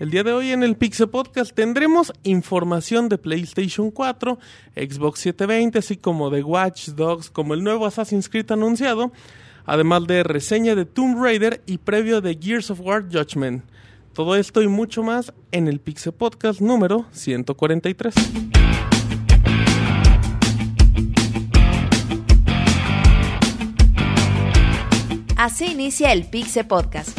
El día de hoy en el Pixel Podcast tendremos información de PlayStation 4, Xbox 720, así como de Watch Dogs, como el nuevo Assassin's Creed anunciado, además de reseña de Tomb Raider y previo de Gears of War Judgment. Todo esto y mucho más en el Pixel Podcast número 143. Así inicia el Pixel Podcast,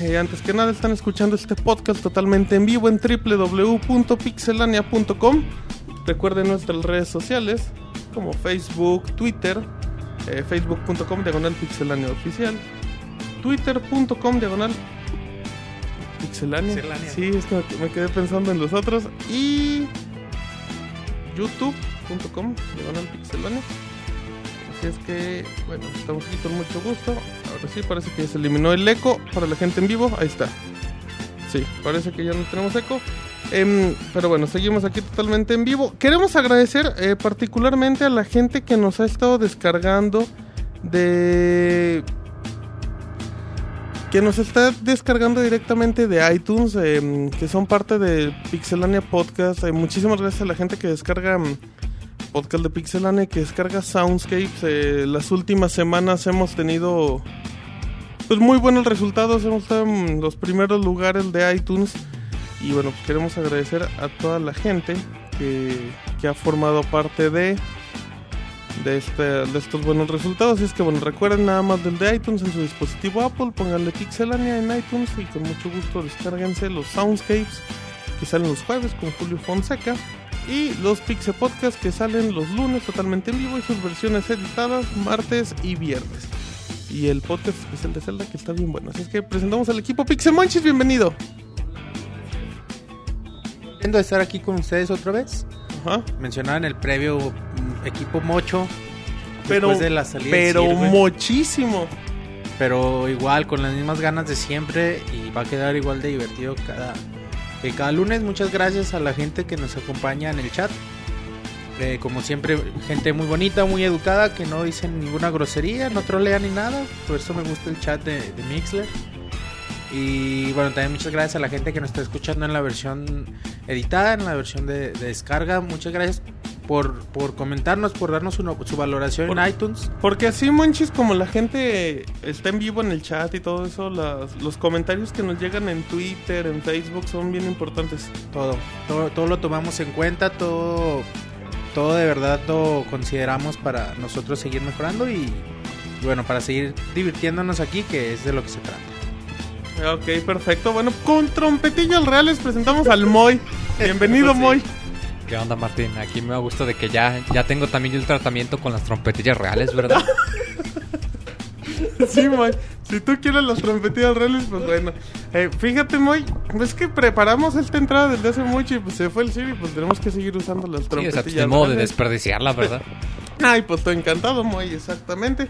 eh, antes que nada están escuchando este podcast totalmente en vivo en www.pixelania.com. Recuerden nuestras redes sociales como Facebook, Twitter, eh, facebook.com diagonal pixelania oficial, twitter.com diagonal pixelania. Pixelania. Sí, es que me quedé pensando en los otros y youtube.com diagonal pixelania. Así es que, bueno, estamos aquí con mucho gusto. Ahora sí, parece que ya se eliminó el eco para la gente en vivo. Ahí está. Sí, parece que ya no tenemos eco. Em, pero bueno, seguimos aquí totalmente en vivo. Queremos agradecer eh, particularmente a la gente que nos ha estado descargando de... Que nos está descargando directamente de iTunes, em, que son parte de Pixelania Podcast. Muchísimas gracias a la gente que descarga em, podcast de Pixelania que descarga Soundscapes. Eh, las últimas semanas hemos tenido pues muy buenos resultados. Hemos estado en los primeros lugares de iTunes. Y bueno, pues queremos agradecer a toda la gente que, que ha formado parte de, de, este, de estos buenos resultados. Y es que bueno, recuerden nada más del de iTunes en su dispositivo Apple. Pónganle Pixelania en iTunes y con mucho gusto descárguense los Soundscapes que salen los jueves con Julio Fonseca y los Pixel Podcast que salen los lunes totalmente en vivo y sus versiones editadas martes y viernes. Y el podcast especial de Zelda que está bien bueno. Así es que presentamos al equipo Pixel Monchis, bienvenido. Contento de estar aquí con ustedes otra vez. Ajá. Mencionaban el previo mm, equipo Mocho. Pero, después de la salida pero Sirve, muchísimo. pero igual con las mismas ganas de siempre y va a quedar igual de divertido cada, que cada lunes. Muchas gracias a la gente que nos acompaña en el chat. Eh, como siempre, gente muy bonita, muy educada, que no dicen ninguna grosería, no trolean ni nada. Por eso me gusta el chat de Mixler. Y bueno, también muchas gracias a la gente que nos está escuchando en la versión editada, en la versión de, de descarga. Muchas gracias por, por comentarnos, por darnos una- su valoración Por- en iTunes. Porque así, Monchis, como la gente está en vivo en el chat y todo eso, las- los comentarios que nos llegan en Twitter, en Facebook, son bien importantes. Todo, todo, todo lo tomamos en cuenta, todo, todo de verdad lo consideramos para nosotros seguir mejorando y bueno, para seguir divirtiéndonos aquí, que es de lo que se trata. Ok, perfecto. Bueno, con trompetillas reales presentamos al Moy. Bienvenido, Sí. Moy. ¿Qué onda, Martín? Aquí me da gusto de que ya, ya tengo también el tratamiento con las trompetillas reales, ¿verdad? Sí, Moy. Si tú quieres las trompetillas reales, pues bueno. Eh, fíjate, Moy, es que preparamos esta entrada desde hace mucho y pues se fue el Siri, pues tenemos que seguir usando las Sí, o trompetillas sea, pues, modo de desperdiciarla, ¿verdad? Ay, pues estoy encantado, Moy, exactamente.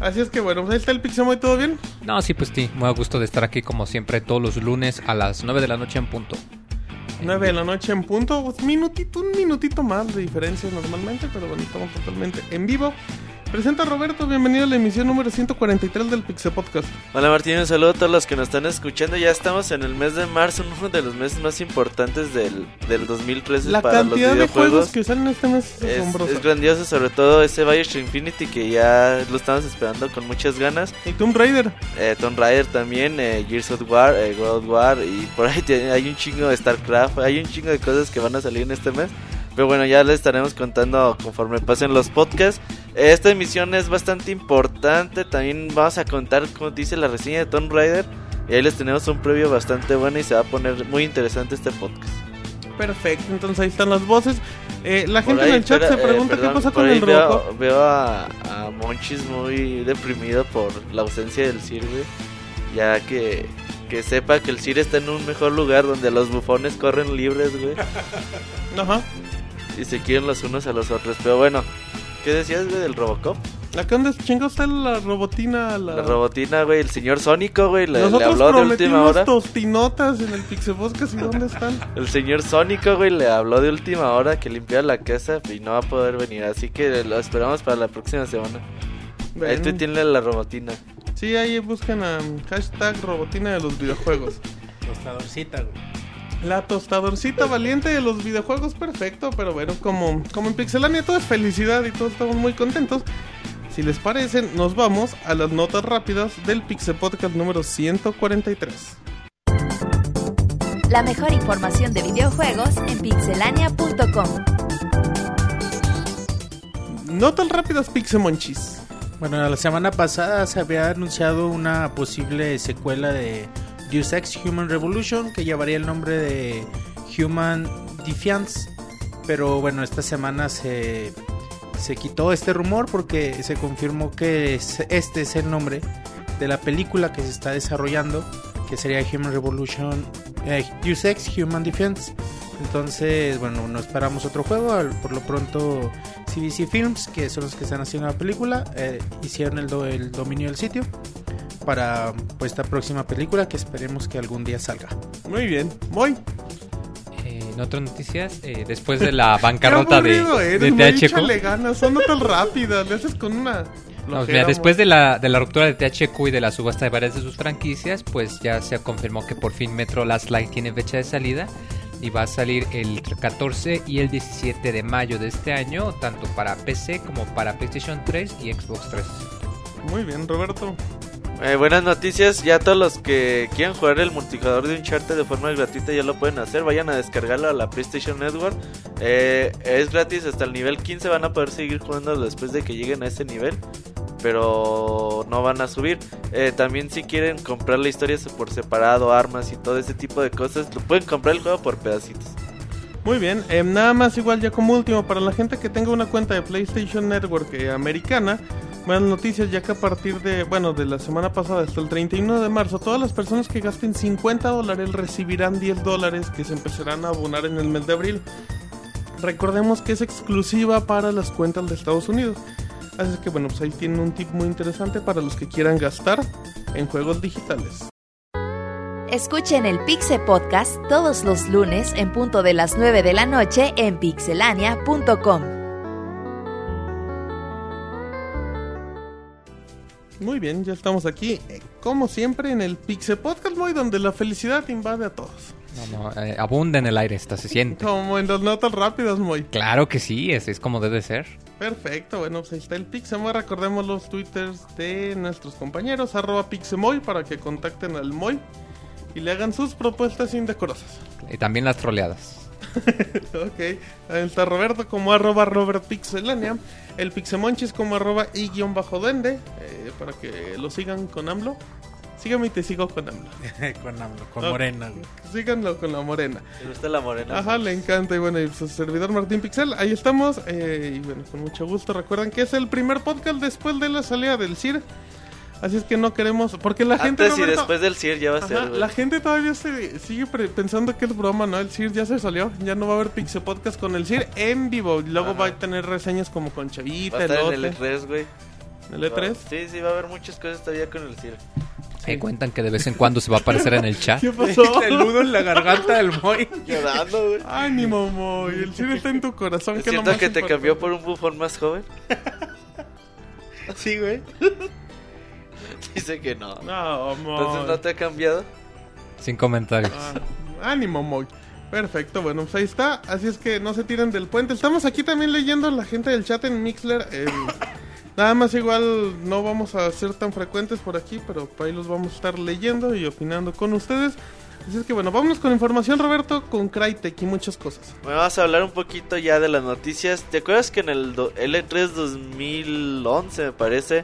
Así es que bueno, pues ahí está el Pixemoy, ¿todo bien? No, sí, pues sí, me da gusto de estar aquí como siempre todos los lunes a las 9 de la noche en punto. 9 de la noche en punto, pues, minutito, un minutito más de diferencia normalmente, pero bueno, estamos totalmente en vivo. Presenta Roberto, bienvenido a la emisión número 143 del Pixel Podcast. Hola Martín, un saludo a todos los que nos están escuchando. Ya estamos en el mes de marzo, uno de los meses más importantes del, del 2013 La para los cantidad de juegos videojuegos. que salen este mes es, Es, es grandioso, sobre todo ese Bioshock Infinity que ya lo estamos esperando con muchas ganas. Y Tomb Raider. Eh, Tomb Raider también, eh, Gears of War, eh, of War y por ahí hay un chingo de StarCraft, hay un chingo de cosas que van a salir en este mes. Pero bueno, ya les estaremos contando conforme pasen los podcasts. Esta emisión es bastante importante. También vamos a contar, como dice la reseña de Tomb Raider. Y ahí les tenemos un previo bastante bueno y se va a poner muy interesante este podcast. Perfecto, entonces ahí están las voces. Eh, la Por gente ahí, en el chat espera, se eh, pregunta perdón, qué pasa con el veo, veo a, a Monchis muy deprimido por la ausencia del Sir, güey. Ya que, que sepa que el Sir está en un mejor lugar donde los bufones corren libres, güey. Ajá. Y se quieren los unos a los otros. Pero bueno, ¿qué decías, güey, del Robocop? Acá donde chingó está la robotina. La, La robotina, güey, el señor Sónico, güey, le, le Nosotros habló de última prometimos hora. tostinotas en el Pixel Podcast y ¿dónde están? El señor Sónico, güey, le habló de última hora que limpiara la casa y no va a poder venir. Así que lo esperamos para la próxima semana. Ahí tú tienes la robotina. Sí, ahí buscan a hashtag robotina de los videojuegos. Tostadorcita, güey. La tostadorcita valiente de los videojuegos, perfecto, pero bueno, como, como en Pixelania todo es felicidad y todos estamos muy contentos. Si les parece, nos vamos a las notas rápidas del Pixel Podcast número 143. La mejor información de videojuegos en pixelania.com. Notas rápidas Pixemonchis. Bueno, la semana pasada se había anunciado una posible secuela de Deus Ex Human Revolution que llevaría el nombre de Human Defiance. Pero bueno, esta semana se, se quitó este rumor porque se confirmó que es- este es el nombre de la película que se está desarrollando, que sería Human Revolution, eh, Deus Ex Human Defense. Entonces, bueno, no esperamos otro juego. Por lo pronto, CBC Films, que son los que están haciendo la película, eh, hicieron el, do- el dominio del sitio para pues, esta próxima película que esperemos que algún día salga. Muy bien, voy. Eh, en otras noticias, eh, después de la bancarrota de, eres, de THQ. échale ganas, son notas rápidas, le haces con una... No, mira, después de la, de la ruptura de THQ y de la subasta de varias de sus franquicias, pues ya se confirmó que por fin Metro Last Light tiene fecha de salida y va a salir el 14 y el 17 de mayo de este año, tanto para PC como para PlayStation 3 y Xbox 3. Muy bien, Roberto. Eh, buenas noticias, ya todos los que quieran jugar el multijugador de Uncharted de forma gratuita ya lo pueden hacer, vayan a descargarlo a la PlayStation Network, Eh, es gratis hasta el nivel 15, van a poder seguir jugando después de que lleguen a ese nivel, pero no van a subir. Eh, también si quieren comprar la historia por separado, armas y todo ese tipo de cosas, lo pueden comprar el juego por pedacitos. Muy bien, eh, nada más igual ya como último, para la gente que tenga una cuenta de PlayStation Network eh, americana, buenas noticias ya que a partir de, bueno, de la semana pasada hasta el 31 de marzo, todas las personas que gasten 50 dólares recibirán 10 dólares que se empezarán a abonar en el mes de abril. Recordemos que es exclusiva para las cuentas de Estados Unidos. Así que bueno, pues ahí tienen un tip muy interesante para los que quieran gastar en juegos digitales. Escuchen el Pixe Podcast todos los lunes en punto de las 9 de la noche en pixelania.com. Muy bien, ya estamos aquí, eh, como siempre, en el Pixel Podcast, muy donde la felicidad invade a todos. No, no, eh, abunda en el aire, esta se siente. Como en las notas rápidas, muy. Claro que sí, es, es como debe ser. Perfecto, bueno, pues ahí está el Pixemoy. Recordemos los twitters de nuestros compañeros, arroba Pixemoy, para que contacten al Moy y le hagan sus propuestas indecorosas. Y también las troleadas. ok, ahí está Roberto como arroba Robert Pixelania, el Pixemonchis como arroba y guion bajo duende, eh, para que lo sigan con AMLO. Síganme y te sigo con AMLO. con AMLO, con Ah. Morena, güey. Síganlo con la morena. ¿Te gusta la morena? Ajá, le encanta. Y bueno, y su servidor Martín Pixel, ahí estamos. eh, y bueno, con mucho gusto. Recuerden que es el primer podcast después de la salida del CIR. Así es que no queremos. Porque la gente. Antes y después del CIR ya va a ser, la gente todavía se sigue pre- pensando que es broma, ¿no? El CIR ya se salió. Ya no va a haber Pixel Podcast con el CIR en vivo. Y luego Ajá. va a tener reseñas como con Va Chavita, a estar en el Elote. E3, güey. ¿El E3? Sí, sí, va a haber muchas cosas todavía con el CIR. Me cuentan que de vez en cuando se va a aparecer en el chat. ¿Qué pasó? El nudo en la garganta del Moy. Llorando, güey. Ánimo, Moy. El CIR está en tu corazón. que es lo Siento más que te cambió por un bufón más joven. Sí, güey. Dice que no. No, Moy. Entonces no te ha cambiado. Sin comentarios. Ah, ánimo, Moy. Perfecto, bueno, pues ahí está. Así es que no se tiren del puente. Estamos aquí también leyendo a la gente del chat en Mixler. eh, nada más igual no vamos a ser tan frecuentes por aquí, pero por ahí los vamos a estar leyendo y opinando con ustedes. Así es que bueno, vámonos con información, Roberto, con Crytek y muchas cosas. Bueno, vamos a hablar un poquito ya de las noticias. ¿Te acuerdas que en el do- L3 2011, me parece,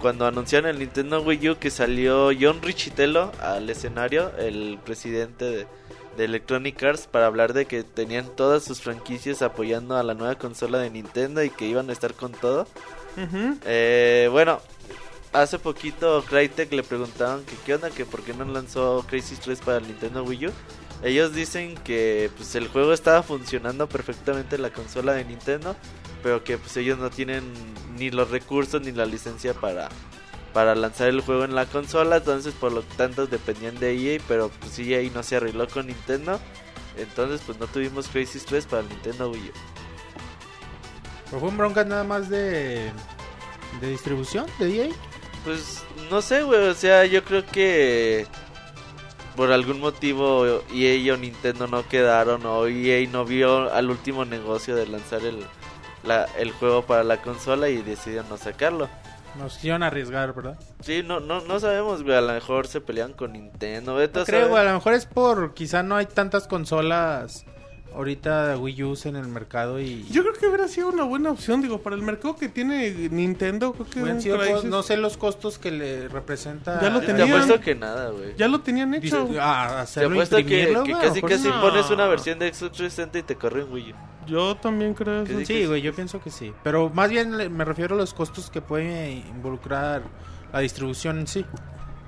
cuando anunciaron el Nintendo Wii U que salió John Richitello al escenario, el presidente de, de Electronic Arts, para hablar de que tenían todas sus franquicias apoyando a la nueva consola de Nintendo y que iban a estar con todo? Eh, bueno, hace poquito Crytek le preguntaban que qué onda, que por qué no lanzó Crisis 3 para el Nintendo Wii U. ellos dicen que pues el juego estaba funcionando perfectamente en la consola de Nintendo, pero que pues ellos no tienen ni los recursos ni la licencia para para lanzar el juego en la consola, entonces por lo tanto dependían de EA, pero pues EA no se arregló con Nintendo, entonces pues no tuvimos Crisis 3 para el Nintendo Wii U. ¿Pero fue un bronca nada más de, de distribución de EA? Pues no sé, güey, o sea, yo creo que por algún motivo EA o Nintendo no quedaron o EA no vio al último negocio de lanzar el, la, el juego para la consola y decidieron no sacarlo. Nos hicieron arriesgar, ¿verdad? Sí, no, no, no sabemos, güey, a lo mejor se pelean con Nintendo. vete a No creo, saber. güey, a lo mejor es por quizá no hay tantas consolas ahorita Wii U en el mercado y Yo creo que hubiera sido una buena opción, digo, para el mercado que tiene Nintendo, creo que no sé los costos que le representa Ya lo Te tenían. apuesto que nada, güey. ya lo tenían hecho. Dice- ah, Te hacerlo apuesto que, que casi casi no. pones una versión de Xbox 360 y te corre en Wii U. Yo también creo ¿Qué eso. dices? Sí, güey, yo pienso que sí. Pero más bien le- me refiero a los costos que puede involucrar la distribución en sí.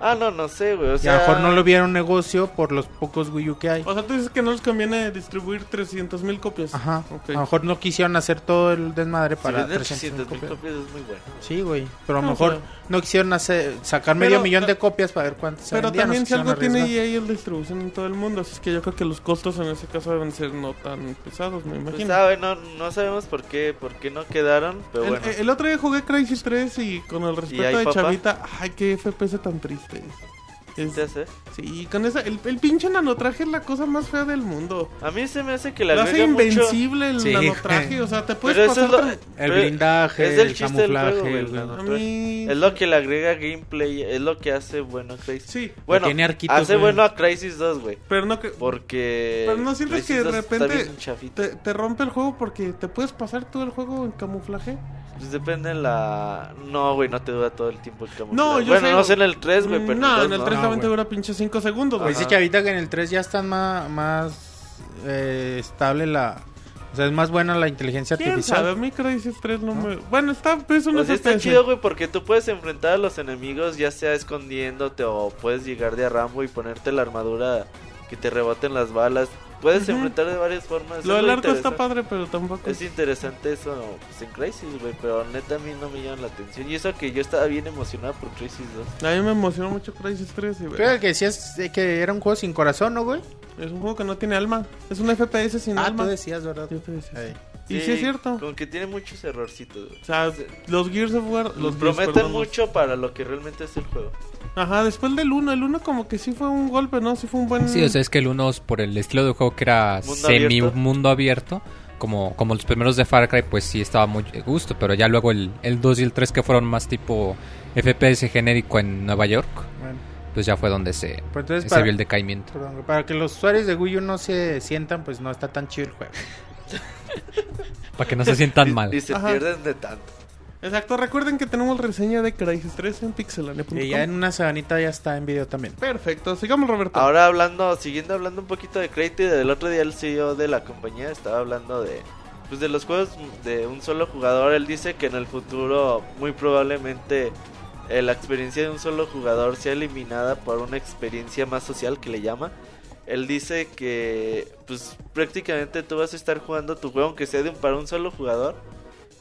Ah, no, no sé, güey. O y a sea, lo mejor no lo vieron negocio por los pocos Wii U que hay. O sea, tú dices que no les conviene distribuir 300 mil copias. Ajá. Ok. A lo mejor no quisieron hacer todo el desmadre Si para venden 300 300 mil copias. copias es muy bueno. Sí, güey. Pero a lo No, mejor pero- no quisieron hacer, sacar Pero- medio millón de copias para ver cuántas se Pero vendían, también no si algo quisieron tiene arriesgar. EA es la distribución en todo el mundo, así es que yo creo que los costos en ese caso deben ser no tan pesados, me Pues imagino. sabe, no, no sabemos por qué, por qué no quedaron, pero el, bueno. el otro día jugué Crisis 3 y con el respeto de papá? Chavita, ay, qué FPS tan triste. space. Es- ¿Se hace? sí, con esa, el, el pinche nanotraje es la cosa más fea del mundo. A mí se me hace que le Lo hace agrega mucho. invencible el Sí, nanotraje, o sea, te puedes Pero pasar... es lo, El blindaje, es el el chiste del camuflaje, juego, el A mí... Es lo que le agrega gameplay, es lo que hace bueno a Crisis. Sí, Bueno, tiene arquitos, hace güey. bueno a Crisis 2, güey. pero no que... Porque. Pero no sientes Crisis que de 2 está repente te, te rompe el juego porque te puedes pasar todo el juego en camuflaje. Pues depende la. No, güey, no te dura todo el tiempo el camuflaje. No, yo Bueno, sé. no sé en el 3, güey, pero. No, en el 3 no, te güey. dura pinche 5 segundos, güey. Pues dice Chavita que en el 3 ya está más, más eh, estable la... O sea, es más buena la inteligencia ¿Quién artificial. sabe? A mí Crisis 3 no me... Bueno, está, pues eso no O sea, es está chido, güey, porque tú puedes enfrentar a los enemigos ya sea escondiéndote o puedes llegar de a Rambo y ponerte la armadura que te reboten las balas. Puedes enfrentar de varias formas. Lo del arco está padre, pero tampoco... Es interesante eso pues, en Crisis, güey, pero neta a mí no me llama la atención. Y eso que yo estaba bien emocionado por Crisis 2. A mí me emocionó mucho Crisis 3 y, güey, Creo que decías de que era un juego sin corazón, ¿no, güey? es un juego que no tiene alma. Es un FPS sin Ah, alma. tú decías, ¿verdad? Yo te decía. Ey. Y sí es cierto. Como que tiene muchos errorcitos, güey. O sea, los Gears of War... Los Gears, prometen mucho para lo que realmente es el juego. Ajá, después del 1. El 1 como que sí fue un golpe, ¿no? Sí fue un buen... Sí, o sea, es que el 1 por el estilo de juego que era Mundo semi abierto. mundo abierto, como, como los primeros de Far Cry, pues sí estaba muy de gusto, pero ya luego el, el 2 y el 3 que fueron más tipo FPS genérico en Nueva York, Bueno, pues ya fue donde se, pues entonces se para, vio el decaimiento. perdón, para que los usuarios de Wii U no se sientan, pues no está tan chido el juego. Para que no se sientan Y- mal. Y se Ajá. pierden de tanto. Exacto, recuerden que tenemos reseña de Crisis 3 en pixelania.com. Y ya en una semanita ya está en video también. Perfecto, sigamos Roberto. Ahora hablando, siguiendo hablando un poquito de Creative, del otro día el CEO de la compañía estaba hablando de pues de los juegos de un solo jugador. Él dice que en el futuro muy probablemente eh, la experiencia de un solo jugador sea eliminada por una experiencia más social que le llama. Él dice que pues prácticamente tú vas a estar jugando tu juego aunque sea de un, para un solo jugador,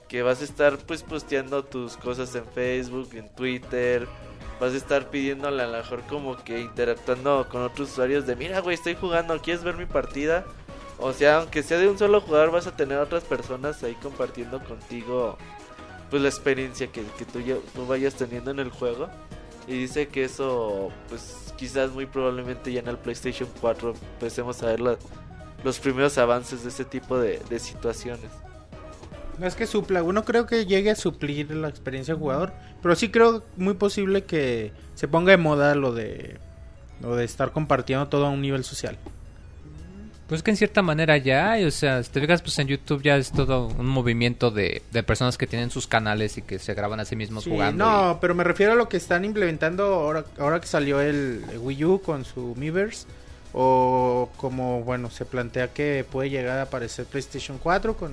que vas a estar pues posteando tus cosas en Facebook, en Twitter, vas a estar pidiéndole a lo mejor como que interactuando con otros usuarios de mira güey estoy jugando, ¿quieres ver mi partida? O sea, aunque sea de un solo jugador vas a tener otras personas ahí compartiendo contigo pues la experiencia que, que tú, tú vayas teniendo en el juego. Y dice que eso pues quizás muy probablemente ya en el PlayStation 4 empecemos a ver los primeros avances de ese tipo de, de situaciones. No es que supla, uno creo que llegue a suplir la experiencia del jugador, pero sí creo muy posible que se ponga de moda lo de lo de estar compartiendo todo a un nivel social. Pues que en cierta manera ya hay, o sea, si te fijas, pues en YouTube ya es todo un movimiento de, de personas que tienen sus canales y que se graban a sí mismos Sí, jugando. no, pero me refiero a lo que están implementando ahora, ahora que salió el Wii U con su Miiverse o como bueno se plantea que puede llegar a aparecer PlayStation 4 con,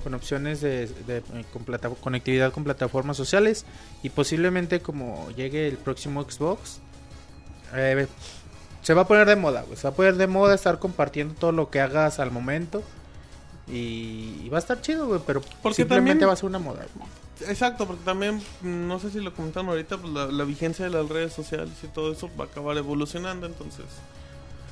con opciones de, de- eh, con plata- conectividad con plataformas sociales y posiblemente como llegue el próximo Xbox eh, se va a poner de moda, güey. Se va a poner de moda estar compartiendo todo lo que hagas al momento. Y, y va a estar chido, güey, pero Porque simplemente también- va a ser una moda. Exacto, porque también, mm, no sé si lo comentaron ahorita, pues la, la vigencia de las redes sociales y todo eso va a acabar evolucionando, entonces...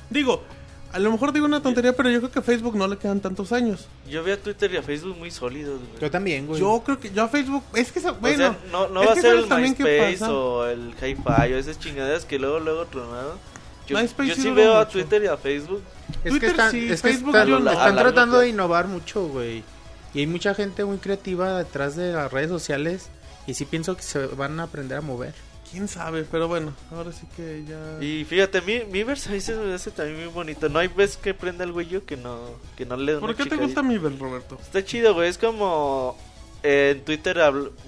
Digo, a lo mejor digo una tontería, pero yo creo que a Facebook no le quedan tantos años. Yo veo a Twitter y a Facebook muy sólidos, güey. Yo también, güey. Yo creo que yo a Facebook, es que, O bueno, sea, no, va a ser el MySpace o el Hi-Fi o esas chingaderas que luego, luego tronaron. Yo, yo sí veo a. Twitter y a Facebook. Es Twitter que están, sí, es que Facebook están, yo están la tratando de innovar mucho, güey. Y hay mucha gente muy creativa detrás de las redes sociales. Y sí pienso que se van a aprender a mover. Quién sabe, pero bueno, ahora sí que ya... Y fíjate, mi, mi verso se me hace también muy bonito. No hay vez que prenda el güey yo que no, que no le da ¿Por una qué te gusta mi Bel, Roberto? Está chido, güey. Es como eh, en Twitter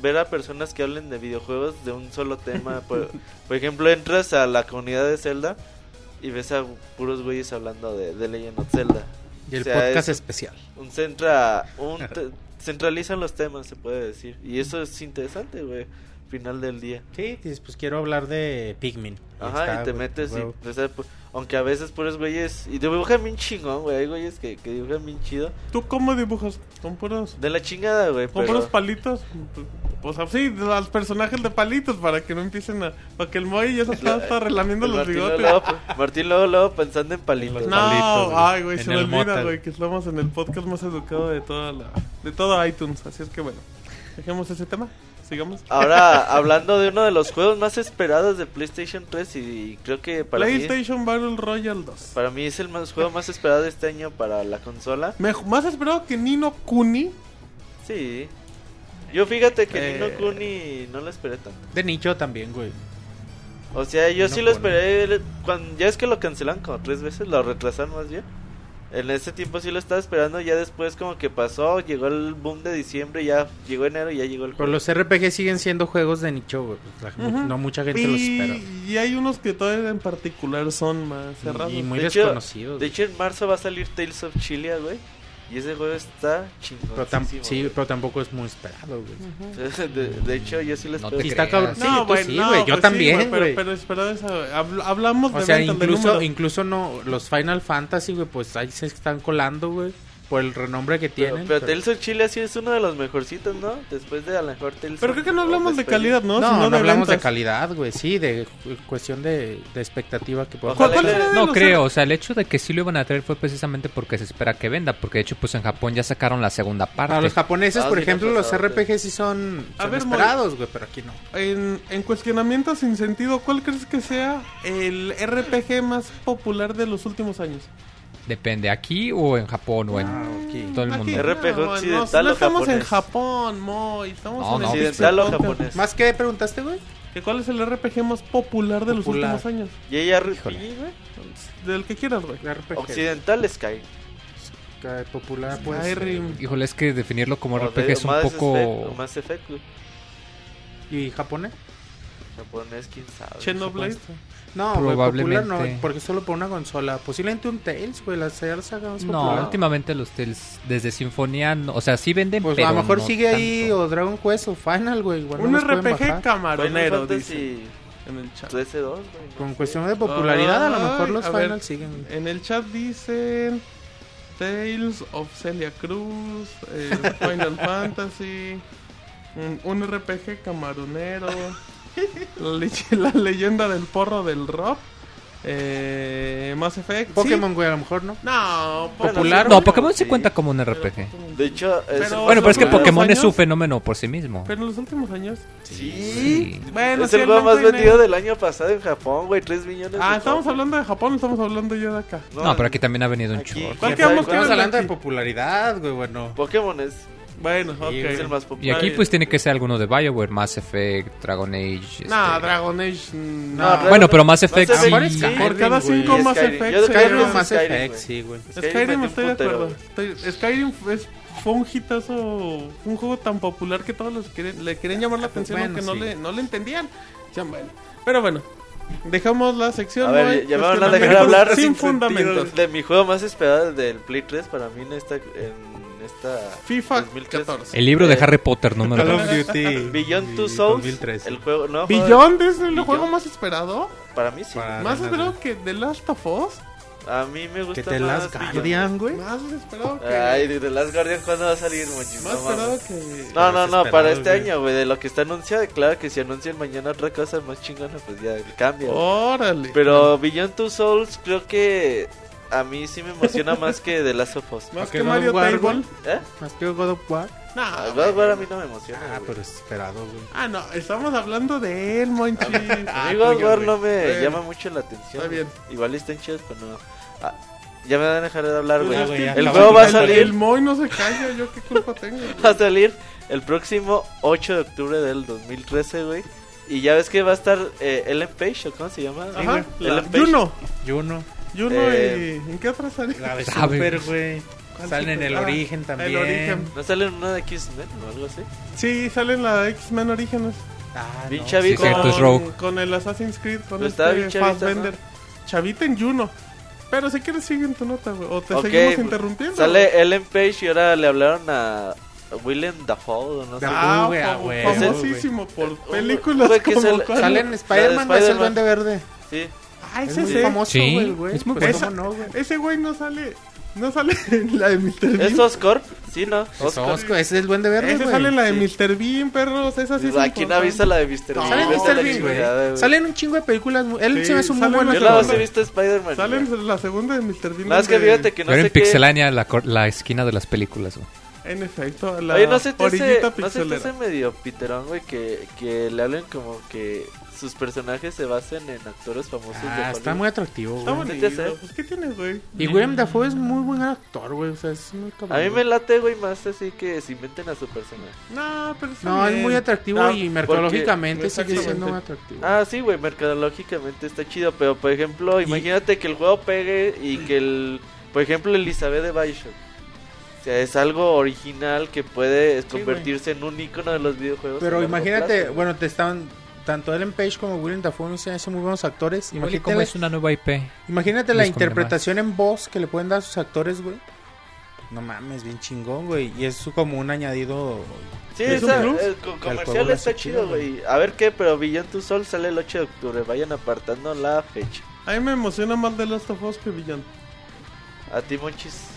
ver a personas que hablen de videojuegos de un solo tema. por, por ejemplo, entras a la comunidad de Zelda y ves a puros güeyes hablando de, de Legend of Zelda. Y el O sea, podcast es especial. un centra, un centralizan los temas, se puede decir. Y eso es interesante, güey. Final del día. Sí, dices, pues quiero hablar de Pikmin. Y Ajá, está, y te güey, metes y, huevo. o sea, pu- aunque a veces puros güeyes y dibujan bien chingón, güey, hay güeyes que, que dibujan bien chido. ¿Tú cómo dibujas? ¿Con puros, De la chingada, güey, con pero puros palitos? Pues así, los personajes de palitos para que no empiecen a... Para que el Moy ya se está, está relamiendo el los Martín bigotes. luego, Martín luego, luego pensando en palitos. No, palitos, güey. ay, güey, En se me el olvida, motel. güey, que estamos en el podcast más educado de toda la... De todo iTunes, así es que bueno. Dejemos ese tema, sigamos. Ahora, hablando de uno de los juegos más esperados de PlayStation 3 y creo que para mí, PlayStation Battle Royale 2. para mí es el más, juego más esperado de este año para la consola. Mej- más esperado que Nino Kuni. Sí. Yo fíjate que Eh. Nino Kuni no lo esperé tanto. De nicho también, güey. O sea, yo sí lo esperé. Cuando, ya es que lo cancelan como tres veces, lo retrasaron más bien. En ese tiempo sí lo estaba esperando. Ya después, como que pasó, llegó el boom de diciembre. Ya llegó enero y ya llegó el Pero juego. los RPG siguen siendo juegos de nicho, güey. Pues la-. No mucha gente los espera. Y, y hay unos que todavía en particular son más cerrados. Y muy De hecho- desconocidos. De hecho, en marzo va a salir Tales of Chilia, güey. Y ese juego está chingón. pero, tam- sí, pero tampoco es muy esperado, güey. de, de hecho, yo sí lo No está creas. cabrón. Sí, tú sí, güey. Yo pues sí, también, güey, pero, pero esperado habl- hablamos O de sea, ventas de incluso, número. incluso no, los Final Fantasy, güey, pues ahí se están colando, güey. Por el renombre que Pero, tienen. pero pero- Tales of Chilia sí es uno de los mejorcitos, ¿no? Después de a lo mejor Tales Pero creo que no hablamos de calidad, ¿no? No, no, de hablamos de calidad, güey. Sí, de cu- cuestión de, de expectativa que pueda Ojalá ¿Cuál- cuál le- será de No creo, R- o sea, el hecho de que sí lo iban a traer fue precisamente porque se espera que venda, porque de hecho pues en Japón ya sacaron la segunda parte. Para los japoneses, Ah, por sí, ejemplo, no los RPG sí son, A son ver, Moy. esperados, güey, pero aquí no. En, en cuestionamiento sin sentido, ¿cuál crees que sea el RPG más popular de los últimos años? Depende, aquí o en Japón o en Ah, ok. todo el Aquí, mundo. RPG no, occidental no, o estamos en japonés. Japón, Moy. Estamos No, en el no. ¿Occidental o japonés? ¿Más qué preguntaste, güey? ¿Que ¿Cuál es el RPG más popular de los Popular. últimos años? Y ella. Del que quieras, güey. RPG. Occidental Sky. Eh, Popular, pues. Skyrim. Híjole, es que definirlo como RPG de- es un Mass poco... Effect, o Mass Effect, güey. ¿Y japonés? Japonés, quién sabe. Xenoblade. No, güey, popular no, Probablemente. porque solo por una consola. Posiblemente un Tales, güey, la saga más No, popular. últimamente los Tales desde Sinfonía, no- o sea, sí venden, Pues pero a lo mejor no sigue ahí o Dragon Quest o Final, güey. Un RPG camaronero, Final dice Fantasy en el chat. 13-2, güey. Con cuestión de popularidad, a lo mejor los ver. Final siguen. En el chat dicen Tales of Celia Cruz, eh, Final Fantasy, un, un RPG camaronero, la, le- la leyenda del porro del rock, eh, Mass Effect. Pokémon, güey, a lo mejor no. No, Popular. No, Pokémon sí sí. cuenta como un RPG. De hecho, es- Pero- Bueno, pero es que ¿Los Pokémon es un fenómeno por sí mismo. Pero en los últimos años. Sí. Bueno, es el juego más vendido del año pasado en Japón, güey. 3 millones de Ah, estamos hablando de Japón, estamos hablando yo de acá. No, pero aquí también ha venido un chorro. ¿Cuál Ya quedamos sabes, que Estamos hablando de popularidad, güey, bueno. Pokémon es, Bueno, ok. es el más Y popular. aquí pues tiene que ser alguno de BioWare, Mass Effect, Dragon Age. Nah, este- Dragon Age. No. Dragon- Bueno, pero Mass Effect Mass sí. Effect, Skyrim, Por cada cinco Y Mass Skyrim. Effect. Yo Skyrim Mass Skyrim, Effect, sí, güey. Skyrim estoy un de acuerdo. Estoy- Skyrim es, fue un hitazo, un juego tan popular que todos los querían- le querían llamar la atención Bueno, aunque no, sí. le, no le entendían. Pero bueno, dejamos la sección. A ver, ya- me van a dejar hablar sin sin fundamentos. De mi juego más esperado del Play 3 para mí en esta, en esta FIFA 2013. 14. El libro de Harry Potter número Call 2. of Duty. Beyond Two Souls, 2013. el juego, no, Beyond es el Beyond. juego más esperado. para mí sí. Para- Más esperado que The Last of Us. A mí me gusta Que te más las Beyond. Guardian, güey. Más esperado que. Ay, de The Last Guardian, ¿cuándo va a salir, más No esperado que. No, no, no, para este güey. año, güey, de lo que está anunciado, claro que si anuncian mañana otra cosa más chingona, pues ya cambia. Órale. Pero Beyond Two Souls creo que a mí sí me emociona más que The Last of Us. Más ¿A qué que Mario War, Table. ¿Eh? Más que God of War. No, A God of War a mí no me emociona. Ah, güey. pero es esperado, güey. Ah, no, estamos hablando de él, Monchi. A mí God of War no me llama mucho la atención. Está bien. güey. Igual están chidos, pero no. Ah, ya me van a dejar de hablar, Pues güey. El juego va a salir. El Moy no se calla, yo qué culpa tengo. Va a salir el próximo 8 de octubre del 2013, güey. Y ya ves que va a estar eh, Ellen Page, ¿o cómo se llama? Ajá, la, Ellen Page. Juno. Juno. Juno Eh, y... ¿En qué otra sale? La de. Super, güey. ¿Cuál Salen en el Ah, origen también. el origen. ¿No sale en una de X-Men o algo así? Sí, sale en la X-Men Orígenes. Ah, no. chavito. Sí, cierto, es Con- Rogue. Con el Assassin's Creed, con este chavita, Fassbender. Chavita en Juno. Pero si quieres sigue en tu nota, güey. O te Ok, seguimos interrumpiendo. Sale Ellen Page y ahora le hablaron a Willem Dafoe, no sé. Ah, güey, a fam- huevo, famosísimo por películas güey que como sale- en Spider-Man, de es el Spider-Man. Duende Verde. Sí. Ah, Es ese muy sí. famoso, Sí, güey, güey. es muy Pues. ¿cómo no, güey? Ese güey no sale. No sale en la de Mr. Bean. ¿Es Oscorp? Sí, ¿no? Es Oscorp. Oscar, ese es el Duende Verde, Ese güey. sale en la de sí. Mr. Bean, perros. Esa sí es ¿A quién visto la de Mr. Bean? Sale en Mr. Bean, güey. Salen un chingo de películas. Él Sí, se me hace un muy sale buen en Yo la más he visto Spider-Man. Sale en la segunda de Mr. Bean. Más que fíjate que no Pero sé en qué... Pixelania, la, esquina de las películas. güey. En efecto, la Oye, no se te hace, no se te hace medio piterón, güey, que, que le hablen como que sus personajes se basen en actores famosos de Ah, Hollywood. está muy atractivo, Está güey. ¿Sí te bonito. hace? Pues, ¿qué tiene, güey? Y William Dafoe es muy buen actor, güey. O sea, es muy cabrón. A mí me late, güey, más así que se inventen a su personaje. No, pero No, es bien. muy atractivo No, y porque- mercadológicamente sigue siendo muy atractivo. Ah, sí, güey, mercadológicamente está chido, pero por ejemplo, Y- imagínate que el juego pegue y que el, por ejemplo, Elizabeth de Bioshock. O sea, es algo original que puede convertirse en un icono de los videojuegos. Pero imagínate, plazo. bueno, te están tanto Ellen Page como William Dafoe se hacen muy buenos actores. Imagínate, como la, es una nueva IP. imagínate la interpretación en voz que le pueden dar a sus actores, güey. No mames, bien chingón, güey. Y es como un añadido. Sí, ¿Es un esa- plus? el comercial está chido, chido, güey. A ver qué, pero Beyond Two Souls sale el 8 de octubre. Vayan apartando la fecha. A mí me emociona más The Last of Us que Beyond. A ti, Monchis.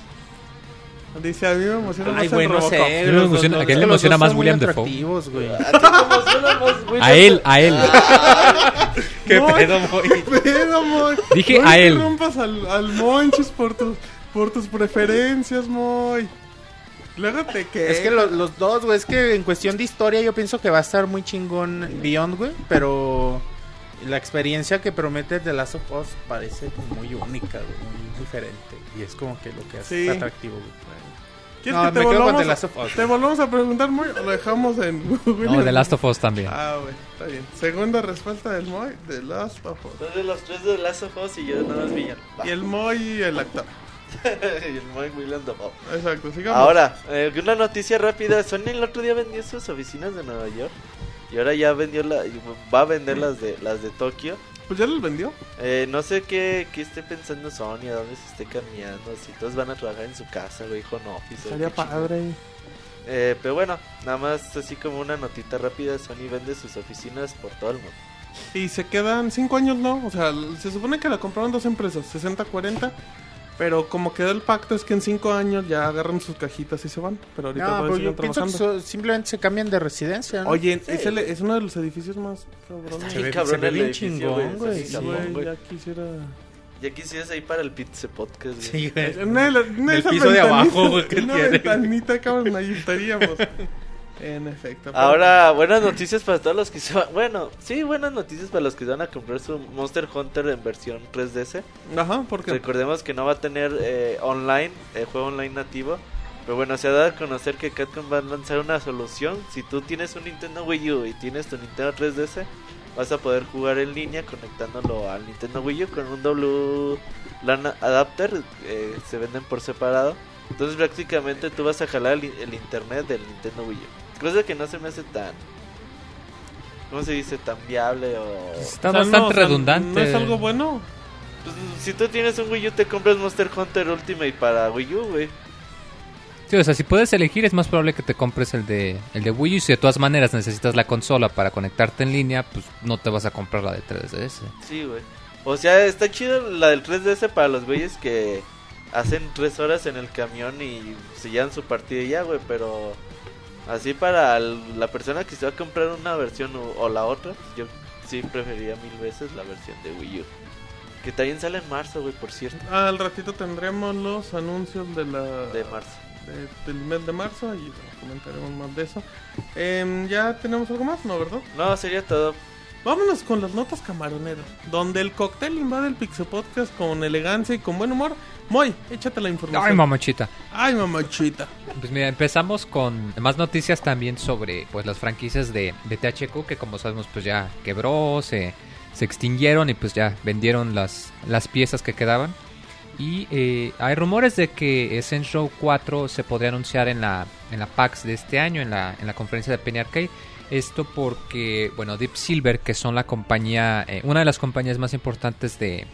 Dice, a mí me emociona Ay, más güey, el no sé. A mí me los- emociona- los- ¿a quién le los emociona dos más son muy William Dafoe? atractivos, güey. ¿A ti cómo suena más, William A él, a él. ¿Qué Moy, pedo, güey? ¿Qué pedo, Moy? Dije No a él. interrumpas al, al Monchis por tus, por tus preferencias, Moy. Luego te que... Es que lo- los dos, güey, es que en cuestión de historia yo pienso que va a estar muy chingón Beyond, güey, pero la experiencia que promete The Last of Us parece como muy única, güey, muy diferente. Y es como que lo que hace Sí. atractivo, güey. ¿Quieres No, que te me quedo con volvamos, The Last of Us. ¿Te volvamos a preguntar, Moy? ¿O lo dejamos en No, The Last of Us también. Ah, güey, está bien. Segunda respuesta del Moy, The Last of Us. Entonces los tres de Last of Us y yo nada más Villano. Y el Moy y el actor. y el Mike William Dafoe. Exacto, sigamos. Ahora, eh, una noticia rápida. Sony el otro día vendió sus oficinas de Nueva York. Y ahora ya vendió la, va a vender las de las de Tokio. Pues ya los vendió. Eh, no sé qué, qué esté pensando Sony, a dónde se esté cambiando. Si todos van a trabajar en su casa, güey, home office. Sería padre. Eh, pero bueno, nada más así como una notita rápida. Sony vende sus oficinas por todo el mundo. Y se quedan 5 años, ¿no? O sea, se supone que la compraron dos empresas, 60-40. Pero como quedó el pacto es que en 5 años ya agarran sus cajitas y se van. Pero ahorita No, pero yo pienso que so- simplemente se cambian de residencia, ¿no? Oye, Sí. es, el- es uno de los edificios más cabrones. Se ve- cabrón se ve el bien chingón, güey, Sí, güey, ya quisiera... Ya quisieras ahí para el Pizza Podcast, güey. Sí, güey. Una de las- una de Del esas piso de ventanitas- abajo, güey, Una tiene. ventanita, cabrón, ahí estaríamos. en efecto. Ahora, buenas noticias para todos los que se van. Bueno, sí, buenas noticias para los que van a comprar su Monster Hunter en versión 3DS. Ajá, porque... Recordemos que no va a tener eh, online, el juego online nativo. Pero bueno, se ha dado a conocer que Capcom va a lanzar una solución. Si tú tienes un Nintendo Wii U y tienes tu Nintendo 3DS, vas a poder jugar en línea conectándolo al Nintendo Wii U con un W LAN adapter. eh, se venden por separado. Entonces prácticamente tú vas a jalar el, el internet del Nintendo Wii U. Cosa que no se me hace tan... ¿Cómo se dice? Tan viable o... Está o sea, bastante no, redundante. ¿No es algo bueno? Pues, si tú tienes un Wii U te compras Monster Hunter Ultimate para Wii U, güey. Sí, Sí, o sea, si puedes elegir, es más probable que te compres el de, el de Wii U. Si de todas maneras necesitas la consola para conectarte en línea, pues no te vas a comprar la de 3DS. Sí, güey. O sea, está chido la del 3DS para los güeyes que hacen tres horas en el camión y se llevan su partida y ya, güey. Pero así para el- la persona que se va a comprar una versión o, o la otra, yo sí preferiría mil veces la versión de Wii U. Que también sale en marzo, güey, por cierto. Al ratito tendremos los anuncios de la De marzo. de- del mes de marzo y comentaremos más de eso. Em, ya tenemos algo más, ¿no, verdad? No, sería todo. Vámonos con las notas camaroneras, donde el cóctel invade el Pixel Podcast con elegancia y con buen humor. Moy, échate la información. Ay, mamachita. Ay, mamachita. Pues mira, empezamos con más noticias también sobre pues las franquicias de, de THQ que como sabemos pues ya quebró, se, se extinguieron y pues ya vendieron las, las piezas que quedaban. Y eh, hay rumores de que Row 4 se podría anunciar en la, en la PAX de este año, en la, en la conferencia de Penny Arcade. Esto porque, bueno, Deep Silver, que son la compañía, eh, una de las compañías más importantes de,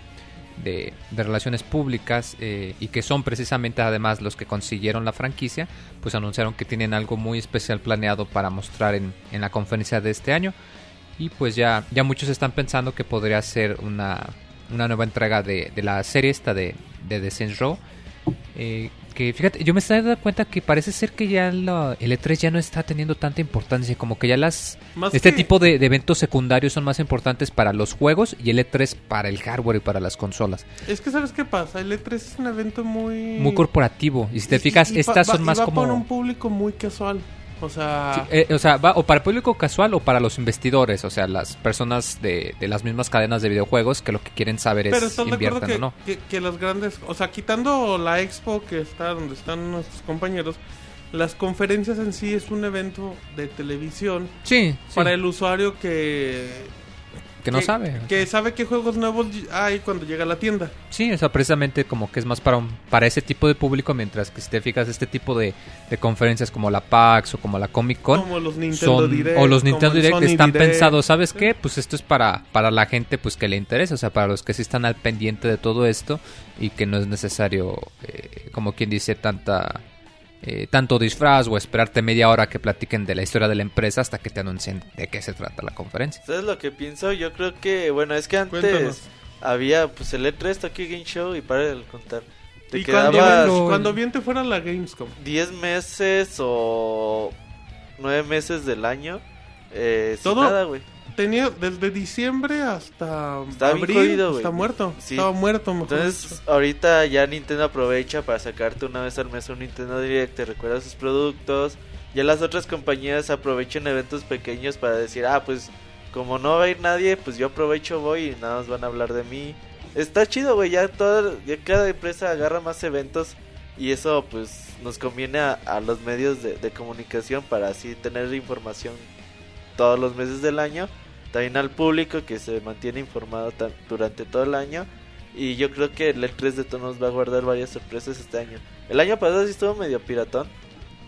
de, relaciones públicas eh, y que son precisamente además los que consiguieron la franquicia, pues anunciaron que tienen algo muy especial planeado para mostrar en, en la conferencia de este año. Y pues ya, ya muchos están pensando que podría ser una, una nueva entrega de, de la serie esta de, de The Saints Row. Eh, fíjate, yo me estoy dando cuenta que parece ser que ya la- el E3 ya no está teniendo tanta importancia, como que ya las Más este que- tipo de, de eventos secundarios son más importantes para los juegos y el E3 para el hardware y para las consolas. Es que sabes qué pasa, el E3 es un evento muy Muy corporativo. Y si te Y- fijas, y- y estas va- son más va como... para un público muy casual. O sea, Sí, eh, o sea, va o para el público casual o para los investidores, o sea, las personas de, de las mismas cadenas de videojuegos que lo que quieren saber pero es invierten que, o no. que, que las grandes, o sea, quitando la expo que está donde están nuestros compañeros, las conferencias en sí es un evento de televisión Sí, sí, para el usuario que que no sabe. que sabe qué juegos nuevos hay cuando llega a la tienda. Sí, o sea, precisamente como que es más para un, para ese tipo de público, mientras que si te fijas este tipo de, de conferencias como la PAX o como la Comic Con, como los Nintendo son Direct, o los Nintendo Direct están Direct. pensados, ¿sabes qué? Pues esto es para para la gente pues que le interesa, o sea, para los que sí están al pendiente de todo esto y que no es necesario eh, como quien dice tanta eh, tanto disfraz o esperarte media hora que platiquen de la historia de la empresa hasta que te anuncien de qué se trata la conferencia. ¿Sabes lo que pienso? Yo creo que, bueno, es que antes Cuéntanos. había pues el E3, Tokyo Game Show y para de contar. Te Y cuando, quedabas Pero- cuando bien te fuera la Gamescom. 10 meses o 9 meses del año eh, sin Todo- nada, güey. Tenía desde diciembre hasta Estaba abril, jodido, está muerto. Sí. Estaba muerto, mejor Entonces, dicho. ahorita ya Nintendo aprovecha para sacarte una vez al mes un Nintendo Direct, te recuerda sus productos. Ya las otras compañías aprovechan eventos pequeños para decir, ah, pues como no va a ir nadie, pues yo aprovecho, voy y nada más van a hablar de mí. Está chido, güey, ya, toda, ya cada empresa agarra más eventos y eso pues nos conviene a, a los medios de, de comunicación para así tener información todos los meses del año. También al público que se mantiene informado durante todo el año. Y yo creo que el E3 de todos nos va a guardar varias sorpresas este año. El año pasado sí estuvo medio piratón.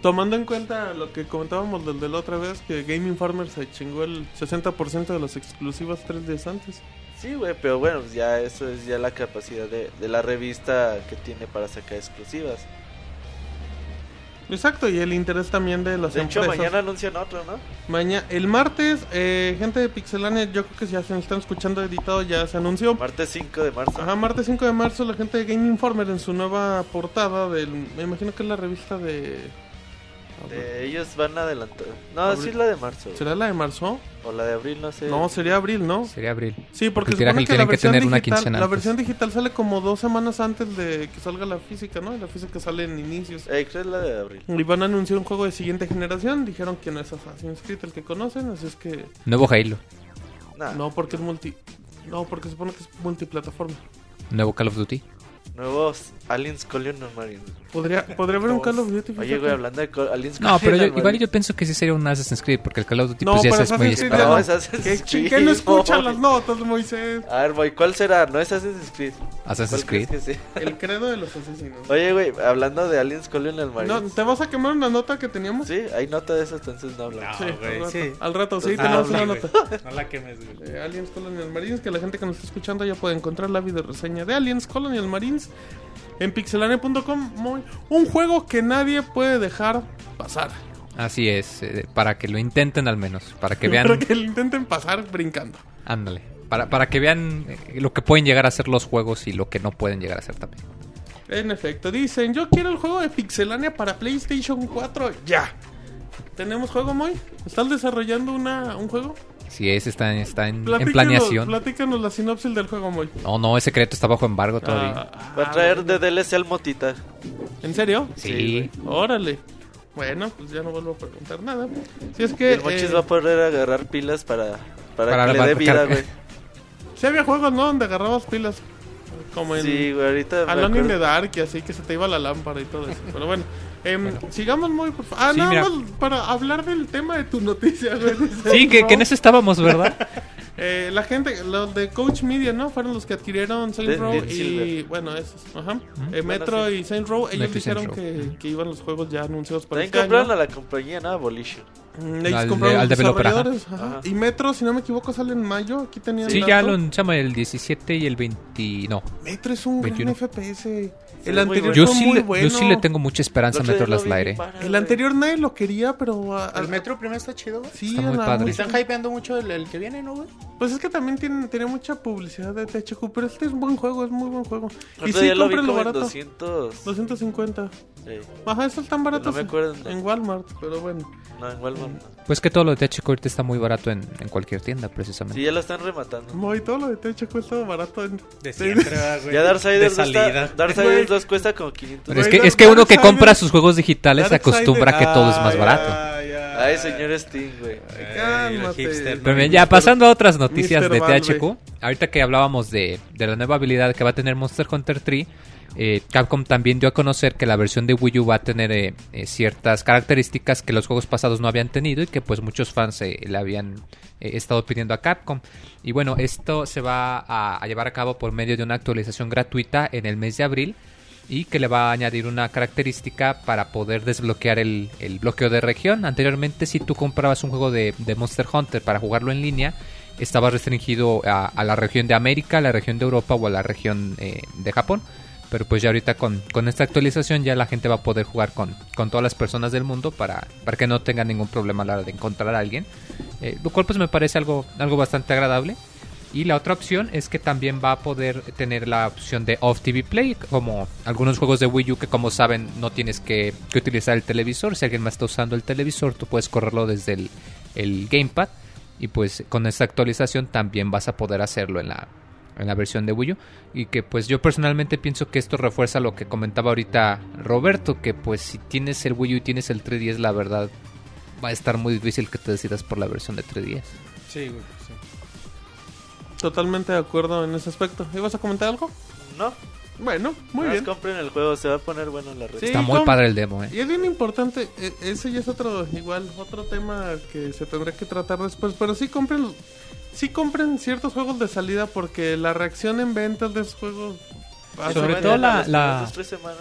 Tomando en cuenta lo que comentábamos del de la otra vez, que Game Informer se chingó el 60% de las exclusivas tres días antes. Sí, güey, pero bueno, ya eso es ya la capacidad de, de la revista que tiene para sacar exclusivas. Exacto, y el interés también de las De hecho, empresas. mañana anuncian otro, ¿no? Maña- el martes, eh, gente de Pixelania, yo creo que si ya se están escuchando editado, ya se anunció. Martes 5 de marzo. Ajá, martes 5 de marzo, la gente de Game Informer en su nueva portada del. Me imagino que es la revista de. De ellos van a adelantar. No, Abril. sí es la de marzo. güey. ¿Será la de marzo? O la de abril, no sé. No, sería abril, ¿no? Sería abril. Sí, porque Porque se supone que la que versión, tener una digital, quincena la versión digital sale como dos semanas antes de que salga la física, ¿no? Y la física sale en inicios. Eh, es la de abril. Y van a anunciar un juego de siguiente generación. Dijeron que no es Assassin's Creed el que conocen, así es que. Nuevo Halo, Nah, No, porque es multi. No, porque se supone que es multiplataforma. nuevo Call of Duty. Nuevos Aliens Colonial Marines. Podría, podría haber un Call of Duty. Oye, güey, hablando de Aliens No, pero yo, igual yo pienso que sí sería un Assassin's Creed, porque el Call of Duty No, pues ya pero es muy Assassin's Creed esperado. No, no. es Assassin's ¿Qué, Creed, qué no escucha no. las notas, Moisés? A ver, güey, ¿cuál será? No es Assassin's Creed. Assassin's ¿Cuál crees Creed. que sí? El credo de los asesinos. Oye, güey, hablando de Aliens Colonial No, Marines. ¿Te vas a quemar una nota que teníamos? Sí, hay nota de eso, entonces no hablamos. Sí, güey, al rato, sí. al rato, sí, Ah, tenemos una güey. nota. No la quemes, güey. de Aliens Colonial Marines, que la gente que nos está escuchando ya puede encontrar la video reseña de Aliens Colonial Marines en pixelania.com. muy- Un juego que nadie puede dejar pasar. Así es, eh, para que lo intenten al menos, para que Para vean, que lo intenten pasar brincando. ándale, para, para que vean eh, lo que pueden llegar a ser los juegos y lo que no pueden llegar a ser también. En efecto, dicen, yo quiero el juego de Pixelania para PlayStation 4 ya. ¿Tenemos juego, Moy? ¿Estás desarrollando una, un juego? Si es, está, está en, en planeación. platícanos la sinopsis del juego, Moy. No, no, ese secreto está bajo embargo todavía. Ah, Va a traer de DLC al Motita. ¿En serio? sí, Órale. Bueno, pues ya no vuelvo a preguntar nada. Si es que... el Mochis eh, va a poder agarrar pilas para, para, Para que le dé vida, güey. Sí había juegos, ¿no? Donde agarrabas pilas. Como en Sí, güey, ahorita Alone in the acuerdo. Dark y así que se te iba la lámpara y todo eso. Pero bueno, em, sigamos muy por favor. Ah, Sí, nada mira. más para hablar del tema de tu noticia, güey. sí que, que en eso estábamos, ¿verdad? Eh, la gente, los de Coach Media, ¿no? Fueron los que adquirieron Saints De- Row y... Silver. Bueno, esos. Ajá. Eh, Metro sí. y Saints Row, ellos Metro dijeron que, que iban los juegos ya anunciados para También este compraron año. a la compañía, ¿no? Abolition. Mm, Ellos Al de- compraron al los desarrolladores, ajá. Ajá. Y Metro, si no me equivoco, sale en mayo. Aquí tenían Sí, ya lo anunciamos el 17 y el 20... No. Metro es un 21. gran FPS. El anterior Yo sí, muy le, bueno. yo sí le tengo mucha esperanza a Metro Last Light. El anterior nadie lo quería, pero... a- a- El Metro primero está chido, güey. Sí, Está muy padre. Están hypeando mucho el, el que viene, ¿no, güey? Pues es que también tiene, tiene mucha publicidad de THQ, pero este es un buen juego, es muy buen juego. Y sí, día lo vi como en barato. 200. 250. Sí. Ajá, estos están baratos No me en- acuerdo. en Walmart, pero bueno. No, en Walmart. no. Pues que todo lo de THQ ahorita está muy barato en, en cualquier tienda, precisamente. Sí, ya lo están rematando. Muy todo lo de THQ está barato en... De siempre, ¿verdad, güey. Ya Darksiders De 2 salida. está- Darksiders 2 cuesta como 500. Pero es que, es que uno que compra sus juegos digitales se acostumbra a que todo es más Ay, barato. ay, ay. Ay, señor Steam, güey. Pero bien, ya pasando a otras noticias Mr. de Valve. THQ, ahorita que hablábamos de, de la nueva habilidad que va a tener Monster Hunter 3, eh, Capcom también dio a conocer que la versión de Wii U va a tener eh, eh, ciertas características que los juegos pasados no habían tenido y que pues muchos fans eh, le habían eh, estado pidiendo a Capcom. Y bueno, esto se va a, a llevar a cabo por medio de una actualización gratuita en el mes de abril y que le va a añadir una característica para poder desbloquear el, el bloqueo de región. Anteriormente, si tú comprabas un juego de, de Monster Hunter para jugarlo en línea, estaba restringido a, la región de América, a la región de Europa o a la región eh, de Japón. Pero pues ya ahorita con, con esta actualización ya la gente va a poder jugar con, con todas las personas del mundo para, para que no tengan ningún problema a la hora de encontrar a alguien. Eh, lo cual pues me parece algo, algo bastante agradable. Y la otra opción es que también va a poder tener la opción de Off TV Play, como algunos juegos de Wii U que como saben no tienes que, que utilizar el televisor. Si alguien más está usando el televisor, tú puedes correrlo desde el, el Gamepad. Y pues con esta actualización también vas a poder hacerlo en la, en la versión de Wii U. Y que pues yo personalmente pienso que esto refuerza lo que comentaba ahorita Roberto, que pues si tienes el Wii U y tienes el 3DS, la verdad va a estar muy difícil que te decidas por la versión de 3DS. Sí, güey. sí. Totalmente de acuerdo en ese aspecto. ¿Ibas a comentar algo? No, Bueno, muy más bien. compren el juego, se va a poner bueno en la red. Sí, Está muy com- padre el demo, ¿eh? Y es bien importante, e- ese ya es otro, igual, otro tema que se tendrá que tratar después, pero sí compren, sí compren ciertos juegos de salida porque la reacción en ventas de esos juegos... va a Sobre ser- todo la- Las la- primeras dos, tres semanas.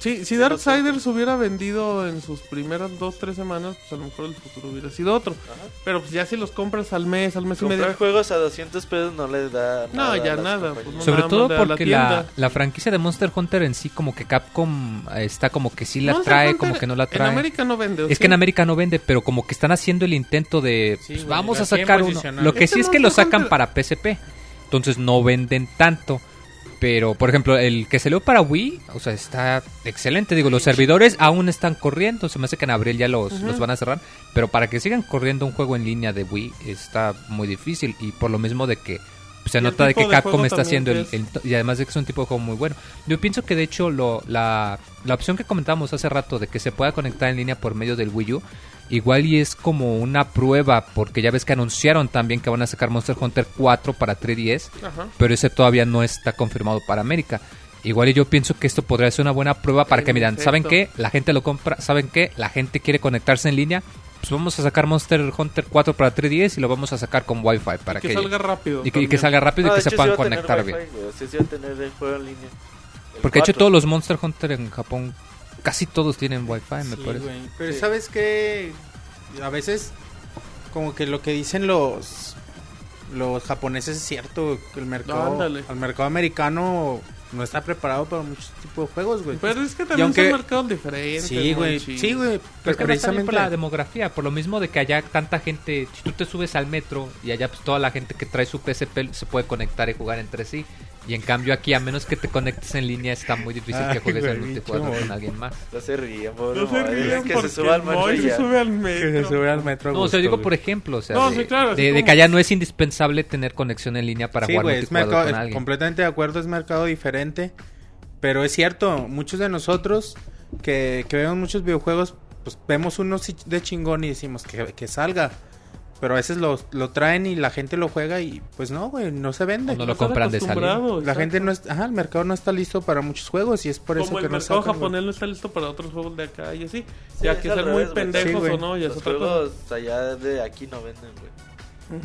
Sí, si Darksiders hubiera vendido en sus primeras dos, tres semanas, pues a lo mejor el futuro hubiera sido otro. Ajá. Pero pues ya si los compras al mes, al mes y Comprar medio... juegos a 200 pesos no les da No, nada. ya pues no. Sobre nada todo a la porque la, la franquicia de Monster Hunter en sí, como que Capcom está como que sí la Monster trae, Hunter como que no la trae. En América no vende. ¿o Es sí? que en América no vende, pero como que están haciendo el intento de Sí, pues, vamos a sacar uno. Lo que Este sí es que lo sacan Hunter- para PSP. Entonces no venden tanto. Pero, por ejemplo, el que salió para Wii, o sea, está excelente. Digo, los servidores aún están corriendo. Se me hace que en abril ya los, los van a cerrar. Pero para que sigan corriendo un juego en línea de Wii está muy difícil. Y por lo mismo de que se nota de que de Capcom está haciendo el, que es. el- Y además de que es un tipo de juego muy bueno. Yo pienso que de hecho lo, la, la opción que comentábamos hace rato de que se pueda conectar en línea por medio del Wii U, igual y es como una prueba, porque ya ves que anunciaron también que van a sacar Monster Hunter 4 para 3DS, Ajá. pero ese todavía no está confirmado para América. Igual y yo pienso que esto podría ser una buena prueba para que miran, ¿saben qué? La gente lo compra, ¿saben qué? La gente quiere conectarse en línea. Pues vamos a sacar Monster Hunter 4 para 3DS y lo vamos a sacar con Wi-Fi para que, que, salga rápido. y que, y que también. salga rápido No, y de que se puedan conectar Wi-Fi, bien. güey, o sea, sí va a tener el juego en línea. El Porque de hecho 4. todos los Monster Hunter en Japón, casi todos tienen Wi-Fi, me Sí, parece. güey. Pero Sí. sabes que a veces como que lo que dicen los los japoneses es cierto, que el mercado Ándale. al mercado americano no está preparado para muchos tipos de juegos, güey. Pero es que también aunque- son mercados diferentes. Sí, güey. Sí, güey. Pero es que precisamente por la demografía, por lo mismo de que allá tanta gente, si tú te subes al metro y allá pues toda la gente que trae su PSP se puede conectar y jugar entre sí. Y en cambio aquí, a menos que te conectes en línea, está muy difícil Ay, que juegues el multijugador con alguien más. No se ríen, por No se favor, es rían que porque se suba al metro se sube al que metro. se sube al metro. a No, o sea, digo por ejemplo, o sea, No, de, sí, claro, de- que allá no es indispensable tener conexión en línea para sí, jugar es multijugador mercado, con es alguien. completamente de acuerdo, es mercado diferente. Pero es cierto, muchos de nosotros que, que vemos muchos videojuegos, pues vemos uno si- de chingón y decimos que, que salga. Pero a veces lo, lo traen y la gente lo juega y pues no, güey, no se vende. O no lo compran de salida. La gente no es, ajá, el mercado no está listo para muchos juegos y es por eso que el no mercado sacan, güey. japonés no está listo para otros juegos de acá y así. Sí, ya es que ser muy pendejos Sí, o no, es Los otra cosa. juegos allá de aquí no venden, güey.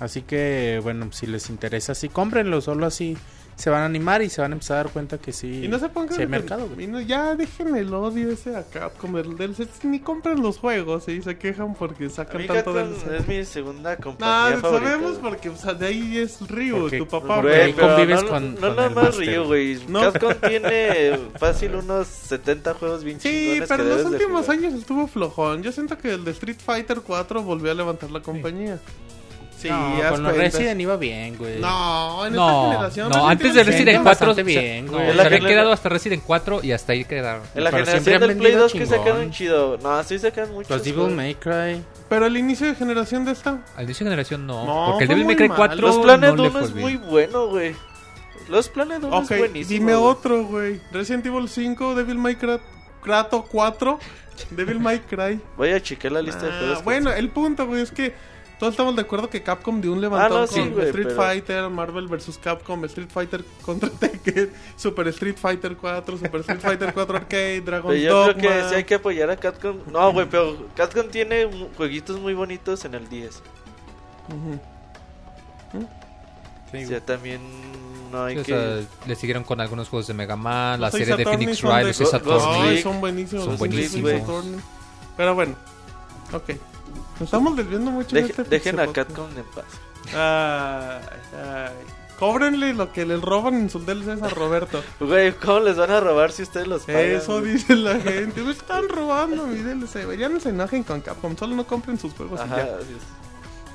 Así que, bueno, si les interesa, sí, cómprenlo, solo así se van a animar y se van a empezar a dar cuenta que sí. Y no se pongan sí de- mercado, y no- ya dejen el odio ese a Capcom del DLC. Ni compren los juegos y se quejan porque sacan tanto DLC. es mi segunda compañía No, favorita. sabemos porque o sea, de ahí es Ryu, Porque- tu papá. porque Güey, ahí pero convives no, con- no con nada el más. Ryu, güey. No. Capcom tiene fácil unos 70 juegos bien Sí, pero en los últimos años estuvo flojón. Yo siento que el de Street Fighter 4 volvió a levantar la compañía. Sí, no, haz con los. Resident iba bien, güey. No, en No, esta generación. no, antes de Resident sigue 4 bastante se- bien, no, güey. se En la había gener- quedado hasta Resident 4 y hasta ahí quedaron. En la Pero generación del Play vendido 2 que chingón. sacaron chido. No, sí sacan muchos. Los Devil juegos. May Cry. Pero el inicio de generación de esta. Al inicio de generación no, No, porque el Devil May Cry mal. 4 Los Planet no le 1 fue es bien. muy bueno, güey. Los Planet 1 Ok, es buenísimo. dime otro, güey. Resident Evil 5, Devil May Cry Krato 4, Devil May Cry. Voy a checar la lista de Ah, juegos. que- bueno, el punto, güey, es que todos estamos de acuerdo que Capcom dio un levantón Ah, no, con sí, güey, Street pero- Fighter, Marvel vs. Capcom, Street Fighter contra Tekken, Super Street Fighter 4, Super Street Fighter 4 Arcade, Dragon's Pero yo Dogma. creo que sí hay que apoyar a Capcom. No, güey, pero Capcom tiene jueguitos muy bonitos en el 10. Ujú. Sí, O sea, también no hay Sí, o que... sea, le siguieron con algunos juegos de Mega Man, la serie de Phoenix Wright, de-. Ay, Trick. son buenísimos. Son buenísimos. Pero bueno, ok. Nos estamos desviando mucho en Deje- este dejen a. Capcom en paz. Ay, ay. Cóbrenle lo que le roban en sus DLCs a Roberto. Güey, ¿cómo les van a robar si ustedes los pagan? Eso güey? dice la gente. Me están robando mi DLC. güey. Ya no se enojen con Capcom. Solo no compren sus juegos. y Ajá, ya. así es.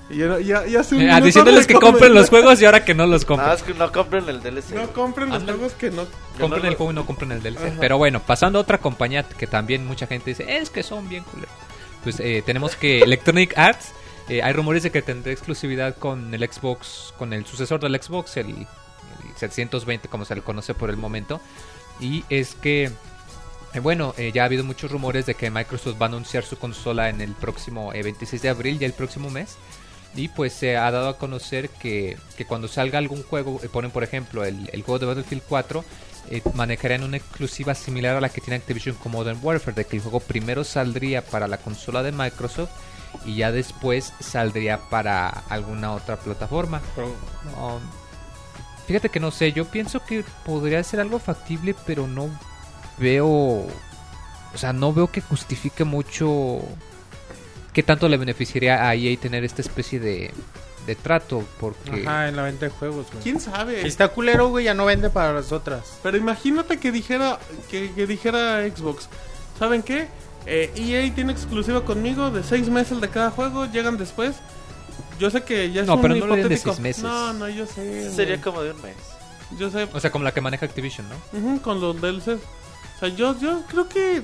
Y ya, ya, ya hace un Eh, ah, minuto diciéndoles que compren los juegos y ahora que no los compren. Nada, es que no compren el DLC. No compren los juegos que no. compren no- el juego y no compren el DLC. Ajá. Pero bueno, pasando a otra compañía que también mucha gente dice, es que son bien culeros. Pues eh, tenemos que Electronic Arts, eh, hay rumores de que tendrá exclusividad con el Xbox, con el sucesor del Xbox, el, el 720 como se le conoce por el momento. Y es que, eh, bueno, eh, ya ha habido muchos rumores de que Microsoft va a anunciar su consola en el próximo eh, 26 de abril, ya el próximo mes. Y pues se ha dado a conocer que, que cuando salga algún juego, ponen por ejemplo el, el juego de Battlefield 4, eh, manejarían una exclusiva similar a la que tiene Activision con Modern Warfare, de que el juego primero saldría para la consola de Microsoft y ya después saldría para alguna otra plataforma. Um, fíjate que no sé, yo pienso que podría ser algo factible, pero no veo, o sea, no veo que justifique mucho qué tanto le beneficiaría a EA tener esta especie de, de trato, porque Ajá, en la venta de juegos, güey. ¿Quién sabe? Si está culero, güey, ya no vende para las otras. Pero imagínate que dijera que, que dijera Xbox, ¿saben qué? Eh, EA tiene exclusiva conmigo de seis meses de cada juego, llegan después. Yo sé que ya es No, un pero no lo den de hipotético. seis meses. No, no, yo sé. Sería güey. como de un mes. Yo sé, o sea, como la que maneja Activision, ¿no? ujú, con los DLCs. O sea, yo, yo creo que.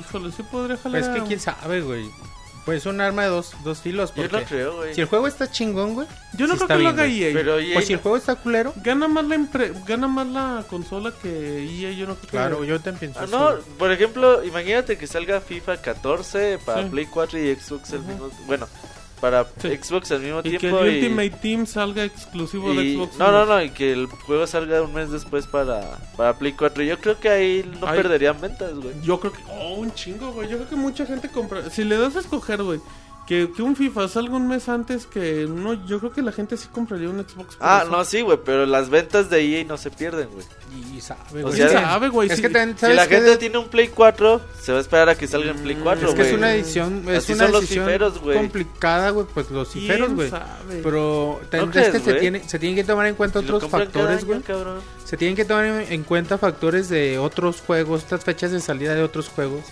Híjole, sí podría jalar. Pues es que quién sabe, güey. Pues un arma de dos, dos filos. Yo Porque no creo, güey. si el juego está chingón, güey. Yo no sí creo que lo haga güey. EA. Pero EA Pues si el juego está culero. Gana más la empre- gana más la consola que EA, yo no creo que- Claro, yo también pienso Ah, no, por ejemplo, imagínate que salga FIFA 14 para Sí. Play 4 y Xbox Ujú. mismo Bueno, para Sí. Xbox al mismo Y que tiempo. el y- Ultimate Team salga exclusivo de Xbox. no, no, no, y que el juego salga un mes después para, para Play 4. Yo creo que ahí no Ay. perderían ventas, güey. Yo creo que. Oh, un chingo, güey. Yo creo que mucha gente compra. Si le das a escoger, güey, que, que un FIFA salga un mes antes que no, yo creo que la gente sí compraría un Xbox. Ah, eso. no, sí, güey, pero las ventas de EA no se pierden, güey. Y sabe, O güey. sea, ¿Quién sabe, güey? es Sí. que también, Si ¿sabes la gente tiene un Play 4, se va a esperar a que salga en Play 4, Es que es güey. una edición, es Así una son los ciferos, güey. complicada, güey, pues los ¿Quién ciferos, güey. Pero ¿No es crees, que se, güey? tiene, se tienen que tomar en cuenta Si otros factores, güey. Se tienen que tomar en- en cuenta factores de otros juegos, estas fechas de salida de otros juegos.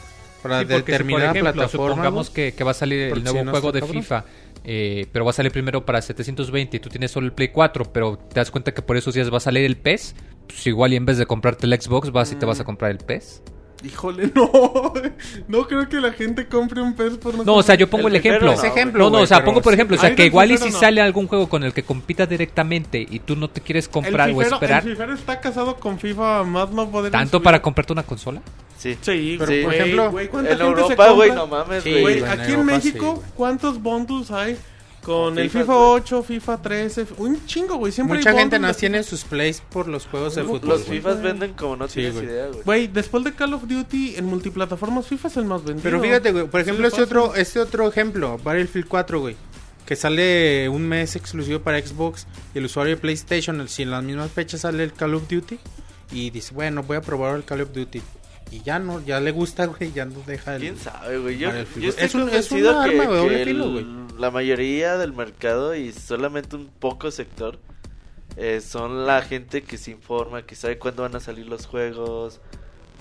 Para Sí, si, determinar ejemplo, plataforma. supongamos que, que va a salir el nuevo si no juego de cabrón. FIFA, eh, pero va a salir primero para 720 y tú tienes solo el Play 4, pero te das cuenta que por esos días va a salir el PES, pues igual y en vez de comprarte el Xbox vas y te vas a comprar el PES. Híjole, no. No creo que la gente compre un PES por No, o sea, yo pongo El el, ejemplo. Ese ejemplo, No, no, güey, o sea, pongo por sí. ejemplo, o sea, que igual y fifero si no. sale algún juego con el que compita directamente y tú no te quieres comprar el o fifero, esperar, El fifero está casado con FIFA más no poder. tanto subir. para comprarte una consola. Sí. Sí, Pero, güey, por ejemplo, güey, ¿cuánta En gente se Europa, güey, compra? no mames, Sí, güey. En aquí en Europa México, sí. ¿cuántos bundles hay? Con el FIFA, FIFA güey. 8, FIFA 13, un chingo, güey. Siempre Mucha hay gente no de- tiene sus plays por los juegos de fútbol. Los. FIFAs venden como no Sí, tienes güey. idea, güey. Güey, después de Call of Duty en multiplataformas, FIFA es el más vendido. Pero fíjate, güey, por ejemplo, este otro, este otro ejemplo, Battlefield 4, güey, que sale un mes exclusivo para Xbox y el usuario de PlayStation, si en las mismas fechas sale el Call of Duty y dice, bueno, voy a probar el Call of Duty. Y ya no, ya le gusta, güey, ya no deja el... ¿Quién sabe, güey? Yo, estoy Es un- es convencido una que, arma de doble filo, güey. la mayoría del mercado y solamente un poco sector eh, son la gente que se informa, que sabe cuándo van a salir los juegos.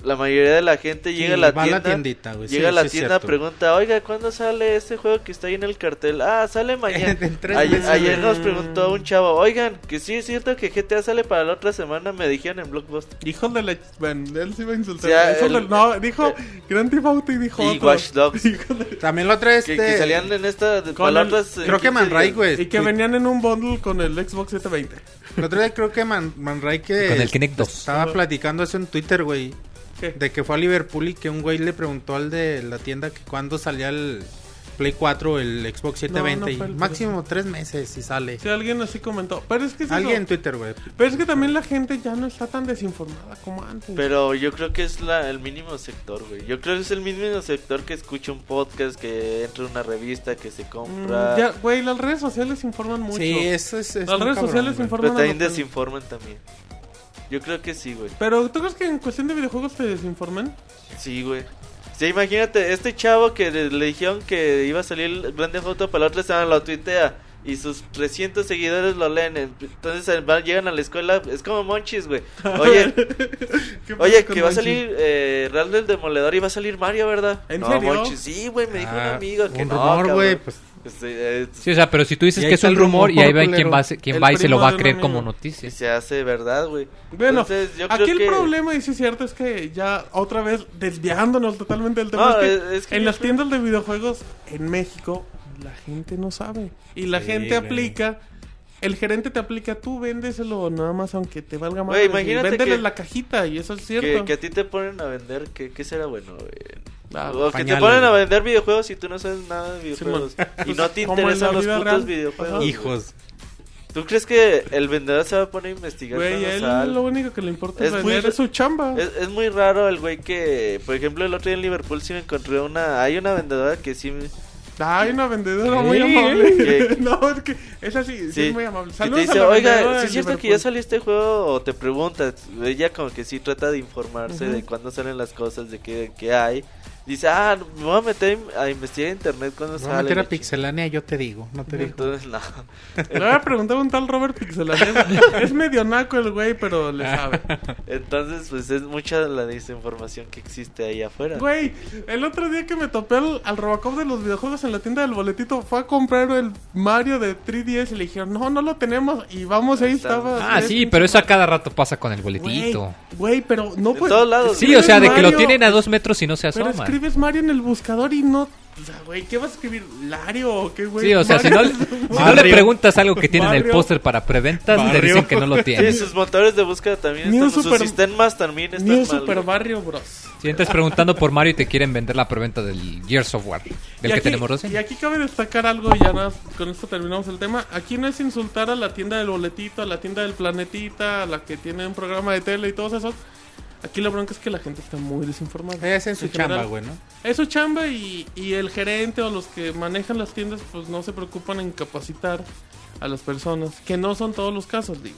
La mayoría de la gente llega a la tienda, tiendita, güey. llega sí, a la sí tienda, pregunta, oiga, ¿cuándo sale ese juego que está ahí en el cartel? Ah, sale mañana. En tres ayer, meses, ayer güey. nos preguntó un chavo, oigan, que sí es cierto que GTA sale para la otra semana, me dijeron en Blockbuster. Hijo de la... Bueno, él sí iba a insultar. O sea, Hijo el- del- No, dijo Grand Theft Auto y dijo Y otro. Watch Dogs. De- También la otra este... Que, que salían en esta, Con para el- otras, eh, Creo que 15 Manray, güey. Y que venían en un bundle con el Xbox 720. La otra vez creo que Man, Manray que... Con el Kinect 2. Estaba platicando eso en Twitter, güey. ¿Qué? De que fue a Liverpool y que un güey le preguntó al de la tienda que cuándo salía el Play 4 o el Xbox 720. No, no y fue el- máximo tres meses si sale. Si alguien así comentó. Pero es que es Alguien en. Twitter, güey. Pero es que también la gente ya no está tan desinformada como antes. Pero yo creo que es la, el mínimo sector, güey. Yo creo que es el mínimo sector que escucha un podcast, que entra en una revista, que se Mm, compra. ya, güey, las redes sociales informan mucho. Sí, eso es. es Las redes cabrón, sociales güey. informan. Pero también desinforman también. Yo creo que sí, güey. Pero ¿tú crees que en cuestión de videojuegos te desinforman? Sí, güey. Sí, imagínate, este chavo que le, le dijeron que iba a salir Grande Auto para la otra semana, lo tuitea. Y sus 300 seguidores lo leen. Entonces eh, van- llegan a la escuela. Es como Monchis, güey. Oye, ¿Qué pasa Oye, que va a salir eh, Real del Demoledor y va a salir Mario, ¿verdad? ¿En no, serio? Monchi, sí, güey, me dijo un Ah, amigo que un no, güey, pues. Este, eh, Sí, o sea, pero si tú dices Y que es un el rumor y rumor, ahí va quién culero. va, El va y se lo va a creer amigo. como y noticia. se hace verdad, güey. Bueno, Entonces, yo aquí creo el que- problema, y sí es cierto, es que ya otra vez desviándonos totalmente del tema, No, es, que es- que en las creo- tiendas de videojuegos en México la gente no sabe. Y la Sí, gente aplica, el gerente te aplica, tú véndeselo nada más aunque te valga más. Véndele que- la cajita y eso es cierto. que a ti te ponen a vender, ¿qué, qué será bueno? Ah, o que te ponen a vender videojuegos y tú no sabes nada de videojuegos. y no te interesan los putos real. videojuegos. Hijos. ¿Tú crees que el vendedor se va a poner a investigar Güey, él lo único que le importa es, vender, es su chamba. Es, es muy raro el güey que, por ejemplo, el otro día en Liverpool sí me encontré una... Hay una vendedora que sí... me- Hay una vendedora Sí, muy amable. ¿Qué? no, es que es así, sí, Sí, es muy amable. Saludos te dice, a la oiga, ¿sí es cierto que ya Liverpool". salió este juego? O te pregunta, ella como que sí trata de informarse de cuándo salen las cosas, de qué, qué hay. Dice, ah, me voy a meter a investigar en internet cuándo Me voy a sale. meter a Pixelania, yo te digo. No te chingada". digo. Entonces, no. Le voy a preguntar a un tal Robert Pixelania. es medio naco el güey, pero le sabe. Entonces, pues es mucha la desinformación que existe ahí afuera. Güey, el otro día que me topé al, al Robocop de los videojuegos en la tienda del boletito, fue a comprar el Mario de 3DS y le dijeron, no, no lo tenemos. Y vamos, ahí estaba. Ah, sí, pero eso a cada rato pasa con el Güey, boletito. Güey, pero no todos lados, Sí, o sea, de que lo tienen a dos metros y no se Pero asoman. Escribes Mario en el buscador y no. O sea, güey, ¿qué vas a escribir? ¿Lario o qué, güey? Sí, o sea, si no, si no le preguntas algo que tiene en el póster para preventas, Barrio. dicen que no lo Sí, tiene. sus motores de búsqueda también New están... Super- Sus sistemas también están New mal. Super. Barrio Bros. Si entras preguntando por Mario y te quieren vender la preventa del Gears of War, del Y que aquí- tenemos Y reseña. aquí cabe destacar algo, y ya nada, con esto terminamos el tema. Aquí no es insultar a la tienda del boletito, a la tienda del planetita, a la que tiene un programa de tele y todos esos. Aquí la bronca es que la gente está muy desinformada. Es en su En chamba, güey, ¿no? Es su chamba y, y el gerente o los que manejan las tiendas pues no se preocupan en capacitar a las personas. Que no son todos los casos, digo.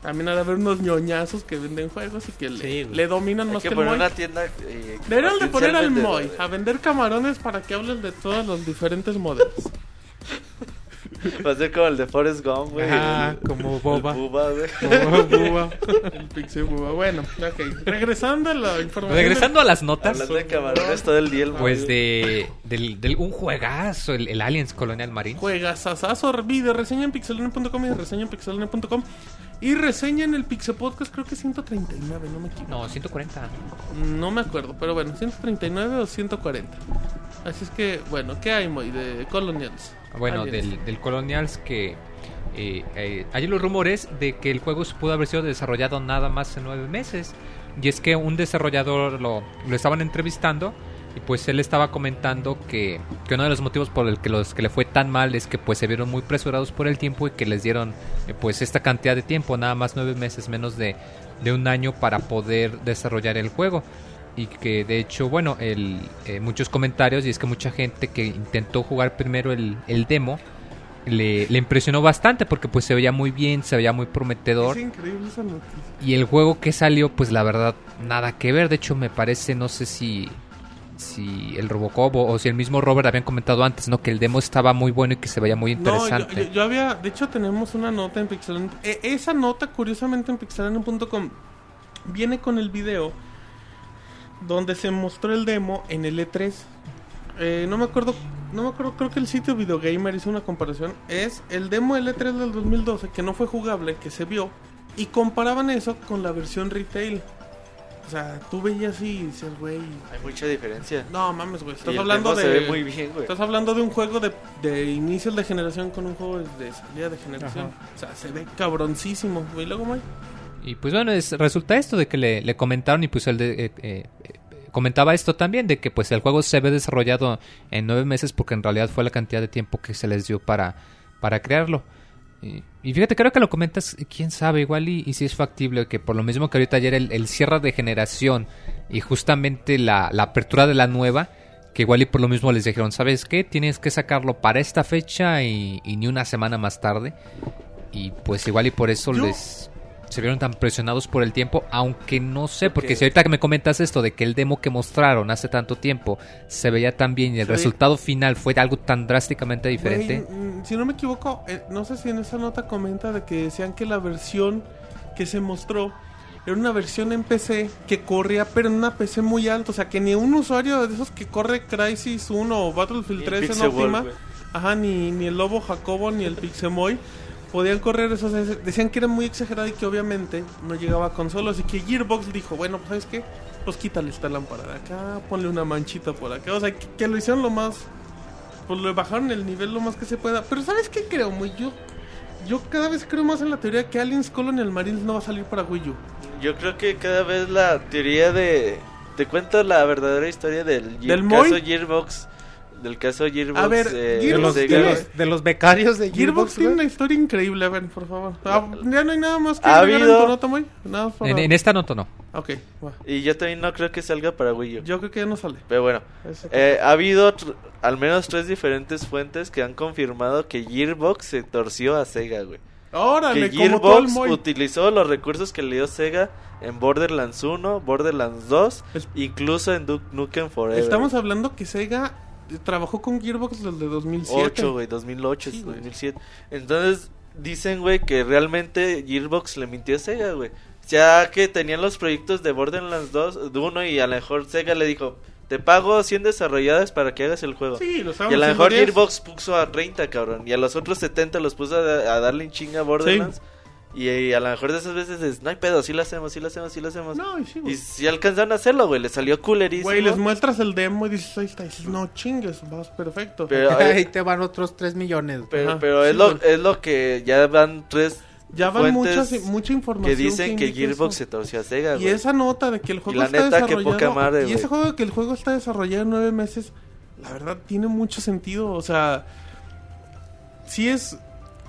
También ha de haber unos ñoñazos que venden juegos y que le, Sí, güey. le dominan Hay más que que, el Moy. una tienda. eh, Deberían de poner al Moy güey. a vender camarones para que hables de todos los diferentes modelos. Va a ser como el de Forrest Gump, güey. El- como el boba. Bubba, güey. Boba, boba. El Pixie Bubba. Bueno, ok. Regresando a la información. Regresando a las notas, Hablando de camarones todo el día, el pues de, del, del- un juegazo, el, el Aliens Colonial Marine. Juegas asazo, video, reseña en pixelone.com y reseña en pixelone.com. Y reseña en el Pixel Podcast, creo que 139, no me equivoco. No, 140. No me acuerdo, pero bueno, 139 o 140. Así es que, bueno, ¿qué hay, Moy, de Colonials? Bueno, del, del Colonials que... eh, eh, hay los rumores de que el juego se pudo haber sido desarrollado nada más en nueve meses. Y es que un desarrollador lo, lo estaban entrevistando y pues él estaba comentando que, que uno de los motivos por el que los que le fue tan mal es que pues se vieron muy presurados por el tiempo y que les dieron eh, pues esta cantidad de tiempo, nada más nueve meses, menos de, de un año para poder desarrollar el juego. Y que de hecho, bueno, el, eh, muchos comentarios y es que mucha gente que intentó jugar primero el, el demo le, le impresionó bastante porque pues se veía muy bien, se veía muy prometedor. Es increíble esa noticia. y el juego que salió pues la verdad nada que ver, de hecho me parece, no sé si si el Robocop o, o si el mismo Robert habían comentado antes, ¿no? Que el demo estaba muy bueno y que se veía muy No, yo, interesante. yo- yo había, de hecho tenemos una nota en Pixelane. e- esa nota, curiosamente, en pixelane.com viene con el video donde se mostró el demo en el E3. Eh, no me acuerdo, no me acuerdo, creo que el sitio Videogamer hizo una comparación. Es el demo del E3 del 2012 que no fue jugable, que se vio, y comparaban eso con la versión retail. O sea, tú veías y dices, güey, Hay mucha diferencia. no mames, güey, Y estás el hablando de... Se ve muy bien, güey. Estás hablando de un juego de, de inicios de generación con un juego de salida de generación. O sea, se ve cabroncísimo. Y luego, Moy, Y pues bueno, es- resulta esto de que le, le comentaron y pues él de- eh, eh, eh, comentaba esto también, de que pues el juego se ve desarrollado en nueve meses porque en realidad fue la cantidad de tiempo que se les dio para, para crearlo. Y, y fíjate, creo que lo comentas, quién sabe, igual y, y si es factible que por lo mismo que ahorita ayer el, el cierre de generación y justamente la, la apertura de la nueva, que igual y por lo mismo les dijeron, ¿sabes qué? Tienes que sacarlo para esta fecha y, y ni una semana más tarde. Y pues igual y por eso Yo- les se vieron tan presionados por el tiempo, aunque no sé, porque si ahorita que me comentas esto de que el demo que mostraron hace tanto tiempo se veía tan bien y el Se ve- resultado final fue algo tan drásticamente diferente. Mm, si no me equivoco, eh, no sé si en esa nota comenta de que decían que la versión que se mostró era una versión en PC que corría, pero en una PC muy alta. O sea, que ni un usuario de esos que corre Crisis 1 o Battlefield Y 3 en óptima, ajá, ni, ni el Lobo Jacobo ni el Pixemoy podían correr esos. Decían que era muy exagerado y que obviamente no llegaba a consolas. Y que Gearbox dijo, bueno, pues ¿sabes qué? Pues quítale esta lámpara de acá, ponle una manchita por acá. O sea, que, que lo hicieron lo más pues le bajaron el nivel lo más que se pueda. Pero ¿sabes qué creo, muy yo? Yo cada vez creo más en la teoría que Aliens Colonial Marines no va a salir para Wii U. Yo creo que cada vez la teoría de... Te cuento la verdadera historia del, ¿Del caso Moy? Gearbox. Del caso Gearbox. A ver, eh, De Gearbox de, los, de los becarios de Gearbox Gearbox, tiene una historia increíble, a ver, por favor. Ah, ya no hay nada más que Ha habido- en tu nota, muy. Nada más para... En, en esta nota no. Ok, va. Y yo también no creo que salga para Wii U. Yo creo que ya no sale. Pero bueno, eh, ha habido al menos tres diferentes fuentes que han confirmado que Gearbox se torció a Sega, güey. Órale, que como todo el Gearbox Moy. utilizó los recursos que le dio Sega en Borderlands 1, Borderlands 2, Es- incluso en Duke Nukem Forever. Estamos hablando que Sega trabajó con Gearbox desde 2007. 8, güey, 2008, Sí, güey. 2007. Entonces, dicen, güey, que realmente Gearbox le mintió a Sega, güey. Ya que tenían los proyectos de Borderlands 2, de uno, y a lo mejor Sega le dijo, te pago 100 desarrolladas para que hagas el juego. Sí, lo y estábamos a lo mejor 10. Gearbox puso a 30, cabrón. Y a los otros 70 los puso a, a darle en chinga a Borderlands. Y, y a lo mejor de esas veces es, no hay pedo, sí lo hacemos, sí lo hacemos, sí lo hacemos. No, y sí, güey. y si alcanzaron a hacerlo, güey, le salió culerísimo. Güey, les muestras el demo y dices, ahí está. Y dices, no chingues, vas perfecto. Pero, eh, Ahí te van otros 3 millones. güey. pero, pero es, sí, lo, es lo que ya van tres ya van muchas, mucha información. que dicen que, Gearbox eso. se torció a Sega, Y güey. esa nota de que el juego la está neta, desarrollado. poca madre, y ese juego de que el juego está desarrollado en nueve meses, la verdad tiene mucho sentido. O sea, sí es.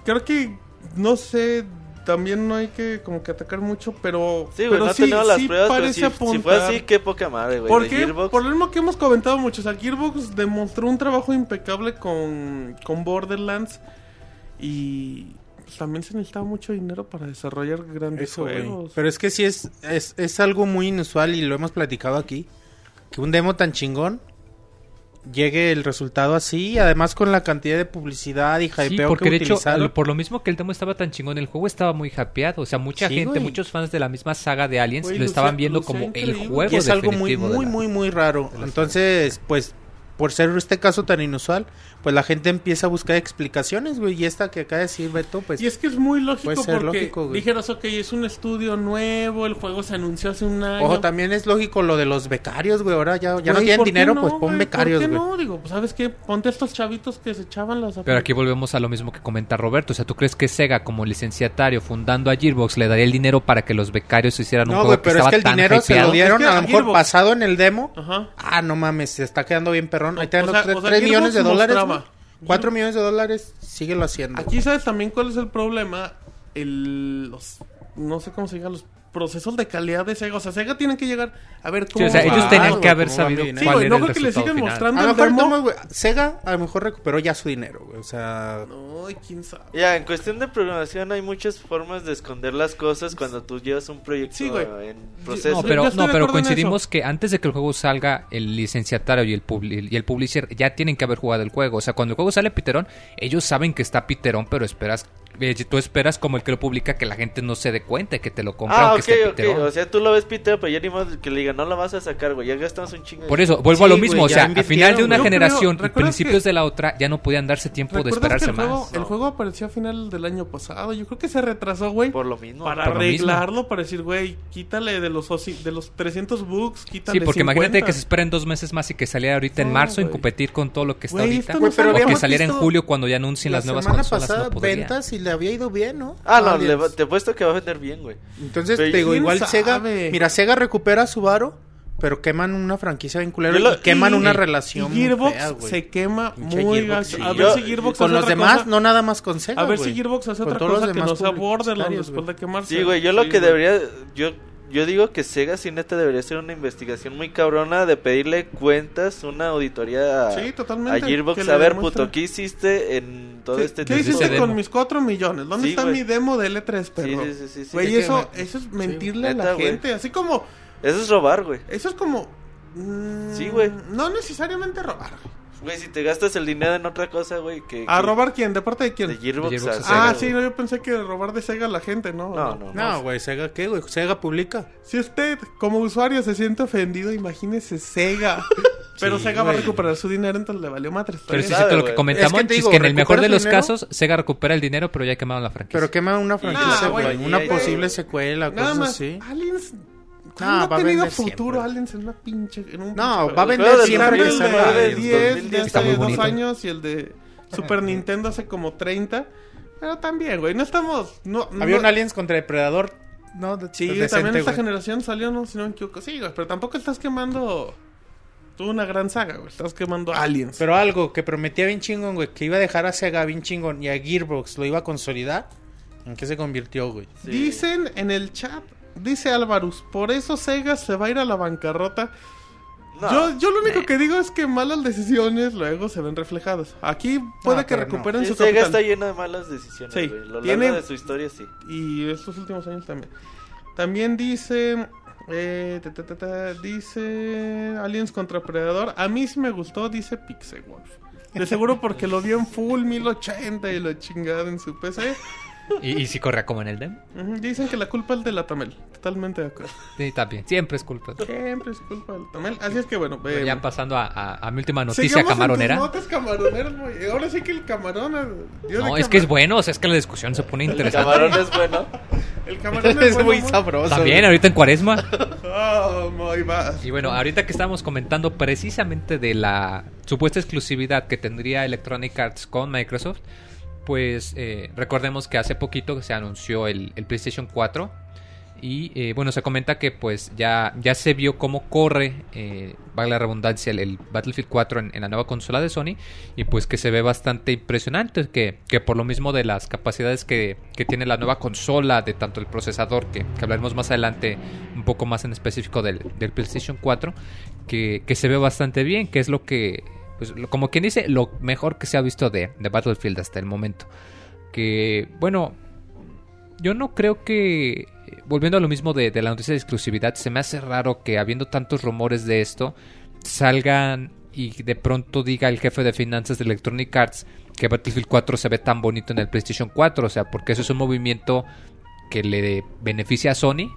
Creo que. No sé. También no hay que como que atacar mucho, pero Sí, güey, pero no sí, las sí pruebas, pero parece si, si fue así, qué poca madre, güey. ¿Por de qué? Gearbox. Por lo mismo que hemos comentado muchos. O sea, Gearbox demostró un trabajo impecable con, con Borderlands. Y pues, también se necesitaba mucho dinero para desarrollar grandes Eso, güey. juegos. Pero es que sí es, es, es algo muy inusual y lo hemos platicado aquí. Que un demo tan chingón llegue el resultado así, además con la cantidad de publicidad y hypeo Sí, que de hecho, por lo mismo que el demo estaba tan chingón, el juego estaba muy hypeado. O sea, mucha Sí, gente, güey. muchos fans de la misma saga de Aliens Güey, lo lucía- estaban viendo lucía como increíble. el juego Y es algo muy, muy, la- muy, muy raro. Entonces, pues, por ser este caso tan inusual, pues la gente empieza a buscar explicaciones, güey. Y esta que acaba de decir Beto, pues... Y es que es muy lógico Puede ser porque lógico, güey. dijeras, ok, es un estudio nuevo, el juego se anunció hace un año. Ojo, también es lógico lo de los becarios, güey. Ahora ya, ya no tienen ¿por qué dinero, no, pues pon güey? becarios, ¿Por qué güey. no? Digo, pues, ¿sabes qué? Ponte a estos chavitos que se echaban las... Pero aquí volvemos a lo mismo que comenta Roberto. O sea, ¿tú crees que Sega, como licenciatario fundando a Gearbox, le daría el dinero para que los becarios hicieran un No, juego güey, que pero es estaba que el tan dinero se lo dieron Es que a a lo mejor Gearbox- pasado en el demo. Ajá. Ah, no mames, se está quedando bien perrón. Ahí te dan sea- tres o sea, 3 Gearbox millones de dólares. Mostraba. güey. 4 millones de dólares, síguelo haciendo. Aquí sabes también cuál es el problema. El, los, no sé cómo se diga, los procesos de calidad de Sega. O sea, Sega tiene que llegar a ver Sí, cómo o sea, ellos tenían que haber ¿cómo va sabido? Sí, cuál güey, era no el creo que le sigan final. mostrando A lo el mejor, demo. güey, Sega a lo mejor recuperó ya su dinero, güey. O sea, Ay, quién sabe. Ya, en cuestión de programación hay muchas formas de esconder las cosas cuando tú llevas un proyecto Sí, güey. en proceso. No, pero, no, pero coincidimos que antes de que el juego salga, el licenciatario y el, y el publisher ya tienen que haber jugado el juego. O sea, cuando el juego sale Piterón, ellos saben que está Piterón, pero esperas, eh, tú esperas como el que lo publica que la gente no se dé cuenta y que te lo compre Ah, aunque ok, esté ok. Piterón. O sea, tú lo ves Peter, pero ya ni modo que le diga, no lo vas a sacar, güey. Ya gastamos un chingo. de Por eso, dinero". vuelvo a lo mismo, güey, o sea, ya a final de una güey. Generación creo- y ¿recuerdas principios que- de la otra, ya no podían darse tiempo de ¿Recuerdas esperarse que el juego, más. el juego apareció a final del año pasado? Yo creo que se retrasó, güey. Por lo mismo. Para por lo mismo. arreglarlo, para decir, güey, quítale de los, osi- de los 300 bucks, quítale Sí, porque imagínate 50. que se esperen dos meses más y que saliera ahorita en marzo en competir con todo lo que está ahorita. o que saliera en julio cuando ya anuncien la las nuevas consolas. no podría. ventas y le había ido bien, ¿no? Ah, no, le va- te apuesto que va a vender bien, güey. Entonces, Pero te digo, ¿quién igual sabe? Sega. Mira, Sega recupera su varo, pero queman una franquicia bien culera Yo lo- y queman y- una y relación muy Gearbox fea, se quema muy Gearbox, gacho. sí. A ver Yo- si Gearbox Con hace los otra demás, cosa. no nada más con Sega. A ver si Gearbox hace Con otra todos los cosa que demás no sea Borderlands después de quemarse. Sí, güey, yo lo que debería, yo, yo digo que Sega sí neta debería hacer una investigación muy cabrona de pedirle cuentas, una auditoría a, Sí, totalmente, a Gearbox, a ver, puto, ¿qué hiciste en todo ¿Qué, este ¿qué tiempo? hiciste con mis 4 millones? ¿Dónde Sí, está mi demo de L3, Sí, perro? sí, sí, sí, sí. Güey, que eso, eso es mentirle a neta, la gente. Así como... Eso es robar, güey. Eso es como... mm, Sí, güey. No necesariamente robar. güey. Güey, si te gastas el dinero en otra cosa, güey, que... ¿A que- robar quién? ¿De parte de quién? De Gearbox, De Gearbox a a Sega, ah, güey. sí, no, yo pensé que robar de Sega a la gente, ¿no? No, no. No, güey, Sega, ¿qué, güey? Sega publica. Si usted, como usuario, se siente ofendido, imagínese Sega. Pero Sí, Sega va a recuperar su dinero, entonces le valió madre. Pero sí lo que comentamos, Es que es en el mejor de los dinero. casos, Sega recupera el dinero, pero ya quemaron la franquicia. Pero quema una franquicia, Nah, güey. Una posible secuela, Nada cosas más, así. Aliens... No, ¿Cuándo va ha a tenido futuro siempre. Aliens en una pinche... En un No, pinche va a vender siempre el de del 10 de 2010. Está hace dos años y el de Super Nintendo hace como 30. Pero también, güey, no estamos... No, Había no- un Aliens contra Depredador. No, de- Sí, decente, también esta güey. generación salió, no, si no me equivoco. Sí, güey, pero tampoco estás quemando... Tuvo una gran saga, güey. Estás quemando Aliens. Pero algo que prometía bien chingón, güey, que iba a dejar a Sega bien chingón y a Gearbox lo iba a consolidar. ¿En qué se convirtió, güey? Sí. Dicen en el chat, dice Álvarez, por eso Sega se va a ir a la bancarrota. No. Yo, yo lo único que digo es que malas decisiones luego se ven reflejadas. Aquí puede No, que pero no. recuperen Sí, su Sega capital. está llena de malas decisiones, Sí, largo tiene- de su historia, sí. Y estos últimos años también. También dice... eh, ta, ta, ta, ta, dice Aliens contra Predador. A mí sí me gustó, dice Pixel Wolf. De seguro porque lo vio en full 1080 y lo chingada en su PC. ¿Y, y si corría como en el? Ujú, Dicen que la culpa es de la Tamel. Totalmente de acuerdo. Sí, también. Siempre es culpa. Siempre es culpa de la Tamel. Así es que bueno, eh, ya pasando a, a- a mi última noticia sigamos en tus camaronera. notas camaroneras. Ahora sí que el camarón. eh, dio de No, es que es bueno, o sea, es que la discusión se pone El interesante. camarón es bueno. El camarón es, Es bueno, muy sabroso. También, ahorita en cuaresma. Oh, muy. Y bueno, ahorita que estamos comentando precisamente de la supuesta exclusividad que tendría Electronic Arts con Microsoft, pues eh, recordemos que hace poquito se anunció el, PlayStation 4 Y eh, bueno, se comenta que pues ya, ya se vio cómo corre, eh, vale la redundancia, el, el Battlefield 4 en, en la nueva consola de Sony. Y pues que se ve bastante impresionante, que, que por lo mismo de las capacidades que, que tiene la nueva consola, de tanto el procesador, que, que hablaremos más adelante un poco más en específico del, del PlayStation 4, que, que se ve bastante bien, que es lo que, pues, como quien dice, lo mejor que se ha visto de, de Battlefield hasta el momento. Que, bueno, yo no creo que, volviendo a lo mismo de, de la noticia de exclusividad, se me hace raro que habiendo tantos rumores de esto, salgan y de pronto diga el jefe de finanzas de Electronic Arts que Battlefield 4 se ve tan bonito en el PlayStation 4, o sea, porque eso es un movimiento que le beneficia a Sony,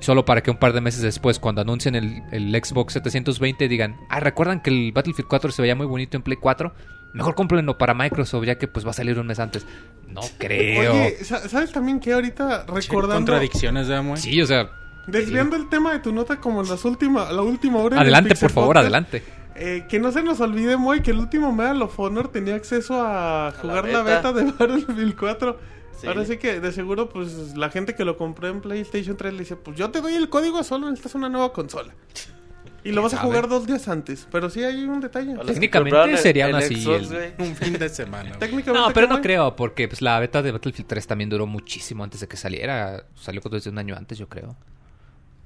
solo para que un par de meses después, cuando anuncien el, el Xbox 720, digan, ah, ¿recuerdan que el Battlefield 4 se veía muy bonito en Play 4? Mejor cómprenlo para Microsoft, ya que pues va a salir un mes antes. No creo. Oye, sa- ¿sabes también que ahorita recordando... Contradicciones, ¿verdad, Moy? Sí, o sea, Desviando el tema de tu nota como en las última, la última hora. adelante, por favor, Podcast, adelante. eh, que no se nos olvide, Moy, que el último Medal of Honor tenía acceso a jugar la beta, beta. de Battlefield 4. Sí. Ahora sí que de seguro, pues la gente que lo compró en PlayStation 3 le dice: Pues yo te doy el código, solo necesitas una nueva consola. Y lo vas a jugar dos días antes. Pero sí hay un detalle. Técnicamente el- sería el así Xbox, el- güey. Un fin de semana. Técnicamente. No, pero ¿qué, no creo, porque pues, la beta de Battlefield 3 también duró muchísimo antes de que saliera. Salió desde un año antes, yo creo.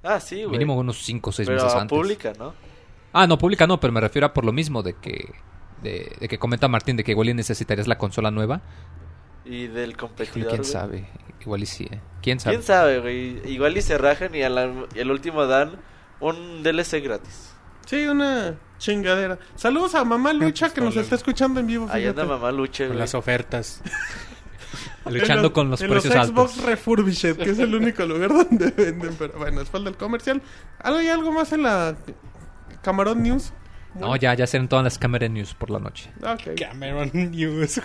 Ah, sí, güey. Mínimo unos 5 o 6 Pero meses antes. pública, ¿no? Ah, no, pública no, pero me refiero a por lo mismo de que... De, de que comenta Martín de que igual y necesitarías la consola nueva. Y del Híjole, competidor. quién güey. sabe. Igual y sí, ¿eh? ¿Quién sabe? ¿Quién sabe, güey? Igual y se rajan y, al último dan un DLC gratis. Sí, una chingadera. Saludos a mamá Lucha que nos está escuchando en vivo. Ahí anda mamá lucha, Con güey. las ofertas. Luchando En con los en precios los Xbox altos. Refurbished, que es el único lugar donde venden. Pero bueno, después del comercial. ¿Algo ¿Hay algo más en la Camarón News? No, ya, ya serán todas las cámaras news por la noche. Ok. Cameron News.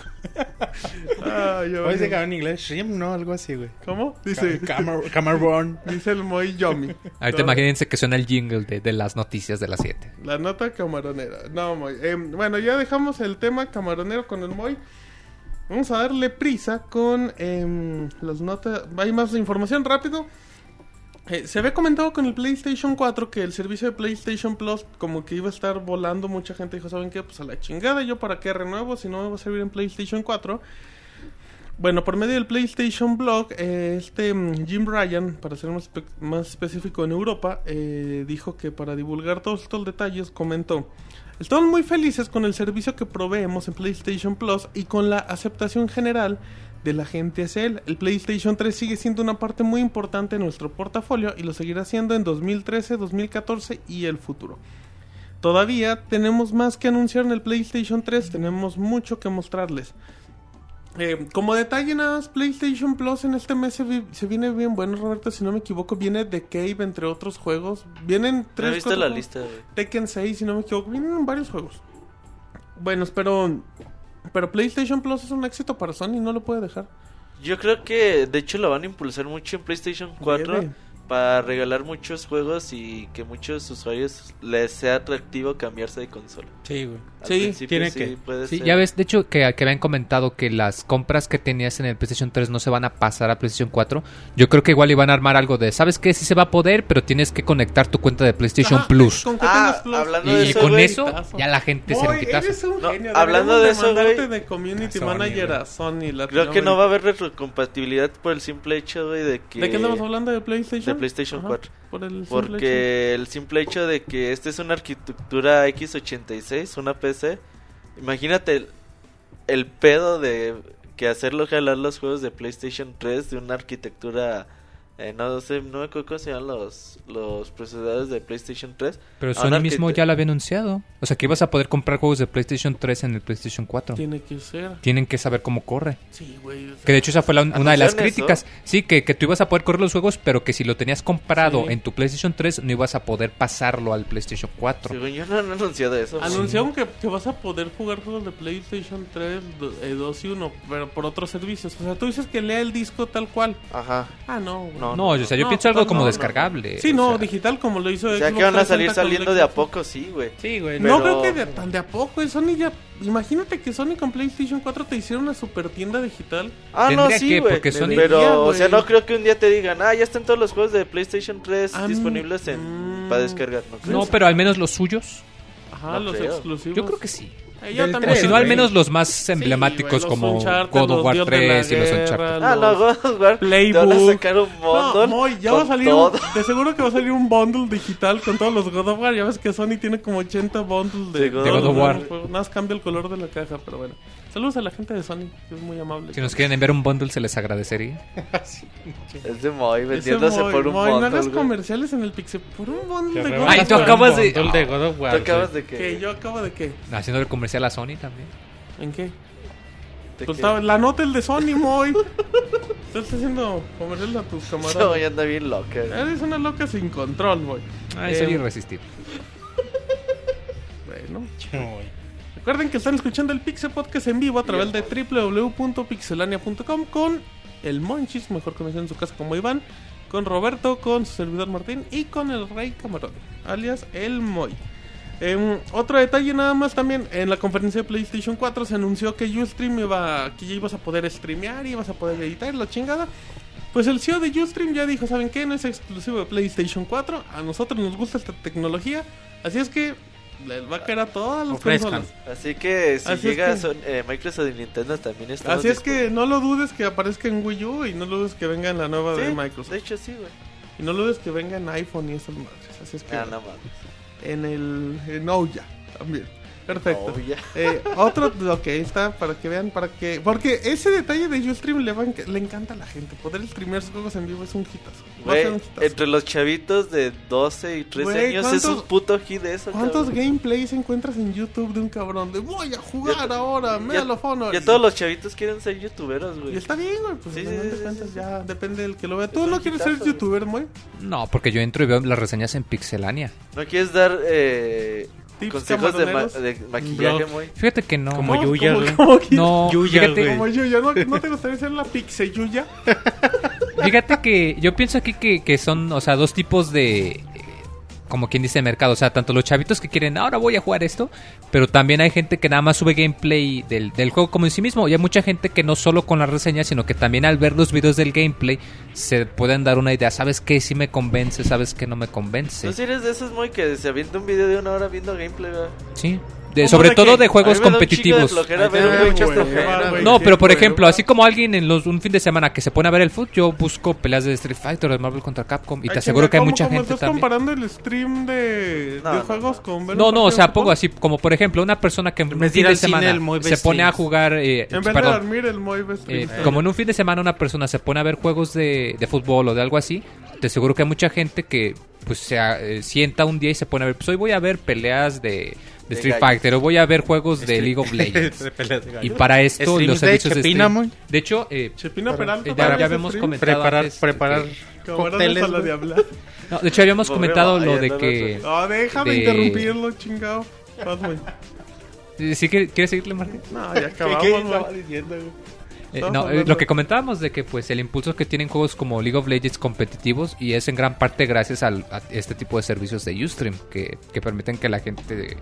Ah, yo- ¿Cómo se en inglés? Shrimp, ¿no? Algo así, güey. ¿Cómo? Dice, Cameron. dice el Moy Yomi. Ahorita imagínense que suena el jingle de, de las noticias de las 7. La nota camaronera. No, Moy. Eh, bueno, ya dejamos el tema camaronero con el Moy. Vamos a darle prisa con em, las notas. Hay más información rápido. Eh, se había comentado con el PlayStation 4 que el servicio de PlayStation Plus como que iba a estar volando. Mucha gente dijo, ¿saben qué? Pues a la chingada, ¿yo para qué renuevo si no me va a servir en PlayStation 4? Bueno, por medio del PlayStation Blog, eh, este mm, Jim Ryan, para ser más, más específico en Europa, eh, dijo que para divulgar todos estos detalles comentó, estamos muy felices con el servicio que proveemos en PlayStation Plus y con la aceptación general de la gente hacia él. El PlayStation 3 sigue siendo una parte muy importante de nuestro portafolio y lo seguirá siendo en 2013, 2014 y el futuro. Todavía tenemos más que anunciar en el PlayStation 3, tenemos mucho que mostrarles. Eh, como detalle nada más, PlayStation Plus en este mes se, vi- se viene bien bueno, Roberto, si no me equivoco, viene The Cave, entre otros juegos. Vienen ¿No tres viste la lista? Tekken 6, si no me equivoco, vienen varios juegos. Buenos, pero pero PlayStation Plus es un éxito para Sony, no lo puede dejar. Yo creo que de hecho lo van a impulsar mucho en PlayStation 4 Debe. para regalar muchos juegos y que muchos usuarios les sea atractivo cambiarse de consola. Sí, güey. Sí, tiene sí que. puede Sí, ser. ya ves, de hecho, que, que habían comentado que las compras que tenías en el PlayStation 3 no se van a pasar a PlayStation 4. Yo creo que igual iban a armar algo de, ¿sabes qué? Sí se va a poder, pero tienes que conectar tu cuenta de PlayStation Ajá, Plus. con Ah, Plus. hablando Y, de y eso, con güey. eso, ya la gente se lo Boy, quitazo. eres un No, hablando de eso, mandarte güey. de Community Sony, Manager güey. a Sony. Creo que no va a haber retrocompatibilidad por el simple hecho, güey, de que... ¿De qué estamos hablando? ¿De PlayStation? De PlayStation Ajá, 4. Por el simple hecho. Porque el simple hecho de que esta es una arquitectura x86, una PC, imagínate el, el pedo de que hacerlo jalar los juegos de PlayStation 3 de una arquitectura, eh, no sé, no me acuerdo cómo se llaman los, los procesadores de PlayStation 3. Pero a Sony una mismo ya lo había anunciado. O sea, que ibas a poder comprar juegos de PlayStation 3 en el PlayStation 4. Tiene que ser. Tienen que saber cómo corre. Sí, güey. o sea, Que de hecho esa fue la- una de las ¿Anunciaron críticas. eso? Sí, que, que tú ibas a poder correr los juegos, pero que si lo tenías comprado Sí. en tu PlayStation 3 no ibas a poder pasarlo al PlayStation 4. Según yo no han anunciado eso. güey. Anunciaron que, que vas a poder jugar juegos de PlayStation 3, do- eh, 2 y 1, pero por otros servicios. O sea, tú dices que lea el disco tal cual. Ajá. Ah, no. güey. No, No, o sea, yo No, pienso algo pues como no, no. descargable. Sí, no, sea, digital como lo hizo O sea Xbox que van a salir 360 con saliendo de a poco, sí, güey. Sí, güey. No creo que de, tan de a poco. Sony ya imagínate que Sony con PlayStation 4 te hiciera una super tienda digital. Ah, no, sí, que, güey. porque Sony- Pero, o sea, no creo que un día te digan, ah, ya están todos los juegos de PlayStation 3 Ah, disponibles en mm. para descargar. ¿no pero al menos los suyos. Ajá, No los creo. exclusivos. Yo creo que sí. Eh, yo también, O si no, al menos los más emblemáticos Sí, como God of War Dios de la 3 y los Uncharted. Ah, no, los- God of War. Te van a Playbook. sacar un No, bundle. Moy, ya va a salir un, de seguro que va a salir un bundle digital con todos los God of War. Ya ves que Sony tiene como 80 bundles de, De God De God of War. juegos. Nada más cambia el color de la caja, pero bueno. Saludos a la gente de Sony, que es muy amable. Si nos quieren enviar un bundle, se les agradecería. Es de Moy vendiéndose Moy, por un Moy, no bundle. hagas comerciales en el Pixel por un bundle Qué de. God Ay, tú acabas de- Bundle de God of War. ¿Tú acabas de qué? Que yo acabo de qué? Haciendo el comercial a Sony también. ¿En qué? ¿De Pues qué? la nota el de Sony, Moy. Estás haciendo comerciales a tus No, camaradas. ya anda bien loca. Eres una loca sin control, Moy. Ay, Eh, soy irresistible. Bueno. Uy. Recuerden que están escuchando el Pixel Podcast en vivo a través de www.pixelania.com con el Monchis, mejor conocido en su casa como Iván, con Roberto, con su servidor Martín y con el Rey Camarón, alias el Moy. Em, otro detalle nada más también, en la conferencia de PlayStation 4 se anunció que Ustream iba, que ya ibas a poder streamear y ibas a poder editar la chingada. Pues el CEO de Ustream ya dijo, ¿saben qué? No es exclusivo de PlayStation 4, a nosotros nos gusta esta tecnología, así es que les va a caer a todas las consolas. Así que si Así es llega que- Son- eh, Microsoft y Nintendo también están. Así es que no lo dudes que aparezca en Wii U y no lo dudes que venga en la nueva de Microsoft. De hecho, sí, güey. Y no lo dudes que venga en iPhone y esas madres. Así es que Ah, no mames. en el en Ouya también. Perfecto. Oh. Eh, otro, ok, está para que vean, para que. Porque ese detalle de Ustream le, va le encanta a la gente. Poder streamear sus juegos en vivo es un hitazo. Va a Güey, ser un hitazo. entre los chavitos de 12 y 13 Güey, años es un ¿cuántos- puto hit de eso. ¿Cuántos cabrón? gameplays encuentras en YouTube de un cabrón? De voy a jugar Ya- ahora, Ya, Medal of Honor. ya todos los chavitos quieren ser youtuberos, güey. Y está bien, güey, pues Sí, sí, sí, cuentas sí, ya depende del que lo vea. Es ¿Tú un no quieres ser hitazo, güey. youtuber, muy? No, porque yo entro y veo las reseñas en Pixelania. ¿No quieres dar eh, Tips consejos de, ma- de maquillaje, Blog. muy? Fíjate que no. Como. Yuya, ¿Cómo- güey. cómo quieres? No, Yuya, fíjate, güey. Como Yuya, ¿no, ¿no te gustaría ser la Pixe Yuya? fíjate que yo pienso aquí que, que son, o sea, dos tipos de, como quien dice, mercado. O sea, tanto los chavitos que quieren, ahora voy a jugar esto, pero también hay gente que nada más sube gameplay del, del juego como en sí mismo. Y hay mucha gente que no solo con las reseñas, sino que también al ver los videos del gameplay se pueden dar una idea. ¿Sabes qué? Si me convence, ¿sabes qué? No me convence. ¿No si eres de esos, muy que se avienta un video de una hora viendo gameplay, güey? Sí. De- ¿Cómo sobre de todo de juegos de competitivos. güey. No, pero por ejemplo, así como alguien en los un fin de semana que se pone a ver el fútbol, yo busco peleas de Street Fighter, de Marvel contra Capcom y te aseguro que hay ¿cómo- mucha gente estás también. comparando el stream de, No, de no, juegos no. con No, no, o sea, de pongo así como por ejemplo una persona que en un de fin de semana se pone a jugar, eh, En vez de perdón, dormir, el eh, como en un fin de semana una persona se pone a ver juegos de, de fútbol o de algo así, te aseguro que hay mucha gente que pues se eh, sienta un día y se pone a ver, pues hoy voy a ver peleas de, de De Street. Fighter o voy a ver juegos de League of Legends. De de Y para esto Streams los de servicios de Chepina, stream-. De hecho, eh, Chepina Para- Peralta. ya, ya habíamos stream. comentado Preparar, antes preparar cócteles, a la de hablar. no, de hecho habíamos comentado lo de que. No, déjame de- interrumpirlo, chingado. Eh, ¿Sí que- ¿Quieres seguirle, Martín? No, ya acabamos, ¿Qué, qué estaba diciendo, güey? Eh, no, eh, lo que comentábamos de que pues el impulso que tienen juegos como League of Legends competitivos y es en gran parte gracias al, a este tipo de servicios de Ustream que, que permiten que la gente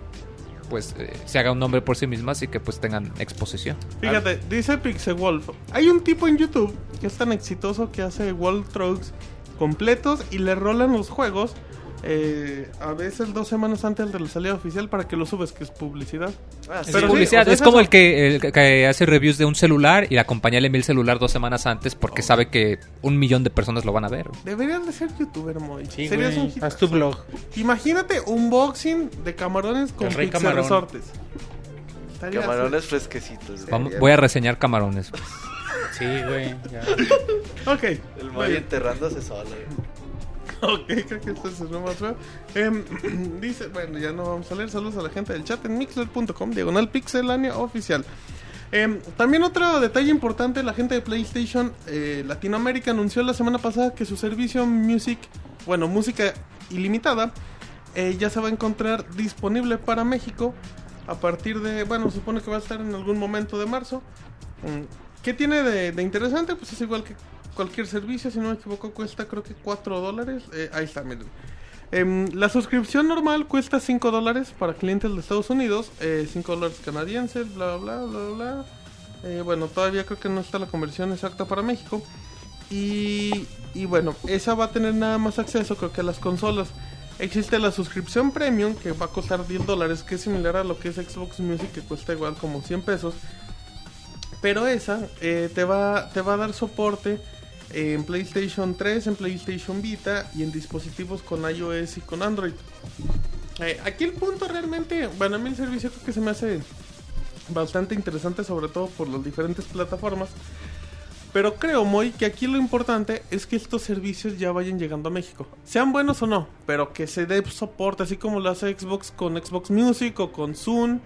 pues eh, se haga un nombre por sí mismas y que pues tengan exposición. Fíjate, dice Pixewolf. Hay un tipo en YouTube que es tan exitoso que hace wall trucks completos y le rolan los juegos eh, a veces dos semanas antes de la salida oficial para que lo subes, que es publicidad. Ah, sí, Pero sí, publicidad, o sea, es es como el que, el que hace reviews de un celular y la compañía le envía el celular dos semanas antes porque sabe que un millón de personas lo van a ver. Deberías de ser youtuber, Moy. Sí, Serías un. Haz tu blog. Imagínate unboxing de camarones con camarón. resortes. Estaría Camarones fresquecitos. güey. Vamos- voy a reseñar camarones. Sí, güey. ya. Ok. El Moy enterrándose solo, güey. Ok, creo que este es más feo. Em, dice, bueno, ya no vamos a leer. Saludos a la gente del chat en mixler.com, diagonal pixelania oficial. Em, también otro detalle importante, la gente de PlayStation eh, Latinoamérica anunció la semana pasada que su servicio Music, bueno, música ilimitada, eh, ya se va a encontrar disponible para México a partir de, bueno, supone que va a estar en algún momento de marzo. Mm, ¿Qué tiene de interesante? Pues es igual que cualquier servicio, si no me equivoco, cuesta creo que 4 dólares. Eh, ahí está, miren. Em, la suscripción normal cuesta 5 dólares para clientes de Estados Unidos, eh, 5 dólares canadienses, bla, bla, bla, bla, bla. Eh, bueno, todavía creo que no está la conversión exacta para México. Y, y bueno, esa va a tener nada más acceso creo que a las consolas. Existe la suscripción premium que va a costar 10 dólares, que es similar a lo que es Xbox Music, que cuesta igual como 100 pesos. Pero esa eh, te, va, te va a dar soporte en PlayStation 3, en PlayStation Vita y en dispositivos con iOS y con Android. Eh, aquí el punto realmente, bueno, a mí el servicio creo que se me hace bastante interesante, sobre todo por las diferentes plataformas. Pero creo, Moy, que aquí lo importante es que estos servicios ya vayan llegando a México. Sean buenos o no, pero que se dé soporte, así como lo hace Xbox con Xbox Music o con Zoom.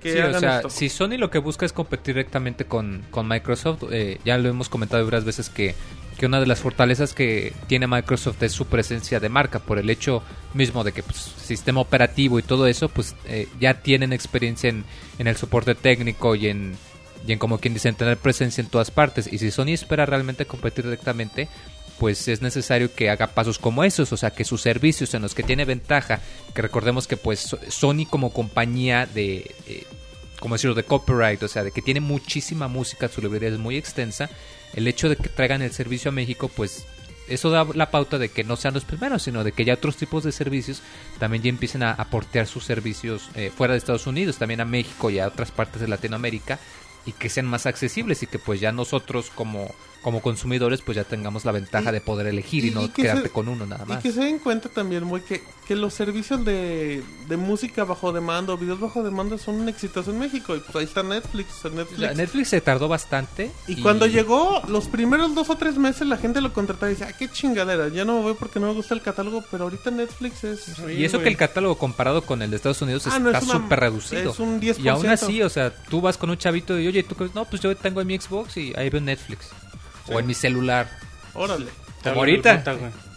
Que Sí, o hagan sea, esto. si Sony lo que busca es competir directamente con, con Microsoft, eh, ya lo hemos comentado varias veces que, que una de las fortalezas que tiene Microsoft es su presencia de marca, por el hecho mismo de que pues, sistema operativo y todo eso, pues eh, ya tienen experiencia en, en el soporte técnico y en, y en como quien dice, en tener presencia en todas partes. Y si Sony espera realmente competir directamente, pues es necesario que haga pasos como esos, o sea, que sus servicios en los que tiene ventaja, que recordemos que pues So- Sony como compañía de, eh, como decirlo, de copyright, o sea, de que tiene muchísima música, su librería es muy extensa, el hecho de que traigan el servicio a México, pues eso da la pauta de que no sean los primeros, sino de que ya otros tipos de servicios también ya empiecen a aportear sus servicios eh, fuera de Estados Unidos, también a México y a otras partes de Latinoamérica y que sean más accesibles y que pues ya nosotros como, como consumidores pues ya tengamos la ventaja Y- de poder elegir y, y- no y que quedarte se- con uno nada Y más. que se den cuenta también, muy que, que los servicios de, de música bajo demanda o videos bajo demanda son un exitazo en México. Y pues ahí está Netflix. Netflix. Se tardó bastante y, cuando llegó, los primeros dos o tres meses, la gente lo contrataba y decía, ah, qué chingadera, ya no me voy porque no me gusta el catálogo, pero ahorita Netflix es... Y eso que el catálogo comparado con el de Estados Unidos Ah, no, está es una- súper reducido. es un 10%. Y aún así, o sea, tú vas con un chavito y, oye, ¿tú qué? No, pues yo tengo en mi Xbox y ahí veo Netflix. O en mi celular. Órale, Como ahorita.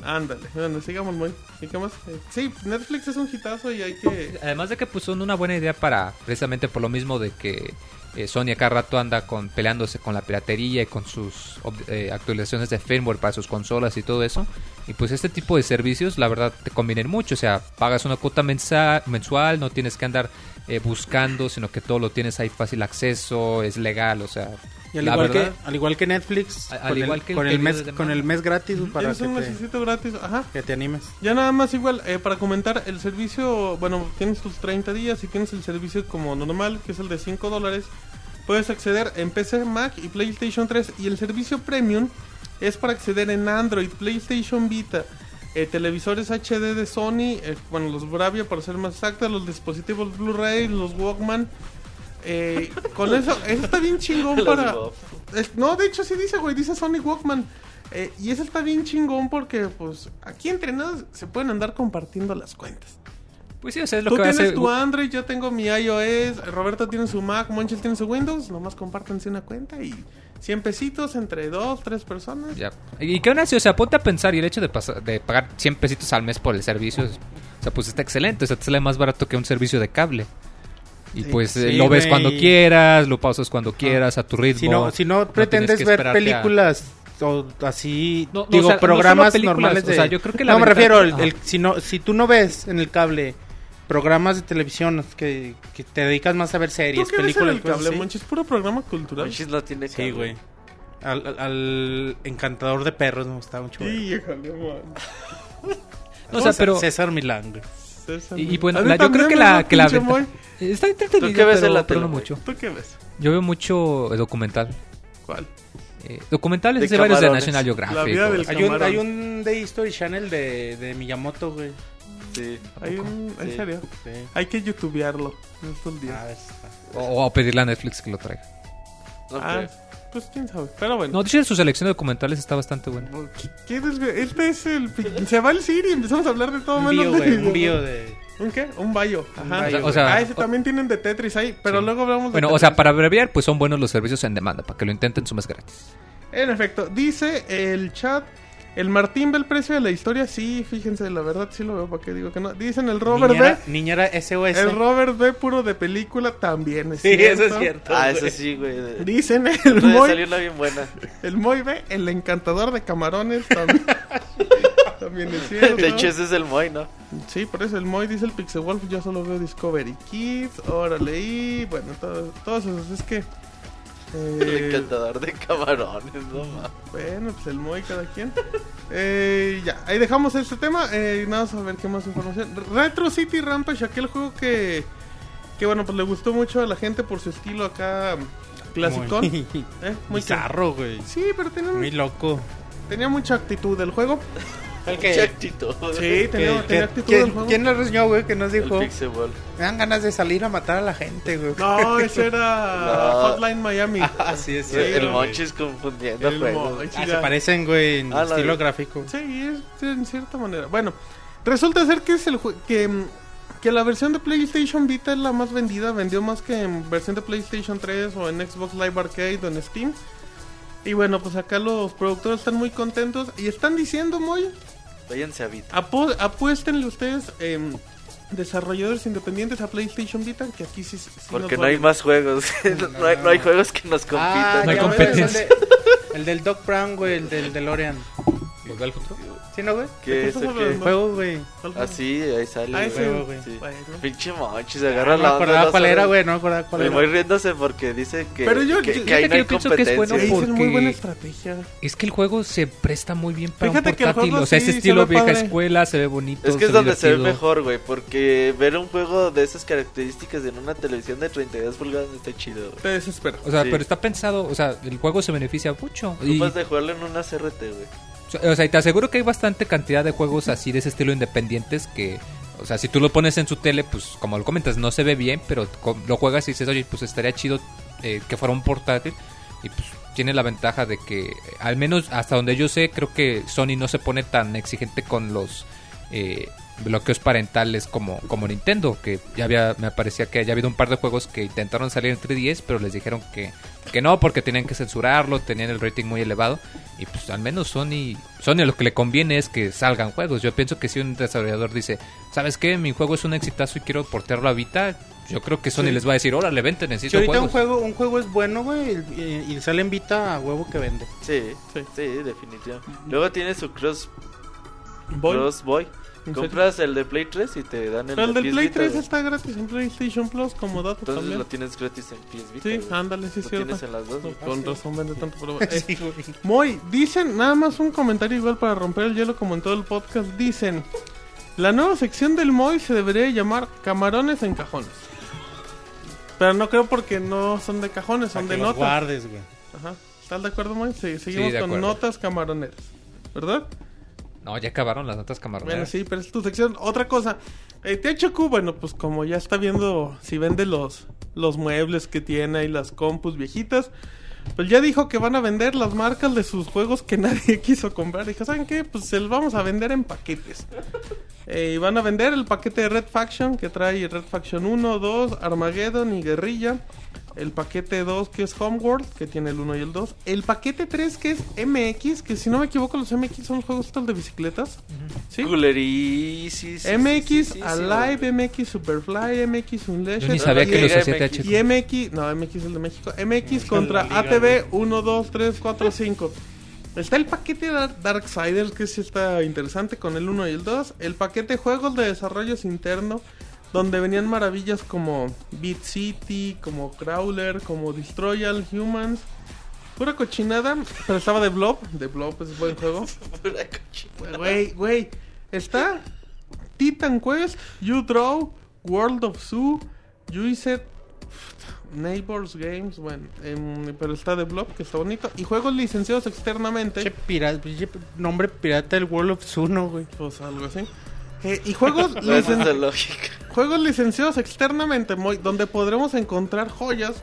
Ándale. Bueno, sigamos muy. ¿Y qué más? Eh, sí, Netflix es un hitazo y hay que... Además de que pues son una buena idea para, precisamente por lo mismo de que eh, Sony a cada rato anda con, peleándose con la piratería y con sus eh, actualizaciones de firmware para sus consolas y todo eso. Y pues este tipo de servicios, la verdad, te convienen mucho. O sea, pagas una cuota mensa- mensual, no tienes que andar eh, buscando, sino que todo lo tienes ahí fácil acceso, es legal, o sea... Y al la igual, verdad, que, al igual que Netflix, Al- con, igual el, que el con, el periodo mes, con el mes gratis para es que un te, gratis, ajá. que te animes. Ya nada más igual, eh, para comentar, el servicio, bueno, tienes tus 30 días y tienes el servicio como normal, que es el de 5 dólares. Puedes acceder en PC, Mac y PlayStation 3. Y el servicio Premium es para acceder en Android, PlayStation Vita, eh, televisores HD de Sony, eh, bueno, los Bravia para ser más exacta, los dispositivos Blu-ray, los Walkman. Eh, con eso, eso está bien chingón para... Es- no, de hecho sí dice, güey, dice Sony Walkman. Eh, y eso está bien chingón porque, pues, aquí entrenados se pueden andar compartiendo las cuentas. Pues sí, o sea, es lo Tú que va a tienes hacer... tu Android, yo tengo mi iOS, Roberto tiene su Mac, Monchis tiene su Windows, nomás compártanse una cuenta y 100 pesitos entre dos, tres personas. Ya. Y que aún así, o sea, ponte a pensar y el hecho de, pasar- de pagar 100 pesitos al mes por el servicio, o sea, pues está excelente, o sea, te sale más barato que un servicio de cable. Y Sí. pues eh, Sí, lo ves güey. cuando quieras, lo pausas cuando quieras, a tu ritmo. Si no, si no tienes pretendes ver esperarte a- películas o así, No, no, digo, o sea, no programas películas, normales de... o sea, yo creo que la no, me ventaja- refiero, el, el- si, no, si tú no ves en el cable programas de televisión que, que te dedicas más a ver ¿Tú series, qué ves en películas, el cosas cable? Monchis? Puro programa cultural. Monchis no tiene Sí, cable. güey. Al, al- al encantador de perros me gustaba mucho. güey. Híjole, man. No, o sea, César- pero... César Milán, güey. Y, y bueno, la- yo creo que la, que la ventaja... Está entretenido, ¿Tú qué ves en pero, la pero tele, mucho. ¿Tú qué ves? Yo veo mucho eh, documental. ¿Cuál? Eh, documentales De de varios de. National La Geographic. vida o- del- Hay un, hay un de History Channel de, de Miyamoto, güey. Sí. Hay un... ¿En Sí. serio? Sí. Hay que youtubearlo en estos días. Ah, está. o, o pedirle a Netflix que lo traiga. No Ah. Pues quién sabe. Pero bueno. No, de hecho, su selección de documentales está bastante buena. ¿Qué desve- Este es el... Se va al Siri y empezamos a hablar de todo Un menos bio, de güey. Un bio de... ¿Un qué? Un bayo. Ajá. O sea, ah, ese también tienen de Tetris ahí, pero Sí. luego hablamos de Bueno, o sea, para abreviar, pues son buenos los servicios en demanda, para que lo intenten su mes gratis. En efecto, dice el chat, el Martín ve el precio de la historia, sí, fíjense, la verdad sí lo veo, ¿para qué digo que no? Dicen el Robert Niñera, B, niñera SOS. el Robert B puro de película también es sí, cierto. eso es cierto. Ah, güey. eso sí, güey. Dicen el Entonces Moy, salió una bien buena. el Moy B, el encantador de camarones también. también también es cierto. De hecho, ese es el Moy, ¿no? Sí, por eso el Moy dice el Pixel Wolf, yo solo veo Discovery Kids, órale, y bueno, todo- todos esos, es que... El eh, encantador de camarones, no mames. bueno, pues el Moy cada quien. Eh, ya, ahí dejamos este tema, eh, nada más a ver qué más información. Retro City Rampage, aquel juego que... Que bueno, pues le gustó mucho a la gente por su estilo acá clasicón. Muy ¿eh? Muy bizarro, güey. Sí, pero tenía, Muy loco. tenía mucha actitud del juego. El Mucha actitud. Sí, tenía, ¿Qué- tenía qué- actitud quién- del juego. ¿Quién lo reseñó, güey? Que nos dijo. Me dan ganas de salir a matar a la gente, güey. No, ese era No. Hotline Miami. Ah, sí, es Sí, el. Monchis confundiendo El juegos. Monchis. Ah, ya. se parecen, güey, en Ah, la estilo gráfico. Sí, es en cierta manera. Bueno, resulta ser que es el jue- que, mm, que la versión de PlayStation Vita es la más vendida, vendió más que en versión de PlayStation 3 o en Xbox Live Arcade o en Steam. Y bueno, pues acá los productores están muy contentos y están diciendo muy Váyanse a Vita. apu- apuéstenle ustedes em, desarrolladores independientes a PlayStation Vita que aquí sí, sí Porque no hay más juegos. no, hay, no hay juegos que nos Ah, compitan. No hay competencia. El, de- el del Doc Brown, güey, el del DeLorean. ¿Volver al futuro? ¿Sí, no, güey? ¿Qué ¿De es hablando? Juego, güey. Ah, sí, ahí sale. Ah, güey. Sí. Pinche Monchis, No agarra me la onda. acordaba no cuál era, güey. No me acordaba cuál Me era. voy riéndose porque dice que, Pero yo- que, yo- que ahí no hay pienso que es bueno es muy porque- buena estrategia. Es que el juego se presta muy bien para Fíjate un que el portátil. juego o sea, sí ese se estilo vieja padre. escuela se ve bonito. Es que es donde se ve mejor, güey, porque ver un juego de esas características en una televisión de 32 pulgadas no está chido, güey. Te desespera. O sea, Sí. pero está pensado, o sea, el juego se beneficia mucho. Y, Ocupas de jugarlo en una CRT, güey. O sea, y te aseguro que hay bastante cantidad de juegos así de ese estilo independientes que, o sea, si tú lo pones en su tele, pues como lo comentas, no se ve bien, pero lo juegas y dices, oye, pues estaría chido eh, que fuera un portátil. Y pues tiene la ventaja de que, al menos hasta donde yo sé, creo que Sony no se pone tan exigente con los eh, bloqueos parentales como, como Nintendo, que ya había, me parecía que ya ha habido un par de juegos que intentaron salir en 3DS, pero les dijeron que, que no, porque tenían que censurarlo, tenían el rating muy elevado. Y pues al menos Sony, Sony lo que le conviene es que salgan juegos. Yo pienso que si un desarrollador dice, ¿sabes qué? Mi juego es un exitazo y quiero portearlo a Vita, yo creo que Sony Sí. les va a decir, órale, vente, Si necesito ahorita un juegos. juego, un juego es bueno, güey, y, y sale en Vita a huevo que vende. Sí, Sí. sí, definitivamente. Luego tiene su Cross, cross Boy. Compras el de Play 3 y te dan el, Pero el de Play Vita, 3 güey. está gratis en PlayStation Plus como dato Entonces también. lo tienes gratis en PS Vita. Sí, güey. ándale, sí, Lo cierto. tienes en las dos. Con razón vende tanto. Pero, eh, Sí, güey. Moy, dicen, nada más un comentario igual para romper el hielo como en todo el podcast. Dicen, la nueva sección del Moy se debería llamar camarones en cajones. Pero no creo porque no son de cajones, son de notas. guardes, güey. Ajá. ¿Estás de acuerdo, Moy? Sí, seguimos con acuerdo. notas camaroneras. ¿Verdad? No, ya acabaron las notas Bueno, camaroneras. sí, pero es tu sección. Otra cosa, eh, THQ, bueno, pues como ya está viendo si vende los, los muebles que tiene y las compus viejitas, pues ya dijo que van a vender las marcas de sus juegos que nadie quiso comprar. Dijo, ¿saben qué? Pues se los vamos a vender en paquetes. Eh, y van a vender el paquete de Red Faction que trae Red Faction 1, 2, Armageddon y Guerrilla. El paquete 2 que es Homeworld, que tiene el 1 y el 2. El paquete 3 que es MX, que si no me equivoco los MX son juegos estos de bicicletas. ¿Sí? Culerísis. MX Alive, MX Superfly, MX Unleashed. Yo ni sabía y- que los hacía. Y MX, no, MX es el de México. MX contra liga, ATV 1, 2, 3, 4, 5. Está el paquete de Darksiders, que sí está interesante con el 1 y el 2. El paquete juegos de desarrollos interno, donde venían maravillas como Beat City, como Crawler, como Destroy All Humans. Pura cochinada, pero estaba de Blob. De Blob es buen juego. Pura cochina. Güey, güey. Está Titan Quest, You Draw, World of Zoo, Juiced, Neighbors Games, bueno, em, pero está de Blob, que está bonito. Y juegos licenciados externamente. Che, pirata, nombre pirata del World of Zuno, güey. Pues algo así. Eh, y juegos, licen- juegos licenciados externamente, Moy, donde podremos encontrar joyas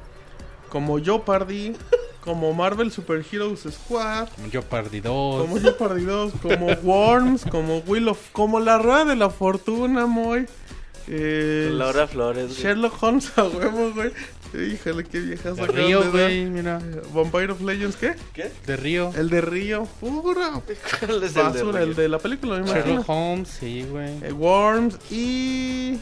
como Jeopardy, como Marvel Super Heroes Squad, Yo perdí dos. Como Jeopardy 2, como Worms, como Will of... Como la Rueda de la Fortuna, Moy. Eh, Laura Flores. güey. Sherlock Holmes a huevo, güey. Híjole, qué viejas De Río, güey, mira. Eh, Vampire of Legends, ¿qué? ¿Qué? De Río. El de Río. Pura ¿Cuál es el de el de la película, me imagino. Sherlock Holmes, sí, güey. Eh, Worms y...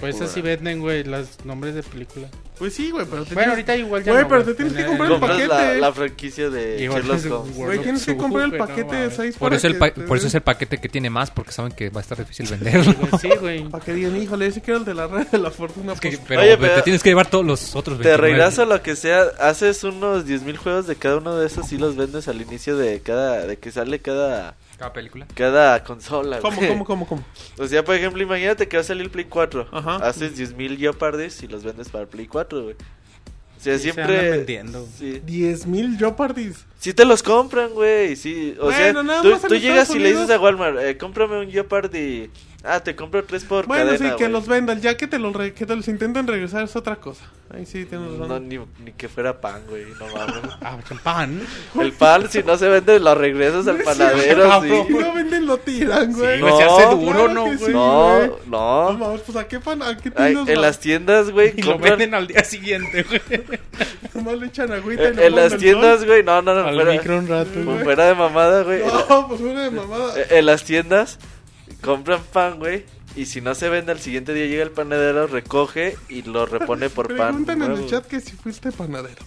Pues así venden, güey, los nombres de película. Pues sí, güey, pero te Bueno, tienes- ahorita igual ya Güey, no, pero te tienes que En comprar el la, paquete. la franquicia de Sherlock es Holmes. Güey, tienes que comprar el paquete no de mames. 6 Por eso, el pa- por eso es el paquete que tiene más, porque saben que va a estar difícil venderlo. Güey, Sí, güey. Para que digan, híjole, ese que era el de la red de la fortuna. Es que- pues, pero, Oye, te tienes que llevar todos los otros Te 29. reirás a lo que sea, haces unos 10.000 juegos de cada uno de esos y los vendes al inicio de cada de que sale cada Cada película. cada consola. ¿Cómo, güey. cómo, cómo, cómo? O sea, por ejemplo, imagínate que va a salir el Play 4. Ajá. Haces 10.000 Jeopardies y los vendes para el Play 4, güey. O sea, Sí, se siempre vendiendo. Sí. 10.000 Jeopardys. Sí te los compran, güey. Sí, o Bueno, sea, nada tú, llegas y le dices a Walmart, eh, cómprame un Jeopardy. Ah, te compro tres por Bueno, cadena, sí, que los vendan. Ya que te los, re- que te los intenten regresar es otra cosa. Ahí sí tienes razón. No, ni, ni que fuera pan, güey, no mames. Ah, champán. El pan, si no se vende, lo regresas al panadero, sí. Si no venden, lo tiran, güey. Sí, güey, se hace No, duro, claro ¿no, güey? sí. No, no. Vamos, pues a qué pan, a qué Ay, en las tiendas, güey, Y lo venden al día siguiente, güey. Nomás le echan agüita y En, lo en las tiendas, güey, no, no, no, Al fuera, micro un rato, fuera de mamada, güey. No, pues una de mamada. en las tiendas compran pan, güey, y si no se vende al siguiente día llega el panadero, recoge y lo repone por pan. Preguntan en el chat que si fuiste panadero.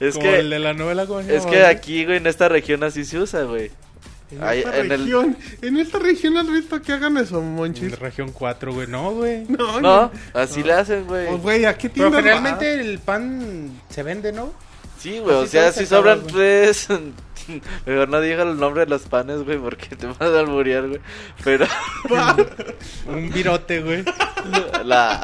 Es Como el que, de la novela, ¿cómo se es que aquí, güey, en esta región así se usa, güey. En Ay, esta en el- región, en esta región has visto que hagan eso, En monchis. la región 4, güey. No, güey. No, No, así le hacen, güey. Pues güey, ¿a qué Pero generalmente el pan se vende, ¿no? Sí, güey, o sea, si sobran tres... Mejor no diga el nombre de los panes, güey, porque te vas a alburear, güey. Pero Un virote, güey. la...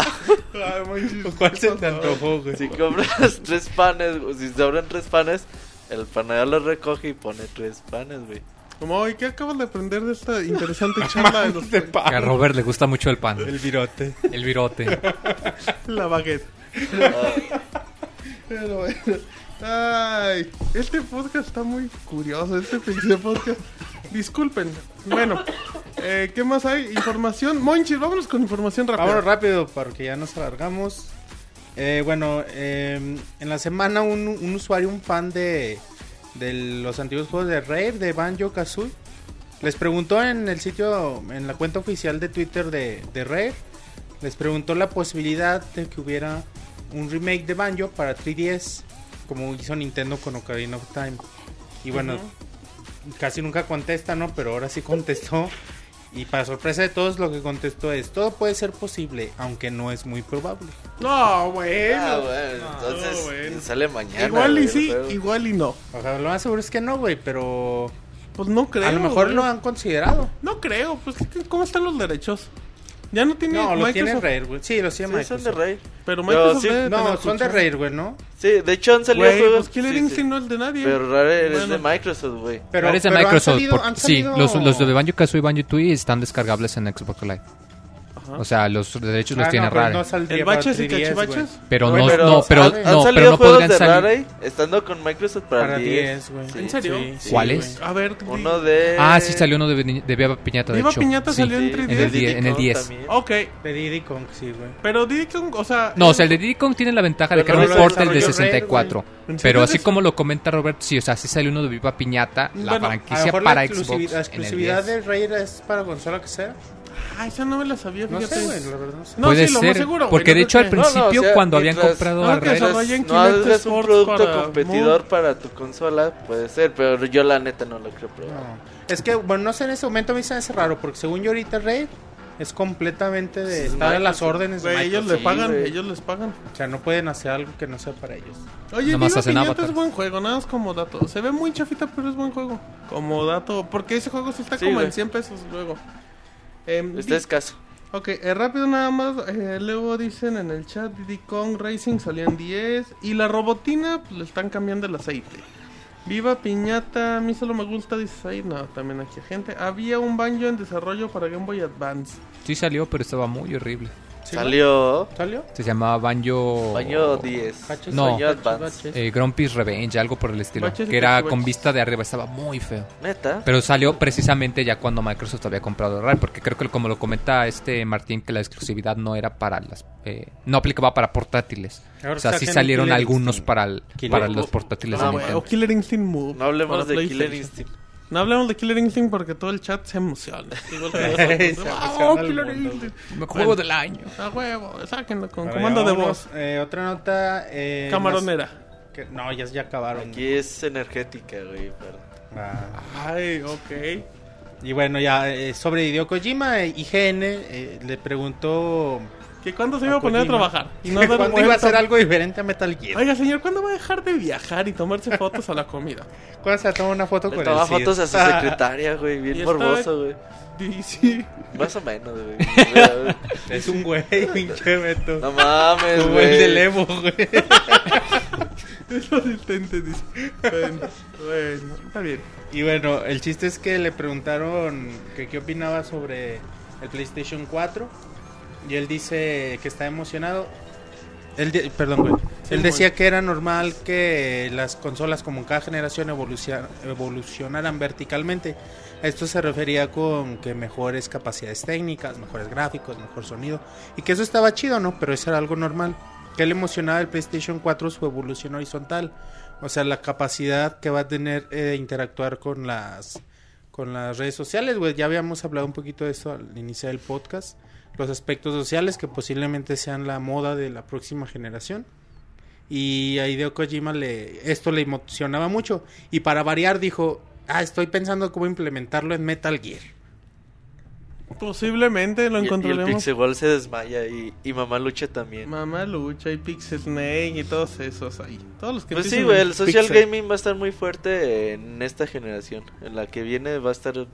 ¿Cuál se te antojó, güey? Si compras tres panes, o si sobran tres panes, el panadero los recoge y pone tres panes, güey. Como, ¿y qué acabas de aprender de esta interesante charla de los de Que a. Robert le gusta mucho el pan. El virote. El virote. La baguette. Pero bueno. Ay, este podcast está muy curioso, este Podcast. Disculpen. Bueno, eh, ¿qué más hay? Información. Monchis, vámonos con información rápida. Vámonos rápido, porque ya nos alargamos. Eh, bueno, eh, en la semana un, usuario, un fan de, los antiguos juegos de Rare, de Banjo Kazooie, les preguntó en el sitio, en la cuenta oficial de Twitter de, de les preguntó la posibilidad de que hubiera un remake de Banjo para 3DS, como hizo Nintendo con Ocarina of Time. Y bueno, casi nunca contesta, ¿no? Pero ahora sí contestó. Y para sorpresa de todos, lo que contestó es: todo puede ser posible, aunque no es muy probable. No, bueno. Ah, bueno, entonces bueno. sale mañana. igual y sí, igual y no. O sea, lo más seguro es que no, güey, pero Pues no creo. a lo mejor güey. lo han considerado. No creo, pues ¿cómo están los derechos? Ya no tiene No, lo tiene Microsoft, Rare, güey. Sí, lo tiene Sí, son de Microsoft. Rey. pero Pero Microsoft sí- debe No, son de Rare, güey, ¿no? Sí, de hecho han salido Güey, juegos. pues Killer sí, sí. Instinct no es de nadie. Pero Rare es Bueno. de Microsoft, güey. Pero, Eres de pero han Microsoft. salido- por- han Sí, salido- los, los de Banjo Kazooie y Banjo Tooie están descargables en Xbox Live. O sea, los derechos los Ah, tiene Rare. ¿El baches y 3DS, güey. cachivaches? Pero no, pero no, pero no, salido pero no podrían salir. Rare estando con Microsoft para, Para el 10, güey. Sí. ¿En serio? Sí, ¿Cuáles? A ver, Uno de. Ah, sí salió uno de, de Viva Piñata, de Viva hecho. Piñata salió en Sí, 3DS. En el die- en el Kong 10. también. Ok, De Diddy Kong, sí, güey. pero Diddy Kong, o sea... No, o el- sea, el de Diddy Kong tiene la ventaja de que no port el de desarrolló Rare, 64. ¿En Pero así como lo comenta Robert, sí, o sea, sí salió uno de Viva Piñata, la franquicia para Xbox exclusividad, la exclusividad 10. de Rare es para consola que sea. Ah, esa no me la sabía, No fíjate. sé, güey, la verdad no sé. No, Puede sí, lo más ser, seguro, porque no de hecho al No, no, principio o sea, cuando habían comprado no, a desarrollen no hagas un producto para competidor para tu consola, puede ser, pero yo la neta no lo creo probar. No. Es que, bueno, no sé, en ese momento a mí se me hace raro, porque según yo ahorita Rare es completamente de Es estar a las órdenes de Güey, ellos le pagan, ellos les pagan. O sea, no pueden hacer algo que no sea para ellos. Oye, Piñata avatars. es buen juego, nada más como dato. Se ve muy chafita, pero es buen juego. Como dato, porque ese juego sí está Sí, como en 100 pesos luego. Em, Está escaso. Ok, eh, rápido nada más. eh, luego dicen en el chat: Diddy Kong Racing salió en 10. Y la robotina, pues le están cambiando el aceite. Viva Piñata, a mí solo me gusta, dice ahí. No, también aquí hay gente. Había un banjo en desarrollo para Game Boy Advance. sí salió, pero estaba muy horrible. Salió. ¿Salió? Se llamaba Banjo... Baño 10. Baches, No. Baño Advance. eh, Grumpy's Revenge, algo por el estilo. Baches Que era Baches. con vista de arriba, estaba muy feo. Neta. Pero salió precisamente ya cuando Microsoft había comprado Rare, porque creo que como lo comenta este Martín, que la exclusividad no era para las... eh, no aplicaba para portátiles. Ahora o sea, sí salieron algunos Instinct. para, el- Killer- para los portátiles Ah, de O Nintendo. Killer Instinct Move. No hablemos de Killer. Instinct. No hablemos de Killer Instinct porque todo el chat se emociona. Igual que nosotros. emociona ¡Oh, Killer Instinct! Juego del año. A huevo, sáquenlo con Ahora comando de voz. Eh, otra nota. Eh, Camaronera. las- que- no, ya, ya acabaron. Aquí es energética, güey. pero- Ah. Ay, ok. Y bueno, ya eh, sobre Hideo Kojima, eh, IGN eh, le preguntó ¿Que cuándo se iba a poner a trabajar? Y no cuándo iba a hacer algo diferente a Metal Gear. Oiga, señor, ¿cuándo va a dejar de viajar y tomarse fotos a la comida? ¿Cuándo se toma una foto Le con toma el Cid? fotos a su Ah, secretaria, güey. Bien morboso, güey. Sí. Más o menos, güey. Es un güey, pinche Beto. No mames, güey. Evo, güey. Es lo asistente, dice. Bueno, bueno, está bien. Y bueno, el chiste es que le preguntaron que qué opinaba sobre el PlayStation 4 y él dice que está emocionado. Él perdón, güey. Él decía que era normal que las consolas como en cada generación evolucion- evolucionaran verticalmente. A esto se refería con que mejores capacidades técnicas, mejores gráficos, mejor sonido. Y que eso estaba chido, ¿no? Pero eso era algo normal. Que le emocionaba el PlayStation 4 su evolución horizontal. O sea, la capacidad que va a tener eh, de interactuar con las con las redes sociales, güey. Ya habíamos hablado un poquito de eso al iniciar el podcast. Los aspectos sociales que posiblemente sean la moda de la próxima generación. Y a Hideo Kojima le, esto le emocionaba mucho. Y para variar dijo, ah, estoy pensando cómo implementarlo en Metal Gear. Posiblemente lo Y, y el. Pixel se desmaya y, y Mamá Lucha también. Mamá Lucha y Pixel Snake y todos esos ahí. Todos los que Pues sí, güey, el social Pixel. gaming va a estar muy fuerte en esta generación. En la que viene va a estar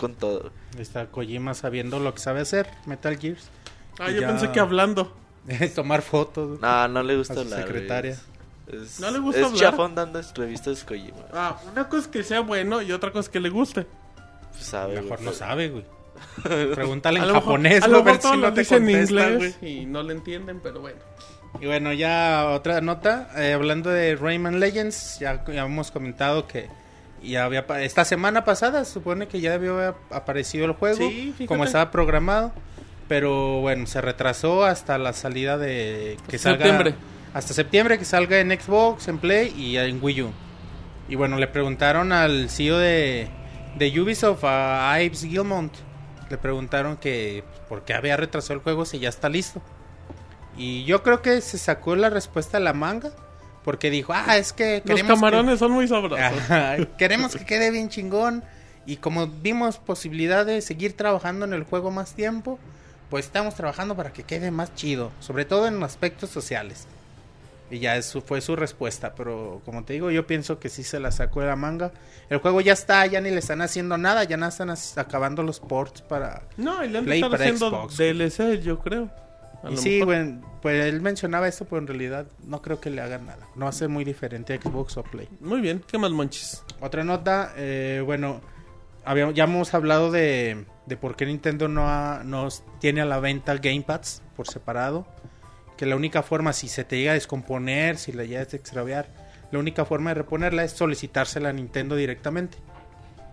con todo. Está Kojima sabiendo lo que sabe hacer, Metal Gears. Ah, Y yo ya- pensé que hablando. Tomar fotos. No, no le gusta A su hablar. secretaria. Es, ¿No le gusta es hablar? chafón dando revistas Kojima. Ah, una cosa es que sea bueno y otra cosa es que le guste. Pues sabe, Mejor güey. no sabe, güey. Pregúntale A en lo mejor- japonés, a güey, lo a ver mejor si no lo te dicen en inglés güey. y no le entienden, pero bueno. Y bueno, ya otra nota, eh, hablando de Rayman Legends, ya, ya hemos comentado que ya había esta semana pasada se supone que ya haber aparecido el juego Sí, como estaba programado, pero bueno, se retrasó hasta la salida de que salga Septiembre. hasta septiembre que salga en Xbox, en Play y en Wii U. Y bueno, le preguntaron al CEO de, de Ubisoft, a Ives Gilmont, le preguntaron que por qué había retrasado el juego si ya está listo. Y yo creo que se sacó la respuesta de la manga. Porque dijo, ah, es que Los camarones son muy sabrosos. Queremos que quede bien chingón. Y como vimos posibilidad de seguir trabajando en el juego más tiempo, pues estamos trabajando para que quede más chido. Sobre todo en aspectos sociales. Y ya eso fue su respuesta. Pero como te digo, yo pienso que sí se la sacó de la manga. El juego ya está, ya ni le están haciendo nada. Ya nada están acabando los ports para... No, y le han Play haciendo Xbox. DLC, yo creo. A Y lo sí, mejor. bueno, pues él mencionaba esto, pero en realidad no creo que le hagan nada. No ser muy diferente a Xbox o Play. Muy bien, ¿qué más monchis? Otra nota, eh, bueno, habíamos, ya hemos hablado de, de por qué Nintendo no, ha- no tiene a la venta Gamepads por separado. Que la única forma, si se te llega a descomponer, si la llegas a extraviar, la única forma de reponerla es solicitársela a Nintendo directamente.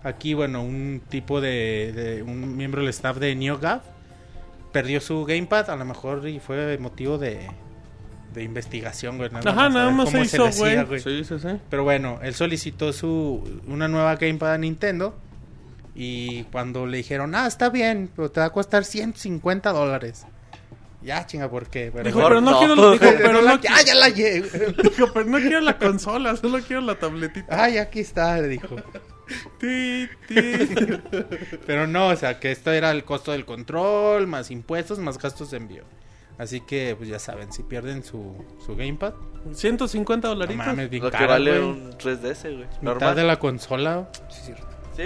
Aquí, bueno, un tipo de, de- un miembro del staff de NeoGAF perdió su Gamepad, a lo mejor y fue motivo de, de investigación, güey. nada Ajá, más nada más se hizo, güey. Sí, sí, sí. pero bueno, él solicitó su una nueva Gamepad a Nintendo. Y cuando le dijeron, ah, está bien, pero te va a costar 150 dólares. Ya, chinga, ¿por qué? Pero, Dijo, Mejor pero no, no. quiero, dijo, pero no, ya, ya la llevo. dijo, pero no quiero la consola, solo quiero la tabletita. Ay, aquí está, le dijo. Pero no, o sea, que esto era el costo del control, más impuestos, más gastos de envío. Así que, pues ya saben, si pierden su, su Gamepad, 150 no dolaritos. mames, bien Lo que vale güey. un 3DS, güey. Mitad Normal. de la consola. Sí,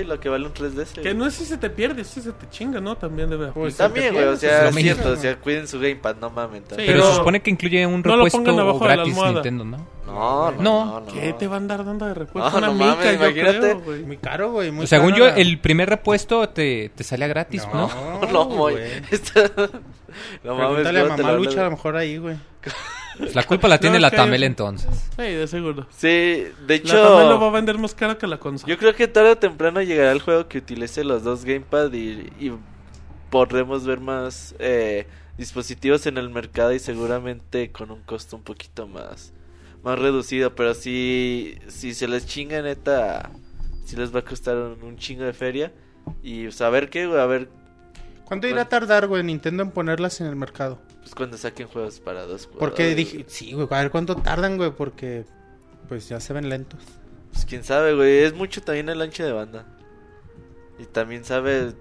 lo que vale un 3DS. Que no es si se te pierde, si se te chinga, ¿no? También debe Pues, aplicar. También, güey, o Pues, sea, lo es cierto, o sea, cuiden su gamepad, no mames. Sí. Pero, Pero- se supone que incluye un no lo repuesto pongan abajo de la gratis almohada. Nintendo, ¿no? No, no, No. no. no. ¿Qué te va a andar dando de repuesto? No, Una no mica, mames, yo imagínate. creo, güey. Muy caro, güey. Muy Según caro yo, el primer repuesto te, te salía gratis, ¿no? No, muy. Está... No mames, Pregúntale a ¿cómo te mamá lo Lucha a lo mejor ahí, güey. La culpa la tiene No, la Tamel entonces. Sí, de seguro. Sí, de La también lo va a hecho, vender más caro que la consola. yo creo que tarde o temprano llegará el juego que utilice los dos gamepad y, y podremos ver más eh, dispositivos en el mercado y seguramente con un costo un poquito más más reducido, pero si si se les chinga neta, si les va a costar un, un chingo de feria y pues, a ver qué, a ver ¿Cuánto irá a tardar, güey, Nintendo en ponerlas en el mercado? pues cuando saquen juegos para dos Porque dije, sí, güey, a ver cuánto tardan, güey, porque pues ya se ven lentos. Pues quién sabe, güey. Es mucho también el ancho de banda. Y también sabe.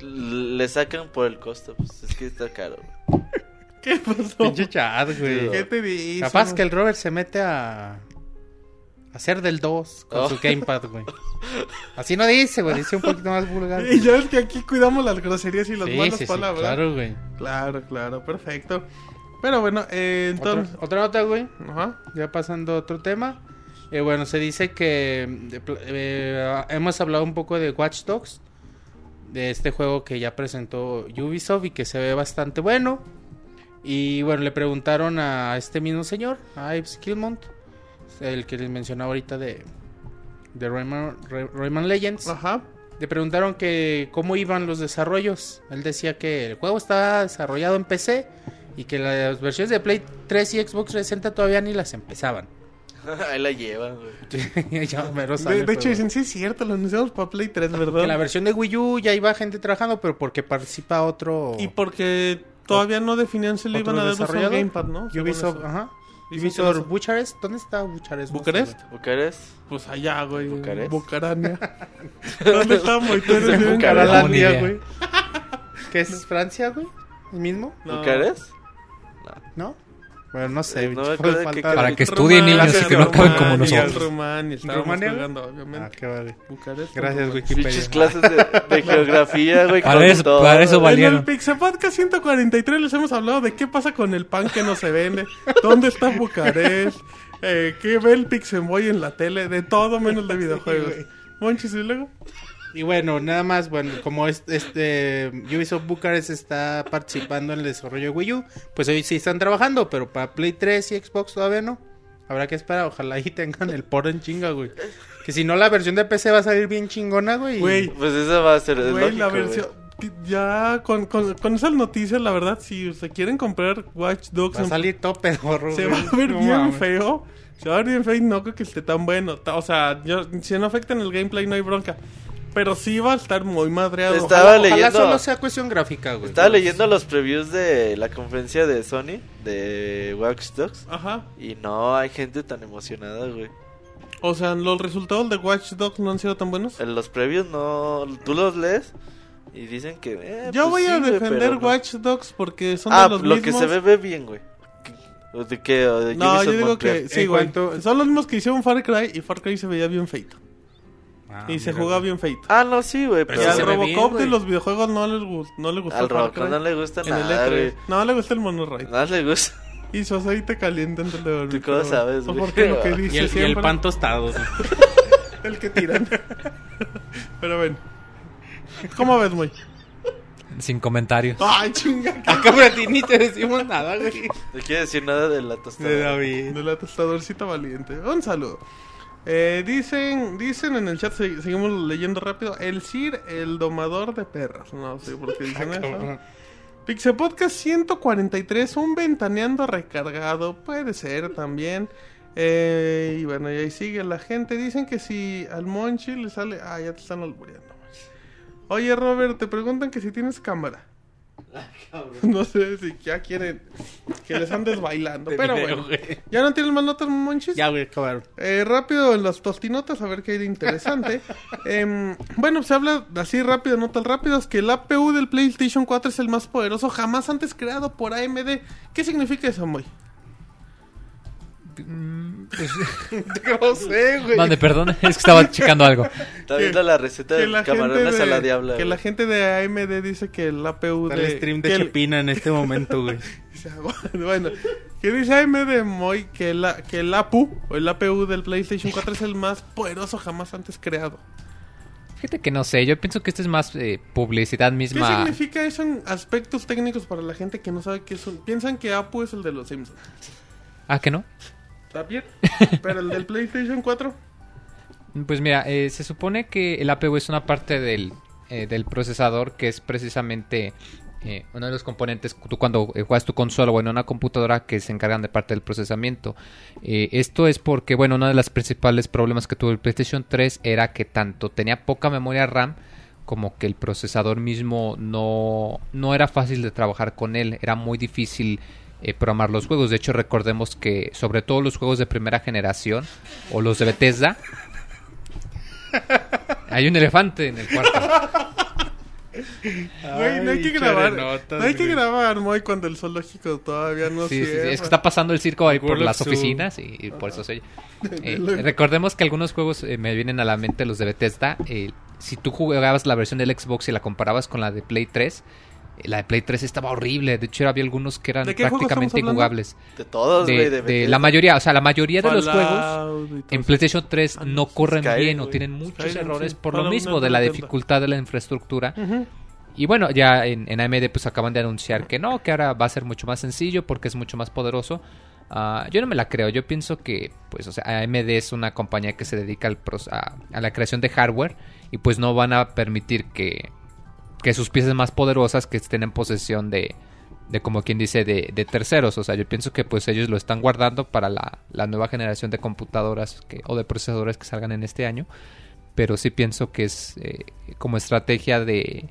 Le sacan por el costo. Pues es que está caro, güey. ¿Qué pasó? Pinche chat, güey. ¿Qué te dice? Capaz que el Robert se mete a hacer del 2 con Oh. su gamepad, güey. Así no dice, güey, dice un poquito más vulgar. Y ya ves que aquí cuidamos las groserías y las Sí, malas sí, sí, palabras. claro, güey. claro, claro, perfecto. Pero bueno, eh, entonces... otra nota, güey. Ajá. Ya pasando a otro tema. Eh, bueno, se dice que eh, hemos hablado un poco de Watch Dogs. De este juego que ya presentó Ubisoft y que se ve bastante bueno. Y bueno, le preguntaron a este mismo señor, a Ives Kilmont, el que les mencionaba ahorita de, de Rayman, Ray- Rayman Legends. Ajá. Le preguntaron que cómo iban los desarrollos. Él decía que el juego estaba desarrollado en PC y que las versiones de Play 3 y Xbox 360 todavía ni las empezaban. Ahí la llevan, güey. Ya De, hecho, dicen, sí es cierto, lo anunciamos para Play 3, ¿verdad? que la versión de Wii U ya iba gente trabajando, pero porque participa otro Y porque todavía no definían si le ¿Otro iban a dar desarrollador? Gamepad, ¿no? Ubisoft, eso. ajá. No- Bucharest, ¿dónde está Bucharest? No ¿Bucarest? ¿Bucarest? Pues allá, güey. ¿Bucarest? Bucarania. ¿Dónde está Moiteres? En. No, idea. güey. ¿Qué es Francia, güey? ¿El mismo? No. ¿Bucarest? ¿No? Bueno, no sé. No qué de- cara- Para que estudien Rumania, niños y que no acaben como nosotros. Rumania, jugando, obviamente. Ah, qué vale. Bucarest, Gracias. Wikipedia. Pinches clases de, de geografía, güey. Para eso- todo. para eso va- En el valieron. Pixel Podcast 143 les hemos hablado de qué pasa con el pan que no se vende, dónde está Bucarest, eh, qué ve el Pixelboy en la tele, de todo menos de videojuegos. Monchis y luego. Y bueno, nada más, bueno, como es- este Ubisoft Bucarest está participando en el desarrollo de Wii U, pues hoy sí están trabajando, pero para Play 3 y Xbox todavía no. Habrá que esperar, ojalá ahí tengan el port en chinga, güey. Que si no la versión de PC va a salir bien chingona, güey. Güey, Pues eso va a ser. Güey, la lógico, versión. Ya con, con, con esas noticias, la verdad, si se quieren comprar Watch Dogs, Va a en- salir todo pedorro, se güey. va a ver No bien mames. feo. Se va a ver bien feo y no creo que esté tan bueno. O sea, yo- si no afecta en el gameplay, no hay bronca. Pero sí va a estar muy madreado. Estaba Ojalá leyendo- solo sea cuestión gráfica, güey. Estaba leyendo los previews de la conferencia de Sony, de Watch Dogs. Ajá. Y no hay gente tan emocionada, güey. O sea, los resultados de Watch Dogs no han sido tan buenos. En los previews no. Tú los lees y dicen que. eh, Yo pues voy a sí, defender. Watch Dogs porque son Ah, de los lo mismos. que se ve, ve bien, güey. ¿O ¿De qué? ¿O de No, yo digo Montreal? que sí, güey. cuanto- Son los mismos que hicieron Far Cry y Far Cry se veía bien feito. Ah, y se mira, jugaba bien feito. Ah, no, sí, güey. Pero y Pero sí al Robocop bien, de los videojuegos no, les gus- no le gustó al Robocop no le gusta En el nada, E3. güey. No le gusta el monorail. Nada le gusta. Y su aceite caliente antes de dormir. ¿Tú cómo sabes, güey? Porque lo que dice Y el, y el siempre, pan tostado. güey. el que tiran. pero bueno. ¿Cómo ves, muy? Sin comentarios. Ay, chinga. Acá a ti ni te decimos nada, güey. No quiere decir nada de la tostada. De David. De la tostadorcita valiente. Un saludo. Eh, dicen, dicen en el chat, se- seguimos leyendo rápido. El Sir, el domador de perros. No sé por qué dicen eso. Pixel Podcast 143, un ventaneando recargado. Puede ser también. Eh, y bueno, y ahí sigue la gente. Dicen que si al Monchi le sale. Ah, ya te están albureando. Oye, Robert, te preguntan que si tienes cámara. No sé si ya quieren que les andes bailando. Pero video, bueno, güey. ¿ya no tienes más notas, Monchis? Ya, güey, acabaron. Eh, rápido en las tostinotas, a ver qué hay de interesante. Em, bueno, se habla así rápido, no tan rápido, es que el APU del PlayStation 4 es el más poderoso jamás antes creado por AMD. ¿Qué significa eso, Moy? Mm, pues, No sé, güey. mande, perdón, es que estaba checando algo. Está viendo la receta de la, camarones a la de, diabla. que güey. la gente de AMD dice que el APU Está de... el stream que de el- Chepina en este momento, güey. bueno, que dice AMD Moy que, la, que el APU o el APU del PlayStation 4 es el más poderoso jamás antes creado. Fíjate que no sé, yo pienso que esto es más eh, publicidad ¿Qué misma. significa eso en aspectos técnicos para la gente que no sabe qué es un... Piensan que APU es el de los Simpsons. Ah, que no. ¿Está bien? Pero el del PlayStation 4... Pues mira, eh, se supone que el APU es una parte del, eh, del procesador que es precisamente eh, uno de los componentes, tú cuando eh, juegas tu consola o en una computadora que se encargan de parte del procesamiento. Eh, esto es porque, bueno, uno de los principales problemas que tuvo el PlayStation 3 era que tanto tenía poca memoria RAM como que el procesador mismo no, no era fácil de trabajar con él, era muy difícil eh, programar los juegos. De hecho, recordemos que sobre todo los juegos de primera generación o los de Bethesda, hay un elefante en el cuarto. Güey, no hay que grabar. no hay que güey. grabar, Moy, cuando el zoológico todavía no Sí, sí. Es que está pasando el circo ahí por World las oficinas y, y por eso se. Eh, recordemos que algunos juegos eh, me vienen a la mente los de Bethesda. eh, si tú jugabas la versión del Xbox y la comparabas con la de Play 3, eh, la de Play 3 estaba horrible. De hecho, había algunos que eran ¿De qué juegos prácticamente injugables. De todos, De, güey. De, la mayoría, o sea, la mayoría de los juegos en. PlayStation 3 Ah, no corren bien o tienen muchos errores sí. por lo mismo no de la dificultad de la infraestructura. Y bueno, ya en, en AMD pues acaban de anunciar que no, que ahora va a ser mucho más sencillo porque es mucho más poderoso. Ah, yo no me la creo, yo pienso que pues o sea, AMD es una compañía que se dedica al pros- a, a la creación de hardware y pues no van a permitir que, que sus piezas más poderosas que estén en posesión de, de como quien dice, de, de terceros. O sea, yo pienso que pues ellos lo están guardando para la, la nueva generación de computadoras que, o de procesadores que salgan en este año. Pero sí pienso que es eh, como estrategia de,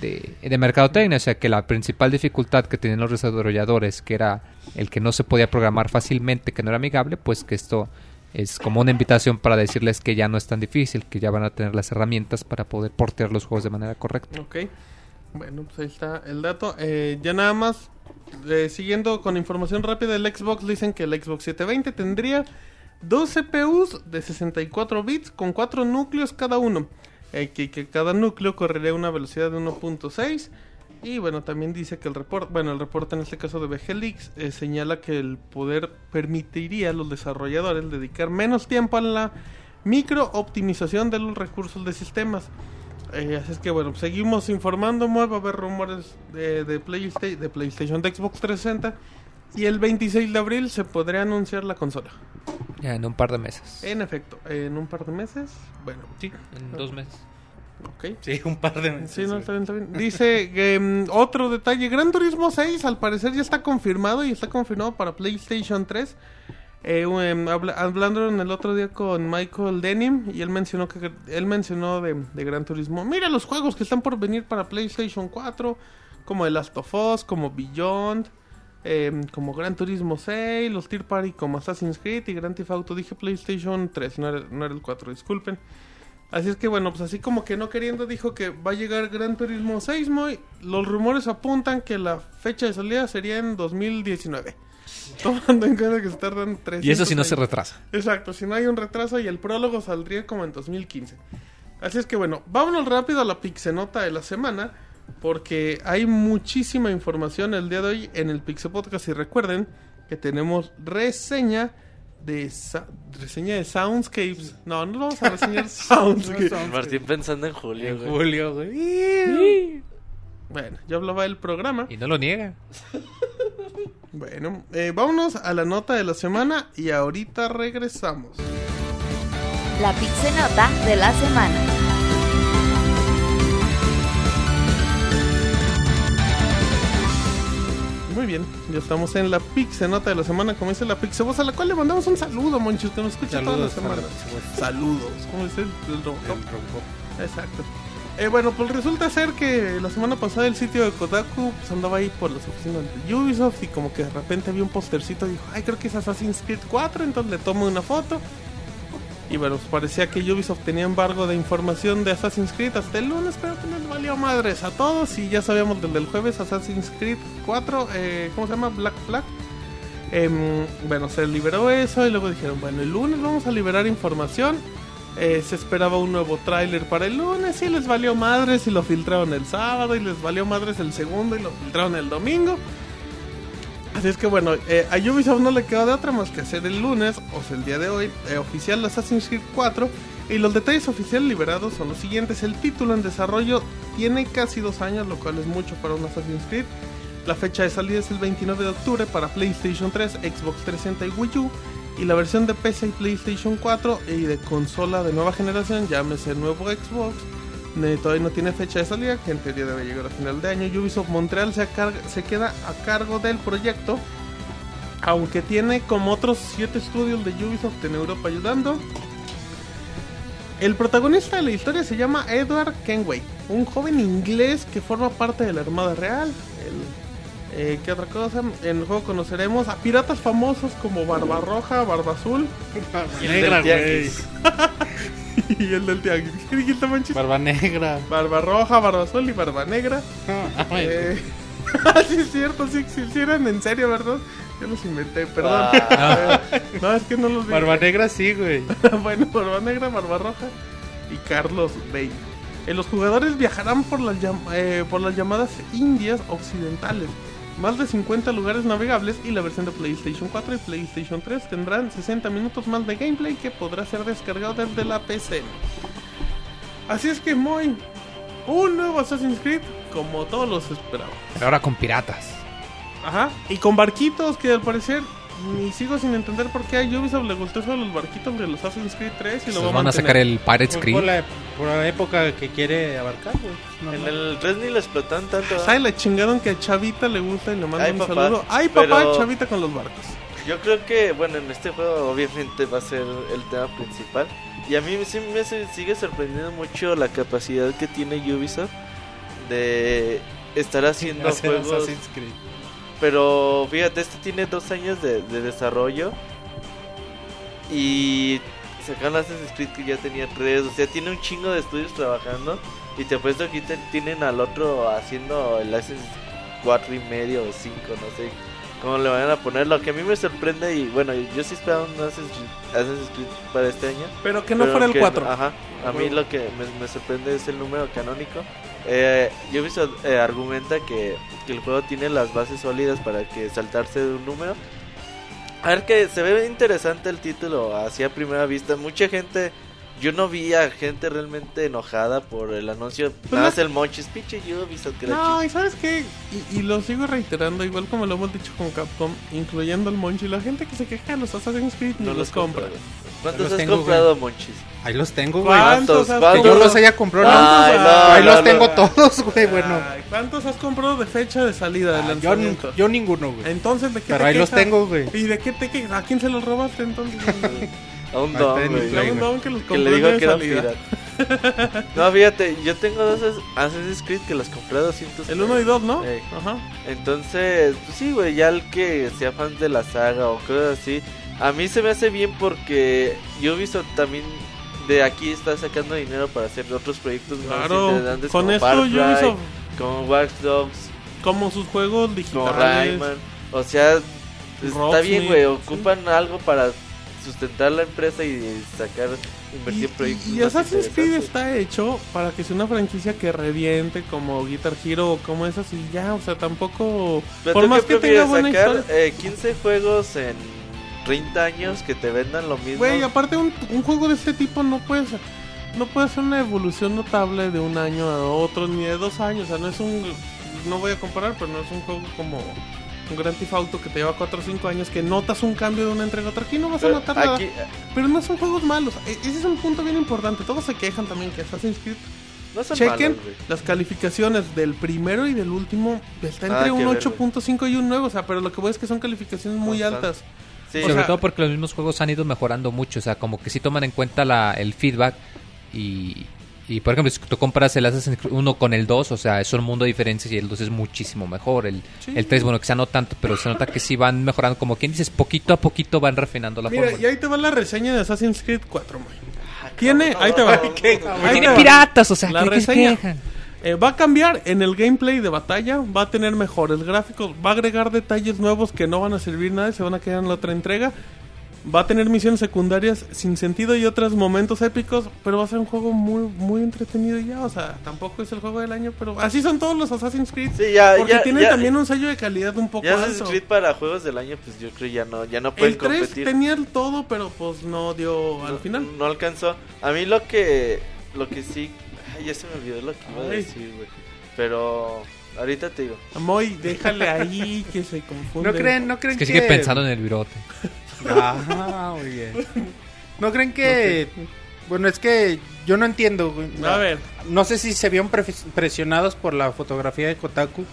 de, de mercadotecnia. O sea, que la principal dificultad que tienen los desarrolladores, que era el que no se podía programar fácilmente, que no era amigable, pues que esto es como una invitación para decirles que ya no es tan difícil, que ya van a tener las herramientas para poder portear los juegos de manera correcta. Ok. Bueno, pues ahí está el dato. Eh, ya nada más, eh, siguiendo con información rápida del Xbox, dicen que el Xbox 720 tendría dos CPUs de 64 bits con cuatro núcleos cada uno. Eh, que, que cada núcleo correría a una velocidad de 1.6. Y bueno, también dice que el reporte, bueno, el reporte en este caso de VGLeaks eh, señala que el poder permitiría a los desarrolladores dedicar menos tiempo a la micro optimización de los recursos de sistemas. Eh, así es que bueno, seguimos informando, va a haber rumores de, de, Playsta- de PlayStation, de Xbox 360 y el 26 de abril se podría anunciar la consola. Ya en un par de meses. En efecto, en un par de meses, bueno, Sí, en dos meses. Ok. Sí, un par de meses. Sí, no, está bien, está bien. Dice mm, otro detalle, Gran Turismo 6 al parecer ya está confirmado y está confirmado para PlayStation 3. Eh, um, habla- hablando en el otro día con Michael Denim y él mencionó que él mencionó de, de Gran Turismo. Mira los juegos que están por venir para PlayStation 4, como The Last of Us, como Beyond, eh, como Gran Turismo 6, los Tier Party como Assassin's Creed y Grand Theft Auto. Dije PlayStation 3, no era, no era el 4, disculpen. Así es que bueno, pues así como que no queriendo dijo que va a llegar Gran Turismo 6, Moy. Los rumores apuntan que la fecha de salida sería en 2019. Tomando en cuenta que se tardan 3 Y eso si no se retrasa. Exacto, si no hay un retraso y el prólogo saldría como en 2015. Así es que bueno, vámonos rápido a la pixenota de la semana. Porque hay muchísima información el día de hoy en el Pixel Podcast. Y recuerden que tenemos reseña de reseña de Soundscapes. No, no vamos a reseñar Soundscapes. Martín pensando en Julio, En güey. julio, güey. Bueno, ya hablaba del programa. Y no lo niega. Bueno, eh, vámonos a la nota de la semana y ahorita regresamos. La Pixenota de la semana. Muy bien, ya estamos en la Pixenota de la semana, como dice la Pixevoz, a la cual le mandamos un saludo, Monchis, que nos escucha toda la Saludos semana. para la Pixevoz. Saludos, ¿cómo dice el, el. Exacto. Eh, bueno, pues resulta ser que la semana pasada el sitio de Kotaku pues, andaba ahí por las oficinas de Ubisoft y como que de repente vi un postercito y dijo, ay, creo que es Assassin's Creed 4, entonces le tomo una foto. Y bueno, pues parecía que Ubisoft tenía embargo de información de Assassin's Creed hasta el lunes, pero pues les valió madres a todos y ya sabíamos desde el jueves Assassin's Creed 4, eh, ¿cómo se llama? Black Flag. Em, bueno, se liberó eso y luego dijeron, bueno, el lunes vamos a liberar información. Eh, se esperaba un nuevo tráiler para el lunes y les valió madres y lo filtraron el sábado y les valió madres el segundo y lo filtraron el domingo. Así es que bueno, eh, a Ubisoft no le queda de otra más que hacer el lunes, o sea el día de hoy, eh, oficial Assassin's Creed 4. Y los detalles oficiales liberados son los siguientes. El título en desarrollo tiene casi dos años, lo cual es mucho para un Assassin's Creed. La fecha de salida es el 29 de octubre para PlayStation 3, Xbox 360 y Wii U. Y la versión de PC y PlayStation 4 y de consola de nueva generación, llámese nuevo Xbox, todavía no tiene fecha de salida, que en teoría debe llegar a final de año. Ubisoft Montreal se, queda a cargo del proyecto, aunque tiene como otros 7 estudios de Ubisoft en Europa ayudando. El protagonista de la historia se llama Edward Kenway, un joven inglés que forma parte de la Armada Real. El- eh, ¿Qué otra cosa? En el juego conoceremos a piratas famosos como Barbarroja, Barba Azul Negra, güey. Y el del Tianguis. ¿Qué dijiste, Manchis? Barba negra. Barba Roja, Barba Azul y Barba Negra. Ay, Eh, sí, es cierto, sí, sí, sí eran en serio, ¿verdad? Yo los inventé, perdón. Ah. No, es que no los vi. Barba negra sí, güey. bueno, Barba Negra, Barba Roja y Carlos Bay. Eh, los jugadores viajarán por las, llam- eh, por las llamadas Indias Occidentales. Más de 50 lugares navegables y la versión de PlayStation 4 y PlayStation 3 tendrán 60 minutos más de gameplay que podrá ser descargado desde la PC. Así es que muy un nuevo Assassin's Creed como todos los esperaban. Pero ahora con piratas. Ajá. Y con barquitos que al parecer ni sigo sin entender por qué a Ubisoft le gustó eso de los barquitos de los Assassin's Creed 3 y lo van a mantener. sacar el Pirates Por, Creed. por la, por la época que quiere abarcar, güey. No, En el 3 ni lo explotan tanto. ¿verdad? ¿Sabe la chingaron que a Chavita le gusta y le manda Ay, un papá. saludo? ¡Ay, papá! Pero- Chavita con los barcos. Yo creo que, bueno, en este juego obviamente va a ser el tema principal. Y a mí sí me sigue sorprendiendo mucho la capacidad que tiene Ubisoft de estar haciendo juegos. Assassin's Creed. Pero fíjate, este tiene dos años de, de desarrollo. Y sacaron Assassin's Creed que ya tenía tres. O sea, tiene un chingo de estudios trabajando. Y te apuesto que te- tienen al otro haciendo el Assassin's 4 y medio o 5, no sé cómo le van a poner. Lo que a mí me sorprende, y bueno, yo sí esperaba un Assassin's Creed, para este año. Pero que no Pero fuera el que- 4. Ajá. A mí lo que me, me sorprende es el número canónico. Eh, Ubisoft eh, argumenta que, que el juego tiene las bases sólidas para que saltarse de un número. A ver que se ve interesante el título así a primera vista. Mucha gente, yo no vi a gente realmente enojada por el anuncio. Nada más el monchis, pinche Ubisoft que Pues No, y sabes qué, y, y lo sigo reiterando, igual como lo hemos dicho con Capcom, incluyendo el Monchi, la gente que se queja de los Assassin's Creed ni no los compra. ¿Cuántos Los has comprado, monchis? Ahí los tengo, güey. ¿Cuántos ¿Cuántos? Que yo comprado? los haya comprado. Ay, no, Ahí no, los no, tengo no. todos, güey. Bueno. Ay, ¿Cuántos has comprado de fecha de salida del Ah, yo, lanzamiento? nunca- yo ninguno, güey. Entonces, ¿de qué Pero te ahí los tengo, güey. ¿Y de qué te quejas? ¿A quién se los robaste entonces? A un Ahí don, güey. A un don que los Que compró le digo de que era salida. no, fíjate, yo tengo dos Ass- Assassin's Creed que los compré a 200 El 1 y 2, ¿no? Ey. Ajá. Entonces, pues sí, güey, ya el que sea fan de la saga o cosas así, a mí se me hace bien porque Ubisoft también de aquí está sacando dinero para hacer otros proyectos más Claro, interesantes con como esto Far Cry, Ubisoft, como Watch Dogs, como sus juegos como digitales. Rayman, o sea, está bien, güey, sí. ocupan algo para sustentar la empresa y sacar, invertir en proyectos y- Assassin's Creed está hecho para que sea una franquicia que reviente como Guitar Hero o como esas y ya, o sea, tampoco... Pero por más qué que tenga buena sacar historia... eh, 15 juegos en 30 años que te vendan lo mismo. Güey, aparte un, un juego de este tipo no puede ser, no puede ser una evolución notable de un año a otro ni de dos años, o sea, no es un no voy a comparar, pero no es un juego como un Grand Theft Auto que te lleva 4 o 5 años que notas un cambio de una entrega a otra. Aquí no vas a notar nada. aquí, Pero no son juegos malos. E- Ese es un punto bien importante. Todos se quejan también que Assassin's Creed no son chequen malos, las calificaciones del primero y del último. Está entre que un ver, 8.5 y un 9. O sea, pero lo que voy es que son calificaciones muy Bastante. altas. Sí, o Sobre sea- todo porque los mismos juegos han ido mejorando mucho, o sea, como que sí toman en cuenta la, el feedback y, y, por ejemplo, si tú comparas el Assassin's Creed 1 con el 2, o sea, es un mundo de diferencias y el 2 es muchísimo mejor. El, Sí. el 3, bueno, quizá no tanto, pero se nota que sí van mejorando, como quien dices, poquito a poquito van refinando la Mira, fórmula. y ahí te va la reseña de Assassin's Creed 4. muy. Ah, Tiene, ahí te va. Ahí Tiene te va. piratas, o sea, La ¿qué- qué se reseña. Eh, va a cambiar en el gameplay de batalla, va a tener mejores gráficos, va a agregar detalles nuevos que no van a servir nada y se van a quedar en la otra entrega. Va a tener misiones secundarias sin sentido y otros momentos épicos, pero va a ser un juego muy muy entretenido y ya, o sea, tampoco es el juego del año, pero así son todos los Assassin's Creed. Sí, ya, porque ya, tienen ya- también un sello de calidad un poco Ya Assassin's. Creed para juegos del año, pues yo creo ya no, ya no pueden El 3 competir. tenía el todo, pero pues no dio al no, final. No alcanzó. A mí lo que, lo que sí, ay, ya se me olvidó lo que iba a decir, güey. Pero ahorita te digo. Moy, déjale ahí que se confunde. ¿No creen, no creen Es que sigue pensando en el virote. Ah, muy bien. ¿No creen que... Bueno, es que yo no entiendo, güey. A ver, No sé si se vieron pre- presionados por la fotografía de Kotaku.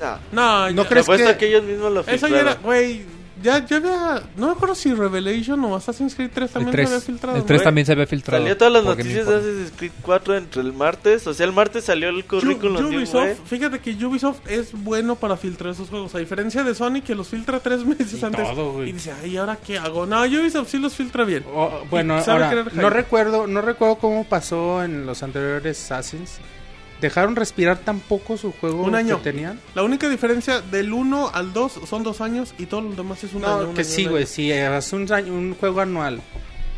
No, no, ¿No crees que- que ellos mismos lo Eso ya era, güey. Ya, ya había. No me acuerdo si Revelation o Assassin's Creed 3 El también 3, se había filtrado. el 3 güey. también se había filtrado. Salió todas las noticias de. Assassin's Creed 4 entre el martes. O sea, el martes salió el currículum Ubisoft, fíjate que Ubisoft es bueno para filtrar esos juegos. A diferencia de Sony que los filtra tres meses Y antes. todo, y dice, ay, ¿ahora qué hago? No, Ubisoft sí los filtra bien. O- bueno, ahora, no recuerdo, no recuerdo cómo pasó en los anteriores Assassins. Dejaron respirar tan poco su juego Un año. que tenían. La única diferencia del 1 al 2 son dos años y todo lo demás es un No, año. un que año, sí, güey, sí, es un, año- un juego anual.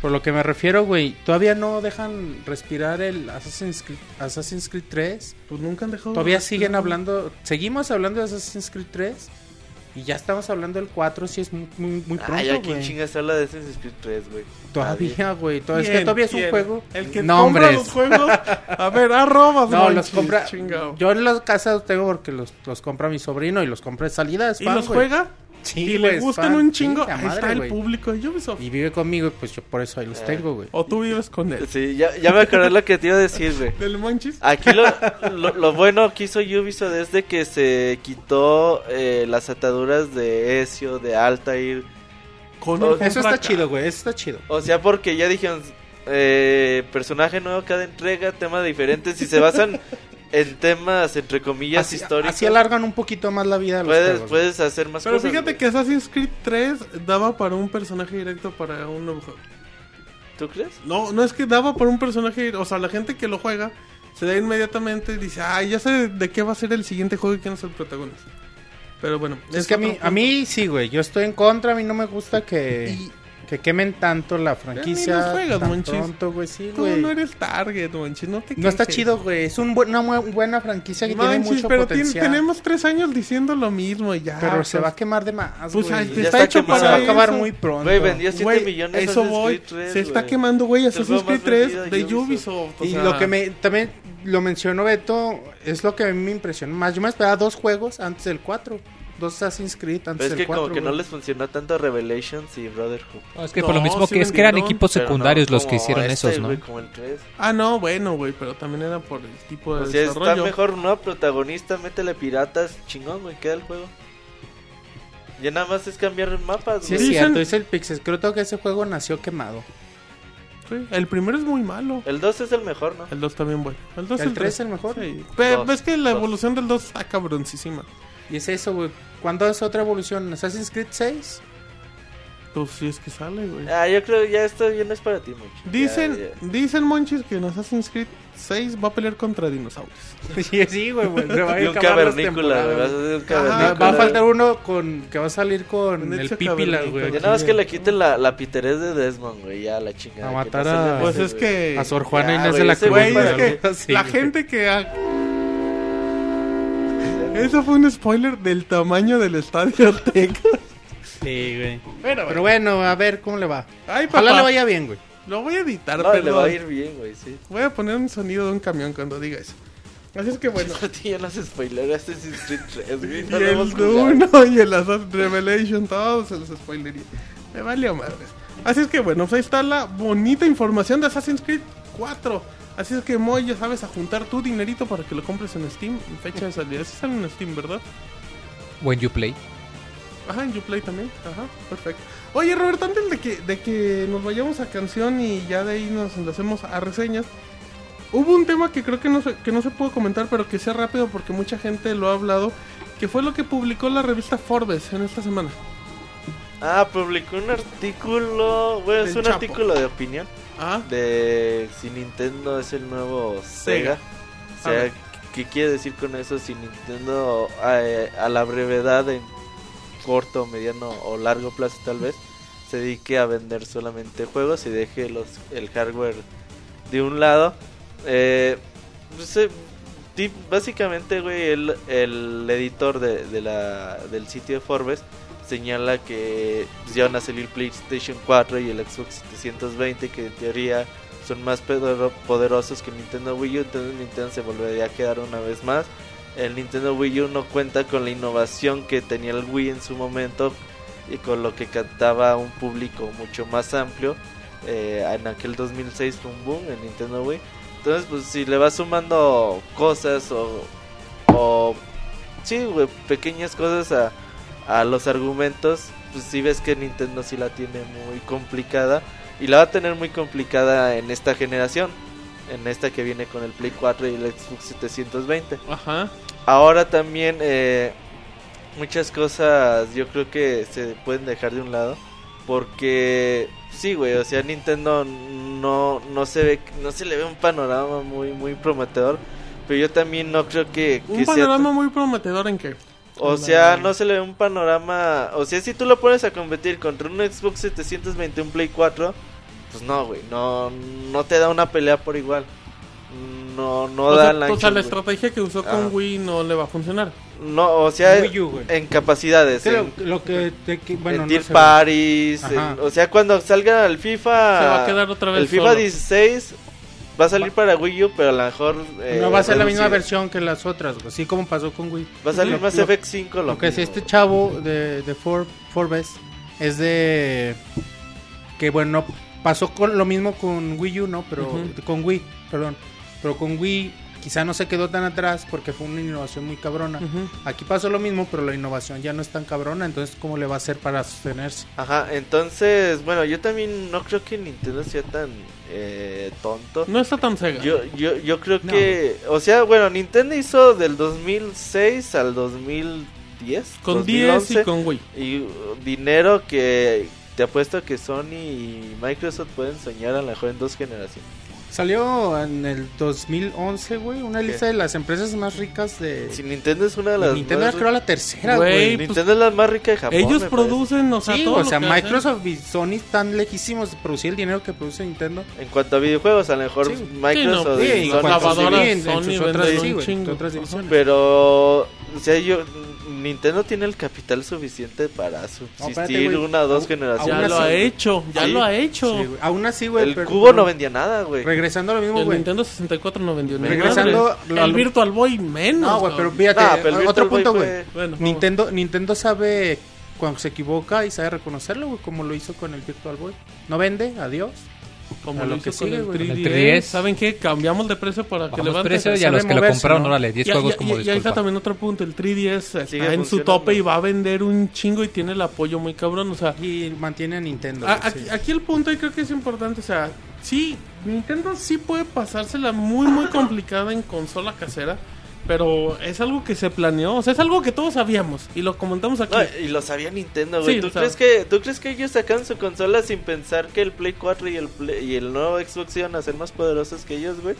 Por lo que me refiero, güey, todavía no dejan respirar el Assassin's Creed, Assassin's Creed 3. Pues nunca han dejado. Todavía de- siguen hablando, seguimos hablando de Assassin's Creed 3 y ya estamos hablando del 4, sí es muy, muy, muy pronto, Ay, ¿a quién chingas habla de Assassin's Creed 3, güey? Todavía, güey, es que todavía es un ¿Quién? juego. El que no, compra hombres. los juegos. A ver, arrobas, No, los manchis, compra. chingao. Yo en las casas los tengo porque los, los compra mi sobrino y los compra de salida. es ¿Y fan, los güey. juega? Sí, y le gustan fan. un chingo. Sí, a Ahí madre, está el público de Ubisoft. Y vive conmigo, pues yo por eso ahí los Eh. tengo, güey. O tú vives con él. Sí, ya, ya me acordé lo que te iba a decir, güey. ¿Del Monchis? Aquí lo, lo, lo bueno que hizo Ubisoft es de que se quitó eh, las ataduras de Ezio, de Altair. Con Eso está chido, güey, eso está chido. O sea, porque ya dijeron eh, personaje nuevo cada entrega, temas diferentes y se basan en temas entre comillas Así, históricos. así alargan un poquito más la vida de los puedes, juegos, puedes hacer más Pero cosas. fíjate güey. que Assassin's Creed 3 daba para un personaje directo para un nuevo juego. ¿Tú crees? No, no es que daba para un personaje, o sea, la gente que lo juega se da inmediatamente y dice, ay, ya sé de qué va a ser el siguiente juego y quién es el protagonista. Pero bueno, Es que a mí, a mí sí, güey, yo estoy en contra, a mí no me gusta que, Y- que quemen tanto la franquicia los juegas, tan monchis. pronto, güey, sí, Tú güey. no eres target, manches, no te No está chido, güey, es un buen- una buena franquicia que tiene Manches, mucho pero potencial. tenemos tres años diciendo lo mismo y ya. Pero se pues, va a quemar de más, Pues güey. Ya está, está hecho quemado. se va para a acabar eso. muy pronto. Güey, vendió 7 Güey, millones eso Assassin's voy. Creed 3, se está quemando, güey, Assassin's Creed más 3 vendido de Ubisoft. Y lo que me también lo mencionó Beto es lo que a mí me impresionó más. Yo me esperaba dos juegos antes del 4. Dos Assassin's Creed antes Pero es del que 4. como que no güey. les funcionó tanto Revelations y Brotherhood. No, es que No, por lo mismo sí que es que eran vendieron, equipos Pero no secundarios los que como hicieron este, esos, ¿no? güey, como el 3. Ah, no, bueno, güey, pero también era por el tipo de O sea, está desarrollo. mejor, ¿no? Protagonista, métele piratas, chingón, güey, queda el juego. Ya nada más es cambiar mapas, Sí, es güey. Dicen- cierto, dice el Pixel. Creo que ese juego nació quemado. Sí, el primero es muy malo. El 2 es el mejor, ¿no? El 2 también bueno. El 2 ¿El 3 es el mejor? Sí. Pero Dos, ves que la dos. evolución del 2 está cabroncísima. Y es eso, güey. ¿Cuándo es otra evolución? ¿Assassin's Creed 6? Pues sí es que sale, güey. Ah, yo creo que ya esto ya no es para ti, mucho. Dicen, Ya, dicen Monchis que en Assassin's Creed 6 va a pelear contra dinosaurios. sí, sí, güey. güey. Se va a. Y un cavernícola, güey. Va a faltar uno con que va a salir con el Ezio Pipila, Cavernícola. güey. Ya nada más que le quiten la, la piterez de Desmond, güey, ya la chingada. A matar no a- Pues es que... A Sor Juana Ya, Inés güey, de la Cruz. güey Güey, es para que mí- Sí, la gente que... ha- Eso fue un spoiler del tamaño del estadio Azteca. Sí, güey. Pero bueno, a ver cómo le va. Ay, Ojalá papá. le vaya bien, güey. Lo voy a editar, No, le perdón. va a ir bien, güey, sí. Voy a poner un sonido de un camión cuando diga eso. Así es que bueno. Ya no se spoiler Assassin's Creed 3, güey. Y No el jugado. 1 y el Assassin's Revelation, todos se los spoilería. Me valió madres. Así es que bueno, pues ahí está la bonita información de Assassin's Creed 4. Así es que Moy, ya sabes, a juntar tu dinerito para que lo compres en Steam. En fecha de salida. Sí sale en Steam, ¿verdad? When you play. Ajá, en Uplay también. Ajá, perfecto. Oye, Roberto, antes de que, de que nos vayamos a canción y ya de ahí nos enlacemos a reseñas, hubo un tema que creo que no se, que no se pudo comentar, pero que sea rápido porque mucha gente lo ha hablado, que fue lo que publicó la revista Forbes en esta semana. Ah, publicó un artículo, bueno, es un Chapo. artículo de opinión Ah, de si Nintendo es el nuevo Sega. Sega. O sea. ¿qué quiere decir con eso? Si Nintendo eh, a la brevedad en corto, mediano o largo plazo tal vez se dedique a vender solamente juegos y deje los el hardware de un lado. Eh, pues, eh, básicamente, güey, el, el editor de, de la, del sitio de Forbes señala que pues, ya van a salir PlayStation 4 y el Xbox 720 que en teoría son más poderosos que Nintendo Wii U, entonces Nintendo se volvería a quedar una vez más. El Nintendo Wii U no cuenta con la innovación que tenía el Wii en su momento y con lo que cantaba un público mucho más amplio. Eh, en aquel 2006 fue boom en Nintendo Wii. Entonces, pues si le vas sumando cosas o, o sí, güey, pequeñas cosas a, a los argumentos, pues si ves que Nintendo sí la tiene muy complicada y la va a tener muy complicada en esta generación, en esta que viene con el Play 4 y el Xbox 720. Ajá. Ahora también eh, muchas cosas yo creo que se pueden dejar de un lado porque sí, güey, o sea, Nintendo no no se ve no se le ve un panorama muy muy prometedor, pero yo también no creo que, que Un sea panorama muy prometedor en que. O sea, no se le ve un panorama. O sea, si tú lo pones a competir contra un Xbox 720, un Play 4, pues no, güey. No, no te da una pelea por igual. No, no o da sea, la o sea, la estrategia que usó Ah. con Wii no le va a funcionar. No, o sea, Wii U, güey. en capacidades. Creo en, lo que, te- que- bueno, en no en- o sea, cuando salga el FIFA. Se va a quedar otra vez El FIFA solo. 16 va a salir para Wii U, pero a lo mejor. eh, no va a ser la misma versión que las otras, güey, así como pasó con Wii. Va a salir Lo- más lo- FX 5. Lo, Lo que mismo, este chavo de, de For- Forbes es de que bueno, pasó con lo mismo con Wii U, ¿no? Pero con Wii, perdón. Pero con Wii quizá no se quedó tan atrás porque fue una innovación muy cabrona. Ujú. Aquí pasó lo mismo, pero la innovación ya no es tan cabrona, entonces ¿cómo le va a hacer para sostenerse? Ajá, entonces, bueno, yo también no creo que Nintendo sea tan eh, tonto. No está tan cega. Yo, yo, yo creo No. que, o sea, bueno, Nintendo hizo del 2006 al 2010, con 10 2011, y con Wii. y uh, dinero que te apuesto que Sony y Microsoft pueden soñar a lo mejor en dos generaciones. Salió en el 2011, güey, una ¿Qué? lista de las empresas más ricas de Si Nintendo es una de las Nintendo más creo la tercera, Güey, pues, Nintendo es la más rica de Japón. Ellos producen, o sea, Sí, todo o lo sea, que hacen. Microsoft y Sony están lejísimos de producir el dinero que produce Nintendo. En cuanto a videojuegos, a lo mejor Sí. Microsoft Sí, y en Sony cuanto a lavadoras, sí, en- sus otras, sí, güey, otras divisiones. Pero, o sea, yo, Nintendo tiene el capital suficiente para subsistir espérate, güey. una o dos generaciones. Ya lo ha hecho, ya Sí. lo ha hecho. Sí. Aún así, güey. el pero- cubo no vendía nada, güey. Regresando a lo mismo, el güey. Nintendo 64 no vendió ni Regresando a El lo- Virtual Boy menos. No, güey, pero fíjate, Ah, pero el otro punto, fue- güey. Nintendo, Nintendo sabe cuando se equivoca y sabe reconocerlo, güey, como lo hizo con el Virtual Boy. No vende, adiós. Como a lo lo hizo que con sigue, el. 3DS. El 3DS. ¿Saben qué? Cambiamos de precio para que levanten. precio y a los que lo compraron, ¿no? órale, 10 Y- juegos y- como y- y ahí está disculpa. también otro punto. El 3DS Sigue está en su tope y va a vender un chingo y tiene el apoyo muy cabrón. O sea, Y mantiene a Nintendo. a- güey, aquí, sí. aquí el punto y creo que es importante. O sea, sí, Nintendo sí puede pasársela muy, muy complicada en consola casera. Pero es algo que se planeó. O sea, es algo que todos sabíamos. Y lo comentamos aquí. No, y lo sabía Nintendo, güey. Sí, ¿Tú, crees que, ¿Tú crees que ellos sacan su consola sin pensar que el Play 4 y el, Play- y el nuevo Xbox iban a ser más poderosos que ellos, güey?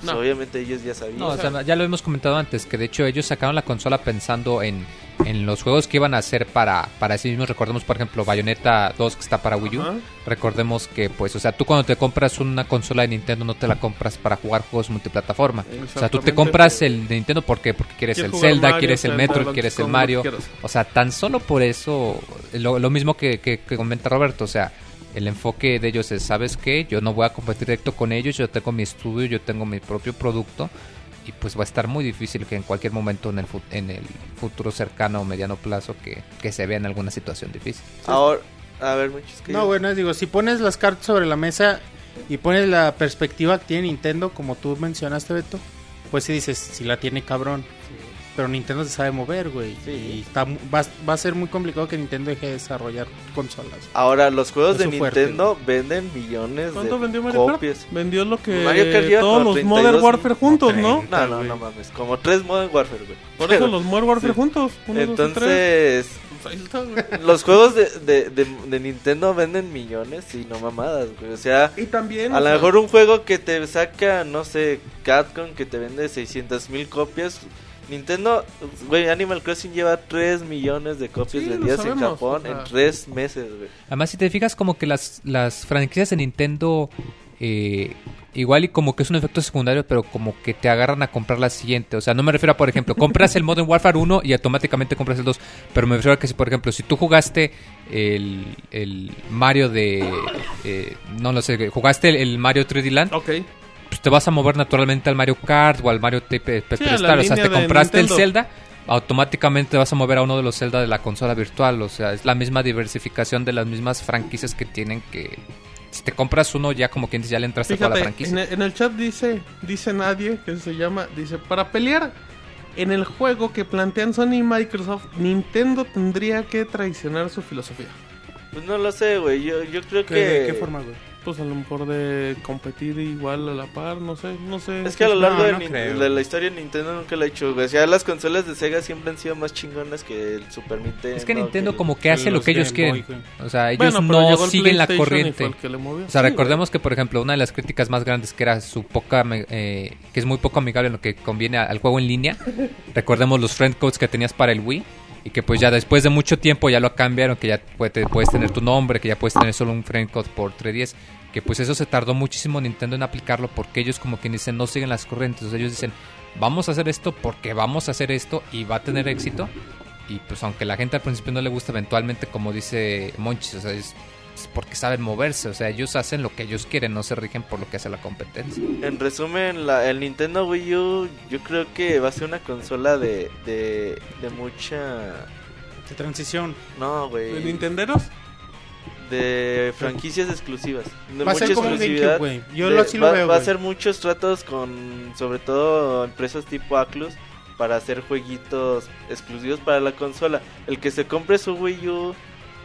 Pues No. obviamente ellos ya sabían. No, o sea, ya lo hemos comentado antes, que de hecho ellos sacaron la consola pensando en, en los juegos que iban a hacer para, para sí mismos. Recordemos, por ejemplo, Bayonetta 2 que está para Wii U. Ajá. Recordemos que, pues, o sea, tú cuando te compras una consola de Nintendo no te la compras para jugar juegos multiplataforma. O sea, tú te compras el de Nintendo ¿por qué? porque quieres el Zelda, Mario, quieres el Donkey quieres el Mario. O sea, tan solo por eso, lo, lo mismo que, que, que comenta Roberto, o sea, el enfoque de ellos es, ¿sabes qué? Yo no voy a competir directo con ellos, yo tengo mi estudio, yo tengo mi propio producto y pues va a estar muy difícil que en cualquier momento en el, fu- en el futuro cercano o mediano plazo que, que se vea en alguna situación difícil. Ahora, a ver, muchos que No, bueno, digo, si pones las cartas sobre la mesa y pones la perspectiva que tiene Nintendo, como tú mencionaste, Beto, pues sí dices, si la tiene cabrón. Pero Nintendo se sabe mover, güey. Sí. Y está, mu- va, va a ser muy complicado que Nintendo deje de desarrollar consolas. Ahora, los juegos de fuerte, Nintendo venden millones ¿Cuánto de vendió Mario Kart? copias. Vendió lo que Mario Kart todos los 32 Modern Warfare juntos, ¿no? No, no, no mames. Como tres Modern Warfare, güey. Por eso los Modern Warfare Sí. juntos. Uno. Entonces, güey. Los juegos de, de, de, de Nintendo venden millones y no mamadas, güey. O sea, Y también. a lo mejor un juego que te saca, no sé, Capcom que te vende 600 mil copias. Nintendo, güey, Animal Crossing lleva 3 millones de copias Sí, vendidas en Japón o sea. en 3 meses, güey. Además, si te fijas, como que las, las franquicias de Nintendo, eh, igual y como que es un efecto secundario, pero como que te agarran a comprar la siguiente. O sea, no me refiero a, por ejemplo, compras el Modern Warfare 1 y automáticamente compras el 2. Pero me refiero a que, si, por ejemplo, si tú jugaste el, el Mario de. eh, no lo sé, jugaste el, el Mario 3D Land, Ok. Te vas a mover naturalmente al Mario Kart o al Mario Tape Sí, Star. O sea, te compraste Nintendo. el Zelda, automáticamente te vas a mover a uno de los Zelda de la consola virtual. O sea, es la misma diversificación de las mismas franquicias que tienen que. Si te compras uno, ya como quien dice, ya le entraste a toda la franquicia. en el, en el chat dice, dice nadie, que se llama, dice, para pelear en el juego que plantean Sony y Microsoft, Nintendo tendría que traicionar su filosofía. Pues no lo sé, güey. Yo, yo creo ¿Qué- que. ¿De qué forma, güey? Pues a lo mejor de competir igual a la par, no sé, no sé. Es que a lo No, largo de, no la historia de Nintendo nunca lo ha hecho, güey. O sea, las consolas de Sega siempre han sido más chingonas que el Super Nintendo. Es que Nintendo como que hace lo que ellos Game Boy, quieren. O sea, ellos Bueno, no siguen la corriente. el que le movió. O sea, Sí, recordemos que, por ejemplo, una de las críticas más grandes que era su poca, eh, que es muy poco amigable en lo que conviene al juego en línea. recordemos los friend codes que tenías para el Wii y que pues ya después de mucho tiempo ya lo cambiaron, que ya puede- puedes tener tu nombre, que ya puedes tener solo un friend code por 310. Que pues eso se tardó muchísimo Nintendo en aplicarlo porque ellos como quien dicen no siguen las corrientes. O sea, ellos dicen vamos a hacer esto porque vamos a hacer esto y va a tener éxito. Y pues aunque la gente al principio no le gusta, eventualmente como dice Monchis, o sea, es, es porque saben moverse. O sea, ellos hacen lo que ellos quieren, no se rigen por lo que hace la competencia. En resumen, la, el Nintendo Wii U yo creo que va a ser una consola de, de, de mucha... De transición. No, ¿De güey. Nintenderos? De franquicias exclusivas. De Va a ser como exclusividad. GameCube, güey. Yo De- lo, así lo va, veo, va a ser muchos tratos con, sobre todo, empresas tipo Atlus para hacer jueguitos exclusivos para la consola. El que se compre su Wii U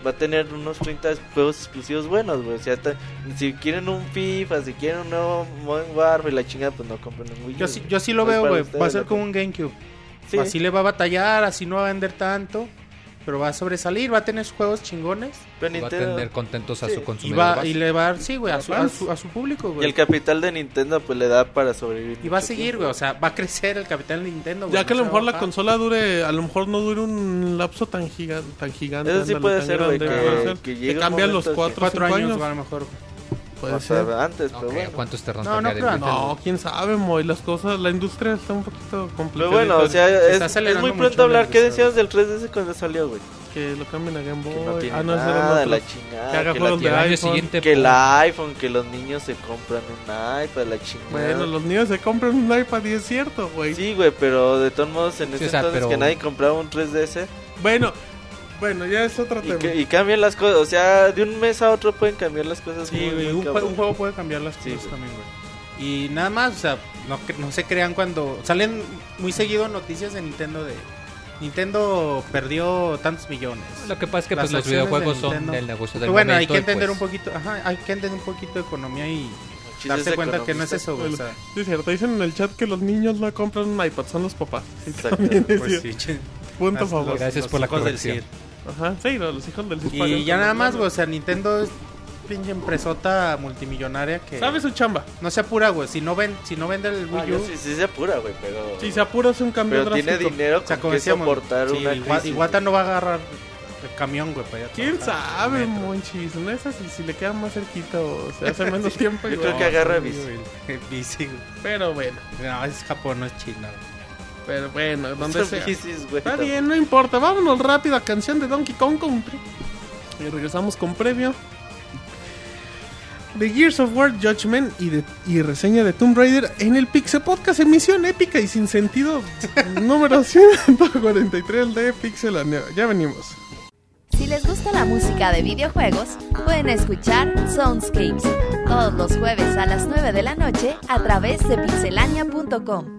va a tener unos 30 juegos exclusivos buenos, güey. O sea, si quieren un FIFA, si quieren un nuevo Modern Warfare la chingada, pues no compren un Wii U. Yo sí, yo sí lo No veo, güey. Va a ser como un GameCube. Sí. Así le va a batallar, así no va a vender tanto. Pero va a sobresalir, va a tener sus juegos chingones. Pero Va a tener contentos a Sí. su Y, consumidor. va, base. y le va a dar, sí, güey, a A su, a, su, a su público, Y güey. el capital de Nintendo pues le da para sobrevivir. Y va a seguir, güey. O sea, va a crecer el capital de Nintendo, güey. Ya que a lo mejor va la consola dure, a lo mejor no dure un lapso tan, giga- tan gigante. Eso sí ándale, puede ser, güey, que- que Que cambian los momento que- 4 o Cuatro 5 años, años. a lo mejor. Puede O sea, ser. antes, Ok, pero bueno. ¿Cuántos No, no creo, No, quién sabe, Moy, las cosas, la industria está un poquito complicada. Pero bueno, o sea, es, es acelerando muy pronto la hablar. ¿Qué decías del 3DS cuando salió, güey? que lo cambien a Game Boy. Que no tiene ah, no, nada la Que chingada. haga Que, la juegos de El tiene- año iPhone. siguiente. que el iPhone, que los niños se compran un iPad, la chingada. Bueno, los niños se compran un iPad y es cierto, güey. Sí, güey, pero de todos modos en Sí, ese o sea, entonces pero- que nadie compraba un 3DS Bueno, bueno, ya es otro y, tema. que- y cambian las cosas, o sea, de un mes a otro pueden cambiar las cosas. Sí, muy, güey. muy Un, juego puede cambiar las Sí, cosas güey. también, güey. Y nada más, o sea, no, no se crean cuando. Salen muy seguido noticias de Nintendo de. Nintendo perdió tantos millones. Lo que pasa es que pues, los acciones de videojuegos son Nintendo. el negocio del Pero bueno, hay momento que y, entender pues, un poquito, ajá, hay que entender un poquito de economía y darse es cuenta que no es eso, güey. O sea, Sí, es cierto. Dicen en el chat que los niños no compran un iPad, son los papás. Sí, Exacto. pues sí. Punto favor. Gracias los por la del corrección. Cid. Ajá, sí, no, los hijos del Y ya nada más, güey, o sea, Nintendo es pinche empresota multimillonaria que Sabe su chamba. no se apura, güey. Si no ven, si no vende el Ah, Wii U, sí, sí se apura, güey, pero... Si se apura es un cambio pero tiene drástico. dinero o sea, que soportar sí, una crisis. Iguata no va a agarrar el camión, güey, para ir a ¿Quién sabe, monchis? No es así, si le queda más cerquita o se hace menos tiempo. Yo igual. creo que agarra bici. bici, güey. Pero bueno, No, es Japón, no es China. güey. Pero bueno, donde sea. bicis, güey, Está también. bien, no importa. Vámonos rápido a canción de Donkey Kong Country. Y regresamos con previo. De Gears of War Judgment y, de, y reseña de Tomb Raider en el Pixel Podcast, emisión épica y sin sentido número 143 de Pixel. Ya venimos. Si les gusta la música de videojuegos, pueden escuchar Soundscapes todos los jueves a las 9 de la noche a través de pixelania.com.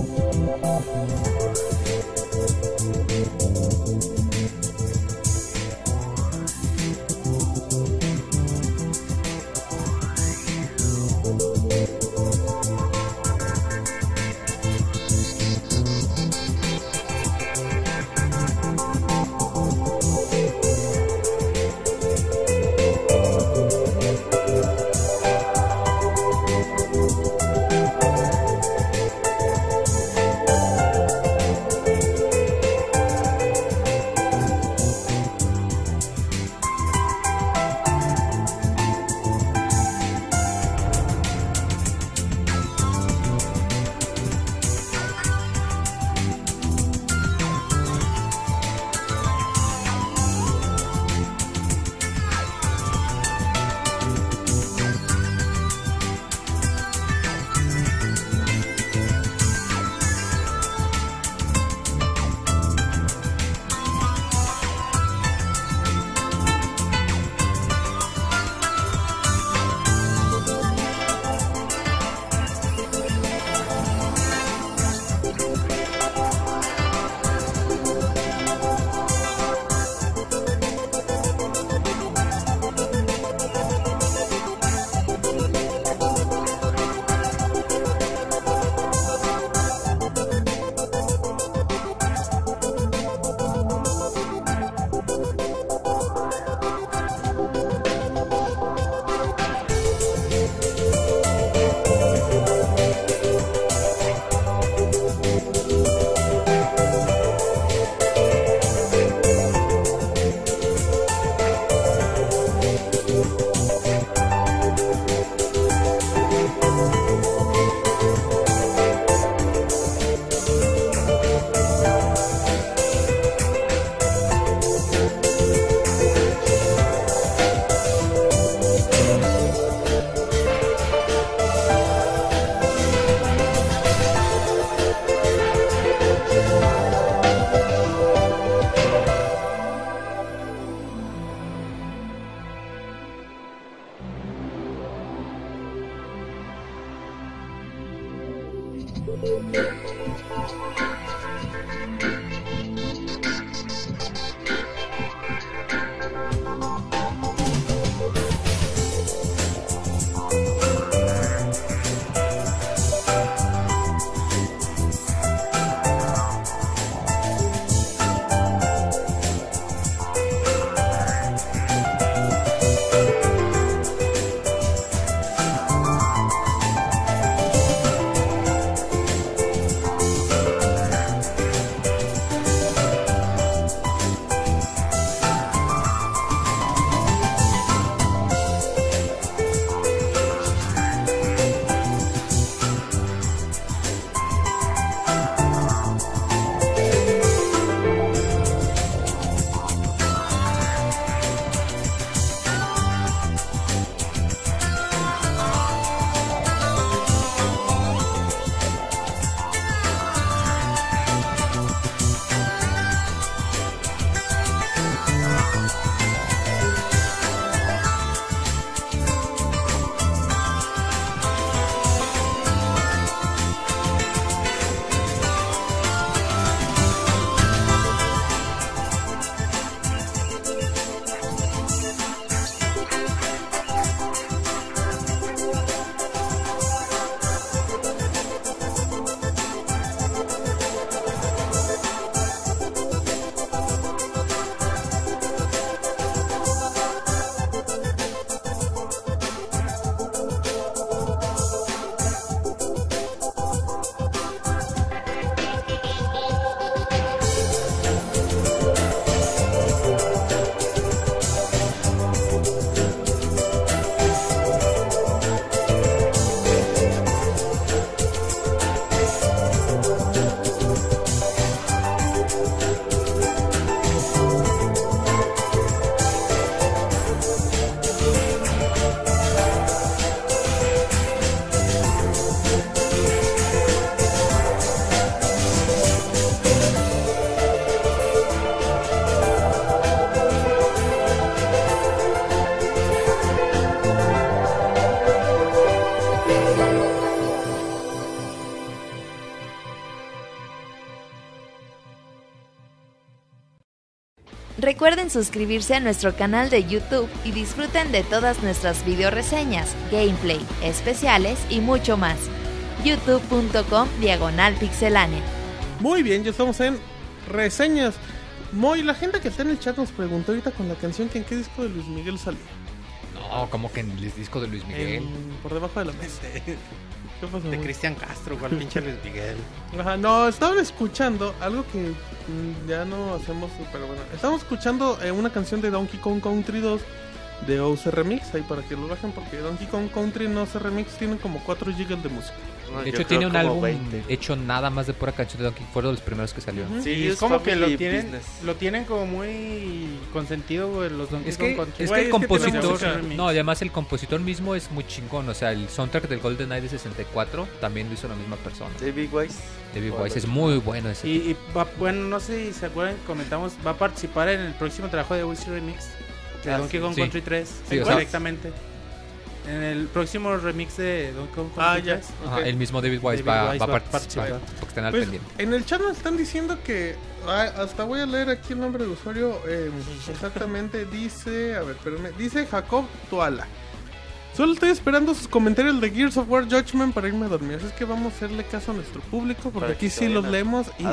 Recuerden suscribirse a nuestro canal de YouTube y disfruten de todas nuestras video reseñas, gameplay, especiales y mucho más. youtube.com diagonal pixelánea. Muy bien, ya estamos en reseñas. Muy, la gente que está en el chat nos preguntó ahorita con la canción que en qué disco de Luis Miguel salió. No, como que en el disco de Luis Miguel. En- por debajo de la mesa. ¿Qué pasó? De? Cristian Castro, cual pinche Luis Miguel. Ajá, no, estaban escuchando algo que ya no hacemos, pero bueno. Estamos escuchando eh, una canción de Donkey Kong Country 2 de OC Remix, ahí para que lo bajen, porque Donkey Kong Country en OC Remix tienen como 4 GB de música. No, De hecho, tiene un álbum 20. hecho nada más de pura canción de Donkey Kong. Fue de los primeros que salió. Sí, y es es como que lo tienen, business. lo tienen como muy consentido, güey, los Donkey Es que, Kong Country. es que el es que tiene compositor, no, además el compositor mismo es muy chingón, o sea, el soundtrack del Golden Eye de 64 también lo hizo la misma persona. David Wise. David Bueno. Wise es muy bueno ese. Y, y va- bueno, no sé si se acuerdan, comentamos, va a participar en el próximo trabajo de Wizzy Remix de Ah, Donkey. Kong Sí. Country 3, Sí, o sea- directamente. En el próximo remix de Donkey Kong Country Ah, ya. 3. Ajá, ok. el mismo David Wise David va, Wise va a va a participar, participar. porque estén al Pues, pendiente. en el chat nos están diciendo que. ah, hasta voy a leer aquí el nombre de usuario. eh, exactamente. Dice. A ver, espérenme. Dice Jacob Tuala. Solo estoy esperando sus comentarios de Gears of War Judgment para irme a dormir. Así es que vamos a hacerle caso a nuestro público. Porque Para aquí sí los a- leemos. Y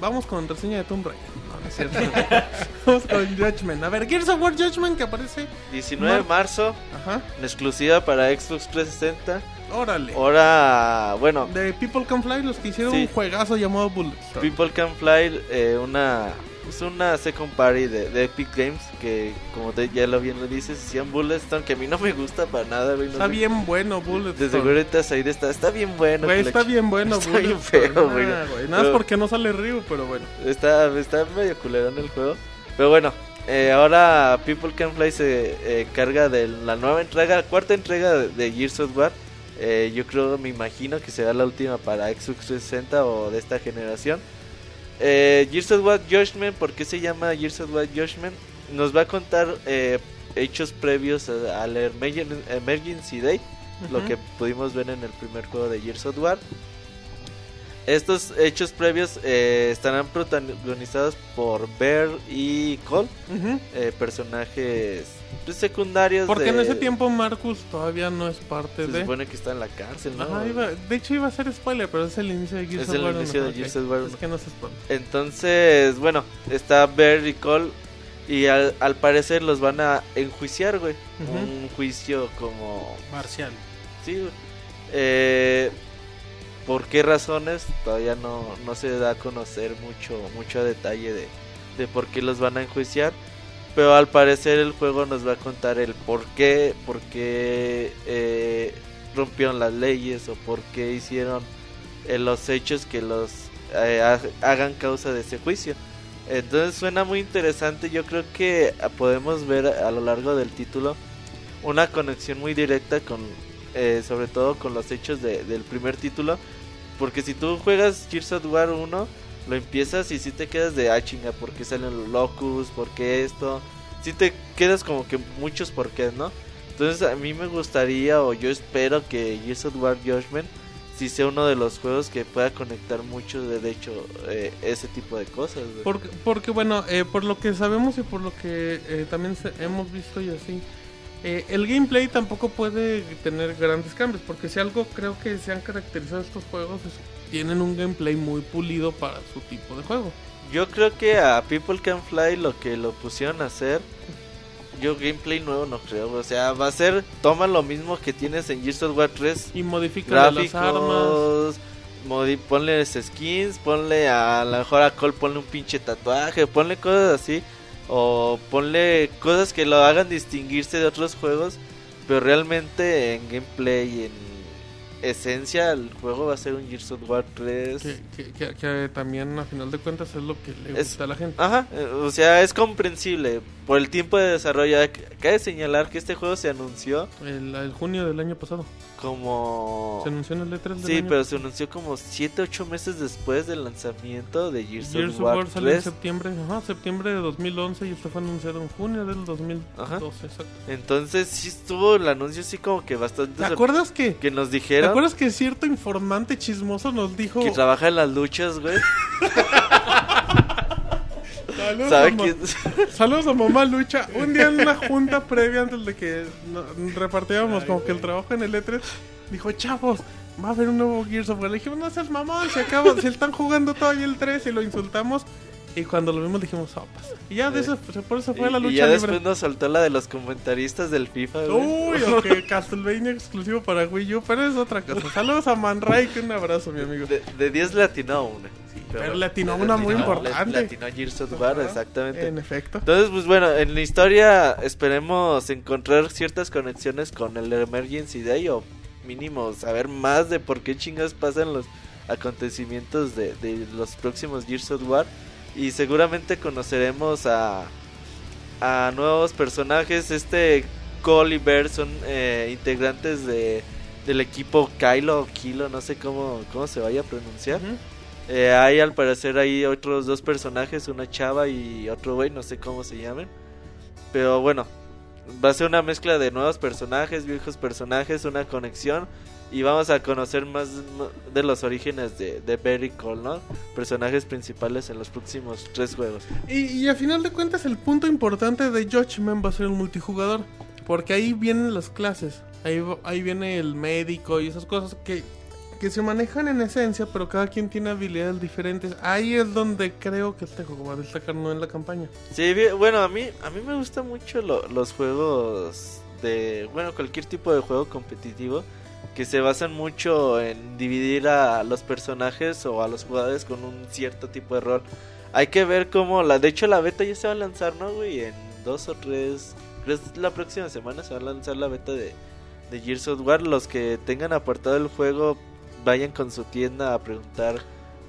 vamos con reseña de Tomb Raider. No, es cierto. vamos con Judgment. A ver, Gears of War Judgment que aparece. 19 de Mar- marzo, Ajá. en exclusiva para Xbox 360. Órale. Ahora, bueno, De People Can Fly, los que hicieron Sí. un juegazo llamado Bulletstorm. People Can Fly, eh, una es una second party de, de Epic Games que, como te- ya lo bien lo dices, hacían Bulletstorm que a mí no me gusta para nada, güey. no Está sé. bien bueno Bulletstorm. seguro ahorita Zaire está, está bien bueno. Güey, está bien bueno Está bien feo, güey. Ah, güey. Nada más Pero- porque no sale Ryu, pero bueno. Está, está medio culerón el juego. Pero bueno, eh, ahora People Can Fly se eh, carga de la nueva entrega, cuarta entrega de, de Gears of War. Eh, yo creo, me imagino que será la última para Xbox 360 o de esta generación. Eh, Gears of War Judgment, ¿por qué se llama Gears of War Judgment? Nos va a contar eh, hechos previos al Emergen- Emergency Day, lo que pudimos ver en el primer juego de Gears of War. Estos hechos previos eh, estarán protagonizados por Bear y Cole, eh, personajes secundarios. Porque de- en ese tiempo Marcus todavía no es parte se de. supone que está en la cárcel, ¿no? Ajá, iba- de hecho iba a ser spoiler, pero es el inicio de Gears Es of el War. inicio de. Gears of War Es que no se spoiler. Entonces, bueno, está Bear y Cole. Y al, al parecer los van a enjuiciar, güey. Un juicio como Marcial. Sí, güey. Eh, ¿Por qué razones? Todavía no, no se da a conocer mucho, mucho detalle de, de por qué los van a enjuiciar. Pero al parecer el juego nos va a contar el por qué, por qué eh, rompieron las leyes o por qué hicieron eh, los hechos que los eh, ha- hagan causa de ese juicio. Entonces suena muy interesante. Yo creo que podemos ver a lo largo del título una conexión muy directa con, eh, sobre todo con los hechos de- del primer título. Porque si tú juegas Gears of War 1, lo empiezas y si te quedas de ah chinga, ¿por qué salen los locus? ¿Por qué esto? Si te quedas como que muchos por qué, ¿no? Entonces a mí me gustaría o yo espero que Gears of War Judgment si sea uno de los juegos que pueda conectar mucho de, hecho eh, ese tipo de cosas. Porque, porque bueno, eh, por lo que sabemos y por lo que eh, también se- hemos visto y así, eh, el gameplay tampoco puede tener grandes cambios. Porque si algo creo que se han caracterizado estos juegos es tienen un gameplay muy pulido para su tipo de juego. Yo creo que a People Can Fly lo que lo pusieron a hacer, yo gameplay nuevo no creo. O sea, va a ser, toma lo mismo que tienes en Gears of War 3. Y modifica las armas. Modi ponle skins, ponle a, a lo mejor a Cole, ponle un pinche tatuaje, ponle cosas así. O ponle cosas que lo hagan distinguirse de otros juegos. Pero realmente en gameplay, en esencia, el juego va a ser un Gears of War 3. Que, que- que- que también a final de cuentas es lo que le Es- gusta a la gente. Ajá, eh, o sea, es comprensible. Por el tiempo de desarrollo, cabe señalar que este juego se anunció El, el junio del año pasado. como... Se anunció en el E3 del Sí, año pero se anunció como 7, 8 meses después del lanzamiento de Gears, Gears of War, War salió en 3. septiembre, ajá, septiembre de 2011 y esto fue anunciado en junio del 2012, Ajá. exacto. Entonces sí estuvo el anuncio así como que bastante... ¿Te acuerdas que, Que nos ¿te dijeron acuerdas que cierto informante chismoso nos dijo que trabaja en las luchas, güey. Saludos. Saludos a mamá Lucha. Un día en una junta previa antes de que repartíamos como que el trabajo en el E3, dijo, chavos, va a haber un nuevo Gears of War. Le dijimos, no seas mamón, se acaba, se están jugando todavía el 3 y lo insultamos. Y cuando lo vimos dijimos, sopas. Y ya de eso, por eso fue la lucha y ya libre. después nos soltó la de los comentaristas del FIFA. Uy, ok, Castlevania exclusivo para Wii U, pero es otra cosa. Saludos a Man Ray, que un abrazo, mi amigo. De, de 10 le atinó una. pero le atinó una muy importante. Atinó Gears of War, exactamente. En efecto. Entonces, pues bueno, en la historia esperemos encontrar ciertas conexiones con el Emergency Day o mínimo saber más de por qué chingas pasan los acontecimientos de, de los próximos Gears of War y seguramente conoceremos a, a nuevos personajes. Este Cole y Bear son eh, integrantes de, del equipo Kylo o Kilo, no sé cómo, cómo se vaya a pronunciar. Eh, hay al parecer ahí otros dos personajes, una chava y otro güey, no sé cómo se llamen. Pero bueno, va a ser una mezcla de nuevos personajes, viejos personajes, una conexión. Y vamos a conocer más de los orígenes de, de Barry Cole, ¿no? Personajes principales en los próximos tres juegos. Y, y a final de cuentas el punto importante de Judgment va a ser el multijugador. Porque ahí vienen las clases. Ahí, ahí viene el médico y esas cosas que, que se manejan en esencia, pero cada quien tiene habilidades diferentes. Ahí es donde creo que este juego va a destacar, no en la campaña. Sí, bueno, a mí, a mí me gustan mucho lo- los juegos de, bueno, cualquier tipo de juego competitivo que se basan mucho en dividir a los personajes o a los jugadores con un cierto tipo de rol. Hay que ver cómo la, de hecho la beta ya se va a lanzar, ¿no, güey? En dos o tres, creo que la próxima semana se va a lanzar la beta de, de Gears of War. Los que tengan apartado el juego vayan con su tienda a preguntar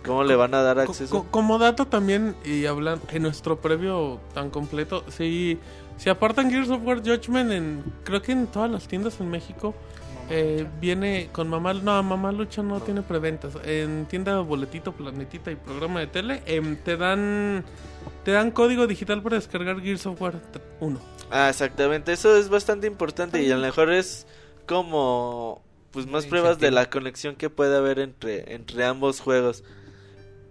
cómo le van a dar acceso. co- como dato también, y hablan en nuestro previo tan completo, si, si apartan Gears of War Judgment en, creo que en todas las tiendas en México, eh, viene con mamá, no, mamá lucha no, tiene preventas, en tienda boletito, planetita y programa de tele, em, te dan, te dan código digital para descargar Gears of War 1. Ah, exactamente, eso es bastante importante y a lo mejor es como pues más pruebas de la conexión que puede haber entre, entre ambos juegos.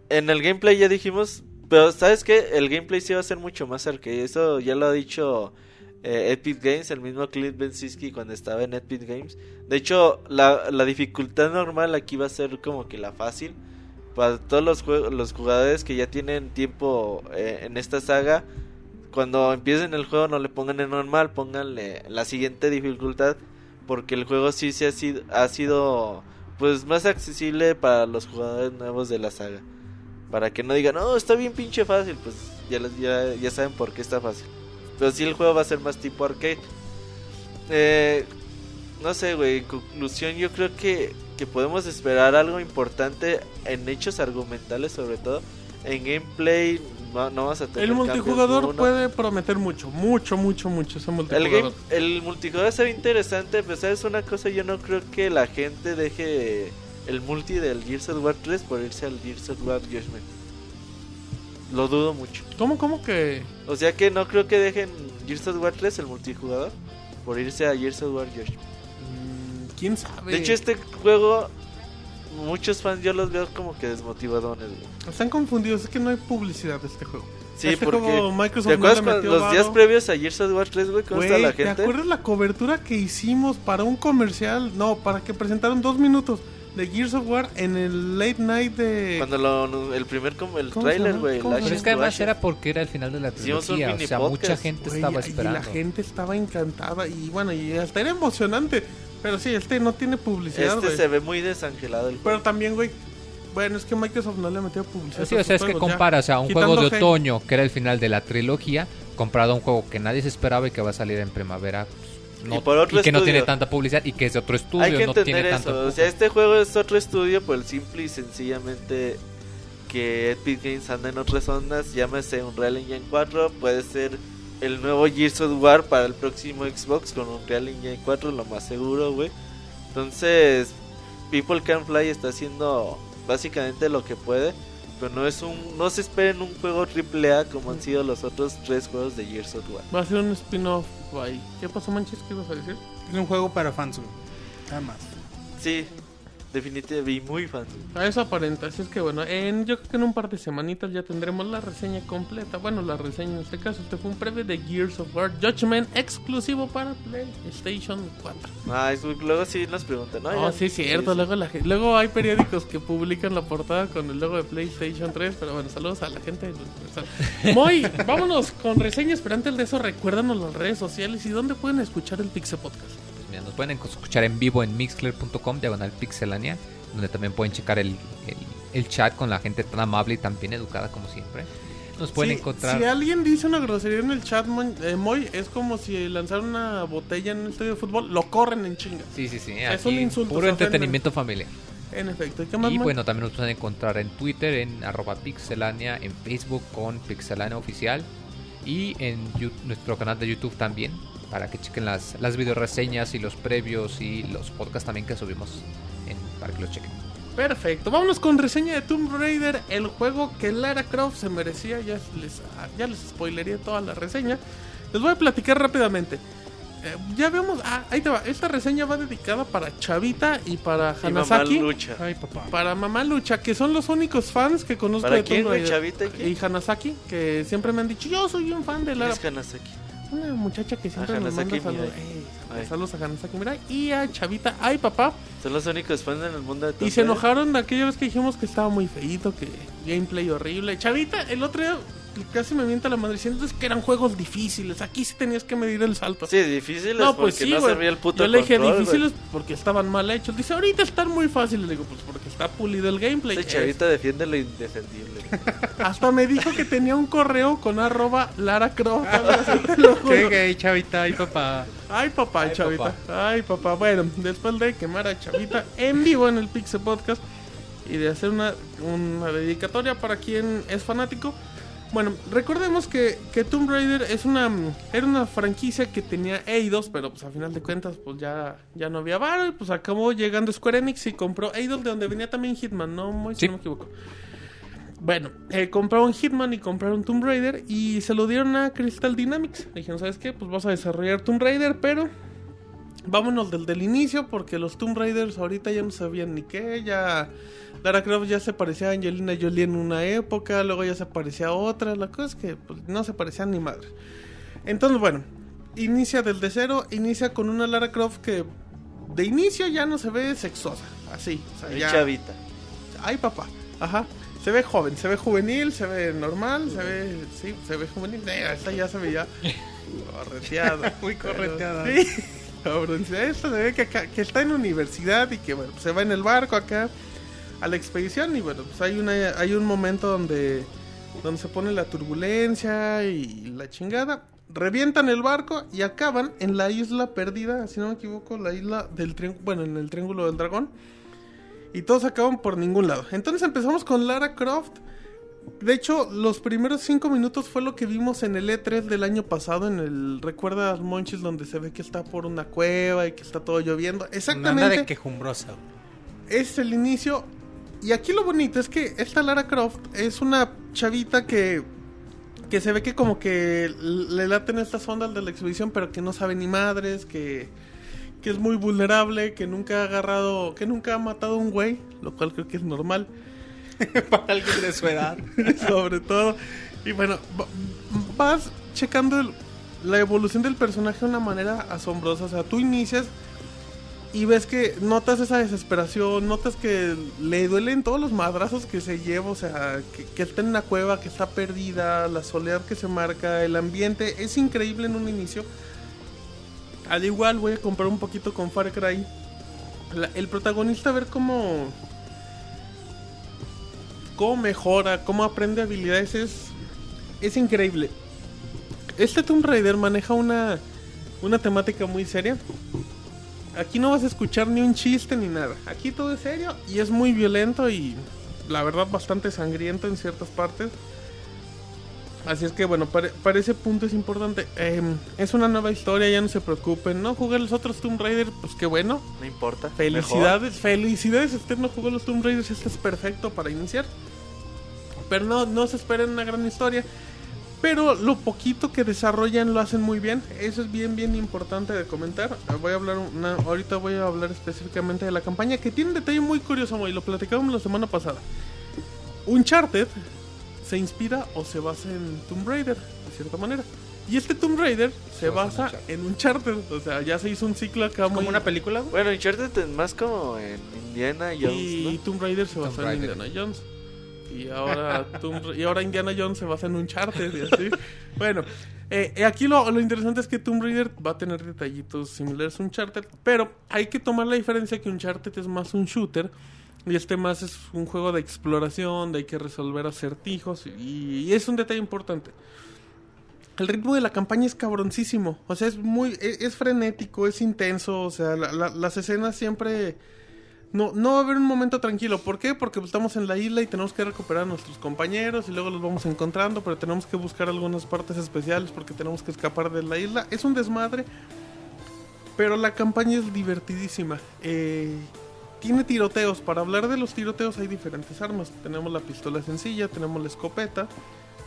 En el gameplay ya dijimos, pero sabes que el gameplay sí va a ser mucho más arcade, eso ya lo ha dicho eh, Epic Games, el mismo Clint Bensinski cuando estaba en Epic Games. De hecho, la, dificultad normal aquí va a ser como que la fácil. Para todos los, los jugadores que ya tienen tiempo eh, en esta saga, cuando empiecen el juego no le pongan en normal, pónganle la siguiente dificultad porque el juego sí se ha sido, ha sido pues más accesible para los jugadores nuevos de la saga. Para que no digan, no, está bien pinche fácil, pues ya, ya saben por qué está fácil. Pero sí el juego va a ser más tipo arcade. Eh, no sé, güey, en conclusión yo creo que, que podemos esperar algo importante en hechos argumentales sobre todo. En gameplay no, no vas a tener El multijugador puede prometer mucho, mucho, mucho, mucho ese El, multijugador. game, el multijugador se ve interesante, pero sabes una cosa, yo no creo que la gente deje el multi del Gears of War 3 por irse al Gears of War Judgment. Lo dudo mucho. ¿Cómo, cómo que...? O sea que no creo que dejen Gears of War 3 el multijugador por irse a Gears of War Judgment. mm, ¿Quién sabe? De hecho este juego muchos fans yo los veo como que desmotivadones. güey. Están confundidos, es que no hay publicidad de este juego. Sí, este porque juego Microsoft ¿Te acuerdas los días previos a Gears of War 3, güey? ¿Cómo está la ¿te gente? acuerdas la cobertura que hicimos para un comercial? No, para que presentaron dos minutos de Gears of War en el late night de... Cuando lo, el primer como el ¿Cómo se trailer, güey, el ¿Cómo se Pero es que además era porque era el final de la trilogía. O sea, podcast. mucha gente estaba y la esperando. gente estaba encantada y bueno, y hasta era emocionante. Pero sí, este no tiene publicidad, Este se ve muy desangelado el Pero juego. también, güey, bueno, es que Microsoft no le metió publicidad. Sí, o sea, es que compara, o sea, un juego de otoño, que era el final de la trilogía, comparado a un juego que nadie se esperaba y que va a salir en primavera. Pues, no- Y por otro estudio. que no tiene tanta publicidad y que es de otro estudio, Hay que no entender tiene eso. tanto. O sea, este juego es otro estudio por el simple y sencillamente que Epic Games anda en otras ondas. Llámese Unreal Engine 4. Puede ser el nuevo Gears of War para el próximo Xbox con Unreal Engine 4, lo más seguro, güey. Entonces, People Can Fly está haciendo básicamente lo que puede. Pero no es un. No se esperen un juego AAA como han sido los otros tres juegos de Gears of War. Va a ser un spin-off ahí. ¿Qué pasó, Manches? ¿Qué ibas a decir? Es un juego para fans, güey. Nada más. Sí, definitivamente, y muy fans. A eso aparenta, así es que bueno, en, yo creo que en un par de semanitas ya tendremos la reseña completa. Bueno, la reseña en este caso, este fue un previo de Gears of War Judgment exclusivo para PlayStation 4. Ah, es- luego sí nos preguntan, ¿no? Oh, sí, cierto. sí. Luego, la luego hay periódicos que publican la portada con el logo de PlayStation 3. Pero bueno, saludos a la gente. Moy, vámonos con reseñas. Pero antes de eso, recuérdanos las redes sociales y dónde pueden escuchar el Pixel Podcast. Nos pueden escuchar en vivo en mixcler.com, diagonal pixelania, donde también pueden checar el, el, el chat con la gente tan amable y tan bien educada como siempre. Nos pueden Sí, encontrar... Si alguien dice una grosería en el chat, Moy, eh, Moy, es como si lanzaran una botella en un estadio de fútbol. Lo corren en chinga. Sí, sí, sí. Es un insulto, Puro entretenimiento familiar. En efecto. ¿Y qué más, Y bueno, también nos pueden encontrar en Twitter, en arroba pixelania, en Facebook con pixelania oficial y en nuestro canal de YouTube también, para que chequen las, las video reseñas y los previos y los podcasts también que subimos en- para que los chequen. Perfecto, vámonos con reseña de Tomb Raider, el juego que Lara Croft se merecía. Ya les, ya les spoileré toda la reseña. Les voy a platicar rápidamente. Eh, ya vemos, ah, ahí te va. Esta reseña va dedicada para Chavita y para Y mamá Hanasaki. lucha. Ay, papá. Para Mamá Lucha, que son los únicos fans que conozco ¿Para de quién, Tomb? Raider. ¿Chavita y quién? Y Hanasaki, que siempre me han dicho, yo soy un fan de ¿Quién Lara. es Hanasaki? Una muchacha que siempre Ah, nos manda saludos. Ey, Ay. saludos a Hanasaki Mirai y a Chavita. Ay, papá. Son los únicos fans en el mundo de Y se enojaron aquella vez que dijimos que estaba muy feíto, que gameplay horrible. Chavita, el otro día casi me mienta la madre diciendo es que eran juegos difíciles. Aquí sí tenías que medir el salto. Sí, difíciles no, pues porque sí, no servía el puto Yo le dije control, difíciles porque estaban mal hechos. Dice, ahorita están muy fáciles. Le digo, pues porque está pulido el gameplay. Ese chavita defiende lo indefendible. Hasta me dijo que tenía un correo con arroba Lara Croft. Qué gay, chavita. Ay, papá. Ay, papá, Ay, chavita. Ay, papá. Bueno, después de quemar a Chavita en vivo en el Pixel Podcast y de hacer una, una dedicatoria para quien es fanático. Bueno, recordemos que, que Tomb Raider es una era una franquicia que tenía Eidos, pero pues a final de cuentas pues ya, ya no había varo y pues acabó llegando Square Enix y compró Eidos de donde venía también Hitman, no, Muy, si Sí. no me equivoco. Bueno, eh, compraron Hitman y compraron Tomb Raider y se lo dieron a Crystal Dynamics. Dijeron, ¿sabes qué? Pues vas a desarrollar Tomb Raider, pero vámonos del, del inicio porque los Tomb Raiders ahorita ya no sabían ni qué. Ya Lara Croft ya se parecía a Angelina Jolie en una época, luego ya se parecía a otra. La cosa es que pues, no se parecían ni madre. Entonces, bueno, inicia del de cero, inicia con una Lara Croft que de inicio ya no se ve sexosa. Así, o sea, Ay, ya- chavita. Ay, papá. Ajá. Se ve joven, se ve juvenil, se ve normal, se ve. Sí, se ve juvenil. Eh, esta ya se veía correteada. Muy correteada. Sí. Se ve que, está en universidad y que bueno, se va en el barco acá a la expedición. Y bueno, pues hay, una, hay un momento donde, donde se pone la turbulencia y la chingada. Revientan el barco y acaban en la isla perdida, si no me equivoco, la isla del triángulo, bueno, en el triángulo del dragón. Y todos acaban por ningún lado. Entonces empezamos con Lara Croft. De hecho, los primeros cinco minutos fue lo que vimos en el E3 del año pasado. En el. ¿Recuerdas, Monchis? Donde se ve que está por una cueva y que está todo lloviendo. Exactamente. de quejumbrosa. Es el inicio. Y aquí lo bonito es que esta Lara Croft es una chavita que. Que se ve que como que le laten estas ondas de la exhibición, pero que no sabe ni madres, que que es muy vulnerable, que nunca ha agarrado, que nunca ha matado a un güey, lo cual creo que es normal, Para alguien de su edad. sobre todo. Y bueno, va- vas checando la evolución del personaje de una manera asombrosa, o sea, tú inicias y ves que notas esa desesperación, notas que le duelen todos los madrazos que se lleva, o sea, que, está en una cueva, que está perdida, la soledad que se marca, el ambiente, es increíble en un inicio. Al igual voy a comprar un poquito con Far Cry. El protagonista, a ver cómo. Cómo mejora, cómo aprende habilidades, es. es increíble. Este Tomb Raider maneja una. una temática muy seria. Aquí no vas a escuchar ni un chiste ni nada. Aquí todo es serio y es muy violento y la verdad bastante sangriento en ciertas partes. Así es que bueno, para, para ese punto es importante. Em, es una nueva historia, ya no se preocupen. No jugué los otros Tomb Raider, pues qué bueno. No importa. Felicidades, felicidades. Si usted no jugó los Tomb Raiders, este es perfecto para iniciar. Pero no, no se esperen una gran historia. Pero lo poquito que desarrollan lo hacen muy bien. Eso es bien, bien importante de comentar. Voy a hablar una, ahorita voy a hablar específicamente de la campaña que tiene un detalle muy curioso, y lo platicamos la semana pasada. Uncharted se inspira o se basa en Tomb Raider, de cierta manera. Y este Tomb Raider se, basa en Uncharted. O sea, ya se hizo un ciclo acá ¿Como una película? Bueno, Uncharted es más como en Indiana Jones. Y Tomb Raider se basa en Indiana Jones. Y ahora, y ahora Indiana Jones se basa en Uncharted y así. bueno, eh, eh, aquí lo, lo, interesante es que Tomb Raider va a tener detallitos similares a Uncharted. Pero hay que tomar la diferencia que Uncharted es más un shooter. Y este más es un juego de exploración, de hay que resolver acertijos. Y, es un detalle importante. El ritmo de la campaña es cabroncísimo. O sea, es muy. E, es, frenético, es intenso. O sea, las escenas siempre no, no va a haber un momento tranquilo. ¿Por qué? Porque estamos en la isla y tenemos que recuperar a nuestros compañeros y luego los vamos encontrando, pero tenemos que buscar algunas partes especiales porque tenemos que escapar de la isla. Es un desmadre, pero la campaña es divertidísima. Eh, tiene tiroteos. Para hablar de los tiroteos hay diferentes armas. Tenemos la pistola sencilla, tenemos la escopeta,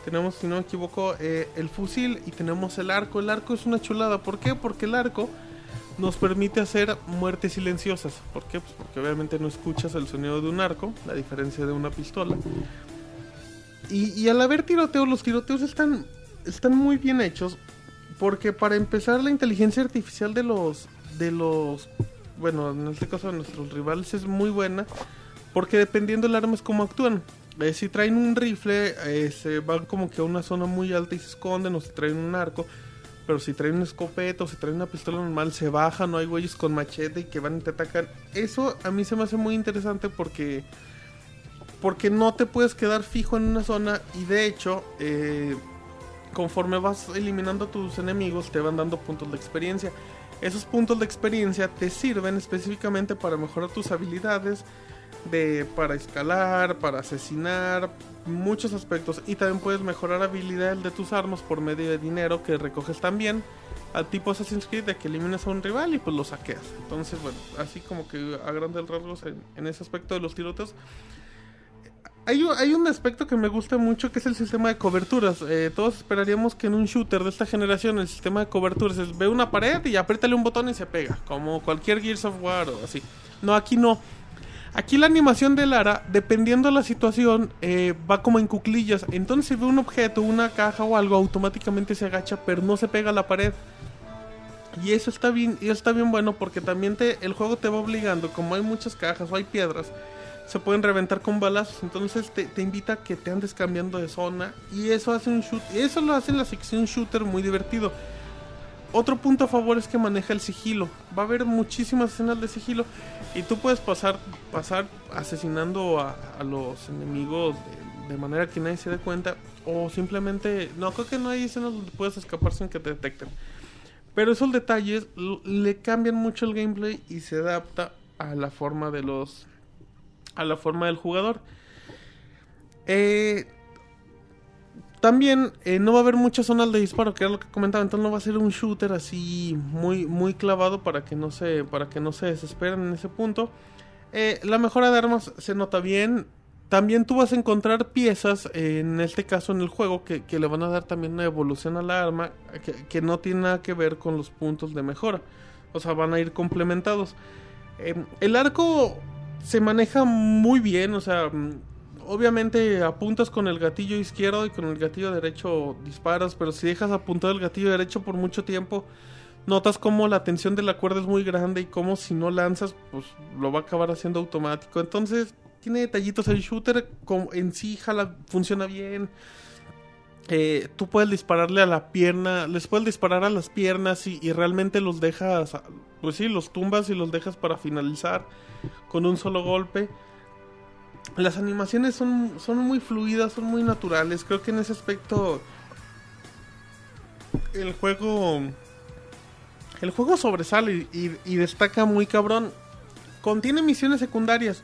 tenemos, si no me equivoco, eh, el fusil y tenemos el arco. El arco es una chulada. ¿Por qué? Porque el arco nos permite hacer muertes silenciosas. ¿Por qué? Pues porque obviamente no escuchas el sonido de un arco, la diferencia de una pistola. Y, al haber tiroteos, los tiroteos están, están muy bien hechos. Porque para empezar, la inteligencia artificial de los, de los, bueno, en este caso de nuestros rivales es muy buena. Porque dependiendo del arma es como actúan. Eh, si traen un rifle, eh, se van como que a una zona muy alta y se esconden. O si traen un arco, pero si traen un escopeta o si traen una pistola normal, se baja, no hay güeyes con machete y que van y te atacan. Eso a mí se me hace muy interesante porque. Porque no te puedes quedar fijo en una zona y de hecho, eh, conforme vas eliminando a tus enemigos, te van dando puntos de experiencia. Esos puntos de experiencia te sirven específicamente para mejorar tus habilidades, de para escalar, para asesinar, muchos aspectos y también puedes mejorar habilidad de tus armas por medio de dinero que recoges también al tipo Assassin's Creed de que eliminas a un rival y pues lo saqueas. Entonces, bueno, así como que a grandes rasgos en, ese aspecto de los tiroteos. Hay, hay, un aspecto que me gusta mucho que es el sistema de coberturas. Eh, todos esperaríamos que en un shooter de esta generación el sistema de coberturas es ve una pared y apriétale un botón y se pega, como cualquier Gears of War o así. No, aquí no Aquí la animación de Lara, dependiendo de la situación, eh, va como en cuclillas. Entonces si ve un objeto, una caja o algo, automáticamente se agacha, pero no se pega a la pared. Y eso está bien, y está bien bueno porque también te, el juego te va obligando, como hay muchas cajas o hay piedras, se pueden reventar con balazos. Entonces te, te invita a que te andes cambiando de zona. Y eso hace un shoot, eso lo hace en la sección shooter muy divertido. Otro punto a favor es que maneja el sigilo. Va a haber muchísimas escenas de sigilo y tú puedes pasar, pasar asesinando a, los enemigos de, manera que nadie se dé cuenta o simplemente... No, creo que no hay escenas donde puedes escapar sin que te detecten. Pero esos detalles le cambian mucho el gameplay y se adapta a la forma de los... a la forma del jugador. Eh, también eh, no va a haber muchas zonas de disparo, que era lo que comentaba, entonces no va a ser un shooter así muy muy clavado para que no se para que no se desesperen en ese punto. Eh, la mejora de armas se nota bien. También tú vas a encontrar piezas, en este caso en el juego, que, le van a dar también una evolución a la arma que, no tiene nada que ver con los puntos de mejora. O sea, van a ir complementados. Em, el arco se maneja muy bien, o sea, obviamente apuntas con el gatillo izquierdo y con el gatillo derecho disparas, pero si dejas apuntado el gatillo derecho por mucho tiempo, notas como la tensión de la cuerda es muy grande y como si no lanzas, pues lo va a acabar haciendo automático. Entonces, tiene detallitos el shooter, como en sí jala, funciona bien. Eh, tú puedes dispararle a la pierna, les puedes disparar a las piernas y, y, realmente los dejas, pues sí, los tumbas y los dejas para finalizar con un solo golpe las animaciones son, son muy fluidas, son muy naturales. Creo que en ese aspecto el juego el juego sobresale y, destaca muy cabrón. Contiene misiones secundarias.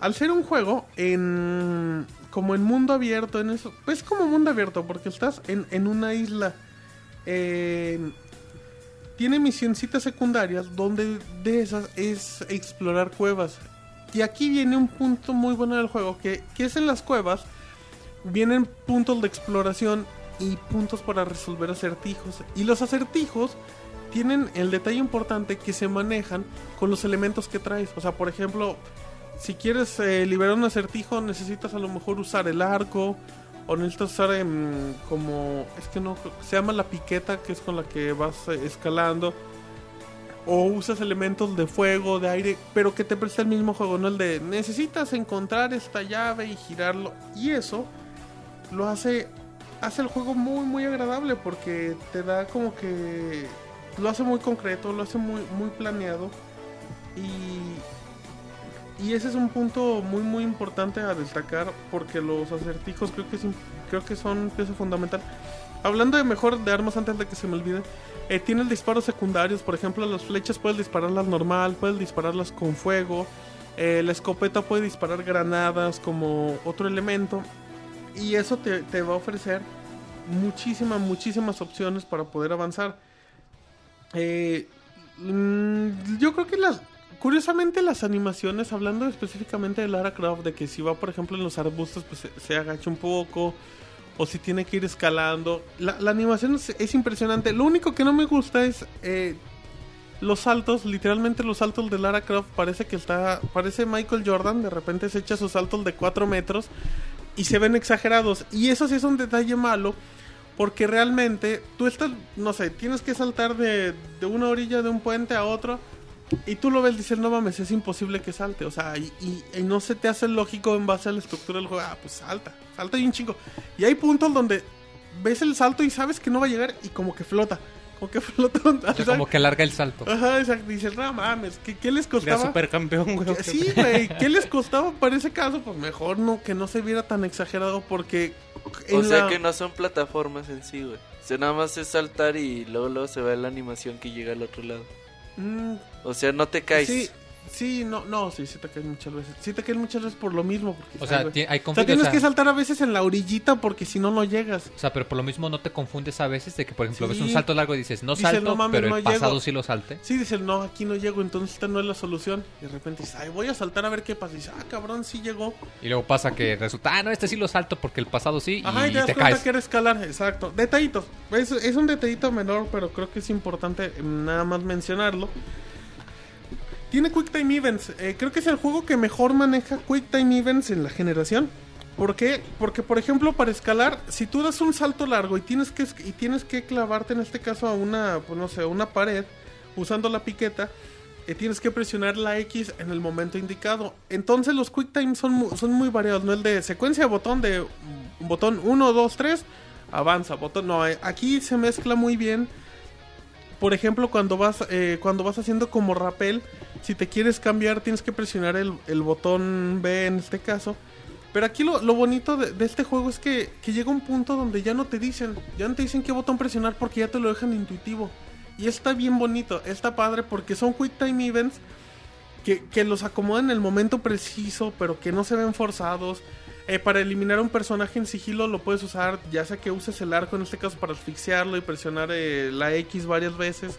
Al ser un juego en como en mundo abierto, en eso, pues como mundo abierto porque estás en, en una isla. tiene misioncitas secundarias donde de esas es explorar cuevas. Y aquí viene un punto muy bueno del juego, que, que es en las cuevas, vienen puntos de exploración y puntos para resolver acertijos. Y los acertijos tienen el detalle importante que se manejan con los elementos que traes. O sea, por ejemplo, si quieres eh, liberar un acertijo, necesitas a lo mejor usar el arco. O necesitas usar em, como... Es que no... Se llama la piqueta, que es con la que vas eh, escalando. O usas elementos de fuego, de aire, pero que te presta el mismo juego, ¿no? El de necesitas encontrar esta llave y girarlo. Y eso lo hace... Hace el juego muy, muy agradable porque te da como que... Lo hace muy concreto, lo hace muy, muy planeado. Y, y ese es un punto muy muy importante a destacar porque los acertijos creo que, es creo que son pieza fundamental. Hablando de mejor de armas antes de que se me olvide, eh, tiene disparos secundarios, por ejemplo las flechas puedes dispararlas normal, puedes dispararlas con fuego, eh, la escopeta puede disparar granadas como otro elemento y eso te, te va a ofrecer muchísimas, muchísimas opciones para poder avanzar. Eh, mm, yo creo que las. Curiosamente, las animaciones, hablando específicamente de Lara Croft, de que si va, por ejemplo, en los arbustos, pues se, agacha un poco, o si tiene que ir escalando. La, animación es, es impresionante. Lo único que no me gusta es eh, los saltos, literalmente los saltos de Lara Croft. Parece que está. Parece Michael Jordan, de repente se echa sus saltos de 4 metros y se ven exagerados. Y eso sí es un detalle malo. Porque realmente tú estás, no sé, tienes que saltar de, de una orilla de un puente a otro. Y tú lo ves, dices, no mames, es imposible que salte. O sea, y, y- y no se te hace lógico en base a la estructura del juego. Ah, pues salta, salta y un chingo. Y hay puntos donde ves el salto y sabes que no va a llegar y como que flota. Como que flota. O sea, como que alarga el salto. Ajá, exacto. Dices, no mames, ¿qué, qué les Era costaba? supercampeón, güey. Que Sí, güey, ¿qué les costaba para ese caso? Pues mejor no, que no se viera tan exagerado porque... O sea la- que no son plataformas en sí, güey. O sea, nada más es saltar y luego, luego se ve la animación que llega al otro lado. Mm, O sea, no te caes. Sí, sí, no, no, sí, sí te caes muchas veces. Sí te caes muchas veces por lo mismo. Porque, O sea, hay O sea, tienes o sea, que saltar a veces en la orillita porque si no, no llegas. O sea, pero por lo mismo no te confundes a veces de que, por ejemplo, ves un Sí. salto largo y dices, no Dices, salto, "No mames, pero no el pasado llego". sí lo salte. Sí, dices, no, aquí no llego, entonces esta no es la solución. Y de repente dices, ay, voy a saltar a ver qué pasa. Y dices, ah, cabrón, sí llegó. Y luego pasa que resulta, ah, no, este sí lo salto porque el pasado sí, Ajá, y y te das te cuenta caes. que era escalar, exacto. Detallitos. Es, es un detallito menor, pero creo que es importante eh, nada más mencionarlo. Tiene Quick Time Events. Eh, creo que es el juego que mejor maneja Quick Time Events en la generación. ¿Por qué? Porque, por ejemplo, para escalar, si tú das un salto largo y tienes que, y tienes que clavarte, en este caso, a una, pues, no sé, una pared, usando la piqueta, eh, tienes que presionar la X en el momento indicado. Entonces los Quick Time son, son muy variados, ¿no? El de secuencia botón de botón 1, 2, 3, avanza, botón... No, eh, aquí se mezcla muy bien. Por ejemplo, cuando vas, eh, cuando vas haciendo como rappel, si te quieres cambiar tienes que presionar el, el botón B en este caso. Pero aquí lo, lo bonito de, de este juego es que, que llega un punto donde ya no te dicen, ya no te dicen qué botón presionar porque ya te lo dejan intuitivo. Y está bien bonito, está padre porque son quick time events que, que los acomodan en el momento preciso, pero que no se ven forzados. Eh, para eliminar a un personaje en sigilo lo puedes usar, ya sea que uses el arco en este caso para asfixiarlo y presionar eh, la X varias veces.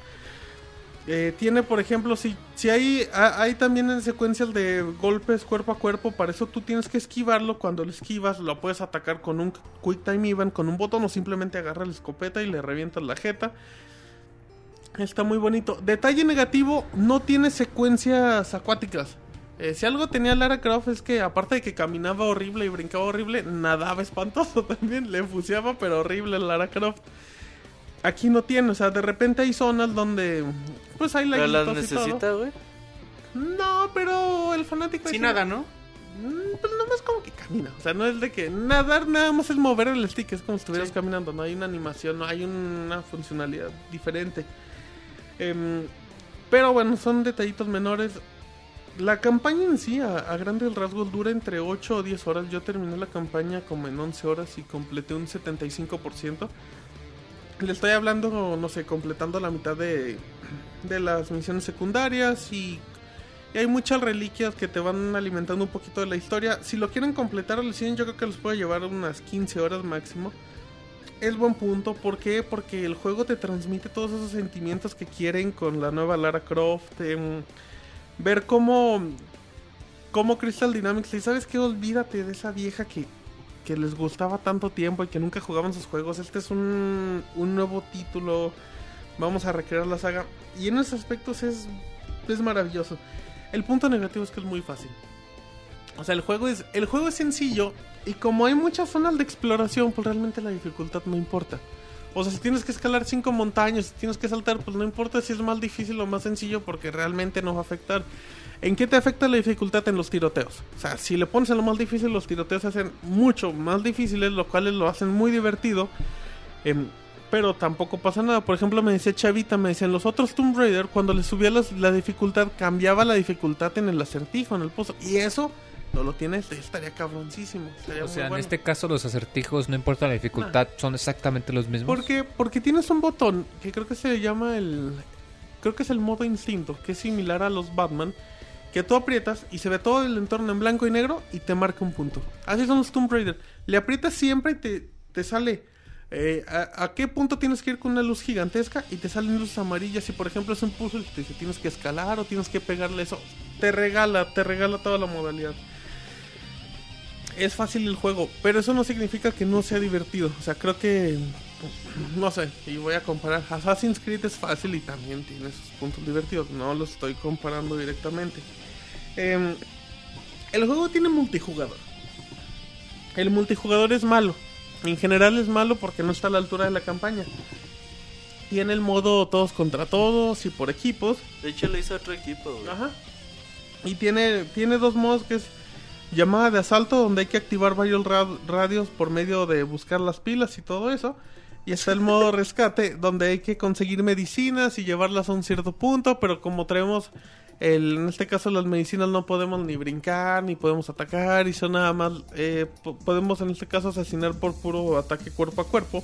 Eh, tiene, por ejemplo, si, si hay, ha- hay también en secuencias de golpes cuerpo a cuerpo, para eso tú tienes que esquivarlo. Cuando lo esquivas, lo puedes atacar con un Quick Time Event, con un botón, o simplemente agarra la escopeta y le revientas la jeta. Está muy bonito. Detalle negativo, no tiene secuencias acuáticas. Eh, si algo tenía Lara Croft es que aparte de que caminaba horrible y brincaba horrible, nadaba espantoso también. Le fuseaba pero horrible Lara Croft. Aquí no tiene, o sea, de repente hay zonas donde pues hay Pero las laguitos y todo. necesita, güey. No, pero el fanático... Sin dice- nada, ¿no? Mm, Pues nomás como que camina. O sea, no es de que nadar nada más es mover el stick. Es como si estuvieras Sí. caminando. No hay una animación, no hay una funcionalidad diferente. Em, pero bueno, son detallitos menores. La campaña en sí, a, a grandes rasgos, dura entre 8 o 10 horas. Yo terminé la campaña como en 11 horas y completé un 75%. Le estoy hablando, no sé, completando la mitad de, de las misiones secundarias y y hay muchas reliquias que te van alimentando un poquito de la historia. Si lo quieren completar al 100, yo creo que les puede llevar unas 15 horas máximo. Es buen punto. ¿Por qué? Porque el juego te transmite todos esos sentimientos que quieren con la nueva Lara Croft. em, ver cómo, cómo Crystal Dynamics, y sabes qué, olvídate de esa vieja que que les gustaba tanto tiempo y que nunca jugaban sus juegos, este es un, un nuevo título. Vamos a recrear la saga. Y en esos aspectos es, es maravilloso. El punto negativo es que es muy fácil. O sea, el juego es, el juego es sencillo. Y como hay muchas zonas de exploración, pues realmente la dificultad no importa. O sea, si tienes que escalar cinco montañas, si tienes que saltar, pues no importa si es más difícil o más sencillo, porque realmente no va a afectar. ¿En qué te afecta la dificultad en los tiroteos? O sea, si le pones en lo más difícil, los tiroteos se hacen mucho más difíciles, lo cual lo hacen muy divertido. Em, pero tampoco pasa nada. Por ejemplo, me decía Chavita, me decían los otros Tomb Raider, cuando le subía la dificultad, cambiaba la dificultad en el acertijo, en el pozo. Y eso no lo tiene este, estaría cabroncísimo. estaría O muy sea, en este caso los acertijos, no importa la dificultad, son exactamente los mismos. Porque, porque tienes un botón que creo que se llama el. Creo que es el modo instinto, que es similar a los Batman. Que tú aprietas y se ve todo el entorno en blanco y negro y te marca un punto. Así son los Tomb Raider. Le aprietas siempre y te, te sale eh, a, a qué punto tienes que ir con una luz gigantesca y te salen luces amarillas. Si por ejemplo es un puzzle y te dice tienes que escalar o tienes que pegarle eso, te regala, te regala toda la modalidad es fácil el juego, pero eso no significa que no sea divertido. O sea, creo que. No sé, y voy a comparar. Assassin's Creed es fácil y también tiene sus puntos divertidos. No lo estoy comparando directamente. Em, el juego tiene multijugador. El multijugador es malo. En general es malo porque no está a la altura de la campaña. Tiene el modo todos contra todos y por equipos. De hecho, lo hizo otro equipo, güey. Ajá. Y tiene, tiene dos modos que es llamada de asalto donde hay que activar varios ra- radios por medio de buscar las pilas y todo eso. Y está el modo rescate donde hay que conseguir medicinas y llevarlas a un cierto punto, pero como traemos el, en este caso las medicinas no podemos ni brincar ni podemos atacar y son nada más eh, po- podemos en este caso asesinar por puro ataque cuerpo a cuerpo.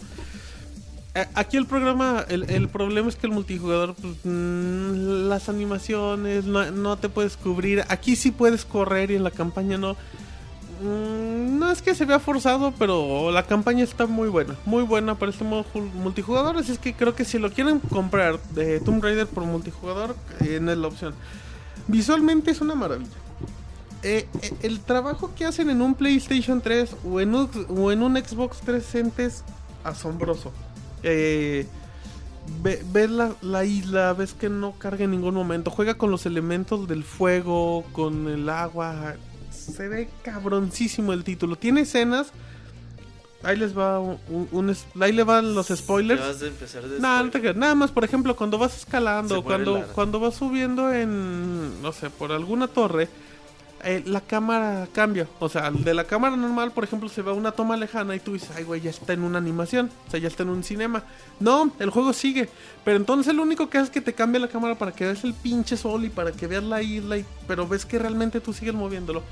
Eh, Aquí el programa, el, problema es que el multijugador, pues, mm, las animaciones, no, te puedes cubrir. Aquí sí puedes correr y en la campaña no. Mm, no es que se vea forzado, pero la campaña está muy buena. Muy buena para este modo ju- multijugador. Así es que creo que si lo quieren comprar de Tomb Raider por multijugador, eh, no es la opción. Visualmente es una maravilla. Eh, el trabajo que hacen en un PlayStation 3 o en un, o en un Xbox 360 es asombroso. Eh, ve- ves la, la isla, ves que no carga en ningún momento. Juega con los elementos del fuego, con el agua. Se ve cabroncísimo el título. Tiene escenas. Ahí les va un, ahí le van los spoilers. Vas a empezar de No, te. Nada más, por ejemplo, cuando vas escalando, cuando, cuando vas subiendo en, no sé, por alguna torre, eh, la cámara cambia. O sea, de la cámara normal, por ejemplo, se ve una toma lejana y tú dices, ay, güey, ya está en una animación. O sea, ya está en un cinema. No, el juego sigue. Pero entonces lo único que hace es que te cambia la cámara para que veas el pinche sol y para que veas la isla. y- pero ves que realmente tú sigues moviéndolo.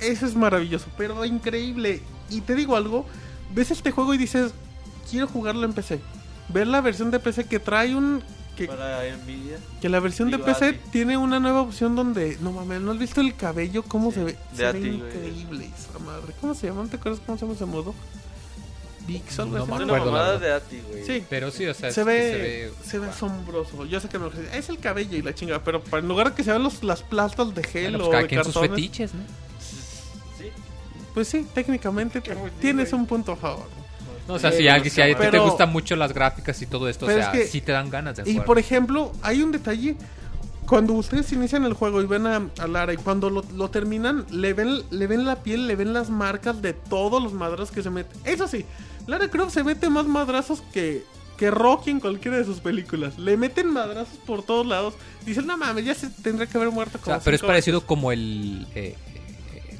Eso es maravilloso, pero increíble. Y te digo algo, ves este juego y dices, quiero jugarlo en PC. Ver la versión de PC que trae un... Que, Para Nvidia. que la versión de PC Ati. tiene una nueva opción donde... No mames, ¿no has visto el cabello? ¿Cómo Sí, se ve? de Se Ati, increíble esa madre. ¿Cómo se llama? ¿Te acuerdas cómo se llama ese modo? Algo No me ¿no? una acuerdo, de Ati, güey. Sí. Pero sí, o sea, Se es ve, se ve, asombroso. Yo sé que me lo Es el cabello y la chinga, pero para, en lugar de que se vean los, las plastas de gel Bueno, o pues cada de quien sus cartones, fetiches, ¿no? Sí. pues sí, técnicamente tienes un punto a favor. No, o sea, si, alguien, si a ti te gustan mucho las gráficas y todo esto, o sea, es que- sí te dan ganas de Y jugar. por ejemplo, hay un detalle. Cuando ustedes inician el juego y ven a, a Lara y cuando lo, lo terminan, le ven, le ven la piel, le ven las marcas de todos los madrazos que se meten. Eso sí, Lara Croft se mete más madrazos que, que Rocky en cualquiera de sus películas. Le meten madrazos por todos lados. Dicen, no mames, ya se tendría que haber muerto O como sea, pero es parecido veces". como el eh, eh,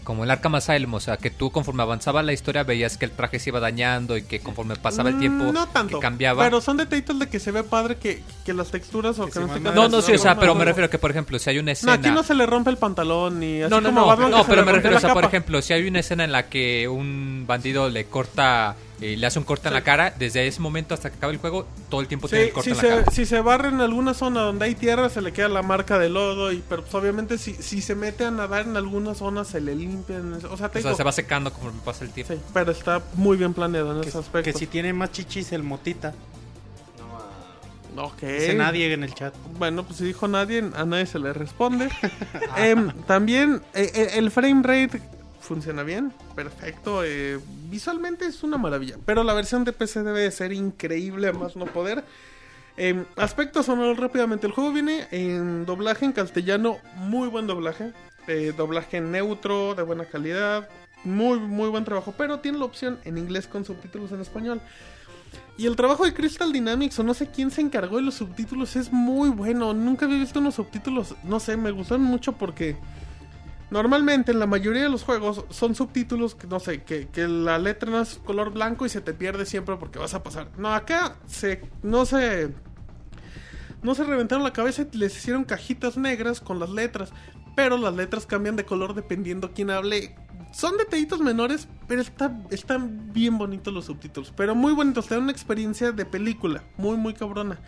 como el Arkham Asylum, o sea, que tú conforme avanzaba la historia veías que el traje se iba dañando y que conforme pasaba el tiempo no tanto, que cambiaba. Pero son detallitos de que se ve padre que, que las texturas o Que que, se no, se mamaron. no, no, sí, o sea, no, pero no, me no. refiero a que, por ejemplo, si hay una No, escena... aquí no se le rompe el pantalón ni así No, no, como no, no, pero me refiero, o sea, por ejemplo, si hay una escena en la que un bandido le corta, eh, le hace un corte en Sí. la cara, desde ese momento hasta que acabe el juego, todo el tiempo Sí, tiene el corte si, en la se, cara. si se barre en alguna zona donde hay tierra, se le queda la marca de lodo. Y, pero pues, obviamente, si, si se mete a nadar en alguna zona, se le limpian. O sea, te O sea, se va secando conforme pasa el tiempo. sí, pero está muy bien planeado en Que, ese aspecto. que si tiene más chichis el motita. No, ah, Ok. Dice nadie en el chat. Bueno, pues si dijo nadie, a nadie se le responde. Em, también, eh, el frame rate funciona bien, perfecto. eh, visualmente es una maravilla, pero la versión de PC debe de ser increíble, más no poder. Eh, aspectos sonoro rápidamente. El juego viene en doblaje en castellano, muy buen doblaje. eh, doblaje neutro, de buena calidad. Muy, muy buen trabajo, pero tiene la opción en inglés con subtítulos en español. Y el trabajo de Crystal Dynamics, o no sé quién se encargó de los subtítulos, es muy bueno. Nunca había visto unos subtítulos, no sé, me gustaron mucho porque normalmente en la mayoría de los juegos son subtítulos que, no sé, que, que la letra no es color blanco y se te pierde siempre porque vas a pasar. No, acá se, no se, no se reventaron la cabeza y les hicieron cajitas negras con las letras. Pero las letras cambian de color dependiendo quién hable. Son detallitos menores, pero está, están bien bonitos los subtítulos. Pero muy bonitos, te dan una experiencia de película. Muy, muy cabrona.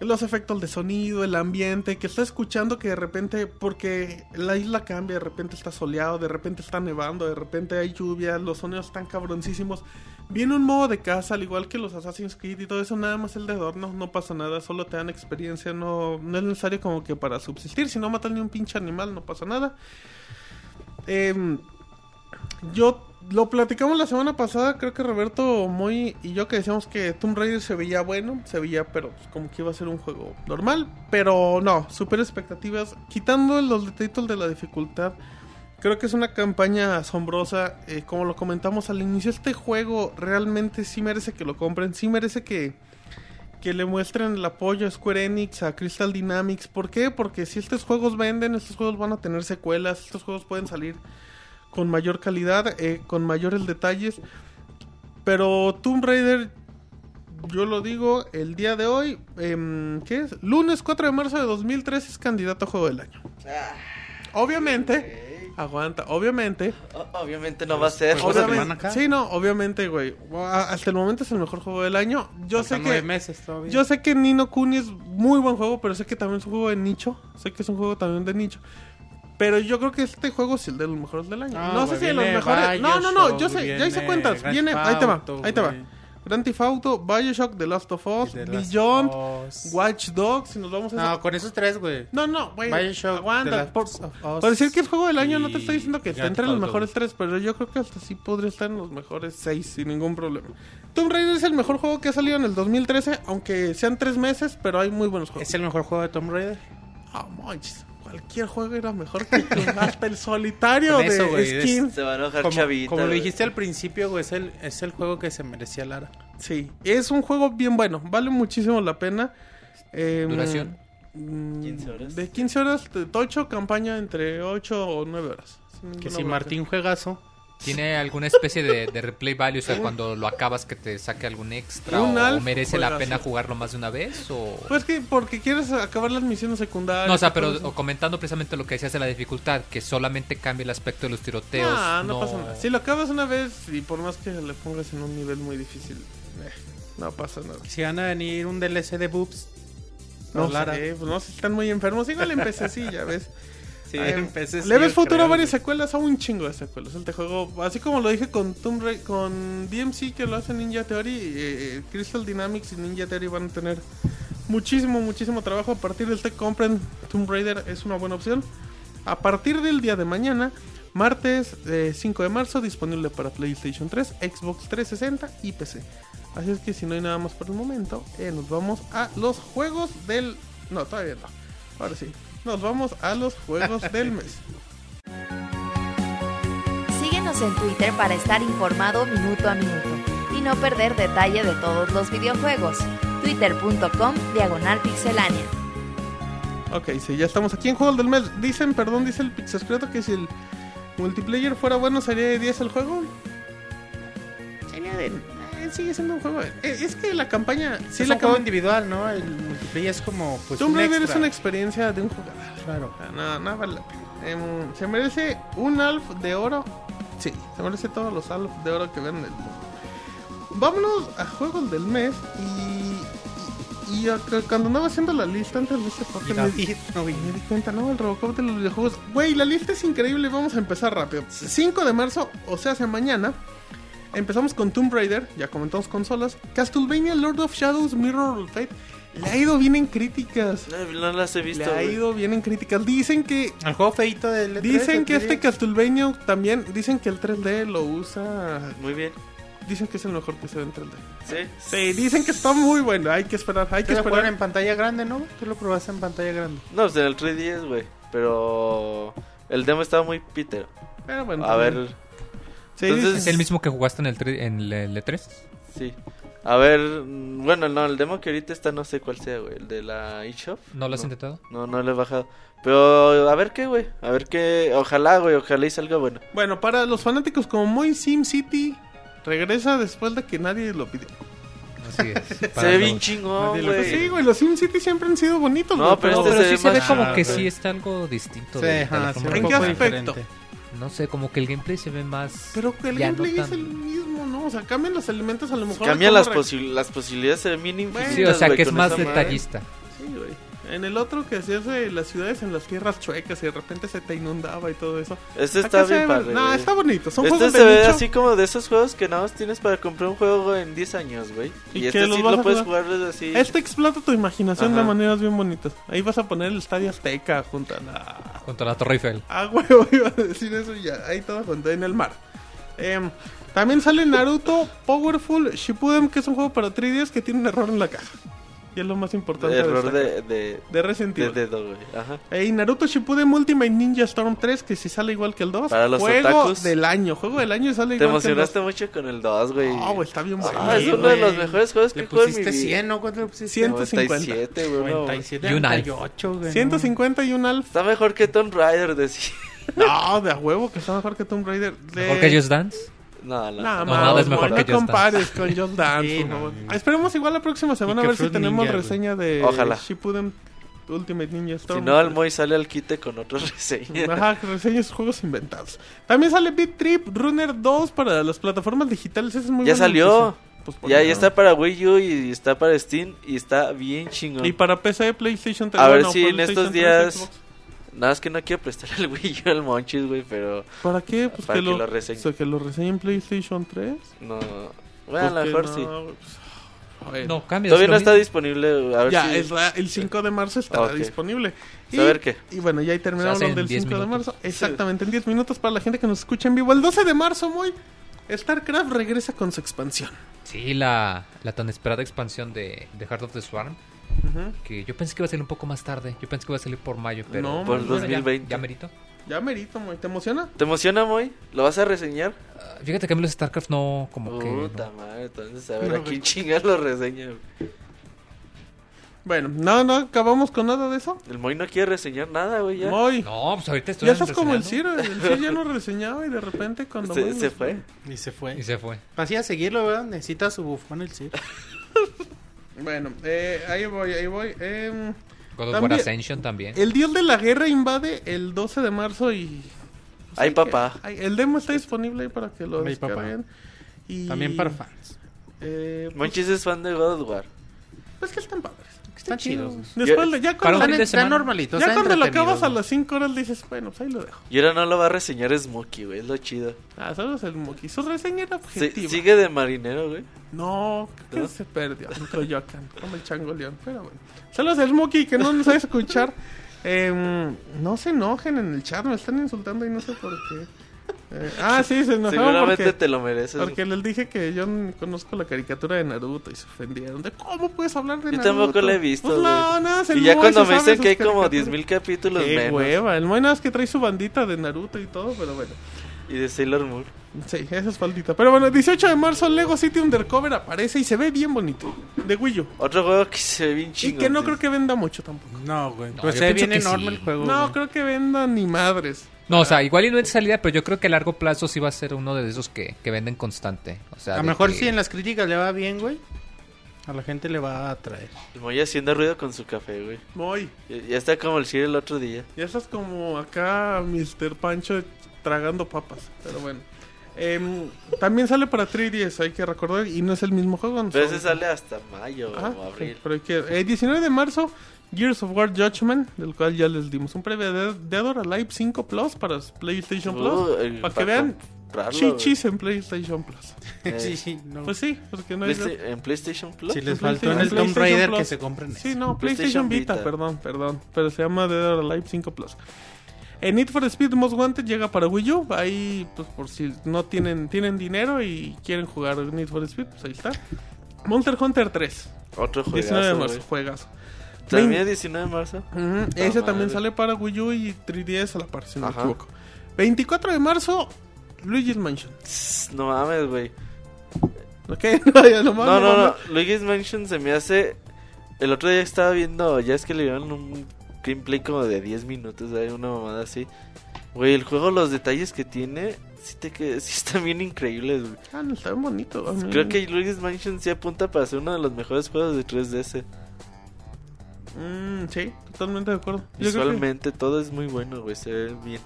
Los efectos de sonido, el ambiente, que estás escuchando que de repente, porque la isla cambia, de repente está soleado, de repente está nevando, de repente hay lluvia, los sonidos están cabroncísimos. Viene un modo de casa, al igual que los Assassin's Creed y todo eso, nada más el de adorno, no pasa nada, solo te dan experiencia, no, no es necesario como que para subsistir, si no matan ni un pinche animal, no pasa nada. Em, yo lo platicamos la semana pasada, creo que Roberto Moy y yo que decíamos que Tomb Raider se veía bueno, se veía, pero pues, como que iba a ser un juego normal, pero no, super expectativas, quitando los detallitos de la dificultad. Creo que es una campaña asombrosa, eh, como lo comentamos al inicio, este juego realmente sí merece que lo compren, sí merece que, que le muestren el apoyo a Square Enix, a Crystal Dynamics. ¿Por qué? Porque si estos juegos venden, estos juegos van a tener secuelas, estos juegos pueden salir con mayor calidad, eh, con mayores detalles. Pero Tomb Raider, yo lo digo, el día de hoy, em, ¿qué es? Lunes 4 de marzo de 2003 es candidato a juego del año. Obviamente, aguanta, obviamente. O- Obviamente no va a ser. Obviamente semana acá. sí, no, obviamente, güey. Hasta el momento es el mejor juego del año. Yo sé nueve que meses todavía. yo sé que Nino Kuni es muy buen juego, pero sé que también es un juego de nicho. Sé que es un juego también de nicho. Pero yo creo que este juego es el de los mejores del año. No, No, sé si de los mejores. No, no, no, yo sé, ya hice cuentas. Grand Viene, Theft ahí te va, Auto, ahí te va. Grand Theft Auto, Bioshock, The Last of Us, The Beyond, Us. Watch Dogs, si nos vamos a. No, con esos tres, güey. No, no, güey. Bioshock, The Aguanta. Last Por, of Us por decir que es juego del año, no te estoy diciendo que Grand entre los Auto. mejores tres, pero yo creo que hasta sí podría estar en los mejores seis sin ningún problema. Tomb Raider es el mejor juego que ha salido en el 2013, aunque sean tres meses, pero hay muy buenos juegos. ¿Es el mejor juego de Tomb Raider? Ah, manches, cualquier juego era mejor que hasta el solitario eso, de güey, es- skin. Se va a enojar Como, Chavita. como lo dijiste al principio, güey, es el, es el juego que se merecía Lara. Sí, es un juego bien bueno, vale muchísimo la pena. Eh, ¿Duración? mm, 15 horas. De 15 horas, de tocho, campaña entre 8 o 9 horas. Que si. Martín juegazo. ¿Tiene alguna especie de, de replay value? O sea, cuando lo acabas que te saque algún extra. Un ¿O, alf merece la pena jugarlo más de una vez? O... Pues que porque quieres acabar las misiones secundarias. no, o sea, pero o así. comentando precisamente lo que decías de la dificultad, que solamente cambia el aspecto de los tiroteos. No, no, pasa nada. Si lo acabas una vez y por más que le pongas en un nivel muy difícil, eh, no pasa nada. Si van a venir un DLC de boobs. No sé, pues no sé si están muy enfermos. Igual empecé sí, ya ves. Sí, empecé Le ves futuro a varias secuelas, a un chingo de secuelas. El te juego, así como lo dije con Tomb Ra- con DMC que lo hace Ninja Theory, eh, Crystal Dynamics y Ninja Theory van a tener muchísimo, muchísimo trabajo. A partir del te compren Tomb Raider es una buena opción. A partir del día de mañana, martes eh, 5 de marzo, disponible para PlayStation 3, Xbox 360 y PC. Así es que si no hay nada más por el momento, eh, nos vamos a los juegos del... No, todavía no. Ahora sí. Nos vamos a los juegos del mes. Síguenos en Twitter para estar informado minuto a minuto y no perder detalle de todos los videojuegos. Twitter.com Diagonal Pixelánea. Ok, sí, ya estamos aquí en Juegos del Mes. Dicen, perdón, dice el Pixescreto que si el multiplayer fuera bueno, ¿sería de 10 el juego? Sería de... eh, sigue siendo un juego... eh, es que la campaña... Sí, es la un juego individual, ¿no? El multiplayer es como pues Tomb un Raider es una experiencia de un jugador. Claro. Ah, No, no vale la pena. Em, ¿Se merece un Alf de oro? Sí, se merece todos los Alf de oro que ven en el mundo. Vámonos a juegos del mes y... Y, y acá- cuando andaba haciendo la lista antes de este podcast... David, no, güey. Me di cuenta, ¿no? El Robocop de los videojuegos. Güey, la lista es increíble. Vamos a empezar rápido. 5 de marzo, o sea, hacia mañana. Empezamos con Tomb Raider, ya comentamos consolas. Castlevania Lord of Shadows Mirror of Fate. Le ha ido bien en críticas. No, no las he Le visto, ha güey. ido bien en críticas. Dicen que El juego feito del E3, dicen que este 3DS. Castlevania también dicen que el 3D lo usa. Muy bien. Dicen que es el mejor que se ve en 3D. Sí. Sí, dicen que está muy bueno. Hay que esperar, hay que esperar. en pantalla grande, ¿no? Tú lo probaste en pantalla grande. No, pues en el 3DS, güey. Pero el demo estaba muy pitero. Pero bueno, A ver, Sí, entonces- ¿Es el mismo que jugaste en el, en el E3? sí. A ver, mm, bueno, no, el demo que ahorita está no sé cuál sea, güey. El de la eShop. ¿No lo has No. intentado? No, no lo he bajado. Pero a ver qué, güey. A ver qué. Ojalá, güey. Ojalá y salga bueno. Bueno, para los fanáticos como Moy Sim City, regresa después de que nadie lo pidió. Así es. Se ve bien chingón, Pues sí, güey. güey, los Sim City siempre han sido bonitos, No, güey, pero No, este pero se sí ve se ve más como que güey. sí está algo distinto. Sí, de- de ajá, la sí, ¿En qué de- aspecto? diferente. No sé, como que el gameplay se ve más... Pero que el gameplay no es tan- el mismo, ¿no? O sea, cambian los elementos a lo mejor. Cambian las, re- posi- las posibilidades, ven bien infinitas. Sí, o sea, que es más madre. detallista. Sí, güey. En el otro que hacías de las ciudades en las tierras chuecas y de repente se te inundaba y todo eso. Este está bien ve- padre. No, está bonito. Son este juegos se de ve nicho. así como de esos juegos que nada más tienes para comprar un juego en 10 años, güey. ¿Y este sí lo puedes jugar? jugar desde así. Este explota tu imaginación de maneras bien bonitas. Ahí vas a poner el Estadio Azteca junto a la... Junto a la Torre Eiffel. Ah, huevo, iba a decir eso y ya. Ahí todo junto en el mar. Em, también sale Naruto Powerful Shippuden, que es un juego para 3DS que tiene un error en la caja. Y es lo más importante. a Error de, de, de Resident de dedo, güey. Ajá. Ey, Naruto Shippuden Ultimate Ninja Storm 3, que si sale igual que el 2. Para los juego otakus. del año, juego del año y sale Te igual que el 2. emocionaste mucho con el 2, güey. Ah, güey, está bien bueno. Ah, es Sí, uno de los mejores juegos que juego en mi vida. 100, ¿no? ¿Cuánto le pusiste? 150. 97, güey. no. 97, Y un alf. 98, güey. 150 y un alf. Está mejor que Tomb Raider, decía. No, de a huevo, que está mejor que Tomb Raider. De... ¿Mejor que Just Dance? No, no. Nada No, más, nada es mejor no que compares con Just Dance, Sí, por no. Esperemos igual la próxima semana a ver si Fruit tenemos Ninja, reseña de Ojalá. Shippuden Ultimate Ninja Si Storm. no, el Moy sale al quite con otra reseña. Ajá, reseñas juegos inventados. También sale Beat Trip Runner 2 para las plataformas digitales. Es muy Ya salió. Pues por Ya, ya está para Wii U y está para Steam y está bien chingón. Y para PC, PlayStation 3. A ver si en estos 3, días-. Nada, es que no quiero prestar el Wii U al Monchis, güey, pero ¿Para qué? Pues Para que, que lo, lo reseñe. o sea, que lo reseñe en PlayStation 3. no. Bueno, a Pues lo mejor que sí. no, pues, a ver. No, cambia. Todavía no lo está mismo. disponible. A ver Ya, si. es la- el 5 de marzo estará Ok. disponible. Pues a ver qué. Y bueno, ya ahí terminamos lo del en 10 5 de minutos. marzo. Exactamente, en 10 minutos para la gente que nos escucha en vivo. El 12 de marzo, muy. StarCraft regresa con su expansión. Sí, la, la tan esperada expansión de, de Heart of the Swarm. Que yo pensé que iba a salir un poco más tarde. Yo pensé que iba a salir por mayo, pero... No, Por el bueno, ya- 2020. Ya, merito. Ya merito, muy. ¿Te emociona? ¿Te emociona, Moy? ¿Lo vas a reseñar? Ah, fíjate que a mí los StarCraft no... Como que... no. Puta madre, entonces a ver No, a güey. quién chingas lo reseña. güey. Bueno, no, no acabamos con nada de eso. El Moy no quiere reseñar nada, güey. Ya. Muy. No, pues ahorita estoy Ya estás como el. Ciro. El Ciro ya no reseñaba y de repente cuando. Se, Moy se fue. Y se fue. Y se fue. Así a seguirlo, ¿verdad? Necesita su bufón el Cid. Bueno, eh, ahí voy, ahí voy. Em, God of War También- Ascension también. el dios de la guerra invade el 12 de marzo y. Ay, papá. que- ay, el demo está disponible ahí para que lo Ay, papá. descarguen. Y, También para fans. Eh, pues, Monchis es fan de God of War. pues que están padres. Están chidos. Después, de- ya Para cuando, Están semana. normalitos. ya están cuando lo acabas a las 5 horas dices, bueno, pues ahí lo dejo. Y ahora no lo va a reseñar Smokey, güey. Es lo chido. Ah, solo es el Moki. Su reseña era Sí, objetiva. sigue de marinero, güey. No, ¿No? que se perdió en Coyoacán, como el chango león. Pero bueno. Saludos al Moki que no nos sabe escuchar. Em, no se enojen en el chat, me están insultando y no sé por qué. Eh, ah, sí, se enojaron Seguramente porque, te lo mereces. porque les dije que yo conozco la caricatura de Naruto y se ofendieron. ¿De cómo puedes hablar de Yo Naruto? tampoco la he visto, Pues no, no, es Y ya cuando me dicen que hay como caricaturas. 10.000 capítulos Qué menos. hueva. El Moy nada más que trae su bandita de Naruto y todo, pero bueno. Y de Sailor Moon. Sí, eso es faldita. Pero bueno, 18 de marzo Lego City Undercover aparece y se ve bien bonito. De Wii U. Otro juego que se ve bien Y chingón. que no creo que venda mucho tampoco. No, güey. No, pues yo se ve bien enorme sí. el juego. No, güey. creo que venda ni madres. No, o sea, igual y no es salida, pero yo creo que a largo plazo sí va a ser uno de esos que, que venden constante. O sea, A lo mejor que- si en las críticas le va bien, güey. A la gente le va a atraer. El Moy haciendo ruido con su café, güey. Muy. Ya, ya está como el Shir el otro día. Ya estás como acá, Mr. Pancho, tragando papas. Pero bueno. Em, también sale para 3DS, hay que recordar. Y no es el mismo juego. Pero son- ese sale hasta mayo Ah, o abril. sí, pero hay que... eh, 19 de marzo, Gears of War Judgment, del cual ya les dimos un previo de Dead or Alive 5 Plus para PlayStation Uh, Plus. el para que vean. Chichis en PlayStation Plus. Eh, sí, sí, no. Pues sí, porque no hay... ¿En PlayStation Plus? si les faltó en el Tomb Raider Plus. que se compren Sí, no, PlayStation PlayStation Vita, Vita. perdón, perdón. Pero se llama Dead or Alive 5 Plus. En Need for Speed Most Wanted llega para Wii U. Ahí, pues por si no tienen tienen dinero y quieren jugar Need for Speed, pues ahí está. Monster Hunter 3, Otro 19 de juegazo, marzo, juegazo. También 19 de marzo. Ese también sale para Wii U y 3DS a la par, si no me equivoco. 24 de marzo, Luigi's Mansion. No mames, güey. ¿Ok? No, ya No, nomás, no, no. mames. Luigi's Mansion se me hace. El otro día estaba viendo. Ya es que le dieron un gameplay como de 10 minutos. Hay una mamada así. Güey, el juego, los detalles que tiene. Sí, te que... sí están bien increíbles, güey. Ah, no, está bonito. Creo que Luigi's Mansion sí apunta para ser uno de los mejores juegos de 3DS. Mm, sí, totalmente de acuerdo. Que- Visualmente todo es muy bueno, güey. Se ve bien.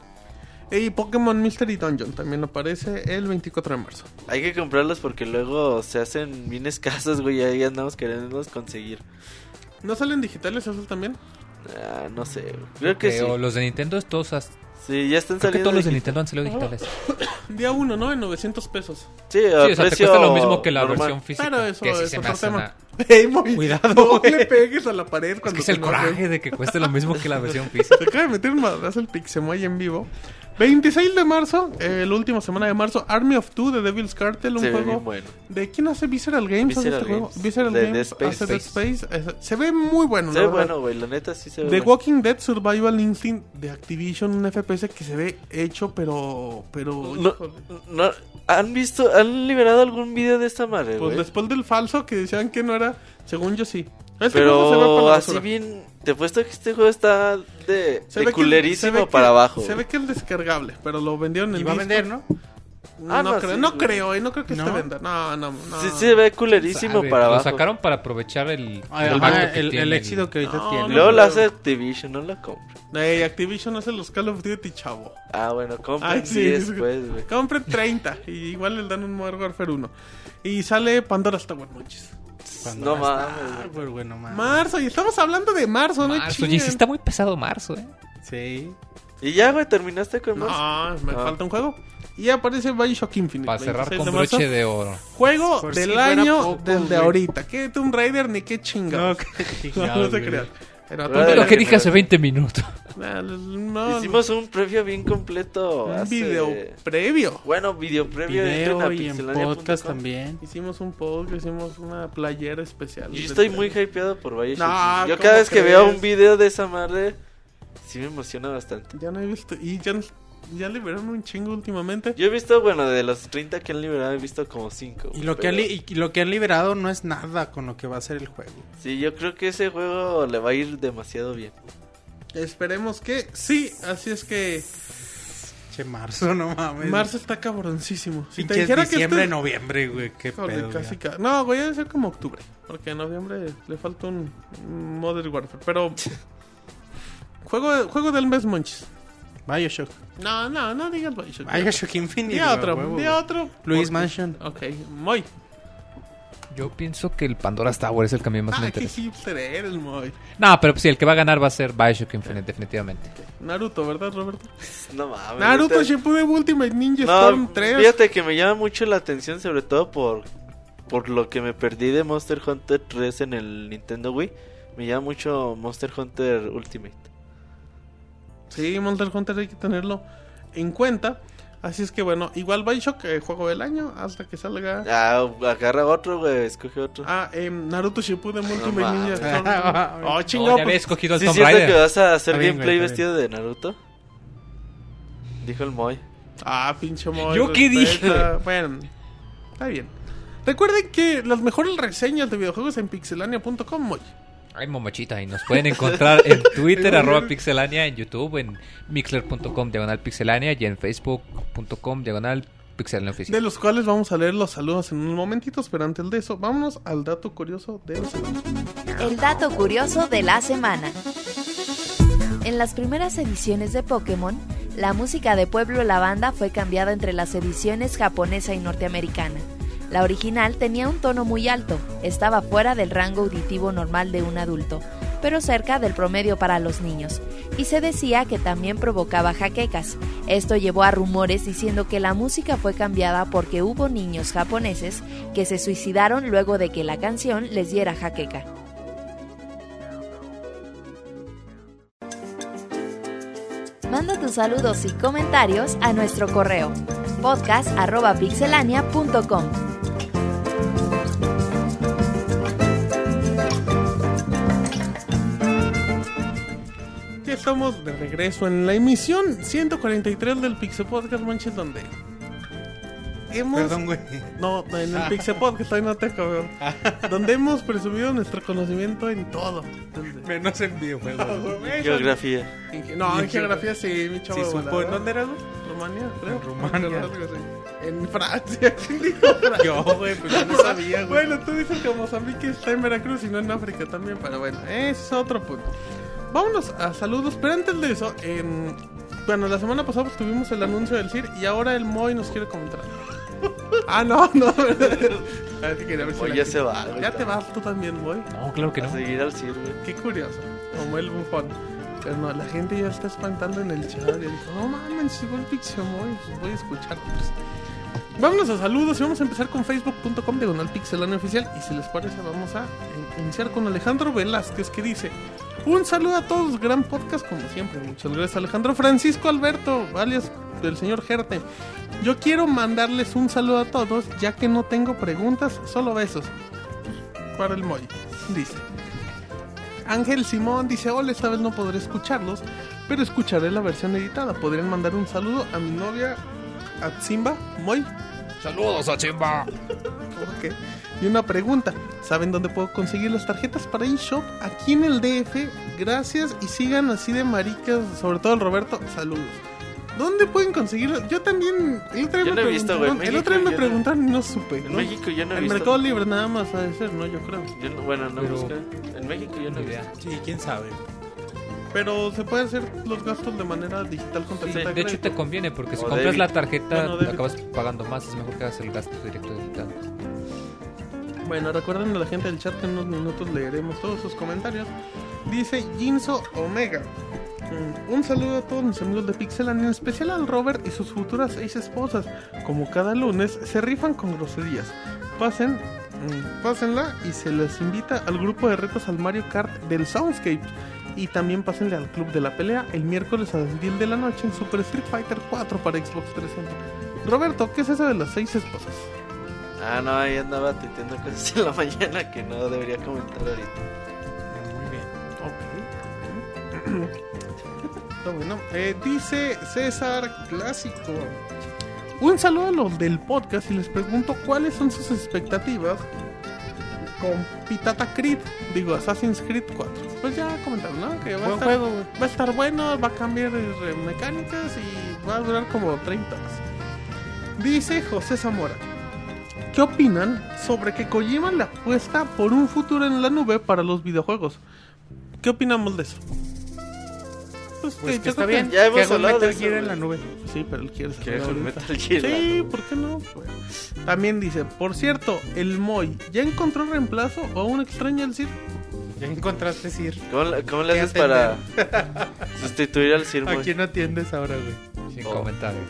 Y Pokémon Mystery Dungeon también aparece el 24 de marzo. Hay que comprarlos porque luego se hacen bien escasos, güey. y Ahí andamos queriendo conseguir. ¿No salen digitales esos también? Ah, no sé. Creo que Creo, sí. Los de Nintendo, todos. has- Sí, ya están Creo que saliendo. todos los de Nintendo han salido digitales. Día 1, ¿no? En 900 pesos. Sí, Sí, o sea, te precio cuesta lo mismo que la normal. versión física. Pero eso que es se me otro tema. una- Ey, muy- Cuidado, No güey. le pegues a la pared Es cuando que es el coraje de que cueste lo mismo que la versión física. Se acaba de meter un madrazo el Pixemoy en vivo. 26 de marzo, eh, la última semana de marzo, Army of Two de Devil's Cartel, un Se ve juego bueno. ¿De quién hace Visceral Games? hace Visceral este juego? Games. Visceral De Games Space. hace Dead Space. Se ve muy bueno, Se ve verdad. bueno, güey. La neta sí se ve The bueno. Walking Dead Survival Instinct de Activision, un FPS que se ve hecho, pero. pero No, híjole. no, ¿Han visto, han liberado algún video de esta madre, Pues después del falso que decían que no era, según yo sí. Este juego se ve para Pero así bien, te he puesto que este juego está de, Se de ve que- culerísimo se ve que- para abajo. Se ve que es descargable, pero lo vendieron en Y va a vender, ¿no? No, Ah, no, creo, sí, no creo, eh, no creo que ¿No? esté venda. No, no, no. Sí, se ve culerísimo Sabe, para Lo abajo. sacaron para aprovechar el, Ah, el, ajá, impacto que el, tiene el el- éxito que ahorita No, tiene. no. Luego lo hace Activision, no lo compro. Ey, Activision hace los Call of Duty, chavo. Ah, bueno, compren Ay, sí, 10 sí. después, güey. Compren 30 y igual les dan un Modern Warfare 1. Y sale Pandora's Tower, manches. No Cuando mames, pues, bueno, mames. Marzo, y estamos hablando de marzo, ¿no? Marzo, y sí está muy pesado marzo, ¿eh? Sí. Y ya, güey, terminaste con más. No, me Ah. falta un juego. Y aparece Bioshock Infinite. Para cerrar 26 con de marzo. broche de oro. Juego Por del si año poco, del de güey. ahorita. ¿Qué Tomb Raider ni qué chingados? No, qué No, chingados, no se crean. Pero Tomb Lo que dije hace 20 minutos. No, Hicimos un previo bien completo. un hace- video previo. Bueno, video previo. Video y en podcast también. Hicimos un podcast, hicimos una playera especial. Yo estoy muy hypeado por Bioshock. No, Yo ¿cómo cada vez que crees? veo un video de esa madre, sí me emociona bastante. Ya no he visto. Y ya, ya liberaron un chingo últimamente. Yo he visto, bueno, de los 30 que han liberado, he visto como 5. Y lo, que han li- y lo que han liberado no es nada con lo que va a ser el juego. Sí, yo creo que ese juego le va a ir demasiado bien. Esperemos que sí. Así es que Che, marzo, no mames. marzo está cabroncísimo. Si te dijera que diciembre, este- noviembre, güey. Qué Híjole, pedo, casi ya. ca- No, güey, debe ser como octubre. Porque en noviembre le falta un un Modern Warfare. Pero. juego, juego del mes, Monchis. Bioshock. No, no, no digas Bioshock. Bioshock Infinite. Di otro, huevo, di otro. Luis Mansion. Ok, muy. Yo pienso que el Pandora's Tower es el mí más me Ah, qué interesa. hipster eres, muy. No, pero sí, el que va a ganar va a ser Bioshock Infinite, definitivamente. Naruto, ¿verdad, Roberto? No mames. Naruto ahorita- Shippuden Ultimate Ninja No, Storm 3. fíjate que me llama mucho la atención, sobre todo por, por lo que me perdí de Monster Hunter 3 en el Nintendo Wii. Me llama mucho Monster Hunter Ultimate. Sí, Monster Hunter hay que tenerlo en cuenta. Así es que bueno, igual Bioshock, eh, juego del año, hasta que salga. Ah, agarra otro, güey, escoge otro. Ah, em, Naruto Shippuden Ultimate mames. Ninja Storm. oh, No, chingado. ya había escogido el ¿Sí Tomb Raider. que vas a hacer bien, gameplay güey, vestido de Naruto? Dijo el Moy. Ah, pinche Moy. ¿Yo qué respeta. Bueno, está bien. Recuerden que las mejores reseñas de videojuegos en pixelania.com, Moy. Ay, momachita, y nos pueden encontrar en Twitter, arroba pixelania, en YouTube, en mixler.com, diagonal pixelania, y en facebook.com, diagonal pixelania De oficial. los cuales vamos a leer los saludos en unos momentitos, pero antes de eso, vámonos al dato curioso de la semana. El dato curioso de la semana. En las primeras ediciones de Pokémon, la música de Pueblo La Banda fue cambiada entre las ediciones japonesa y norteamericana. La original tenía un tono muy alto, estaba fuera del rango auditivo normal de un adulto, pero cerca del promedio para los niños, y se decía que también provocaba jaquecas. Esto llevó a rumores diciendo que la música fue cambiada porque hubo niños japoneses que se suicidaron luego de que la canción les diera jaqueca. Manda tus saludos y comentarios a nuestro correo podcast.pixelania.com. Ya estamos de regreso en la emisión 143 del Pixel Podcast Manches, donde hemos... Perdón, güey. No, en el Pixel Podcast, ahí no te cabrón. donde hemos presumido nuestro conocimiento en todo. Donde- Menos en videojuegos. Geografía. En no, en geografía sí, mi chavo. Sí, supo. ¿En dónde era, güey? Rumania, creo. En Rumania. En Francia. ¿Quién dijo Francia? Yo, güey, pues yo no sabía, güey. Bueno, tú dices que Mozambique está en Veracruz y no en África también, pero bueno, es otro punto. Vámonos a saludos, pero antes de eso, en- bueno, la semana pasada pues, tuvimos el anuncio del CIR y ahora el Moy nos quiere comentar. ah, no, no. Ah, sí quería ver si Moy la ya se va. Ya te vas tú también, Moy. No, claro que A no. seguir al CIR, güey. Qué curioso, como el bufón. Pero no, la gente ya está espantando en el chat. Y dijo, no mames, llegó el Pixemoy, pues voy a escuchar. Pues. Vámonos a saludos y vamos a empezar con facebook.com diagonal pixelania oficial. Y si les parece, vamos a iniciar con Alejandro Velázquez que dice: Un saludo a todos, gran podcast como siempre. Muchas gracias, Alejandro. Francisco Alberto, alias del señor Gerte. Yo quiero mandarles un saludo a todos, ya que no tengo preguntas, solo besos. Para el Moy, dice. Ángel Simón dice, hola, esta vez no podré escucharlos, pero escucharé la versión editada. ¿Podrían mandar un saludo a mi novia, a Simba, Moy? Saludos a Chimba. Ok. Y una pregunta, ¿saben dónde puedo conseguir las tarjetas para eShop? Aquí en el DF, gracias y sigan así de maricas, sobre todo el Roberto, saludos. ¿Dónde pueden conseguirlas? Yo también, el otro día Yo me no he visto, güey. preguntaron, el México otro día me preguntaron y no supe. En ¿no? México yo no he En visto. Mercado Libre nada más ha de ser, ¿no? Yo creo. Yo no- bueno, no Pero- busqué. En México yo no he visto. Sí, quién sabe. Pero se puede hacer los gastos de manera digital con Sí, tarjeta de hecho te conviene porque si O compras débito. la tarjeta Bueno, acabas pagando más, es mejor que hagas el gasto directo digital. Bueno, recuerden a la gente del chat que en unos minutos leeremos todos sus comentarios. Dice Jinso Omega. Mm, Un saludo a todos mis amigos de Pixelan, en especial al Robert y sus futuras seis esposas. Como cada lunes, se rifan con groserías. Pasen, mm, pásenla y se les invita al grupo de retos al Mario Kart del Soundscape. Y también pásenle al Club de la Pelea el miércoles a las 10 de la noche en Super Street Fighter 4 para Xbox 360. Roberto, ¿qué es eso de las seis esposas? Ah, no, ahí andaba tuiteando cosas en la mañana que no debería comentar ahorita. Muy bien. Ok. Bueno. Eh, dice César Clásico. Un saludo a los del podcast y les pregunto cuáles son sus expectativas con Pitata Creed, digo Assassin's Creed 4. Pues ya comentaron, ¿no? Que va a, Buen estar, juego, va a estar bueno, va a cambiar mecánicas y va a durar como 30 horas. Dice José Zamora. ¿Qué opinan sobre que Kojima le apuesta por un futuro en la nube para los videojuegos? ¿Qué opinamos de eso? Pues, Pues yo que está bien. Ya hemos hablado de Metal eso, Gear en la nube. Sí, pero él quiere Que salir es un. Metal Gear. Sí, ¿por qué no? También dice, por cierto, el Moy, ¿ya encontró reemplazo o aún extraña el Sir? Ya encontraste Sir. ¿Cómo, le- cómo le ¿Qué haces para sustituir al Sir, ¿A Moy? quién atiendes ahora, güey? Sin Oh. comentarios.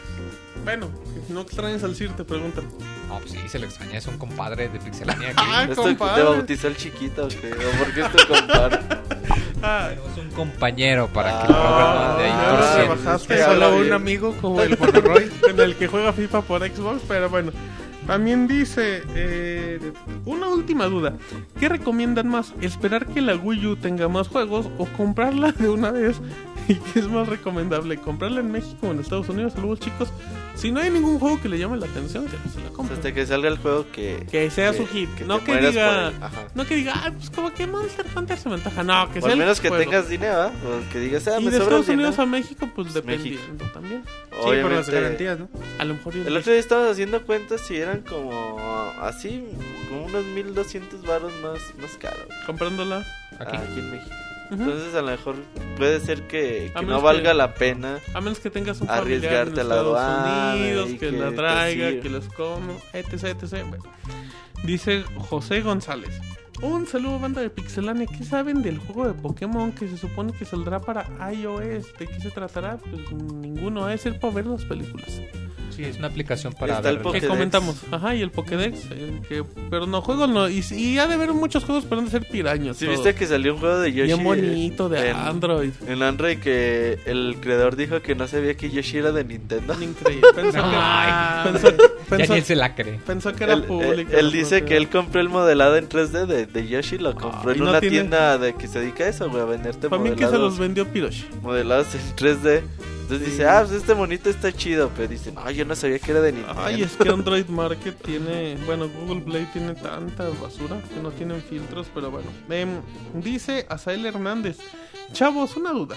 Bueno, si no extrañas al Sir, te preguntan. No, pues sí, se le extraña, es un compadre de Pixelania. Ah, ¿Esto compadre. ¿Te bautizó el chiquito o qué? ¿O por qué es tu compadre? Ah, Es un compañero para que Ah, mande ahí por lo solo un bien. amigo como el Monoroy. en el que juega FIFA por Xbox, pero bueno. También dice, eh, una última duda. ¿Qué recomiendan más? ¿Esperar que la Wii U tenga más juegos o comprarla de una vez? ¿Y qué es más recomendable? ¿Comprarla en México o en Estados Unidos? Saludos chicos. Si no hay ningún juego que le llame la atención, que no se la compre. Hasta que salga el juego que... Que sea su hit. que no que diga... No que diga, ah, pues como que Monster Hunter se me antoja. No, que O sea al el menos que juego. tengas dinero, ¿ah? O que digas, ah, Y me de Estados Unidos dinero. a México, pues Pues dependiendo también. Sí, por las garantías, ¿no? A lo mejor... El otro día estábamos haciendo cuentas y eran como así, como unos 1200 varos más, más caros. Comprándola. Aquí. Ah, aquí en México. Entonces a lo mejor puede ser que, que no valga que- la pena. A menos que tengas un Arriesgarte a la aduana Unidos, que, que la traiga, que los come, etc, etc. Dice José González. Un saludo banda de Pixelania. ¿Qué saben del juego de Pokémon que se supone que saldrá para iOS? ¿De qué se tratará? Pues ninguno. Es el para ver las películas. Sí, es una aplicación para Está el ver- ¿Qué Pokédex. comentamos? Ajá, y el Pokédex. eh, que, pero no, juego no. Y, y ha de haber muchos juegos, pero han de ser piraños. ¿Sí todos. viste que salió un juego de Yoshi? Bien bonito de en, Android. En Android que el creador dijo que no sabía que Yoshi era de Nintendo. Increíble. Pensó, que, pensó, Ya pensó- él se la cree. pensó que era Él, público. él- él dice que él compró el modelado en 3D de, de Yoshi, lo compró Ay, en no una tiene- tienda de que se dedica a eso, güey, a venderte Para mí que se los vendió Piroshi. modelados en 3D. Entonces dice, ah, pues este monito está chido, pero dice, no, yo no sabía que era de Nintendo. Ay, es que Android Market tiene, bueno, Google Play tiene tanta basura que no tienen filtros, pero bueno. Em, dice Asael Hernández, chavos, una duda.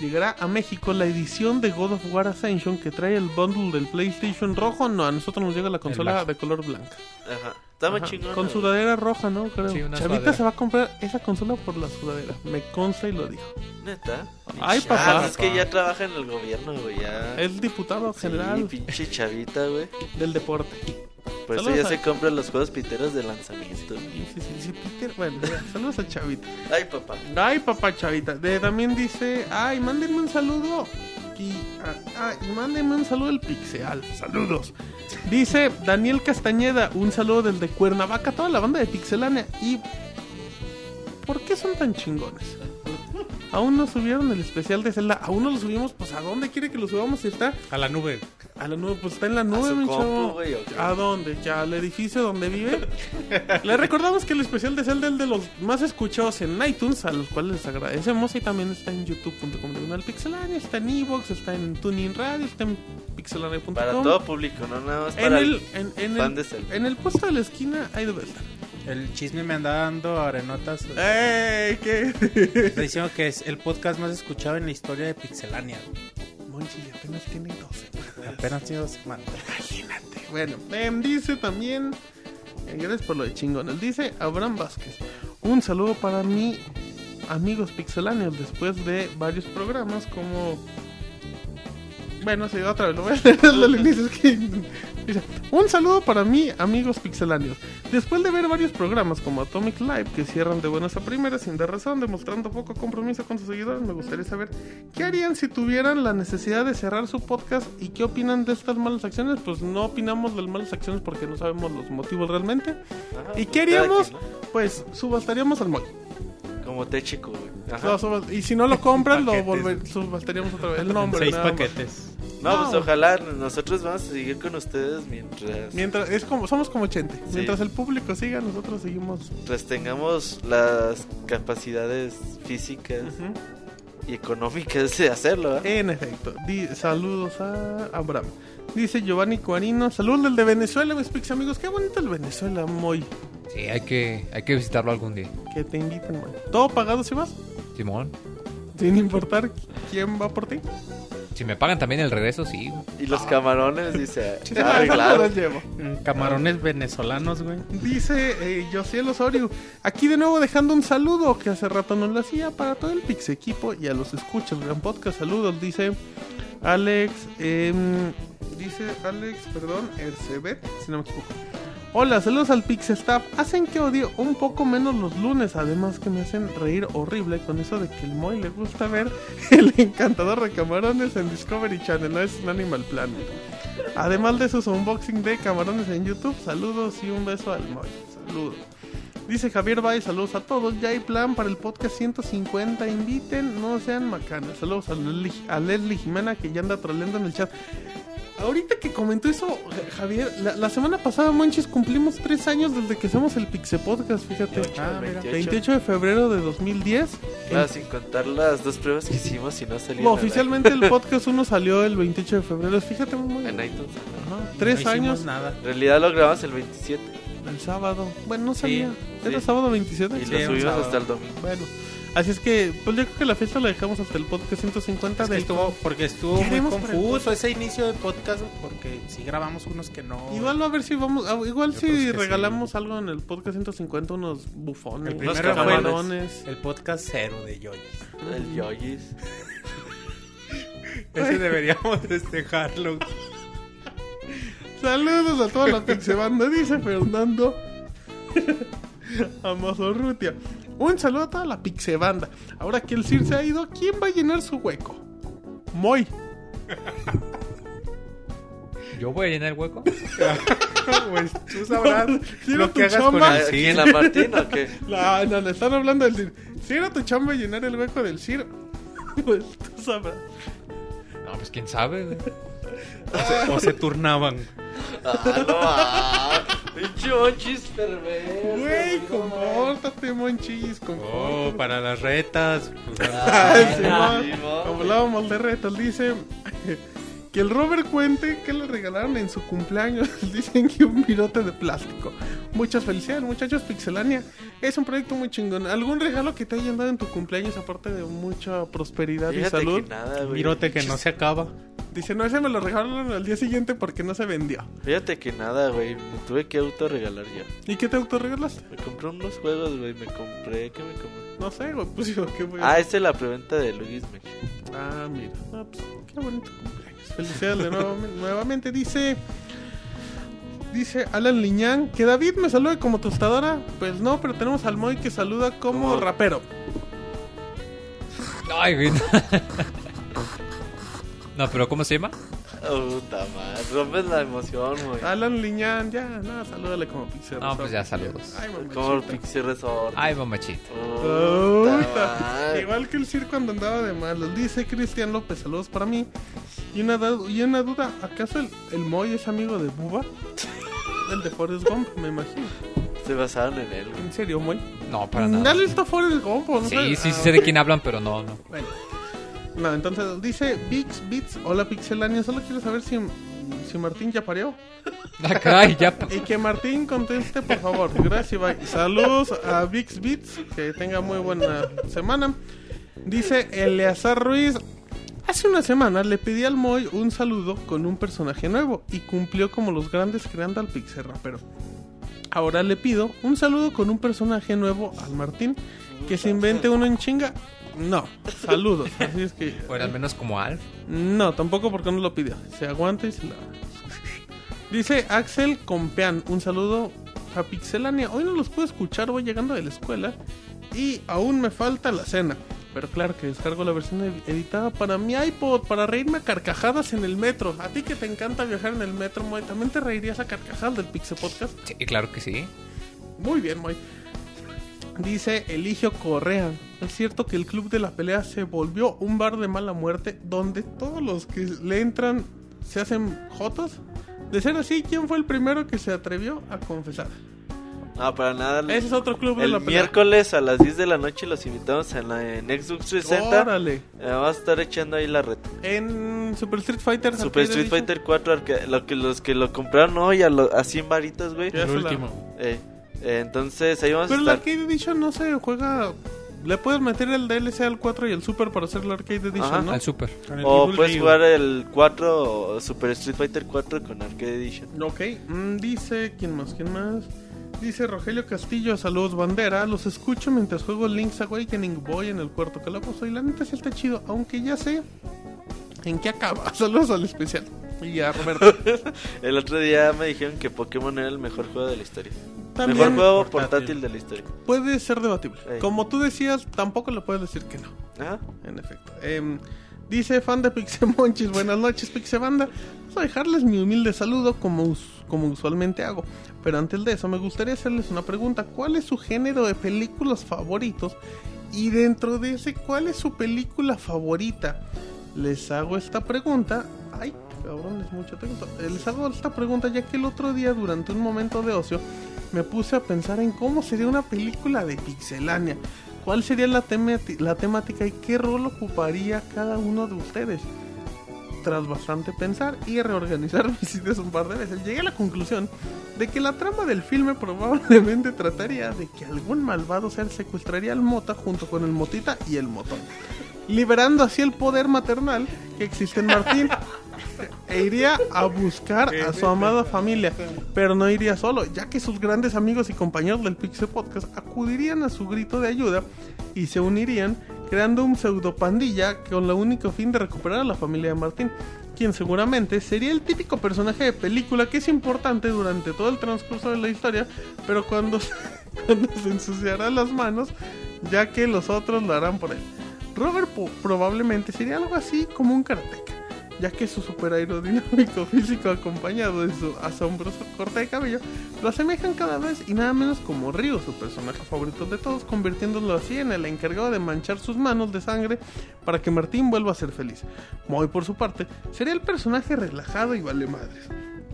¿Llegará a México la edición de God of War Ascension que trae el bundle del PlayStation rojo? No, a nosotros nos llega la consola de color blanca. Ajá. Está Ajá, chingón. Con sudadera roja, ¿no? Creo. Sí, una Chavita sudadera. se va a comprar esa consola por la sudadera. Me consta y lo dijo. ¿Neta? Ay, Ah, papá. pues es que ya trabaja en el gobierno, güey, ya. Es diputado Sí, general pinche chavita, güey. del deporte. Por eso Saludos ya a- se compra los juegos piteros de lanzamiento. Sí, sí, sí, sí, Peter. Bueno, ya, saludos a Chavita. Ay, papá. Ay, papá Chavita. De, también dice, ay, mándenme un saludo. Y, ah, ah, y mándenme un saludo del Pixeal. Saludos. Dice Daniel Castañeda, un saludo del de Cuernavaca, toda la banda de Pixelania. Y, ¿por qué son tan chingones? Aún no subieron el especial de Zelda. Aún no lo subimos. Pues, ¿a dónde quiere que lo subamos? Si está A la nube. a la nube. Pues está en la nube, su mi compu, chavo. ¿A dónde? ¿Ya al edificio donde vive? Le recordamos que el especial de Zelda es el de los más escuchados en iTunes, a los cuales les agradecemos. Y también está en youtube.com diagonal pixelania, está en Evox, está en Tuning Radio, está en pixelania.com. Para todo público, no nada más En para el, el... en, en fan el, de Zelda. en el puesto de la esquina hay debe estar. El chisme me anda dando arenotas. ¡Ey! ¿Qué? Está diciendo que es el podcast más escuchado en la historia de Pixelania. Monchi apenas tiene 12. Apenas tiene dos semanas. Imagínate. Bueno, em, dice también. eh, gracias por lo de chingón. Dice Abraham Vázquez. Un saludo para mi amigos pixeláneos después de varios programas como. Bueno, sí, otra vez lo voy a leer desde el inicio. es que- Dice, un saludo para mí, amigos pixeláneos. Después de ver varios programas como Atomic Live que cierran de buenas a primeras sin dar razón, demostrando poco compromiso con sus seguidores, me gustaría saber qué harían si tuvieran la necesidad de cerrar su podcast y qué opinan de estas malas acciones. Pues no opinamos de las malas acciones porque no sabemos los motivos realmente. Ajá, ¿Y pues, qué haríamos? quien, Pues subastaríamos al Moy. ¿no? Como té chico, güey. Ajá. Y si no lo compran, lo Paquetes. volver, subastaríamos otra vez. El nombre. Seis nada más. No, No. pues ojalá nosotros vamos a seguir con ustedes mientras, Mientras, es como, somos como Chente. Sí. Mientras el público siga, nosotros seguimos. mientras tengamos las capacidades físicas y económicas de hacerlo. ¿eh? En efecto. Di- saludos a Abraham. Dice Giovanni Cuarino. Saludos del de Venezuela, mis pix amigos. Qué bonito el Venezuela, Moy. Sí, hay que, hay que visitarlo algún día. Que te inviten, Moy. ¿Todo pagado si vas? Simón, Sin importar quién va por ti. Si me pagan también el regreso, sí. Y los camarones, dice, Ah, claro. los llevo. Mm, Camarones venezolanos, güey. Dice eh, Josiel Osorio, aquí de nuevo dejando un saludo que hace rato no lo hacía para todo el Pix equipo y a los escuchas, gran podcast, saludos, dice Alex, em, dice Alex, perdón, Ercebet, si no me equivoco. Hola, saludos al Pix Staff. Hacen que odie un poco menos los lunes, además que me hacen reír horrible con eso de que el Moy le gusta ver el encantador de camarones en Discovery Channel, no es un Animal Planet. Además de sus unboxing de camarones en YouTube, saludos y un beso al Moy. Saludos. Dice Javier Bay, saludos a todos. Ya hay plan para el podcast 150. Inviten, no sean macanas. Saludos a Leslie, a Leslie Jimena que ya anda troleando en el chat. Ahorita que comentó eso, Ja- Javier, la, la semana pasada, Monchis, cumplimos tres años desde que hacemos el Pixe Podcast, fíjate. Ah, mira. 28 de febrero de 2010. Claro, sin contar las dos pruebas que hicimos y no salieron. Bueno, oficialmente el podcast 1 salió el 28 de febrero. Fíjate, muy en iTunes. Ajá, Tres No años nada. En realidad lo grabamos el 27 el sábado. Bueno, no salía. sí. ¿Era sábado 27? y Sí, lo subimos hasta el domingo. Bueno, Así es que, pues yo creo que la fiesta la dejamos hasta el podcast 150 Es que del estuvo, porque estuvo muy confuso ese inicio de podcast, porque si grabamos unos que no. Igual a ver si vamos, ah, igual Yo si regalamos algo en el podcast 150, unos bufones, El unos camarones. el podcast cero de Yoyis. El Yoyis. Ese deberíamos festejarlo. Saludos a toda la pixebanda, dice Fernando Amazorrutia. Un saludo a toda la pixebanda. Ahora que el Sir se ha ido, ¿quién va a llenar su hueco? Moy. Yo voy a llenar el hueco. pues tú sabrás Si era lo tu que hagas con el ¿Aquí en la Martín o qué? No, no, le están hablando del Sir. Si era tu chamba llenar el hueco del Sir, pues tú sabrás. No, pues quién sabe, güey. O se, o se turnaban. Ah, no. Pinche monchis perverso. Güey, compórtate, monchis, Oh, para las retas. Ay, Ah. Como hablábamos de retos, dice que el Robert cuente que le regalaron en su cumpleaños. Dicen que un virote de plástico. Muchas felicidades, muchachos. Pixelania es un proyecto muy chingón. ¿Algún regalo que te hayan dado en tu cumpleaños, aparte de mucha prosperidad y Fíjate salud? que nada, güey. Mirote que no se acaba. Dice, no, ese me lo regalaron al día siguiente porque no se vendió. Fíjate que nada, güey. Me tuve que autorregalar yo. ¿Y qué te autorregalaste? Me compré unos juegos, güey. Me compré. ¿Qué me compré? No sé, güey. Pues digo, ¿qué a Ah, esta es la preventa de Luis Mech. Ah, mira. Ah, pues, qué bonito cumpleaños. Felicidades de nuevo, nuevamente. Dice. Dice Alan Liñán que David me salude como tostadora. Pues no, pero tenemos al Moy que saluda como ¿Cómo? rapero. Ay, güey. No, pero ¿cómo se llama? Puta madre. Rompes la emoción, güey. Alan Liñán, ya, no, salúdale como Pixel. No, pues ya, saludos. Ay, Como el. Pixie Resort. Ay, mamachita. Puta madre. Igual que el circo cuando andaba de malos. Dice Cristian López, saludos para mí. Y una, y una duda, ¿acaso el, el Moy es amigo de Buba? El de Forrest Gump, me imagino. Se basaron en él, güey. ¿En serio, Moy? No, para Dale nada. esto a Forrest Gump, ¿o ¿no? Sí, sabes? sí, Ah, sí sé de quién hablan, pero no, no. Bueno. No, entonces dice Bix Bits, hola Pixelania, solo quiero saber si, si Martín ya parió. Ah, caray, ya. Y que Martín conteste, por favor. Gracias, bye. Saludos a Vix Beats. Que tenga muy buena semana. Dice Eleazar Ruiz. Hace una semana le pedí al Moy un saludo con un personaje nuevo y cumplió como los grandes creando al Pixel Rapero. Ahora le pido un saludo con un personaje nuevo al Martín. Que se invente uno en chinga. No, saludos. Así es que. Bueno, al menos como Alf. No, tampoco porque no lo pidió. Se aguanta y se la. Dice Axel Compean, un saludo a Pixelania. Hoy no los puedo escuchar, voy llegando de la escuela y aún me falta la cena. Pero claro que descargo la versión ed- editada para mi iPod, para reírme a carcajadas en el metro. A ti que te encanta viajar en el metro, Moy, ¿también te reirías a carcajadas del Pixel Podcast? Sí, claro que sí. Muy bien, Moy. Dice Eligio Correa. Es cierto que el club de la pelea se volvió un bar de mala muerte donde todos los que le entran se hacen jotos. De ser así, ¿quién fue el primero que se atrevió a confesar? No, para nada. Ese es otro club de El la pelea. miércoles a las 10 de la noche los invitamos en, la, en Xbox 360. Órale. Eh, Vamos a estar echando ahí la reta. En Super Street Fighter. Super Street Edition. Fighter 4, arca- lo que, los que lo compraron hoy a, lo- a 100 varitos, güey. Ya El último. Eh, entonces ahí vamos Pero a el estar. Arcade Edition no se juega. Le puedes meter el DLC al 4 y el Super para hacer el Arcade Edition, Ajá. ¿no? Al super. O Evil puedes jugar el 4 o Super Street Fighter 4 con Arcade Edition. Ok, mm, dice, ¿quién más? ¿Quién más? Dice Rogelio Castillo, saludos bandera, los escucho mientras juego Link's Awakening Boy en el cuarto calabozo y la neta sí está chido, aunque ya sé en qué acaba. Saludos al especial. Y a Roberto. El otro día me dijeron que Pokémon era el mejor juego de la historia. También mejor juego portátil. portátil de la historia. puede ser debatible. Ey. Como tú decías, tampoco le puedes decir que no. Ajá. En efecto. Em, dice fan de Pixemonchis, buenas noches Pixebanda. Vamos a dejarles mi humilde saludo como, us- como usualmente hago. Pero antes de eso me gustaría hacerles una pregunta. ¿Cuál es su género de películas favoritos? Y dentro de ese, ¿cuál es su película favorita? Les hago esta pregunta. Ay, cabrón, es mucho texto. Eh, Les hago esta pregunta ya que el otro día durante un momento de ocio me puse a pensar en cómo sería una película de Pixelania. ¿Cuál sería la, la temática y qué rol ocuparía cada uno de ustedes? tras bastante pensar y reorganizar mis ideas un par de veces, llegué a la conclusión de que la trama del filme probablemente trataría de que algún malvado ser secuestraría al Mota junto con el Motita y el Motón, liberando así el poder maternal que existe en Martín. E iría a buscar a su amada familia, pero no iría solo, ya que sus grandes amigos y compañeros del Pixel Podcast acudirían a su grito de ayuda y se unirían creando un pseudo pandilla con el único fin de recuperar a la familia de Martín, quien seguramente sería el típico personaje de película que es importante durante todo el transcurso de la historia, pero cuando, cuando se ensuciará las manos, ya que los otros lo harán por él. Robert probablemente sería algo así como un karateka, ya que su super aerodinámico físico acompañado de su asombroso corte de cabello lo asemejan cada vez y nada menos como Ryu, su personaje favorito de todos, convirtiéndolo así en el encargado de manchar sus manos de sangre para que Martín vuelva a ser feliz. Moy, por su parte, sería el personaje relajado y vale madres.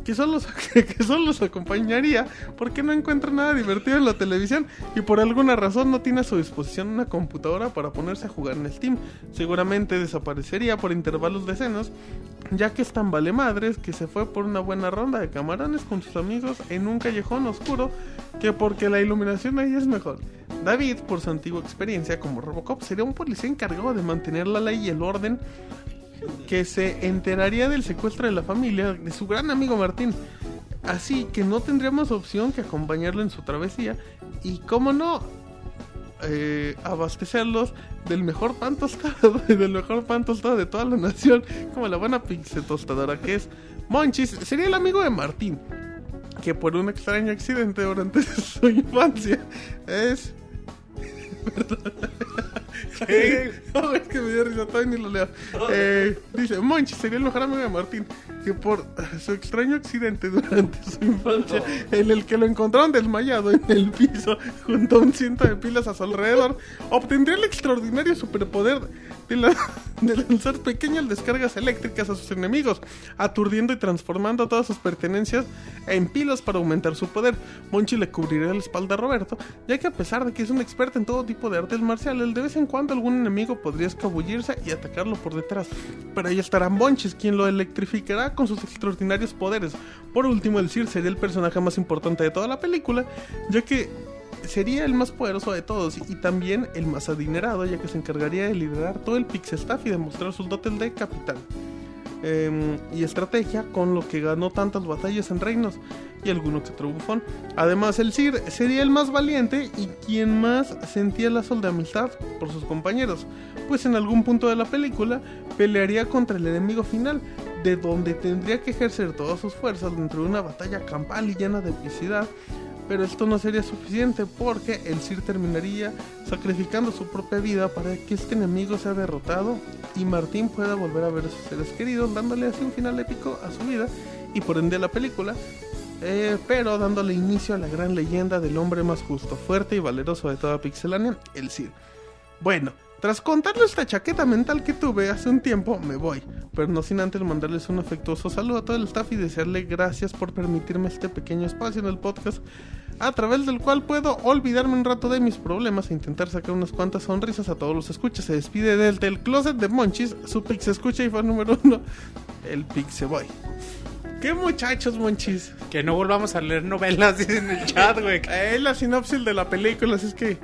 Que solo, que los acompañaría porque no encuentra nada divertido en la televisión y por alguna razón no tiene a su disposición una computadora para ponerse a jugar en Steam. Seguramente desaparecería por intervalos de senos, ya que es tan vale madres que se fue por una buena ronda de camarones con sus amigos en un callejón oscuro que porque la iluminación ahí es mejor. David, por su antigua experiencia como Robocop, sería un policía encargado de mantener la ley y el orden que se enteraría del secuestro de la familia de su gran amigo Martín. Así que no tendríamos opción que acompañarlo en su travesía y, como no, eh, abastecerlos del mejor pan tostado del mejor pan tostado de toda la nación, como la buena pizza tostadora que es Monchis. Sería el amigo de Martín, que por un extraño accidente durante su infancia es no, es que me dio risa, todavía ni lo leo. Eh, dice, Monchi sería el mejor amigo de Martín, que por eh, su extraño accidente durante su infancia, en el que lo encontraron desmayado en el piso, junto a un ciento de pilas a su alrededor, obtendría el extraordinario superpoder de, la- de lanzar pequeñas descargas eléctricas a sus enemigos, aturdiendo y transformando todas sus pertenencias en pilas para aumentar su poder. Monchi le cubriría la espalda a Roberto, ya que a pesar de que es un experto en todo tipo de artes marciales, de vez en cuando algún enemigo podría escabullirse y atacarlo por detrás. Pero ahí estará Monchis, quien lo electrificará con sus extraordinarios poderes. Por último, el Sir sería el personaje más importante de toda la película, ya que sería el más poderoso de todos y también el más adinerado, ya que se encargaría de liderar todo el Pixel Staff y demostrar sus dotes de capitán em, y estrategia, con lo que ganó tantas batallas en reinos y alguno que otro bufón. Además, el Sir sería el más valiente y quien más sentía lazos de amistad por sus compañeros, pues en algún punto de la película pelearía contra el enemigo final, de donde tendría que ejercer todas sus fuerzas dentro de una batalla campal y llena de epicidad. Pero esto no sería suficiente porque el Sir terminaría sacrificando su propia vida para que este enemigo sea derrotado y Martín pueda volver a ver a sus seres queridos, dándole así un final épico a su vida y por ende a la película, eh, pero dándole inicio a la gran leyenda del hombre más justo, fuerte y valeroso de toda Pixelania, el Sir. Bueno, tras contarles esta chaqueta mental que tuve hace un tiempo, me voy, pero no sin antes mandarles un afectuoso saludo a todo el staff y desearle gracias por permitirme este pequeño espacio en el podcast, a través del cual puedo olvidarme un rato de mis problemas e intentar sacar unas cuantas sonrisas a todos los escuchas. Se despide del, del closet de Monchis, su Pix escucha y fan número uno, el Pixe Boy. ¿Qué muchachos, Monchis? Que no volvamos a leer novelas dice en el chat, güey. Es la sinopsis de la película, así es que.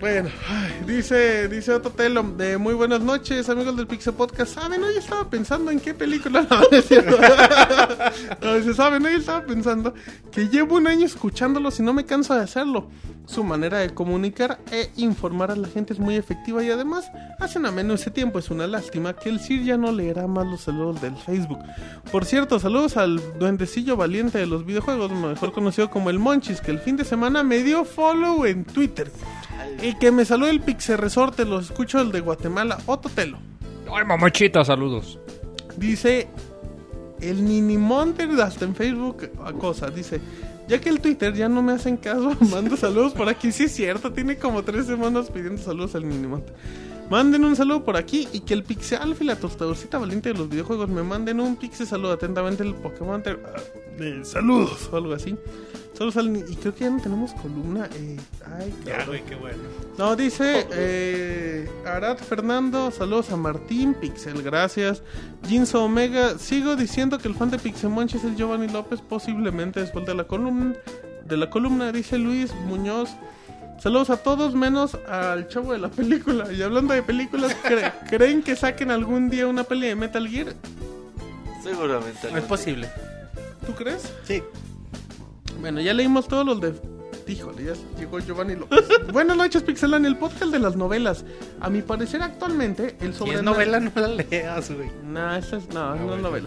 Bueno, ay, dice, dice Otto Telo, de muy buenas noches, amigos del Pixel Podcast. ¿Saben? Hoy estaba pensando en qué película. No, no dice, ¿saben? Hoy estaba pensando que llevo un año escuchándolos y no me canso de hacerlo. Su manera de comunicar e informar a la gente es muy efectiva y además hacen ameno ese tiempo. Es una lástima que el Sir ya no leerá más los saludos del Facebook. Por cierto, saludos al duendecillo valiente de los videojuegos, mejor conocido como el Monchis, que el fin de semana me dio follow en Twitter. Y que me salude el Pixel Resorte, lo escucho el de Guatemala, Ototelo. Ay, mamachita, saludos. Dice el Nini Monter hasta en Facebook a cosas. Dice, ya que el Twitter ya no me hacen caso, mando saludos por aquí. Sí es cierto, tiene como tres semanas pidiendo saludos al Nini Monter. Manden un saludo por aquí y que el Pixel Alfa y la tostadorcita valiente de los videojuegos me manden un Pixel saludo atentamente el Pokémon Ter- ah, saludos o algo así. Solo salen, y creo que ya no tenemos columna. Eh, ay, Ya, cabrón. güey, qué bueno. No, dice eh, Arad Fernando, saludos a Martín, Pixel, gracias. Jinso Omega, sigo diciendo que el fan de Pixemonch es el Giovanni López, posiblemente después de la columna. De la columna, dice Luis Muñoz. Saludos a todos, menos al chavo de la película. Y hablando de películas, ¿cre- ¿creen que saquen algún día una peli de Metal Gear? Seguramente. No es posible. ¿Tú crees? Sí. Bueno, ya leímos todos los de. Híjole, ya llegó Giovanni López. Buenas noches, Pixelan, el podcast de las novelas. A mi parecer, actualmente, el Si sobre. es novela, no la leas, güey. No, esa es, no, no es bueno.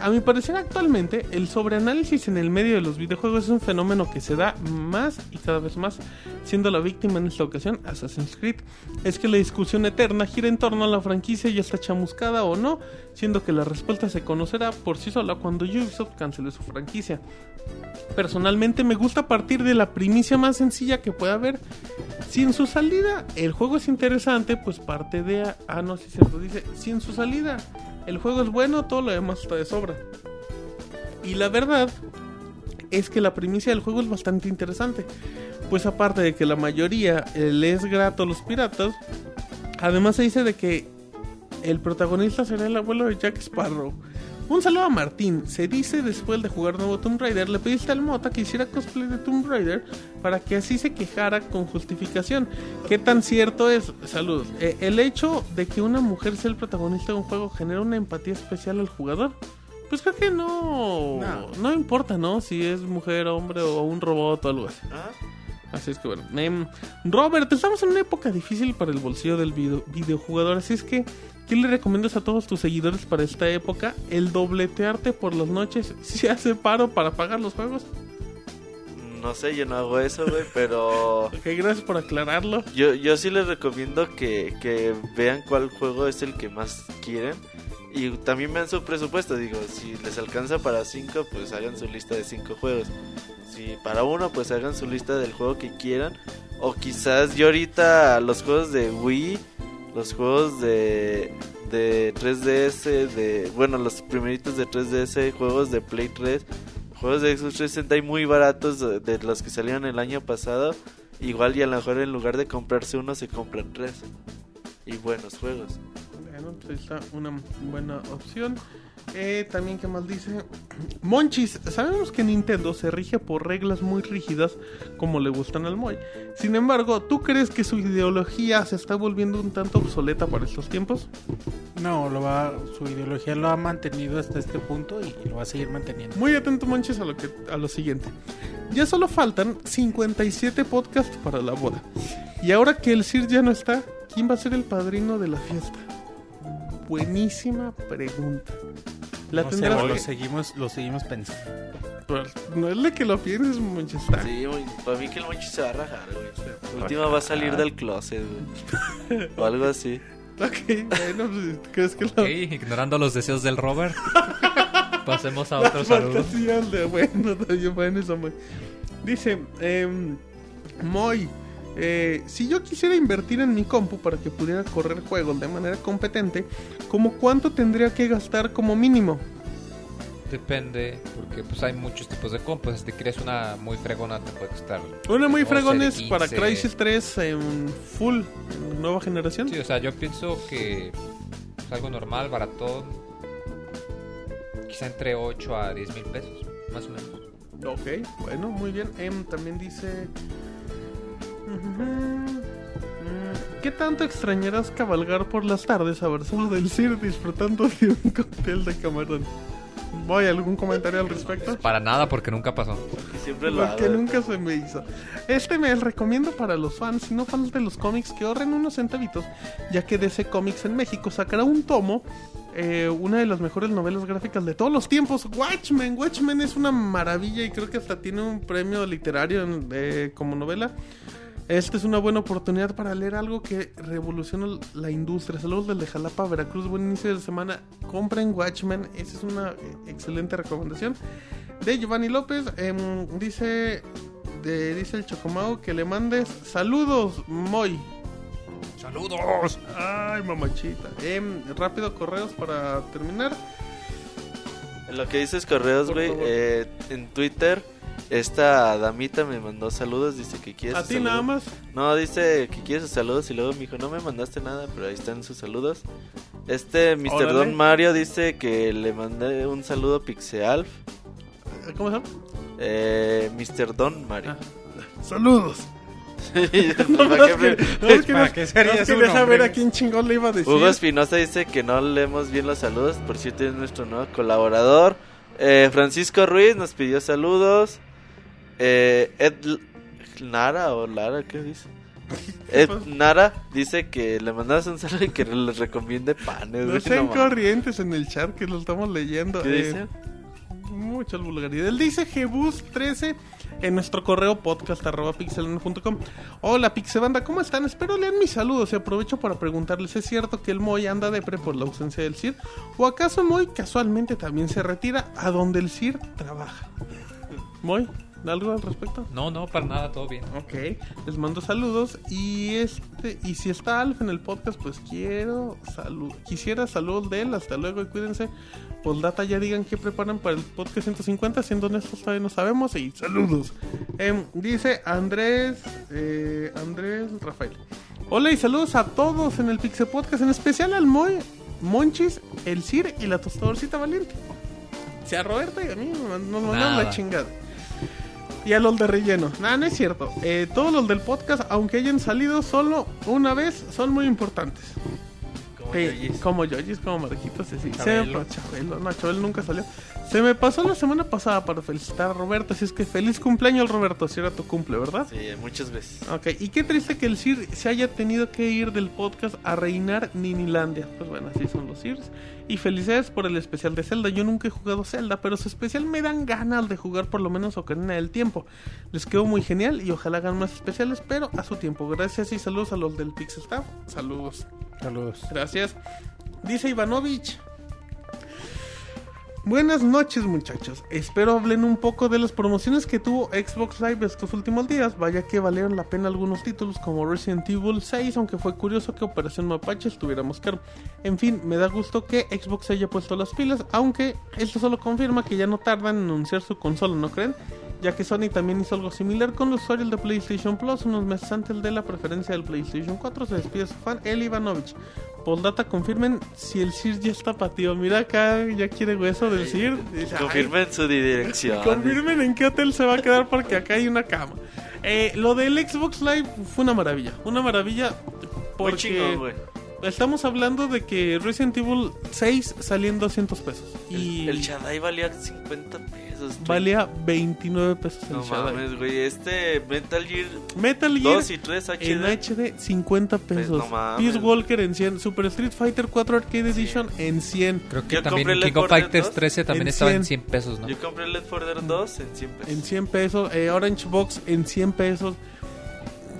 A mi parecer actualmente el sobreanálisis en el medio de los videojuegos es un fenómeno que se da más y cada vez más, siendo la víctima en esta ocasión Assassin's Creed. Es que la discusión eterna gira en torno a la franquicia ya está chamuscada o no, siendo que la respuesta se conocerá por sí sola cuando Ubisoft cancele su franquicia. Personalmente me gusta partir de la primicia más sencilla que pueda haber. Si en su salida el juego es interesante, pues parte de... Ah, no, sí, cierto. Dice, si en su salida el juego es bueno, todo lo demás está de sobra. Y la verdad es que la primicia del juego es bastante interesante. Pues aparte de que la mayoría le es grato a los piratas, además se dice de que el protagonista será el abuelo de Jack Sparrow. Un saludo a Martín. Se dice después de jugar nuevo Tomb Raider, le pediste al Mota que hiciera cosplay de Tomb Raider para que así se quejara con justificación. ¿Qué tan cierto es? Saludos. Eh, el hecho de que una mujer sea el protagonista de un juego genera una empatía especial al jugador. Pues creo que no, No. no, importa, ¿no? Si es mujer, hombre o un robot o algo así. Ah, Así es que bueno. Em, Robert, estamos en una época difícil para el bolsillo del video- videojugador. Así es que, ¿qué le recomiendas a todos tus seguidores para esta época? El dobletearte por las noches. ¿Se hace paro para pagar los juegos? no sé, yo no hago eso, güey, pero Ok, gracias por aclararlo. yo, yo sí les recomiendo que, que vean cuál juego es el que más quieren. Y también vean su presupuesto, digo, si les alcanza para 5, pues hagan su lista de 5 juegos. Si para uno, pues hagan su lista del juego que quieran. O quizás yo ahorita los juegos de Wii, los juegos de, de 3DS, de bueno, los primeritos de 3DS, juegos de Play 3, juegos de Xbox 360 hay muy baratos de, de los que salieron el año pasado. Igual y a lo mejor en lugar de comprarse uno se compran tres. Y buenos juegos. Bueno, pues ahí está una buena opción. Eh, también, ¿qué más dice? Monchis, sabemos que Nintendo se rige por reglas muy rígidas como le gustan al Moy. Sin embargo, ¿tú crees que su ideología se está volviendo un tanto obsoleta para estos tiempos? No, lo va, su ideología lo ha mantenido hasta este punto y lo va a seguir manteniendo. Muy atento, Monchis, a lo, que, a lo siguiente. Ya solo faltan 57 podcasts para la boda. Y ahora que el Sir ya no está, ¿quién va a ser el padrino de la fiesta? Buenísima pregunta. La No sé, tendrás lo que- seguimos, lo seguimos pensando. Pues, no es de que lo pienses, Manchester. Sí, güey, para mí que el Monchi se va a rajar, güey. Última va a salir del closet, güey. O algo así. Ok, bueno, pues, ¿crees que Ok, lo... ignorando los deseos del Robert. Pasemos a Las otro saludo. de bueno, también bueno eso, Moy. Dice, em, Moy, eh, si yo quisiera invertir en mi compu para que pudiera correr juegos de manera competente, ¿como cuánto tendría que gastar como mínimo? Depende, porque pues hay muchos tipos de compras. Si te quieres una muy fregona, te puede costar. Una muy 12, fregón de es para 15. Crisis 3 en full, nueva generación. Sí, o sea, yo pienso que es algo normal, baratón. Quizá entre 8 a 10 mil pesos, más o menos. Ok, bueno, muy bien. Em, también dice... ¿Qué tanto extrañarás cabalgar por las tardes abrazado del CIR disfrutando de un cóctel de camarón? ¿Voy algún comentario al respecto? Para nada, porque nunca pasó. Y siempre lo Porque hago. nunca se me hizo. Este mes recomiendo para los fans y no fans de los cómics que ahorren unos centavitos, ya que DC Comics en México sacará un tomo, eh, una de las mejores novelas gráficas de todos los tiempos, Watchmen. Watchmen es una maravilla y creo que hasta tiene un premio literario en- eh, como novela. Esta es una buena oportunidad para leer algo que revoluciona la industria. Saludos desde Jalapa, Veracruz. Buen inicio de semana. Compren Watchmen. Esa es una eh, excelente recomendación. De Giovanni López. em, dice, de- dice el Chocomao que le mandes saludos, Moy. ¡Saludos! Ay, mamachita. Em, rápido, correos para terminar. En lo que dices correos, güey, eh, en Twitter Esta damita me mandó saludos, dice que quiere ¿A ti saludos. nada más? No, dice que quiere sus saludos y luego me dijo, no me mandaste nada, pero ahí están sus saludos. Este Mr. Órale. Don Mario dice que le mandé un saludo a Pixealf. ¿Cómo se llama? Eh, Mr. Don Mario. Ah. Saludos. No, No, ¿para es qué que- me- no, es que ¿Para qué sería su saber a quién chingón le iba a decir. Hugo Espinosa dice que no leemos bien los saludos, por cierto es nuestro nuevo colaborador. Eh, Francisco Ruiz nos pidió saludos. Eh, Ed Nara o Lara, ¿qué dice? Ed Nara dice que le mandas un saludo y que les recomiende panes. No sean no corrientes en el chat que lo estamos leyendo. ¿Qué Eh, dice? Mucha vulgaridad. Él dice Jebus13 en nuestro correo podcast arroba. Hola Pixebanda, ¿cómo están? Espero lean mis saludos y aprovecho para preguntarles, ¿es cierto que el Moy anda depre por la ausencia del CIR? ¿O acaso Moy casualmente también se retira a donde el CIR trabaja? Moy, ¿algo al respecto? No, no, para nada, todo bien. Ok, les mando saludos y este y si está Alf en el podcast, pues quiero salud, quisiera saludos de él, hasta luego y cuídense. Postdata ya digan qué preparan para el podcast 150, siendo honestos todavía no sabemos y saludos. Em, dice Andrés eh, Andrés Rafael. Hola y saludos a todos en el Pixel Podcast, en especial al Moy, Monchis, el Cir y la tostadorcita valiente. Sea Roberto y a mí nos mandaron la chingada. Y a los de relleno. Nada, no es cierto. Eh, todos los del podcast, aunque hayan salido solo una vez, son muy importantes. Como Eh, Yoyis. como Yoyis, como Marquitos, sí. Se me Chabelo. Chabelo, no, Chabelo nunca salió. Se me pasó la semana pasada para felicitar a Roberto, así es que feliz cumpleaños Roberto, si era tu cumple, ¿verdad? Sí, muchas veces. Ok, y qué triste que el Sir se haya tenido que ir del podcast a reinar Ninilandia. Pues bueno, así son los Sirs. Y felicidades por el especial de Zelda. Yo nunca he jugado Zelda, pero su especial me dan ganas de jugar por lo menos Ocarina del Tiempo. Les quedó muy genial y ojalá hagan más especiales, pero a su tiempo. Gracias y saludos a los del Pixel Staff. Saludos. Saludos. Gracias. Dice Ivanovich. Buenas noches muchachos, espero hablen un poco de las promociones que tuvo Xbox Live estos últimos días, vaya que valieron la pena algunos títulos como Resident Evil 6, aunque fue curioso que Operación Mapache estuviera más caro. En fin, me da gusto que Xbox haya puesto las pilas, aunque esto solo confirma que ya no tardan en anunciar su consola, ¿no creen? Ya que Sony también hizo algo similar con los usuarios de PlayStation Plus unos meses antes de la preferencia del PlayStation 4, se despide su fan El Ivanovich. Postdata, confirmen si el Sir ya está patio. Mira acá, ya quiere hueso del. Dice, "Ay, Confirmen su dirección. Confirmen en qué hotel se va a quedar porque acá hay una cama. Eh, lo del Xbox Live fue una maravilla. Una maravilla Muy porque chingón, güey. estamos hablando de que Resident Evil 6 salía en 200 pesos. Y El, el Shaddai valía 50 pesos. Güey. valía 29 pesos el No Shaddai. mames, güey. Este Metal Gear Metal Gear 2 y 3 HD. en HD 50 pesos. Pues no mames. Peace Walker en 100. Super Street Fighter 4 Arcade Edition en 100. Creo que Yo también el King of Left 4 Dead Fighters 2 13 también en estaba en 100. 100 pesos, ¿no? Yo compré el Left 4 Dead 2 en 100 pesos. En 100 pesos. eh, Orange Box en 100 pesos.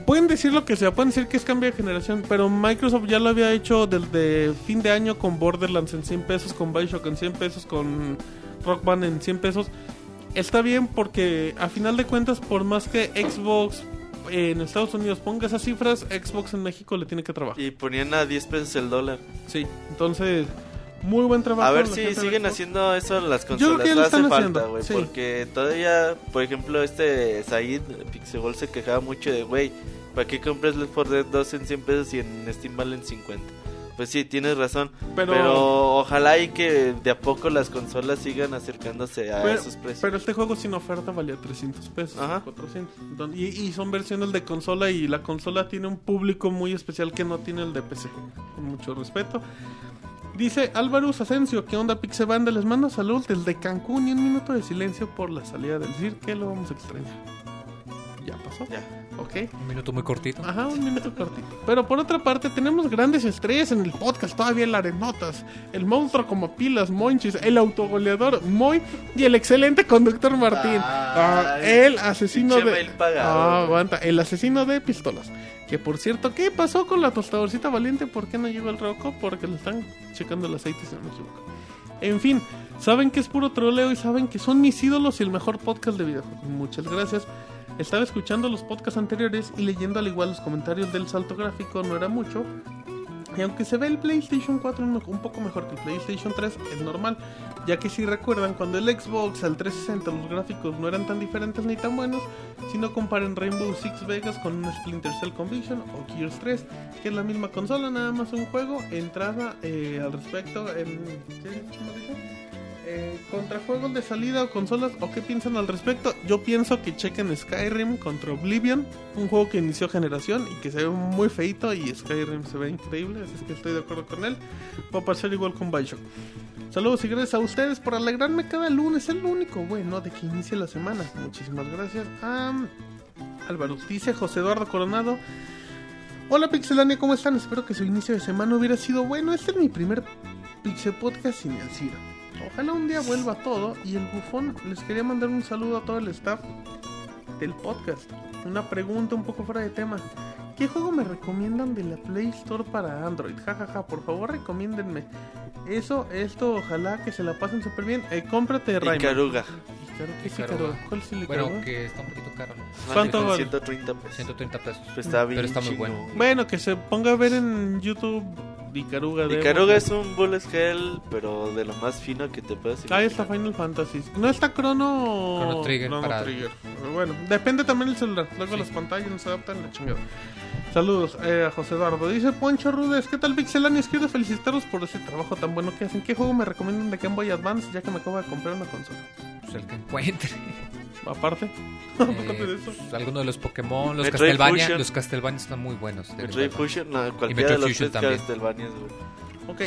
Pueden decir lo que sea, pueden decir que es cambio de generación, pero Microsoft ya lo había hecho desde fin de año con Borderlands en 100 pesos, con Bioshock en 100 pesos, con Rock Band en 100 pesos. Está bien porque a final de cuentas, por más que Xbox en Estados Unidos ponga esas cifras, Xbox en México le tiene que trabajar. Y ponían a 10 pesos el dólar. Sí, entonces, muy buen trabajo. A ver si siguen haciendo eso las creo que consolas. ya No lo hace falta, güey. sí. Porque todavía, por ejemplo, este Said Pixebol se quejaba mucho de, güey, ¿para qué compras Left 4 Dead 2 en 100 pesos y en Steam valen 50? Pues sí, tienes razón. Pero- Pero, ojalá y que de a poco las consolas sigan acercándose a Pero, esos precios. pero este juego sin oferta valía 300 pesos, Ajá. 400. Entonces, y, y son versiones de consola y la consola tiene un público muy especial que no tiene el de PC. Con mucho respeto. Dice Álvaro Asensio, ¿qué onda Pixebanda? Les mando saludos desde Cancún y un minuto de silencio por la salida del CIR, que lo vamos a extrañar. Ya pasó. Ya. Ok. Un minuto muy cortito. Ajá, un minuto cortito. Pero por otra parte, tenemos grandes estrellas en el podcast. Todavía el Arenotas, el monstruo como pilas, Monchis, el autogoleador Moy y el excelente conductor Martín. Ah, el asesino de. pagado, Ah, aguanta, el asesino de pistolas. Que por cierto, ¿qué pasó con la tostadorcita valiente? ¿Por qué no llegó el Roco? Porque le están checando el aceite, si no me equivoco. En fin, saben que es puro troleo y saben que son mis ídolos y el mejor podcast de videojuegos. Muchas gracias. Estaba escuchando los podcasts anteriores y leyendo al igual los comentarios del salto gráfico, no era mucho. Y aunque se ve el PlayStation 4 un, poco mejor que el PlayStation 3, es normal, ya que si recuerdan cuando el Xbox al 360 los gráficos no eran tan diferentes ni tan buenos, si no comparen Rainbow Six Vegas con un Splinter Cell Conviction o Gears 3, que es la misma consola, nada más un juego, entrada eh, al respecto en... ¿qué- cómo dice? Eh, contra juegos de salida o consolas o qué piensan al respecto. Yo pienso que chequen Skyrim contra Oblivion, un juego que inició generación y que se ve muy feito y Skyrim se ve increíble, así es que estoy de acuerdo con él. Va a pasar igual con Bioshock. Saludos y gracias a ustedes por alegrarme cada lunes, el único bueno de que inicie la semana. Muchísimas gracias. Álvaro dice José Eduardo Coronado. Hola Pixelania, ¿cómo están? Espero que su inicio de semana hubiera sido bueno. Este es mi primer Pixel Podcast sin el Ciro. Ojalá un día vuelva todo y el bufón les quería mandar un saludo a todo el staff del podcast. Una pregunta un poco fuera de tema. ¿Qué juego me recomiendan de la Play Store para Android? Jajaja, por favor recomiéndenme. Eso, esto, ojalá que se la pasen súper bien. Eh, cómprate Rayman. Icaruga. Icaruga, ¿qué es Icaruga. Icaruga? ¿Cuál es el Bueno, Icaruga? que está un poquito caro, ¿no? ¿Cuánto vale? 130 pesos. 130 pesos. Pues está bien Pero está muy bueno. Bueno, que se ponga a ver en YouTube Icaruga. de Icaruga es un bullet hell, pero de lo más fino que te puedes Ahí está imaginar. Final Fantasy. No está Chrono... Chrono Trigger Chrono para- Trigger. Pero Bueno, depende también del celular. Luego Sí. las pantallas no se adaptan a la chingada. Saludos eh, a José Eduardo. Dice Poncho Rudes, ¿qué tal Pixelanios? Quiero felicitaros por ese trabajo tan bueno que hacen. ¿Qué juego me recomiendan de Game Boy Advance ya que me acabo de comprar una consola? Pues el que encuentre. Aparte, Eh, aparte de eso. pues, alguno de los Pokémon, los Metroid Castlevania. Fusion. Los Castlevania están muy buenos. de Metroid verdad. Fusion, no, cualquiera Metroid de los Fusion tres también. Castlevanias, güey.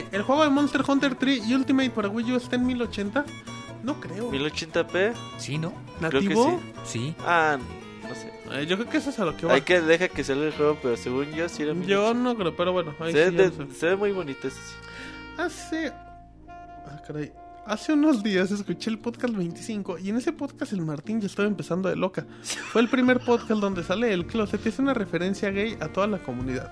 Ok, el juego de Monster Hunter 3 y Ultimate para Wii U está en 1080. No creo. 1080p, Sí, ¿no? creo que ¿Nativo? sí. Sí. Ah, no sé. Eh, yo creo que eso es a lo que va. Hay que deja que salga el juego, pero según yo sí era Yo 1080. no creo, pero bueno. Ahí se, sí, ve ya de- no sé. se ve muy bonito ese sí. Hace. Ah, caray. Hace unos días escuché el podcast 25 y en ese podcast el Martín ya estaba empezando de loca. Fue el primer podcast donde sale el closet. Es una referencia gay a toda la comunidad.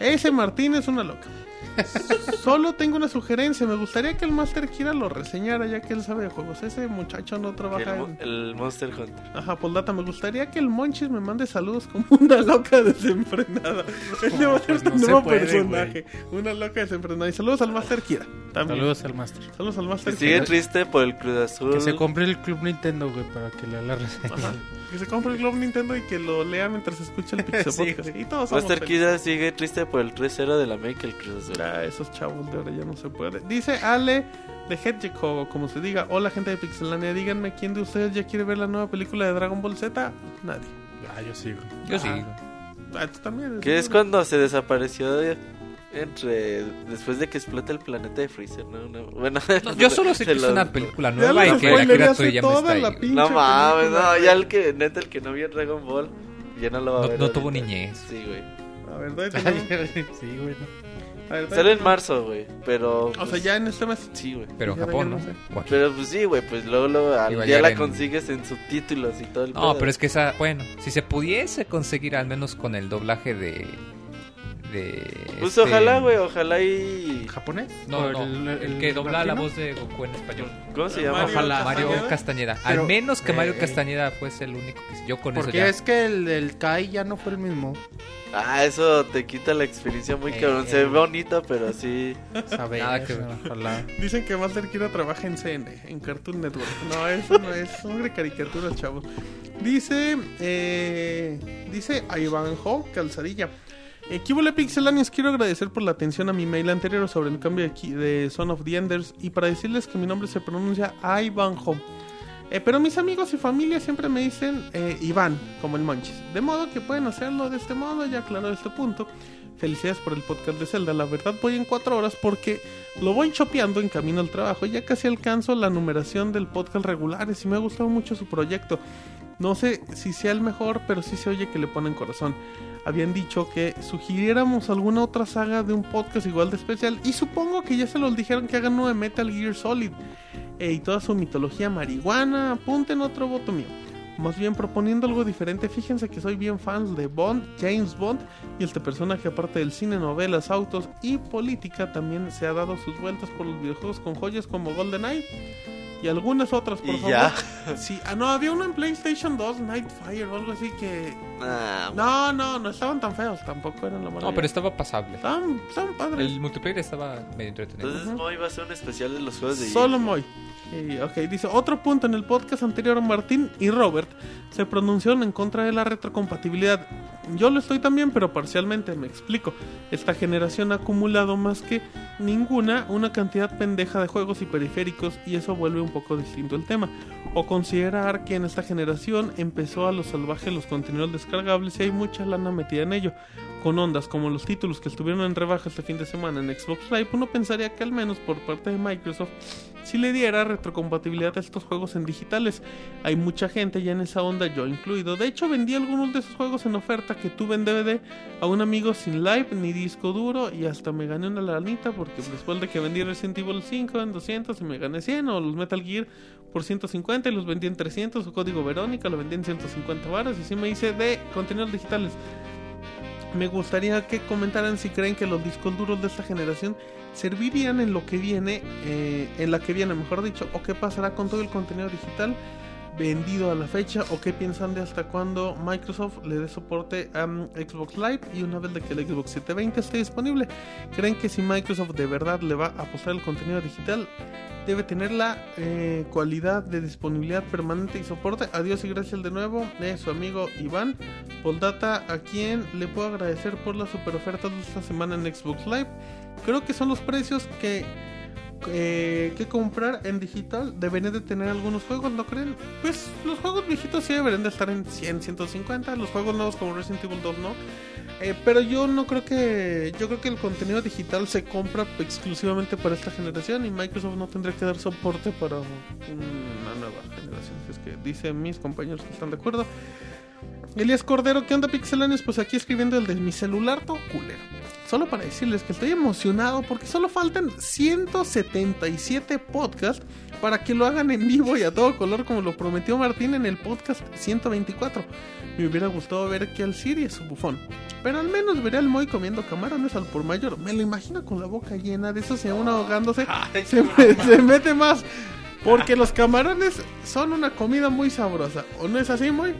Ese Martín es una loca. Solo tengo una sugerencia. Me gustaría que el Master Kira lo reseñara ya que él sabe de juegos. Ese muchacho no trabaja el, en... el Monster Hunter. Ajá, Poldata, me gustaría que el Monchis me mande saludos como una loca desenfrenada. Ese va a ser pues tu se nuevo puede, personaje. Una loca desenfrenada. Y saludos al Master Kira. También. Saludos al Master. Saludos al Master Sigue Kira. triste por el Cruz Azul. Que se compre el Club Nintendo, güey, para que le la reseña. Ajá. Que se compre el Globe Nintendo y que lo lea mientras escucha el Pixel Sí, Podcast. Y todos Master. Kida sigue triste por el 3-0 de la América el Cruz Azul. Ah, esos chavos de ahora ya no se puede. Dice Ale de Hedgehog, o como se diga. Hola, gente de Pixelania. Díganme, ¿quién de ustedes ya quiere ver la nueva película de Dragon Ball Z? Nadie. Ah, yo sigo. Yo sí. Ah, tú también. Que es cuando se desapareció de- entre después de que explota el planeta de Freezer, ¿no? Una- bueno, No, yo solo sé que es lo- una película Ya nueva y que la está ahí. güey. pinche No mames, no, ya el que neta el que no vio Dragon Ball ya no lo va a No- ver. no tuvo ahorita. niñez. Sí, güey. A ver, ¿dónde tenemos? sí, güey. no. A ver, ¿dónde Sale en marzo, güey, pero O sea, pues, ya en este mes. sí, güey. Pero ya Japón, no ¿no? sé. Pero pues sí, güey, pues luego, luego al día la en- consigues en subtítulos y todo el No, pedo. pero es que esa, bueno, si se pudiese conseguir al menos con el doblaje de. De Pues este- ojalá, güey, ojalá y ¿Japonés? No, ¿O no, el, que dobla la voz de Goku en español. ¿Cómo se Mario llama? Ojalá. Mario Castañeda. Pero, al menos que Mario eh, Castañeda fuese el único que yo con eso Porque ya. es que el del Kai ya no fue el mismo. Ah, eso te quita la experiencia muy Eh. cabrón. Se ve bonito, pero sí. Saber, Nada que ver. ojalá. Dicen que Master Kira trabaja en CN, en Cartoon Network. No, eso no es. Son de caricaturas, chavos. Dice. Eh, dice Ivanjo Calzadilla. Eh, ¿Qué hubo, Pixelanios? Quiero agradecer por la atención a mi mail anterior sobre el cambio de, Son of the Enders y para decirles que mi nombre se pronuncia Ivanjo. Eh, pero mis amigos y familia siempre me dicen eh, Iván, como el Monchis. De modo que pueden hacerlo de este modo, ya aclarado este punto. Felicidades por el podcast de Zelda. La verdad voy en cuatro horas porque lo voy chopeando en camino al trabajo. Ya casi alcanzo la numeración del podcast regulares y me ha gustado mucho su proyecto. No sé si sea el mejor, pero sí se oye que le ponen corazón. Habían dicho que sugiriéramos alguna otra saga de un podcast igual de especial y supongo que ya se los dijeron que hagan uno Metal Gear Solid eh, y toda su mitología marihuana. Apunten otro voto mío. Más bien proponiendo algo diferente, fíjense que soy bien fan de Bond, James Bond, y este personaje aparte del cine, novelas, autos y política también se ha dado sus vueltas por los videojuegos con joyas como GoldenEye. Y algunas otras, por Y favor. ya. Sí, ah, no, había uno en PlayStation 2, Nightfire o algo así que... Ah, No, no, no estaban tan feos, tampoco eran la maravilla. No, pero estaba pasable. Estaban, estaban padres. El multiplayer estaba medio entretenido. Entonces Moy va a ser un especial de los juegos de Solo. Moy. Y, ok, dice, otro punto en el podcast anterior, Martín y Robert se pronunciaron en contra de la retrocompatibilidad. Yo lo estoy también, pero parcialmente, me explico. Esta generación ha acumulado más que ninguna una cantidad pendeja de juegos y periféricos y eso vuelve un poco distinto el tema. O considerar que en esta generación empezó a lo salvaje los contenidos descargables y hay mucha lana metida en ello. Con ondas como los títulos que estuvieron en rebaja este fin de semana en Xbox Live, uno pensaría que al menos por parte de Microsoft si le diera retrocompatibilidad a estos juegos en digitales. Hay mucha gente ya en esa onda, yo incluido. De hecho, vendí algunos de esos juegos en oferta que tuve en DVD a un amigo sin live ni disco duro y hasta me gané una lanita porque después de que vendí Resident Evil 5 en 200 y me gané 100 o los Metal Gear por 150 y los vendí en 300 o Código Verónica lo vendí en 150 varas y así me hice de contenidos digitales. Me gustaría que comentaran si creen que los discos duros de esta generación servirían en lo que viene, eh, en la que viene, mejor dicho, o qué pasará con todo el contenido digital vendido a la fecha, o qué piensan de hasta cuándo Microsoft le dé soporte a mm, Xbox Live y una vez de que el Xbox 720 esté disponible. ¿Creen que si Microsoft de verdad le va a apostar el contenido digital, debe tener la eh, cualidad de disponibilidad permanente y soporte? Adiós y gracias de nuevo de su amigo Iván. Poldata, a quien le puedo agradecer por las super ofertas de esta semana en Xbox Live. Creo que son los precios que, eh, que comprar en digital. Deberían de tener algunos juegos, ¿no creen? Pues los juegos viejitos sí deberían de estar en 100, 150. Los juegos nuevos como Resident Evil 2 no. Eh, pero yo no creo que yo creo que el contenido digital se compra exclusivamente para esta generación y Microsoft no tendría que dar soporte para una nueva generación. Si es que dicen mis compañeros que están de acuerdo. Elías Cordero, ¿qué onda pixelanes? Pues aquí escribiendo el de mi celular todo culero. Solo para decirles que estoy emocionado porque solo faltan 177 podcasts para que lo hagan en vivo y a todo color como lo prometió Martín en el podcast 124. Me hubiera gustado ver que al Siri es su bufón. Pero al menos veré al Moy comiendo camarones al por mayor. Me lo imagino con la boca llena de eso, se uno ahogándose. se, me- se mete más. Porque los camarones son una comida muy sabrosa. ¿O no es así, Moy?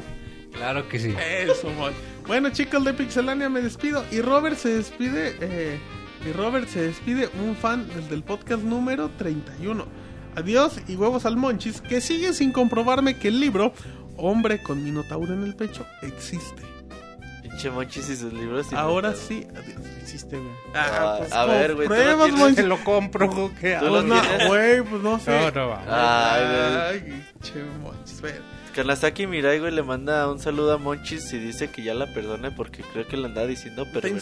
Claro que sí. Eso, Moy. Bueno, chicos de Pixelania, me despido. Y Robert se despide. eh, y Robert se despide, un fan desde el podcast número 31. Adiós y huevos al monchis, que sigue sin comprobarme que el libro Hombre con Minotauro en el pecho existe. Pinche Monchis y sus libros. Ahora sí, adiós, existe, güey. Ah, a ver, güey, lo Pruebas. Se lo compro, ¿qué Tú lo Pues no, tienes. güey, pues no sé. No, no, va. Ay, güey. Ay, che, monchis, ve. Kanazaki Mirai, güey, le manda un saludo a Monchis y dice que ya la perdone porque creo que le andaba diciendo Te pervertida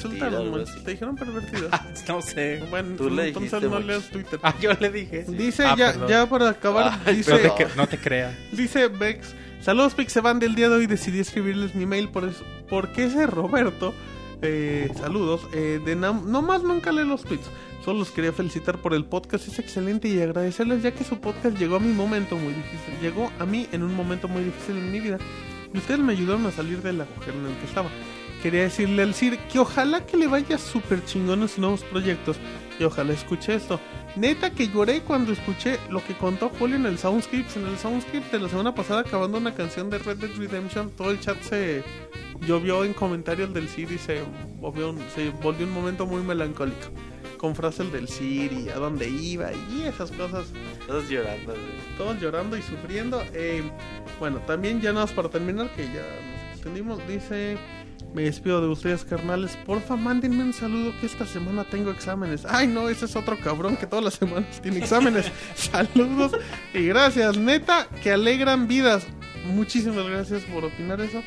o insultaron. Te dijeron pervertido. No sé. Bueno, Tú le entonces dijiste, no leas Twitter. Ah, yo le dije. Dice Ah, ya, perdón. ya para acabar, dice, No te, no te creas. dice Bex, saludos Pixeban del día de hoy, decidí escribirles mi mail por eso, porque ese Roberto, eh, saludos, eh, de nam- no más nunca lee los tweets, solo los quería felicitar por el podcast, es excelente y agradecerles ya que su podcast llegó a mi momento muy difícil, llegó a mí en un momento muy difícil en mi vida y ustedes me ayudaron a salir del agujero en el que estaba. Quería decirle al Sir que ojalá que le vaya súper chingón en sus nuevos proyectos y ojalá escuche esto. Neta que lloré cuando escuché lo que contó Julio en el Soundscripts. En el Soundscript de la semana pasada acabando una canción de Red Dead Redemption, todo el chat se llovió en comentarios del Sir y se volvió un, se volvió un momento muy melancólico. Con frases del Sir y a dónde iba y esas cosas Todos llorando, güey. todos llorando y sufriendo. Eh, bueno, también ya nada más para terminar, que ya nos extendimos, dice... Me despido de ustedes, carnales. Porfa, mándenme un saludo que esta semana tengo exámenes. Ay, no, ese es otro cabrón que todas las semanas tiene exámenes. Saludos y gracias, neta, que alegran vidas. Muchísimas gracias por opinar eso.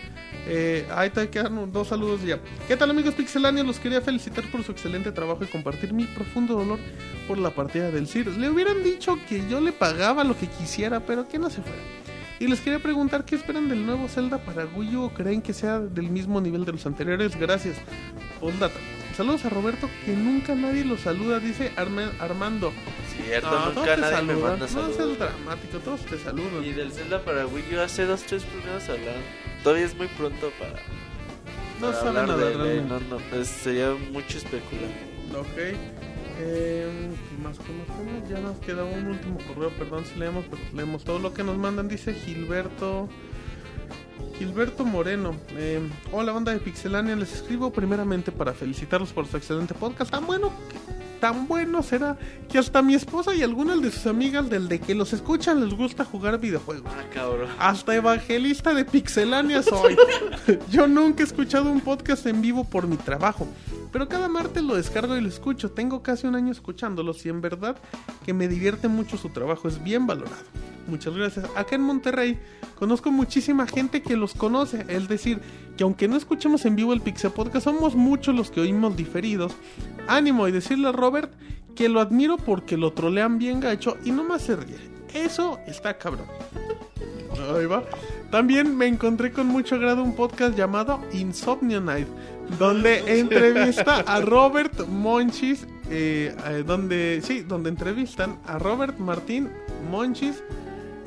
Eh, ahí te quedan dos saludos ya. ¿Qué tal amigos pixelanios? Los quería felicitar por su excelente trabajo y compartir mi profundo dolor por la partida del CIR. Le hubieran dicho que yo le pagaba lo que quisiera, pero que no se fuera. Y les quería preguntar qué esperan del nuevo Zelda para Wii U creen que sea del mismo nivel de los anteriores. Gracias. Postdata. Saludos a Roberto, que nunca nadie lo saluda, dice Arma- Armando. Cierto, No, nunca nadie me No seas dramático, todos te saludan. Y del Zelda para Wii U hace dos, tres primeros hablaron. Todavía es muy pronto para, No para saben hablar nada de realmente. No, no, es- sería mucho especular. Ok. Eh, ¿qué más conocemos? Ya nos queda un último correo, perdón si leemos, pero leemos todo lo que nos mandan. Dice Gilberto. Gilberto Moreno. Eh, hola banda de Pixelania, les escribo primeramente para felicitarlos por su excelente podcast. Tan bueno, que- tan bueno será que hasta mi esposa y algunas de sus amigas del de que los escuchan les gusta jugar videojuegos. Ah, cabrón. Hasta evangelista de Pixelania soy. Yo nunca he escuchado un podcast en vivo por mi trabajo. Pero cada martes lo descargo y lo escucho. Tengo casi un año escuchándolos y en verdad que me divierte mucho su trabajo. Es bien valorado. Muchas gracias. Acá en Monterrey conozco muchísima gente que los conoce. Es decir, que aunque no escuchemos en vivo el Pixel Podcast, somos muchos los que oímos diferidos. Ánimo y decirle a Robert que lo admiro porque lo trolean bien gacho y nomás se ríe. Eso está cabrón. Ahí va. También me encontré con mucho agrado un podcast llamado Insomnia Night, donde entrevista a Robert Monchis, eh, eh, donde sí, donde entrevistan a Robert Martín Monchis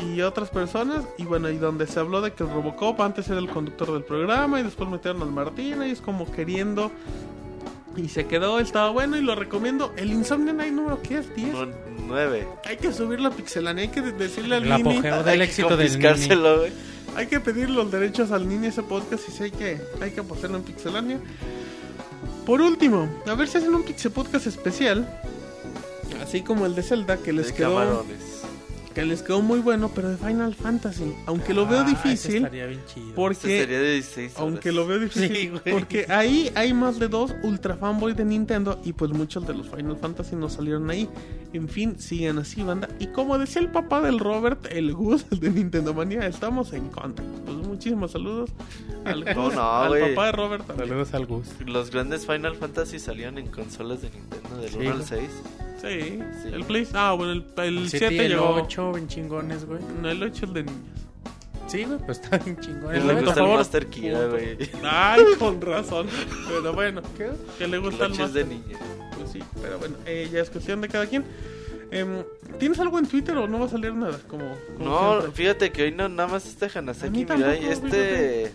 y otras personas y bueno y donde se habló de que el Robocop antes era el conductor del programa y después metieron al Martín y es como queriendo y se quedó, estaba bueno y lo recomiendo. El Insomnia Night número ¿qué es? 10. Nu- Nueve. Hay que subirlo a Pixelania, hay que de- decirle al El Nini. apogeo del que éxito del Nini. confiscárselo, güey. Hay que pedir los derechos al Nini ese podcast y sí hay que, hay que postearlo en Pixelania. Por último, a ver si hacen un Pixel Podcast especial. Así como el de Zelda, que les De quedó camarones. Que les quedó muy bueno, pero de Final Fantasy. Aunque lo veo Ah, difícil, estaría bien chido. Porque sería de 16 horas. aunque lo veo difícil, Sí, porque ahí hay más de dos ultra fanboys de Nintendo y pues muchos de los Final Fantasy no salieron ahí. En fin, siguen así, banda. Y como decía el papá del Robert, el Gus el de Nintendo Manía, estamos en contacto. Pues muchísimos saludos al, ¿Cómo Gus, no, al papá de Robert también. Saludos al Gus. Los grandes Final Fantasy salían en consolas de Nintendo del Sí, 1 al güey. 6. Sí, Sí. el Play. Ah, bueno, el, el El 7 7 y el llegó. 8, bien chingones, güey. No, el 8 el de niños. Sí, güey, pues está bien chingón. Le gusta el Master Kira, güey. Ay, con razón. Pero bueno, que le gusta el más. de niña. Pues sí, pero bueno, eh, ya es cuestión de cada quien. Em, ¿Tienes algo en Twitter o no va a salir nada? Como, como No, siempre? fíjate que hoy no nada más este Hanasaki Mirai, este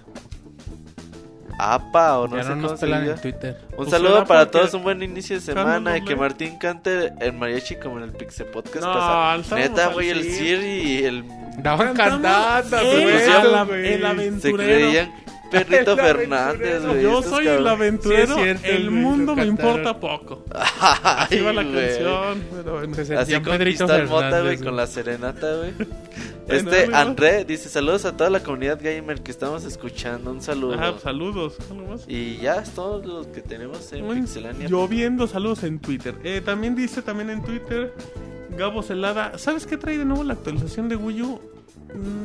APA o no ya sé no cómo nos se pelan diga. en Twitter. Un Pues saludo para porque todos, un buen inicio de semana y que Doble. Martín cante en mariachi como en el Pixel Podcast No, pasado. Neta, güey, el cien. Sir y el Daban cantadas, el, güey. el se aventurero. creían Perrito El Fernández, güey. Yo soy el aventurero, Sí, es cierto, el güey, mundo me importa poco. Así va la canción. Pero bueno. Se Así conquista el Mota, güey, Fernández, con la serenata, güey. Bueno, Este, amigo. André dice, saludos a toda la comunidad gamer que estamos escuchando. Un saludo. Ajá, saludos. ¿Algo más? Y ya es todo lo que tenemos en Muy Pixelania. Lloviendo saludos en Twitter. Eh, también dice también en Twitter Gabo Celada. ¿Sabes qué trae de nuevo la actualización de Wii U?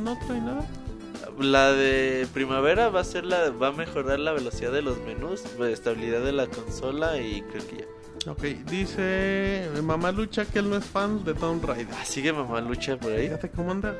No trae nada. La de primavera va a ser la va a mejorar la velocidad de los menús, la estabilidad de la consola y creo que ya. Ok, dice Mamá Lucha que él no es fan de Tomb Raider. Ah, sigue mamá lucha por ahí. Fíjate cómo anda.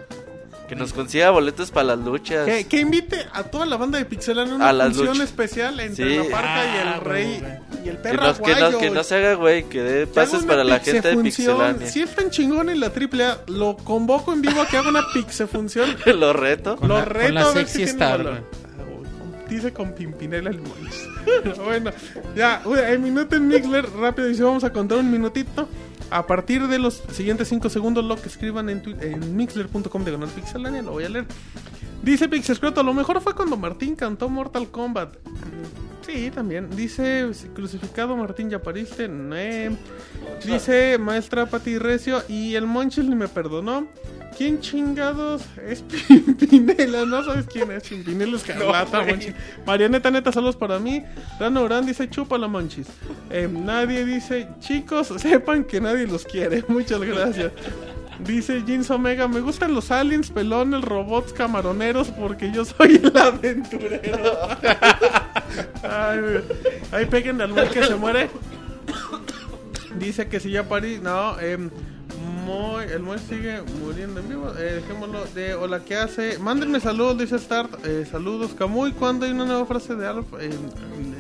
Que nos consiga boletos para las luchas. Que, que invite a toda la banda de Pixelania a una A las función luchas. especial entre Sí. la parca y el rey güey. y el Que, perro nos- que, no, aguayo. que no se haga güey, que dé pases para la gente de. Pixelania. Si es tan chingón en la AAA, lo convoco en vivo a que haga una pixefunción. Lo reto. Con lo la- reto con la a ver sexy si star. Ah, Dice con Pimpinela el Monch. bueno, ya, el minuto en Mixler, rápido, dice, vamos a contar un minutito. A partir de los siguientes 5 segundos, lo que escriban en, en mixler.com de pixelania, lo voy a leer. Dice Pixescroto, a lo mejor fue cuando Martín cantó Mortal Kombat. Mm, Sí, también. Dice Crucificado Martín, ya pariste. Eh. Dice Maestra Pati Recio y el Monchis ni me perdonó. ¿Quién chingados es Pimpinela? No sabes quién es Pimpinela Escarlata, Monchis. Marianeta Neta, saludos para mí. Rano Orán dice chúpala Monchis. Eh, nadie dice, chicos, sepan que nadie los quiere. Muchas gracias. Dice Jeans Omega, me gustan los aliens, pelones, robots, camaroneros, porque yo soy el aventurero. Ay. Ahí peguen al güey que se muere. Dice que si ya parí. No, em, Moy- el Moy sigue muriendo en vivo. Eh, dejémoslo de hola, ¿qué hace? Mándenme saludos, dice Start. Eh, saludos, Camuy. ¿Cuándo hay una nueva frase de Alf? Eh,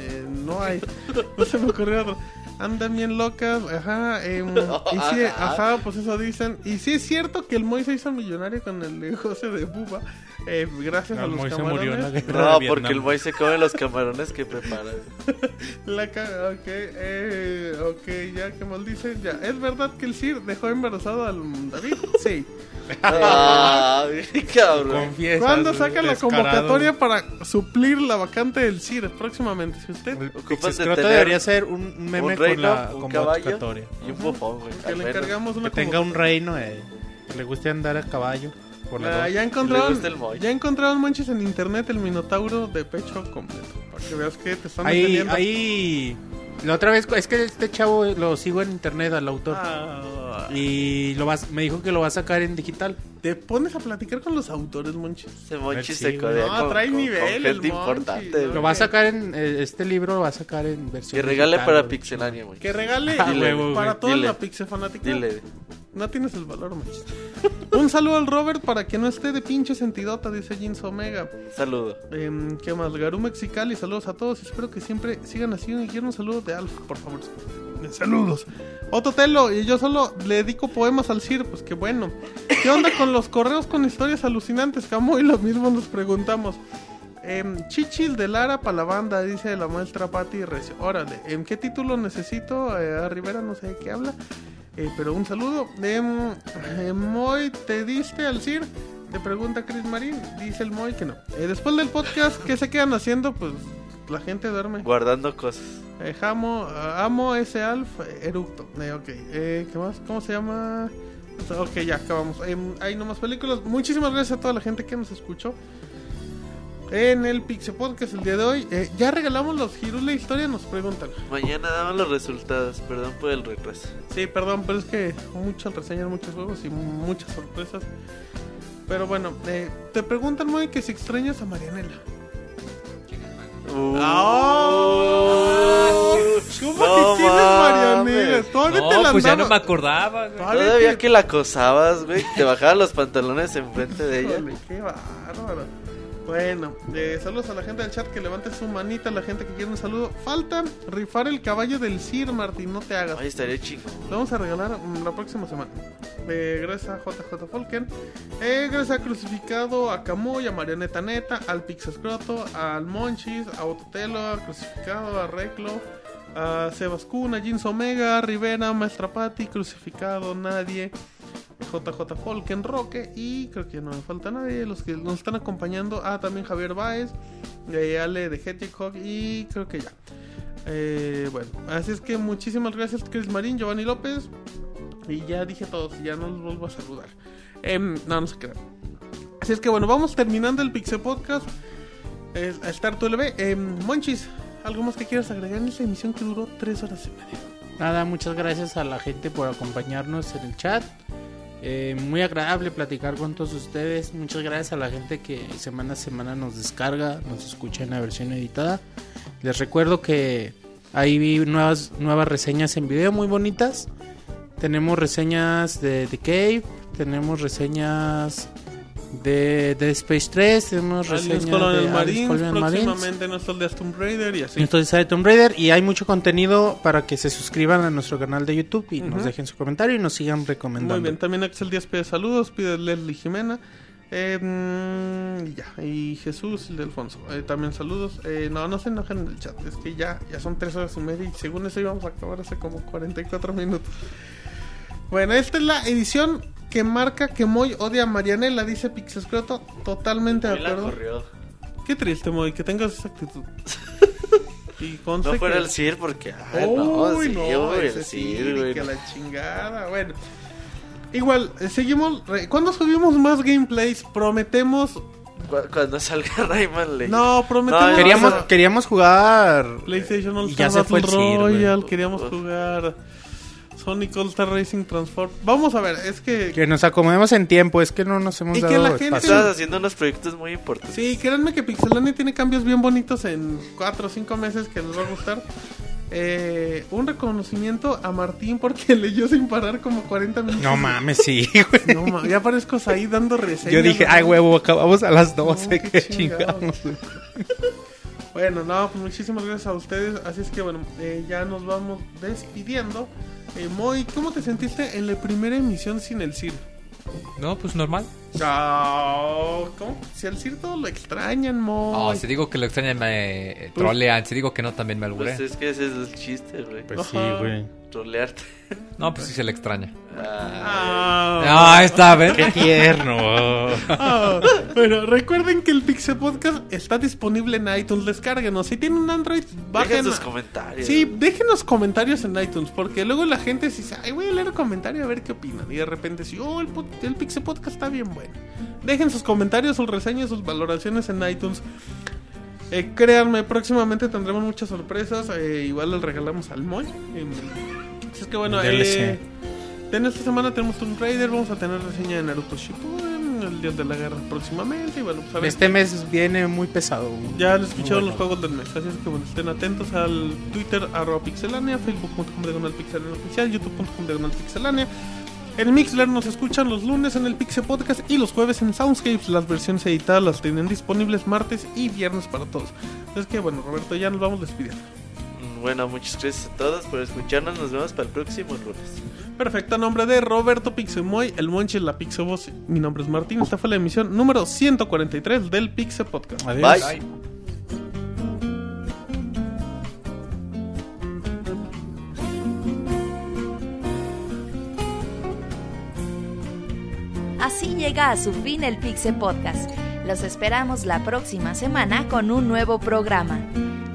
eh, no hay. No se me ocurrió otro. Andan bien locas, ajá. em, y sí, ajá, pues eso dicen. Y sí es cierto que el Moy se hizo millonario con el negocio de Buba. Eh, gracias a El los Moy se camarones. murió en la guerra No, de porque el Moy se come los camarones que prepara. La ca- ok, eh, ok, ya que maldice, ya. ¿Es verdad que el Sir dejó embarazado al David? Sí. Ah, cabrón. Confiesas, ¿Cuándo saca la convocatoria para suplir la vacante del Sir próximamente? Si usted El Ocupas de tener debería ser un, meme un reino, con la un caballo convocatoria. y un bufón, güey. que le encargamos una Que tenga un reino, eh, que le guste andar a caballo. Por la Ah, ya encontraron, ya encontraron manches en internet el minotauro de pecho completo. Para que veas que te están Ahí, entendiendo. ahí. La otra vez, es que este chavo lo sigo en internet al autor. Ah, Y lo vas, me dijo que lo va a sacar en digital. te pones a platicar con los autores, monchis. Ese Monchi Sí, se codea No, con, trae con- nivel, con el Monchi, importante. Lo va a sacar en. eh, Este libro lo va a sacar en versión. Que regale digital, para. Pixelania, güey. Que regale Ah, dile, para toda Dile. la pixefanática. Dile. No tienes el valor, manches. Un saludo al Robert para que no esté de pinche sentidota, dice Jeans Omega. Saludo. Em, ¿Qué más? Garú Mexicali, saludos a todos. Espero que siempre sigan así. Y quiero un saludo de Alfa, por favor. Saludos. Otto Telo, y yo solo le dedico poemas al Sir, pues qué bueno. ¿Qué onda con los correos con historias alucinantes, Camo? Y lo mismo nos preguntamos. Em, Chichil de Lara para la banda, dice la maestra Patti Recio. Órale, ¿en qué título necesito? Eh, a Rivera no sé de qué habla. Eh, pero un saludo. Em, eh, Moy, ¿te diste al CIR? Te pregunta Chris Marín. Dice el Moy que no. Eh, después del podcast, ¿qué se quedan haciendo? Pues la gente duerme. Guardando cosas. Eh, jamo, ah, amo ese Alf eructo. Ok, ¿qué más? ¿Cómo se llama? Ok, ya acabamos. Em, hay nomás películas. Muchísimas gracias a toda la gente que nos escuchó. En el Pixel Podcast el día de hoy. Eh, ya regalamos los giros la historia, nos preguntan. Mañana damos los resultados. Perdón por el retraso. Sí, perdón, pero es que muchas reseñas, muchos juegos y muchas sorpresas. Pero bueno, eh, te preguntan, muy que si extrañas a Marianela. Uh, ¡Ah! ¿Cómo no que tienes. Marianela? Todavía te No, la pues ya no me acordaba. güey. Todavía Todavía te- que la acosabas, güey. Te bajabas los pantalones enfrente de ella. Híjole, qué bárbaro. Bueno, eh, saludos a la gente del chat que levante su manita, la gente que quiere un saludo. Falta rifar el caballo del Sir, Martín, no te hagas. Ay, estaría chingón. Lo vamos a regalar mm, la próxima semana. Eh, gracias a JJ Folken. Eh, gracias a Crucificado, a Camuy, a Marioneta Neta, al Pixescroto, al Monchis, a Ototelo, a Crucificado, a Reclo, a Sebas Kun, a Jins Omega, a Rivera, Maestra Patti, Crucificado, Nadie. JJ Folken, Roque y creo que no me falta nadie, los que nos están acompañando, ah, también Javier Baez, eh, Ale de Hedgehog y creo que ya. Eh, bueno, así es que muchísimas gracias Chris Marín, Giovanni López y ya dije todos, ya no los vuelvo a saludar. Em, no, no se crean. Así es que bueno, vamos terminando el Pixel Podcast. Eh, a LB. Em, Monchis, ¿algo más que quieras agregar en esta emisión que duró tres horas y media? Nada, muchas gracias a la gente por acompañarnos en el chat. Eh, muy agradable platicar con todos ustedes. Muchas gracias a la gente que semana a semana nos descarga, nos escucha en la versión editada. Les recuerdo que hay nuevas, nuevas reseñas en video muy bonitas. Tenemos reseñas de The Cave, tenemos reseñas de Dead Space 3, tenemos Aliens reseñas Colonial de Marines, Colonial Marines. próximamente nuestro de Tomb Raider y así. Esto es de Tomb Raider y hay mucho contenido para que se suscriban a nuestro canal de YouTube y nos dejen su comentario y nos sigan recomendando. Muy bien, también Axel Díaz pide saludos, pide Leslie Jimena. Eh, y ya, y Jesús y de Alfonso. Eh, también saludos. Eh, no, no se enojen en el chat. Es que ya, ya son tres horas y media y según eso íbamos a acabar hace como 44 minutos. Bueno, esta es la edición que marca que Moy odia a Marianela, dice Pixescroto. Totalmente de acuerdo. corrió. Qué triste, Moy, que tengas esa actitud. y No fuera que- el CIR porque. Ay, no, Uy, sí, no, ese CIR, güey. que la chingada. Bueno, igual, eh, seguimos. ¿Cuándo subimos más gameplays? Prometemos. Cu- Cuando salga Rayman le. No, prometemos. No, Queríamos, queríamos jugar PlayStation All y ya Star se fue el Battle Sir. Royale. Queríamos jugar Sonic All Star Racing Transform. Vamos a ver, es que. que nos acomodemos en tiempo, es que no nos hemos Y que dado la gente- espacio. Estabas haciendo unos proyectos muy importantes. Sí, créanme que Pixelania tiene cambios bien bonitos en 4 o 5 meses que les va a gustar. Eh, un reconocimiento a Martín porque leyó sin parar como 40 minutos. No mames, sí, güey. No, ma- ya parezco ahí dando reseñas. Yo dije, ¿no? ay huevo, acabamos a las No, 12, qué qué chingados. chingamos. Bueno, no, pues muchísimas gracias a ustedes. Así es que bueno, eh, ya nos vamos despidiendo. Eh, Moy, ¿cómo te sentiste en la primera emisión sin el CIR? No, pues normal. Oh, ¿Cómo? Si al Cirto lo extrañan, mo. Oh, si digo que lo extrañan me trolean, si digo que no también me alburé. Pues es que ese es el chiste, güey. Pues sí, güey. Trolearte. No, pues sí se le extraña. Ah. Ah, está, ¿ven? Qué tierno. Bueno, recuerden que el Pixel Podcast está disponible en iTunes. Descárguenos. Si tienen un Android, bajen. Dejen sus comentarios. Sí, déjenos comentarios en iTunes, porque luego la gente se dice, ay, voy a leer el comentario a ver qué opinan. Y de repente, sí, oh, el, el Pixel Podcast está bien bueno. Dejen sus comentarios, sus reseñas, sus valoraciones en iTunes. Eh, créanme, próximamente tendremos muchas sorpresas. eh, igual les regalamos al Moy. Eh, así es que bueno, eh, en esta semana tenemos Tomb Raider, vamos a tener reseña de Naruto Shippuden, el Dios de la Guerra próximamente. Y bueno, pues a ver. Este mes viene muy pesado. Ya les escucharon Muy los bueno. juegos del mes, así es que bueno, estén atentos al Twitter arroba pixelania, facebook.com diagonal pixelania oficial, youtube.com diagonal pixelania. En Mixler nos escuchan los lunes en el Pixel Podcast y los jueves en Soundscapes. Las versiones editadas las tienen disponibles martes y viernes para todos. Es que bueno, Roberto, ya nos vamos despidiendo. Bueno, muchas gracias a todos por escucharnos. Nos vemos para el próximo lunes. Perfecto, nombre de Roberto Pixemoy, el Monche, la Pixevoz. Mi nombre es Martín. Esta fue la emisión número 143 del Pixel Podcast. Adiós. Bye. Así llega a su fin el Pixel Podcast. Los esperamos la próxima semana con un nuevo programa.